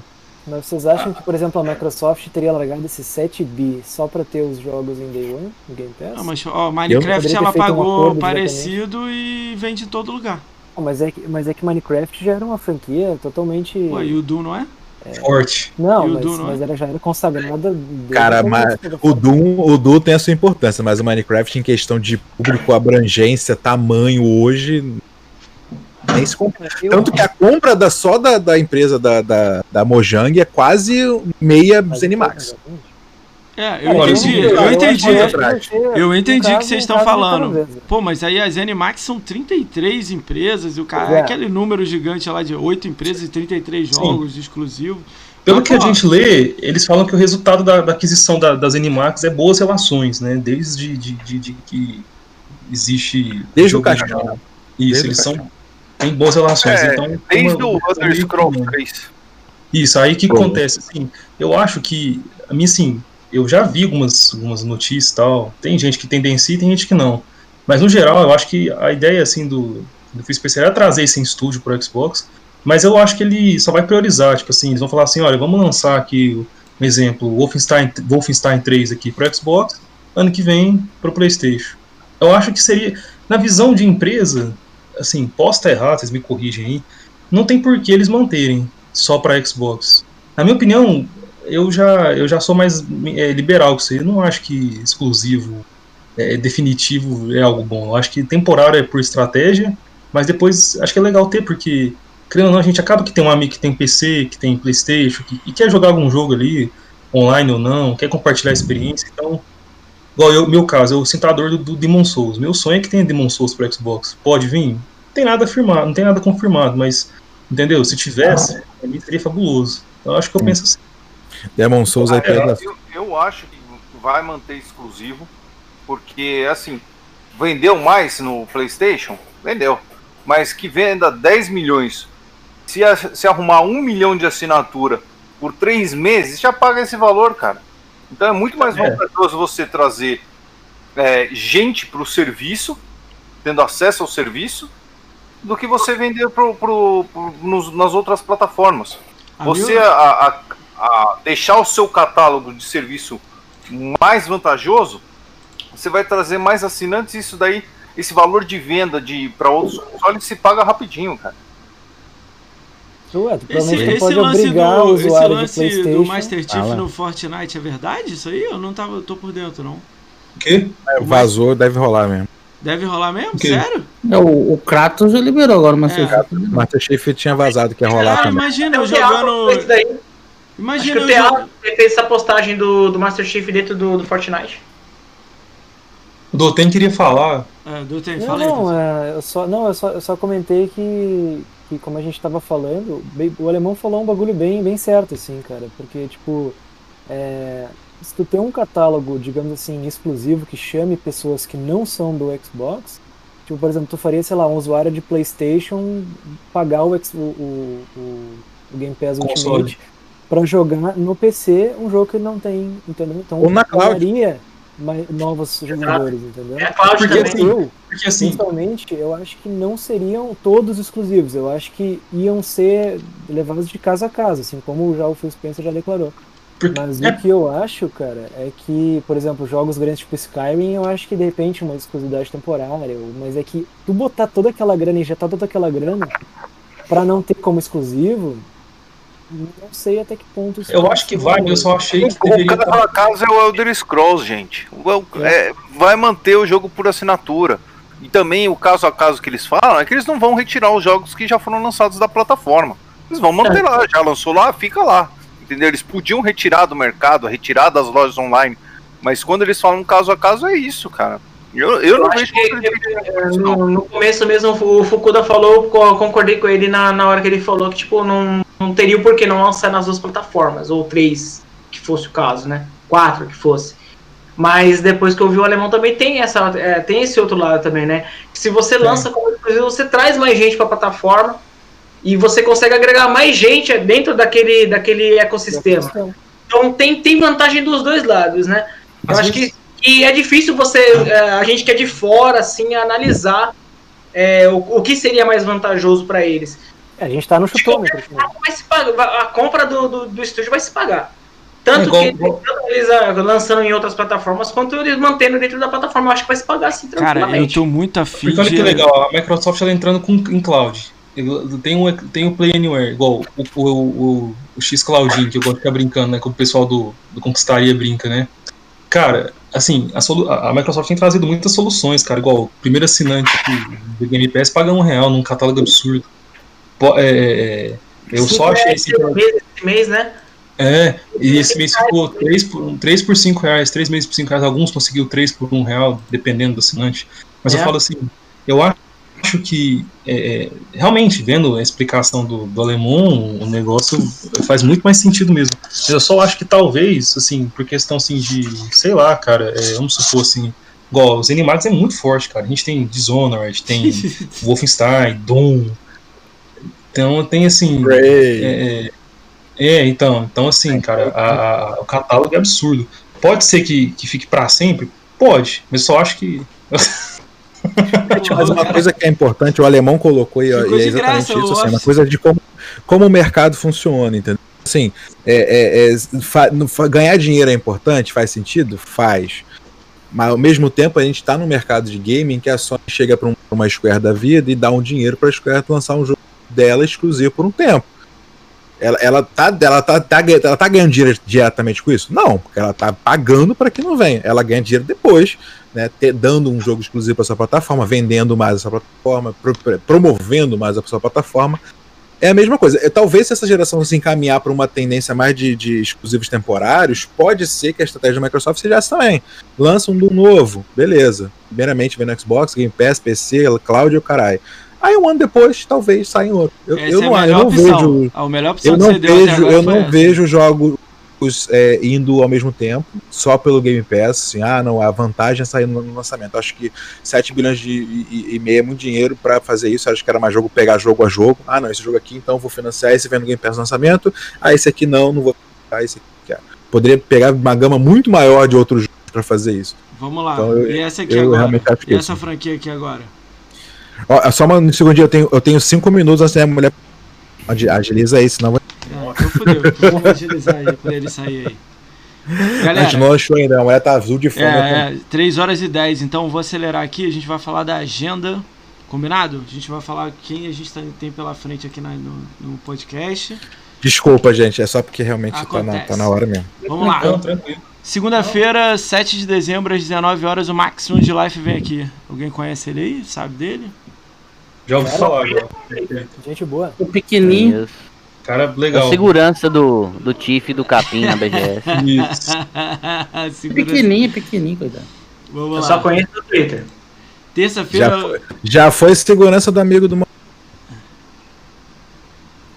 Mas vocês acham que, por exemplo, a Microsoft teria largado esse 7 bi só pra ter os jogos em Day One, no Game Pass? Não, mas ó, Minecraft ela feito um pagou acordo parecido e vende em todo lugar. Mas é, que, mas é que Minecraft já era uma franquia totalmente. Pô, e o Doom não é? Forte. Não, mas, Doom, não é? mas era, já era consagrada. Cara, o mas o Doom, o Doom tem a sua importância, mas o Minecraft em questão de público, abrangência, tamanho hoje. Nem se compara. Eu- Tanto que a compra da, só da, da empresa da, da, da Mojang é quase meia Zenimax. É, eu Agora, entendi, eu- entendi. que Eu entendi o que vocês estão falando. Pô, mas aí as Animax são 33 empresas e o cara é. aquele número gigante lá de 8 empresas e 33 jogos exclusivos. Pelo Mas, que a pô, gente lê, eles falam que o resultado da, da aquisição da, das Animax é boas relações, né? Desde de, de- de que existe. Desde o caixão. Isso, Desde eles são. Têm boas relações. É, então, Desde uma- o Elder Scrolls 3. Isso, aí que Pô. acontece, assim, eu acho que, a mim, assim, eu já vi algumas, algumas notícias e tal, tem gente que tendencia e tem gente que não, mas no geral, eu acho que a ideia, assim, do, do Phil Spencer é trazer esse estúdio pro Xbox, mas eu acho que ele só vai priorizar, tipo assim, eles vão falar assim, olha, vamos lançar aqui, um exemplo, Wolfenstein, Wolfenstein 3 aqui pro Xbox, ano que vem pro Playstation. Eu acho que seria, na visão de empresa, assim, posso estar errado, vocês me corrigem aí, não tem por que eles manterem só para Xbox. Na minha opinião, eu já, eu já sou mais é, liberal que você. Eu não acho que exclusivo, é, definitivo é algo bom. Eu acho que temporário é por estratégia, mas depois acho que é legal ter, porque, querendo ou não, a gente acaba que tem um amigo que tem PC, que tem Playstation, que, e quer jogar algum jogo ali, online ou não, quer compartilhar a experiência, então... Igual eu, meu caso, eu sinto a dor do, do Demon Souls. Meu sonho é que tenha Demon Souls para Xbox. Pode vir? Não tem nada afirmado, não tem nada confirmado, mas Entendeu? Se tivesse, pra mim seria fabuloso. Eu acho que eu penso assim. Demon Souls aí É, pega. eu, eu acho que vai manter exclusivo, porque assim, vendeu mais no PlayStation? Vendeu. Mas que venda 10 milhões, se, se arrumar um milhão de assinatura por três meses, já paga esse valor, cara. Então é muito mais É. vantajoso você trazer é, gente para o serviço, tendo acesso ao serviço, do que você vender pro, pro- pro- nos- nas outras plataformas a você a, a- a deixar o seu catálogo de serviço mais vantajoso, você vai trazer mais assinantes e isso daí, esse valor de venda de para outros consoles se paga rapidinho, cara. Ué, tu Esse, esse pode lance, obrigar o do, esse lance do Master Chief Fala. no Fortnite é verdade? Isso aí? Eu não tava, tô por dentro, não. O quê? Vazou, deve rolar mesmo. Deve rolar mesmo? O quê? Sério? É, o, o Kratos já liberou agora, mas É. você Master Chief tinha vazado que ia rolar Cara, também. imagina eu O Thiago jogando. daí. Acho Imagina que o eu Thiago jogando. fez essa postagem do, do Master Chief dentro do, do Fortnite. O Doten queria falar. É, Não, aí. não, é, eu só, não eu, só, eu só comentei que, que como a gente tava falando, o alemão falou um bagulho bem, bem certo, assim, cara. Porque, tipo, é, se tu tem um catálogo, digamos assim, exclusivo que chame pessoas que não são do Xbox, tipo, por exemplo, tu faria, sei lá, um usuário de Playstation pagar o, o, o, o- Game Pass Console. Ultimate pra jogar no PC um jogo que ele não tem, entendeu? Então, Ou na cloud. ganharia mais novos jogadores, entendeu? É Cloud Porque também. assim, Eu, Porque assim, Principalmente, eu acho que não seriam todos exclusivos. Eu acho que iam ser levados de casa a casa, assim como já o Phil Spencer já declarou. porque, Mas é, o que eu acho, cara, é que, por exemplo, jogos grandes tipo Skyrim, eu acho que de repente uma exclusividade temporária, mas é que tu botar toda aquela grana, injetar toda aquela grana pra não ter como exclusivo, não sei até que ponto isso eu acho que vai, mas eu só achei que O deveria caso a caso é o Elder Scrolls, gente. O El- é, vai manter o jogo por assinatura. E também o caso a caso que eles falam é que eles não vão retirar os jogos que já foram lançados da plataforma. Eles vão manter lá, já lançou lá, fica lá. Entendeu? Eles podiam retirar do mercado, retirar das lojas online. Mas quando eles falam caso a caso, é isso, cara. Eu, eu não acho vejo que- No, no começo mesmo, o Fukuda falou, co- concordei com ele na, na hora que ele falou que, tipo, não, não teria o porquê não lançar nas duas plataformas, ou três, que fosse o caso, né? Quatro, que fosse. Mas depois que eu vi o alemão também tem, essa, é, tem esse outro lado também, né? Que se você lança como exclusivo, você traz mais gente pra plataforma e você consegue agregar mais gente dentro daquele, daquele ecossistema. Então tem, tem vantagem dos dois lados, né? Eu Às acho vezes- que, que é difícil você, é, a gente que é de fora, assim, analisar é, o, o que seria mais vantajoso para eles. É, a gente tá no chutômetro. pagar, vai- a compra do, do, do estúdio vai se pagar. Tanto É igual- que eles ah, lançando em outras plataformas, quanto eles mantendo dentro da plataforma. Eu acho que vai se pagar assim Cara, eu tranquilamente. tô muito afim Porque olha que legal, a Microsoft ela entrando com, em cloud. Tem o, tem o Play Anywhere, igual o, o, o, o X Cloudinho, que eu gosto de ficar brincando, né? Que o pessoal do, do Conquistaria brinca, né? Cara, assim, a, a Microsoft tem trazido muitas soluções, cara. Igual o primeiro assinante aqui do Game Pass paga um real num catálogo absurdo. Po- é, é, eu Sim, só achei é, esse. esse mês, esse mês, né? É, e esse mês ficou 3 por, 3 por 5 reais, 3 meses por 5 reais, alguns conseguiu 3 por 1 real, dependendo do assinante. Mas É. eu falo assim, eu acho que é, é, realmente, vendo a explicação do, do alemão, o negócio faz muito mais sentido mesmo. Eu só acho que talvez, assim, por questão assim de, sei lá, cara, é, vamos supor assim, igual, os animados é muito forte, cara. A gente tem Dishonored, tem Wolfenstein, Doom. Então tem assim. Ray. É, é, então, então assim, cara, a- a- o catálogo é absurdo. Pode ser que, que fique pra sempre? Pode, mas só acho que. Mas uma coisa que é importante, o alemão colocou e, Ficou e é exatamente graça, isso, assim, uma coisa de como, como o mercado funciona, entendeu? Assim, é, é, é, fa- no- fa- ganhar dinheiro é importante, faz sentido? Faz. Mas ao mesmo tempo a gente está no mercado de gaming que a Sony chega para uma Square da vida e dá um dinheiro para a Square lançar um jogo dela exclusivo por um tempo. Ela, ela, tá, ela, tá, tá, ela tá ganhando dinheiro diretamente com isso? Não, porque ela tá pagando para que não venha. Ela ganha dinheiro depois, né, ter- dando um jogo exclusivo para sua plataforma, vendendo mais essa plataforma, pro- pro- promovendo mais a sua plataforma. É a mesma coisa. Talvez se essa geração se encaminhar para uma tendência mais de, de exclusivos temporários, pode ser que a estratégia da Microsoft seja essa também. Lança um do novo, beleza. Primeiramente vem no Xbox, Game Pass, PC, Cloud e o caralho. Aí um ano depois, talvez saia em outro. Eu, eu é não, eu melhor não opção. vejo. A melhor opção Eu não vejo, eu não essa. vejo jogos é, indo ao mesmo tempo, só pelo Game Pass, assim, ah, não, a vantagem é sair no lançamento. Acho que 7 bilhões de, e, e meio é muito dinheiro pra fazer isso. Acho que era mais jogo pegar jogo a jogo. Ah, não, esse jogo aqui, então eu vou financiar esse vendo Game Pass no lançamento. Ah, esse aqui não, não vou pegar esse aqui. quero. Poderia pegar uma gama muito maior de outros jogos pra fazer isso. Vamos lá. Então, eu- e essa aqui eu agora? E é essa franquia aqui agora? Ó, só um segundinho, eu tenho, eu tenho cinco minutos antes da mulher. Agi- Agiliza aí, senão vai. É, então. Vamos agilizar aí pra ele sair aí. A Galera, gente não achou ainda, a mulher tá azul de fome. É, é, 3 horas e 10, então vou acelerar aqui, a gente vai falar da agenda, combinado? A gente vai falar quem a gente tá- tem pela frente aqui na- no, no podcast. Desculpa, gente, é só porque realmente tá na, tá na hora mesmo. Vamos lá. Não. Segunda-feira, 7 de dezembro, às 19 horas, o Maximum de Life vem aqui. Alguém conhece ele aí? Sabe dele? Já ouvi falar, já. Gente boa. O pequenininho. Cara, legal. segurança do, do Tiff e do Capim na BGS. Isso. Pequenininho, pequenininho, coitado. Vamos Eu lá. só conheço no Twitter. Terça-feira, Já foi. Já foi segurança do amigo do.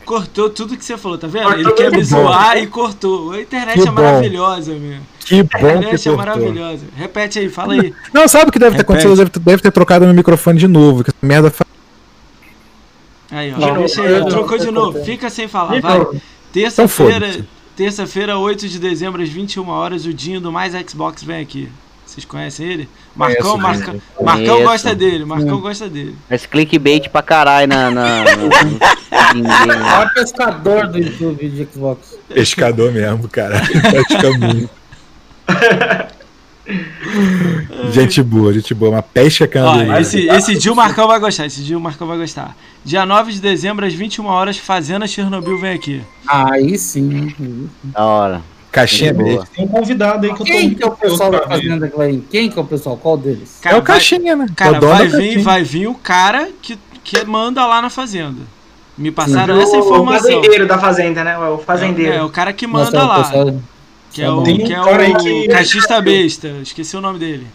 cortou tudo que você falou, tá vendo? Cortou Ele quer me zoar e cortou. A internet Que é bom. maravilhosa, meu. Que A bom que internet é cortou. maravilhosa. Repete aí, fala aí. Não, sabe o que deve ter Repete. acontecido? Deve ter, deve ter trocado meu microfone de novo. Que essa merda fa- Aí, ó. Não, Deixa aí, trocou não, de novo. Fica sem falar, vai. Terça-feira, foda-se. terça-feira, 8 de dezembro, às 21 horas, o Dinho do Mais Xbox vem aqui. Vocês conhecem ele? Marcão, Conheço, Marcão, Dinho. Marcão Conheço. gosta dele, Marcão gosta dele. Esse clickbait pra caralho na. na, na- pescador do YouTube de Xbox. Pescador mesmo, cara. Pesca muito. gente boa, gente boa. Uma pesca Ó, candeeira. esse, esse dia o Marcão vai gostar, esse dia o Marcão vai gostar. Dia 9 de dezembro, às 21 horas, Fazenda Chernobyl vem aqui. Aí sim. Da hora. Caixinha Boa. Tem um convidado aí que eu tô Quem que é o pessoal da fazenda? Quem que é o pessoal? Qual deles? É o vai- caixinha, né? Cara, É o vai vir, caixinha. vai vir o cara que, que manda lá na fazenda. Me passaram essa O informação. fazendeiro da fazenda, né? O fazendeiro. É, o cara que Nossa, manda o lá. Pessoal- Que é o, Tem um que é cara aí o que- cachista besta. Esqueci o nome dele.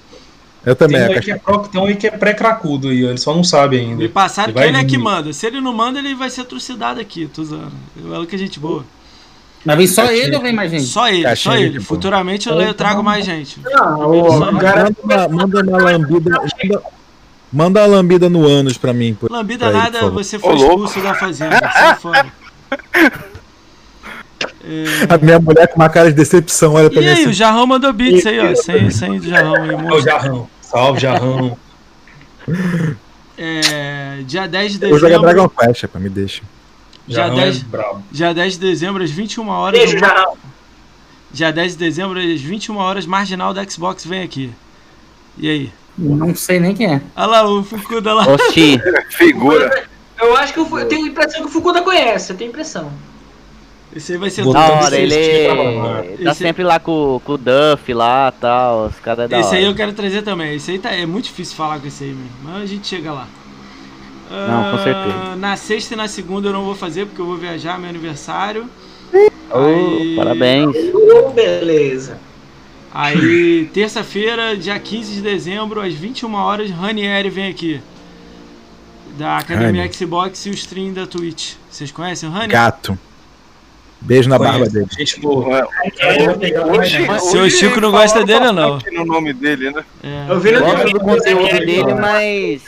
Eu Tem também, um a aí que é, pro- tem um aí que é pré-cracudo aí, ele só não sabe ainda. Me passaram Ele que vai ele é que manda. Se ele não manda, ele vai ser trucidado aqui, tô usando. Eu que gente boa. Mas vem só ele ou vem mais gente? Só ele, só ele. Futuramente eu, eu trago mais gente. Não, o cara Manda uma, manda uma lambida. Manda, manda uma lambida no ânus pra mim. por- Lambida pra ele, nada, favor. você foi Ô, expulso da fazenda. Sai fora. É, A minha mulher com uma cara de decepção, olha pra E mim aí, assim. o Jarrão mandou beats aí, ó. Sem, sem do Jarrão aí, É o. Jarrão. Salve, Jarrão. É, dia 10 de Eu vou jogar dezembro. Dragon Quest, pra me deixa. Dia Jarrão 10. é. Dia 10 de dezembro, às 21 horas. Beijo, o- Jarrão. Dia 10 de dezembro, às 21 horas, marginal da Xbox vem aqui. E aí? Não sei nem quem é. Olha lá o Fukuda lá. Oxi. Figura. Eu acho que o Fu- eu tenho a impressão que o Fukuda conhece, eu tenho impressão. Esse aí vai ser Da hora, ele tá Esse- sempre lá com, com o Duff lá e tal. Os caras é da Esse hora. aí eu quero trazer também. Esse aí tá, é muito difícil falar com esse aí mesmo. Mas a gente chega lá. Não, com Ah, certeza. Na sexta e na segunda eu não vou fazer porque eu vou viajar, meu aniversário. Ô, Aí- Parabéns. Beleza. Aí, terça-feira, dia 15 de dezembro, às 21 horas, Ranieri vem aqui. Da Academia Rani. Xbox e o stream da Twitch. Vocês conhecem o Rani? Gato. Beijo na barba dele. Gente boa. Hoje, Seu Chico não gosta dele, não. no nome dele, né? É. Eu vi no Gosto do conteúdo É, dele, mas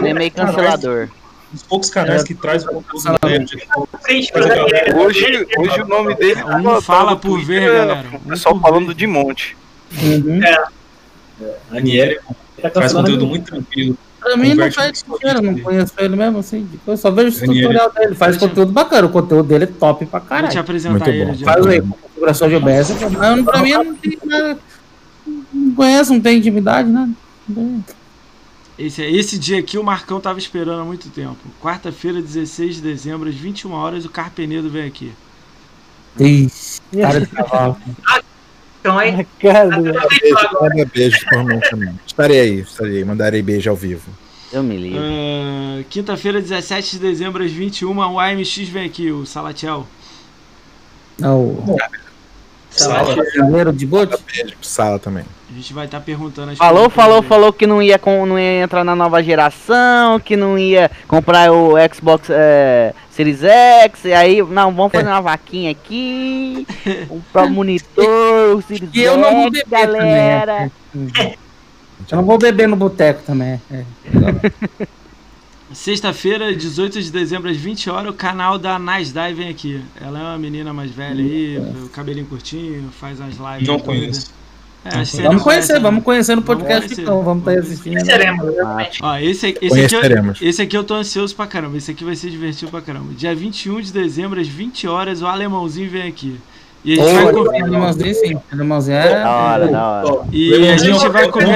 ele é meio cancelador. Um dos poucos canais que traz o conteúdo. Hoje, hoje o nome dele Um tava- fala por ver, galera. O Um pessoal falando de monte. Uhum. Aniele Tá traz cancelando conteúdo muito tranquilo. Pra mim não faz dinheiro, não conheço ele mesmo assim. Eu só vejo o tutorial dele. Faz conteúdo bacana, o conteúdo dele é top pra Vou te caralho. apresentar Muito ele. bom. Faz aí, com configuração de OBS, mas pra mim não tem nada. Não conheço, não tem intimidade, né? Esse, esse dia aqui o Marcão tava esperando há muito tempo. Quarta-feira, 16 de dezembro, às 21 horas, o Carpenedo vem aqui. Ixi, cara de cavalo. Então do- Beijo, manda beijo por mim também. Estarei aí, estarei aí. Mandarei beijo ao vivo. Eu me livro. Ah, Quinta-feira, 17 de dezembro, às 21 o AMX vem aqui, o Salatiel. Não, Sala. o janeiro de bote? Beijo pro Sala também. A gente vai estar perguntando as Falou, coisas falou, dele. falou que não ia, com, não ia entrar na nova geração, que não ia comprar o Xbox é, Series X, e aí, não, vamos fazer uma vaquinha aqui, comprar o monitor, o Series E eu não vou beber galera. é. Eu não vou beber no boteco também. é. Sexta-feira, 18 de dezembro, às 20 horas, o canal da Nasdai vem aqui. Ela é uma menina mais velha aí, o cabelinho curtinho, faz umas lives. Não conheço. É, você Vamos conhecer, conhece, vamos né? conhecer no Vamos podcast conhecer. então. Vamos estar Vamos assistindo. seremos. Ó, esse, esse, aqui, eu- Conheceremos. esse aqui eu tô ansioso pra caramba. Esse aqui vai ser divertido pra caramba. Dia 21 de dezembro, às 20 horas, o alemãozinho vem aqui. E a gente vai, Ô, co- alemãozinho, sim. Alemãozinho é. Da hora, da hora. e a gente vai comer.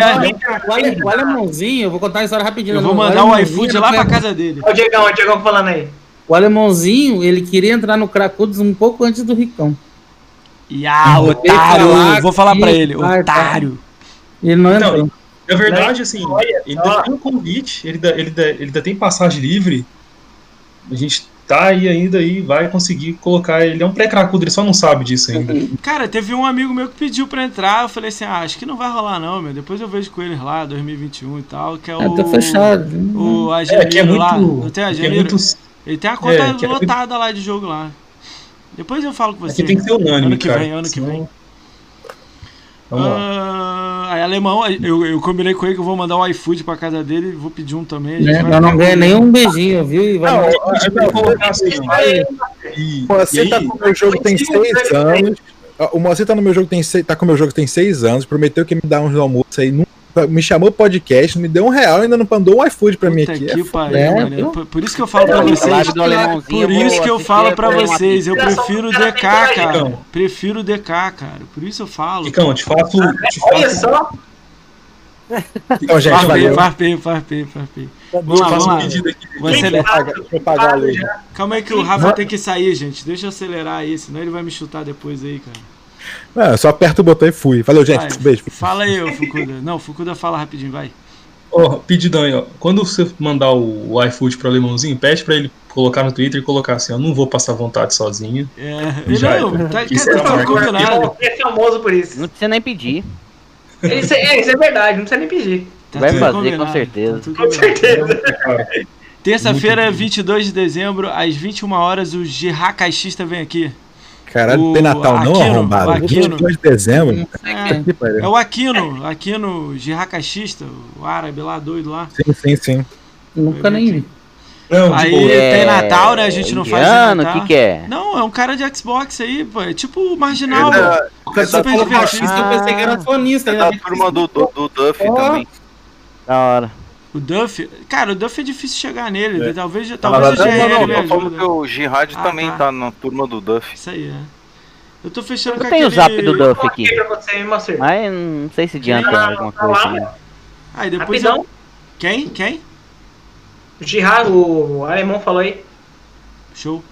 O ale- O alemãozinho, eu vou contar a história rapidinho. Eu vou O mandar o alemãozinho, iFood ele lá pra casa dele. O Diegão, o Diegão falando aí. O alemãozinho, ele queria entrar no Cracudos um pouco antes do Ricão. E ah, Vou falar otário! Vou falar pra ele, vai, otário. Ele não Não, entrou. Na verdade, assim, ele Ó. ainda tem um convite, ele ainda, ele, ainda, ele ainda tem passagem livre. A gente tá aí ainda e vai conseguir colocar ele. É um pré-cracudo, ele só não sabe disso ainda. Cara, teve um amigo meu que pediu pra entrar. Eu falei assim: ah, acho que não vai rolar, não, meu. Depois eu vejo com eles lá, 2021 e tal. Que é É, o. tá fechado. O É, que é Agemiro muito. lá. Não tem que é Agemiro? muito Ele tem a conta É, é muito- lotada lá de jogo lá. Depois eu falo com você. aqui tem que ser unânime, Ano que cara. vem, ano que vem. Vamos lá. Ah, aí, alemão, eu, eu combinei com ele que eu vou mandar o iFood pra casa dele, vou pedir um também. Né? não ficar ganhei com- nenhum beijinho, viu? E vai Não, mandar- a gente vai colocar ó. O Moacir e tá aí, com o meu jogo tem seis anos. O Moacir tá no meu jogo tem seis, tá com o meu jogo tem seis anos. Prometeu que ia me dar uns almoços aí. nunca- me chamou podcast, me deu um real, ainda não mandou um iFood pra mim aqui. que É pariu, É, mano. viu? Por, por isso que eu falo pra A vocês. Por isso que eu falo é pra vocês, eu prefiro o Cara, DK, cara. Prefiro o DK, cara. Por isso eu falo. Ficão, te faço. Te Olha faço, só, Então, gente, Farpei, valeu. farpei, farpei, farpei. Vamos lá, vamos faço um lá. pedido aqui. Vou acelerar. Calma aí que o Rafa tem que sair, gente. Deixa eu acelerar aí, senão ele vai me chutar depois aí, cara. Não, eu só aperto o botão e fui. Valeu, gente. Vai. Beijo. Fala aí, ô Fukuda. Não, Fukuda fala rapidinho, vai. Ó, pedidão aí, ó. Quando você mandar o, o iFood pro alemãozinho, pede pra ele colocar no Twitter e colocar assim, ó. Não vou passar vontade sozinho. É, Já não, era. tá, Isso cara, é tá combinado. é famoso por isso. Não precisa nem pedir. Isso é, isso é verdade, não precisa nem pedir. Tá Vai fazer, combinado, com certeza. tá Com certeza. Terça-feira, 22 de dezembro, às 21 horas, o Gerard Caixista vem aqui. Caralho, O tem Natal não, Aquino, arrombado. o Aquino. 22 de dezembro. É, é o Aquino, Aquino Gerard Caixista, o árabe lá, doido lá. Sim, sim, sim. Nunca nem vi. Não, Aí tipo, tem Natal, né? A gente não faz indiano, Natal. o que que é? Não, é um cara de Xbox aí, pô. É tipo o marginal. É cara Super divertido. fascista, eu pensei que era sonista. é da turma do, do, do Duff Ó. também. Da hora. O Duff. Cara, o Duff é difícil chegar nele. É. Talvez, mas talvez o não, GR Não, não, falando ajude. que o Jihad Ah, também tá. tá na turma do Duff. Isso aí, é. Eu tô fechando Eu com tenho o zap do Duff aqui. Você. Mas não sei se adianta Ah, alguma tá coisa. né? Ah, e depois Rapidão. eu... Quem? Quem? O Girard, o alemão falou aí. Show.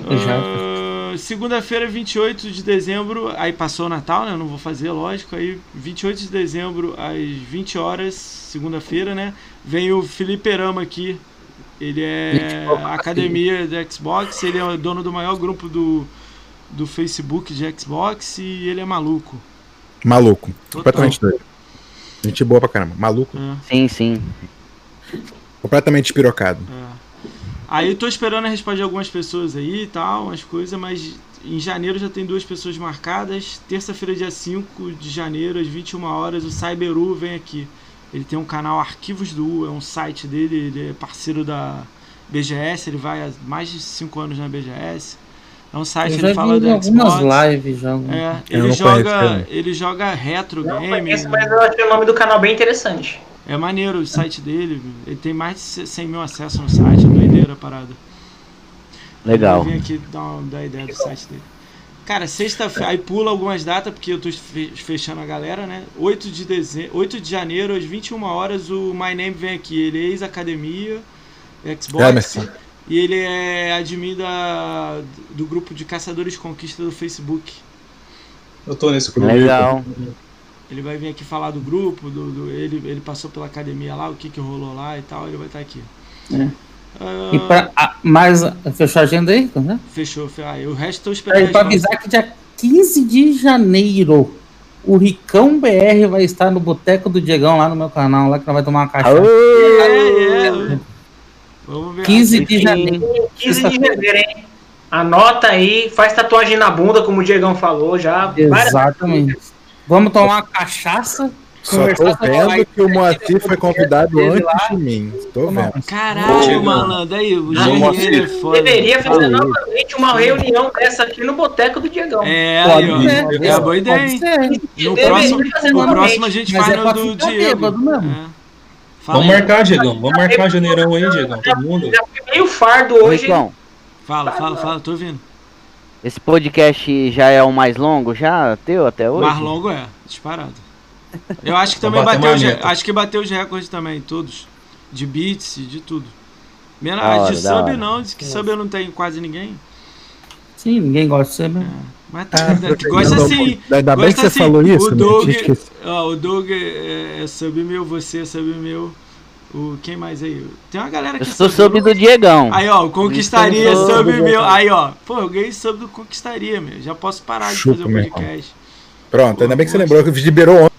Já. Segunda-feira, 28 de dezembro, aí passou o Natal, né? Não vou fazer, lógico. Aí, 28 de dezembro, às 20 horas, segunda-feira, né? Vem o Felipe Erama aqui. Ele é academia do Xbox, ele é o dono do maior grupo do, do Facebook de Xbox e ele é maluco. Maluco. Total. Completamente doido. Gente boa pra caramba. Maluco. É. Sim, sim. Completamente espirocado. É. Aí eu tô esperando a resposta de algumas pessoas aí e tal, umas coisas, mas em janeiro já tem duas pessoas marcadas. Terça-feira, dia 5 de janeiro, às 21 horas, o Cyberu vem aqui. Ele tem um canal Arquivos do U, é um site dele, ele é parceiro da BGS, ele vai há mais de 5 anos na BGS. É um site, Eu ele fala do algumas Xbox. lives já. É, Eu ele joga, conheço, ele joga retro Não game. conheço, mas eu achei o nome do canal bem interessante. É maneiro o site dele. Ele tem mais de 100 mil acessos no site. É doideira a parada. Legal. Eu vim aqui dar, uma, dar ideia do site dele. Cara, sexta-feira. Aí pula algumas datas, porque eu tô fe- fechando a galera, né? 8 de, dezembro, 8 de janeiro, às 21 horas, o My Name vem aqui. Ele é ex-academia, Xbox. Emerson. e ele é admin da, do grupo de Caçadores de Conquista do Facebook. Eu tô nesse grupo. Legal. Ele vai vir aqui falar do grupo, do, do- ele, ele passou pela academia lá, o que, que rolou lá e tal, ele vai estar aqui. É. Ah, E pra, ah, mais, fechou a agenda aí? Né? Fechou, fe- ah, o resto tô esperando. Aí, a pra resposta. avisar que dia 15 de janeiro o Ricão BR vai estar no Boteco do Diegão lá no meu canal, lá que nós vai tomar uma cachaça. É, é. Vamos ver. 15 de janeiro. 15 de janeiro, hein? Anota aí, faz tatuagem na bunda, como o Diegão falou já. Várias- Exatamente. Vamos tomar uma cachaça. Só tô vendo que o aqui, Moacir foi do convidado antes lá. de mim. Tô vendo. Caralho, malandro. Aí, o Moacir. é foda. Deveria fazer Falei. novamente uma reunião dessa aqui no Boteco do Diegão. É, aí, ó. É uma boa ideia, hein? No próximo, fazer no próximo a gente Mas faz é no do Diego. É. Vamos marcar, Diegão. Vamos marcar janeirão aí, Diegão. Todo mundo. Já fui meio fardo hoje. Fala, fala, fala, tô ouvindo. esse podcast já é o mais longo? Já teu até O hoje? mais longo é, disparado. Eu acho que também bateu, os, acho que bateu os recordes também, todos. De beats, de tudo. Menos Da a hora, de sub hora. não, diz que sub eu não tenho quase ninguém. Sim, ninguém gosta de ser mesmo. Mas tá, Ah, gosta assim. Ainda bem que você assim. falou isso, o né? Doug, ó, o Doug é, é sub meu, você é sub meu. O, quem mais aí? Tem uma galera que Eu sou sub sub do Diegão. Aí, ó, o Conquistaria, sou sub meu. Aí, ó. Pô, eu ganhei sub do Conquistaria, meu. Já posso parar de Chupa, fazer o podcast. Pronto, ainda bem que você lembrou que liberou ontem.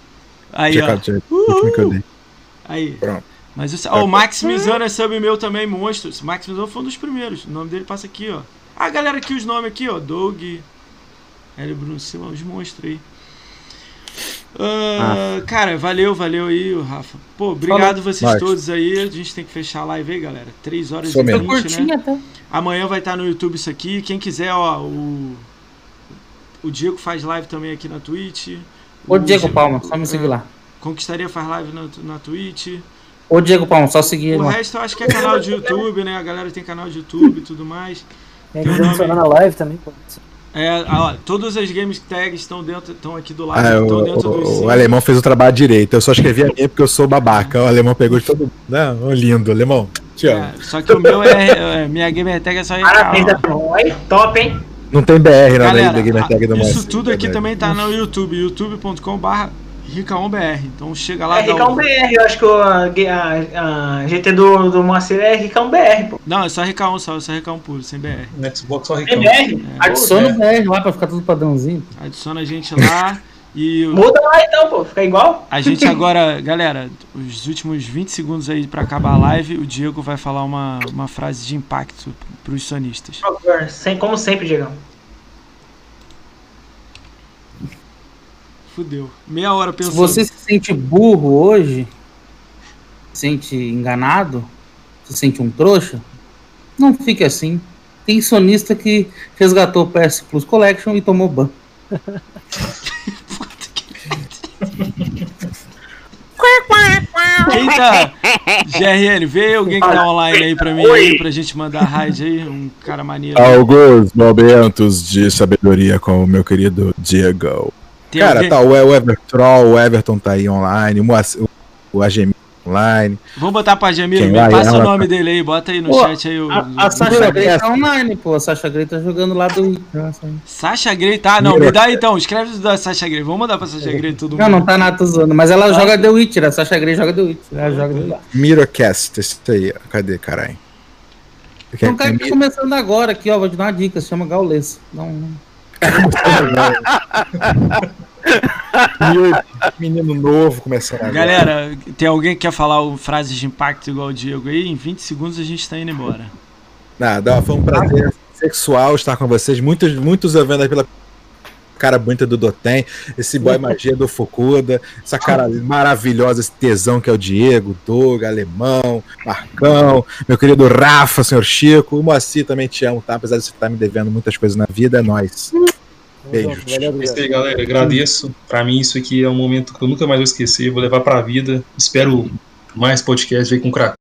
Aí, Tinha ó. ficado- tinha- último que eu dei. Aí. Pronto. Mas o, ó, o Max Mizano é sub meu também, monstro. Esse Max Mizano foi um dos primeiros. O nome dele passa aqui, ó. Ah, galera, aqui os nomes aqui, ó. Doug, Hélio Bruno Silva, os monstros aí. Ah, cara, valeu, valeu aí, o Rafa. Pô, obrigado vocês Marcos. todos aí. A gente tem que fechar a live aí, galera. 3 horas Sou e mesmo. 20, Foi né? curtinho até. Amanhã vai estar no YouTube isso aqui. Quem quiser, ó, o. O Diego faz live também aqui na Twitch. Ô O Diego Palma, só me seguir lá. Conquistaria faz live na, na Twitch. Ô Diego Palma, só seguir ele O lá. resto eu acho que é canal de YouTube, né? A galera tem canal de YouTube e tudo mais. Tem Tem que na live também, pô. É, ó, todas as games tags estão dentro, estão aqui do lado, Ah, estão o, dentro dos o, o alemão fez o trabalho direito. Eu só escrevi a minha porque eu sou babaca. O alemão pegou de todo mundo. Não, lindo, alemão. Te amo. É, só que o meu é, é- minha gamer tag é só Parabéns. Aí, top, hein? Não tem BR na Galera, da gamer tag do isso tudo aqui velho. também tá no YouTube, youtube.com/barra ricaombr. Então chega lá, É dá Ricão um... BR, eu acho que o, a, a- a GT do, do Moacir é Ricão BR, pô. Não, é só Ricaon, só, só Ricaon puro, sem BR. No Xbox só Tem Ricão. BR? Adiciona o BR lá pra ficar tudo padrãozinho. Adiciona a gente lá e Muda lá então, pô. Fica igual. a gente agora, galera, os últimos 20 segundos aí pra acabar a live, o Diego vai falar uma, uma frase de impacto pros sonistas. Por favor, sem, como sempre, Diegão. Fudeu. Meia hora Se pensando. você se sente burro hoje, se sente enganado, se sente um trouxa, não fique assim. Tem sonista que resgatou o PS Plus Collection e tomou ban. Quem tá. GRN, vê alguém que tá online aí pra mim aí, pra gente mandar raid aí. Um cara maneiro. Alguns momentos de sabedoria com o meu querido Diego. Tem Cara, alguém- tá, o Evertroll, o Everton tá aí online, o o AGM online. Vamos botar pra Jamiro, vai? passa o nome tá- dele aí, bota aí no Pô, chat aí o. A, a Sasha Grey tá online, pô. A Sasha Grey tá jogando lá do. Nossa. Sasha Grey, tá? Não, me dá então, escreve da Sasha Grey. Vamos mandar pra Sasha Grey todo mundo. Não, não tá nada, tô zoando. Mas ela joga The Witcher. A Sasha Grey joga The Witcher. Ela joga The. Miracast, esse aí, cadê, caralho? Tem um cara que tá começando agora aqui, ó. Vou te dar uma dica. Se chama Gaules. Não, Menino novo começando agora. Galera, tem alguém que quer falar o frases de impacto igual o Diego aí? Em 20 segundos a gente tá indo embora. Nada, foi um prazer sexual estar com vocês. Muitos, muitos vendo aí pela cara bonita do Dotem, esse boy magia do Fukuda, essa cara maravilhosa, esse tesão que é o Diego, Doug, Alemão, Marcão, meu querido Rafa, senhor Chico, o Moacir também te amo, tá? Apesar de você estar me devendo muitas coisas na vida, é nóis. Beijo. Valeu, É isso aí, galera. Agradeço. Pra mim, isso aqui é um momento que eu nunca mais vou esquecer. Vou levar pra vida. Espero mais podcasts aí com o Kraken.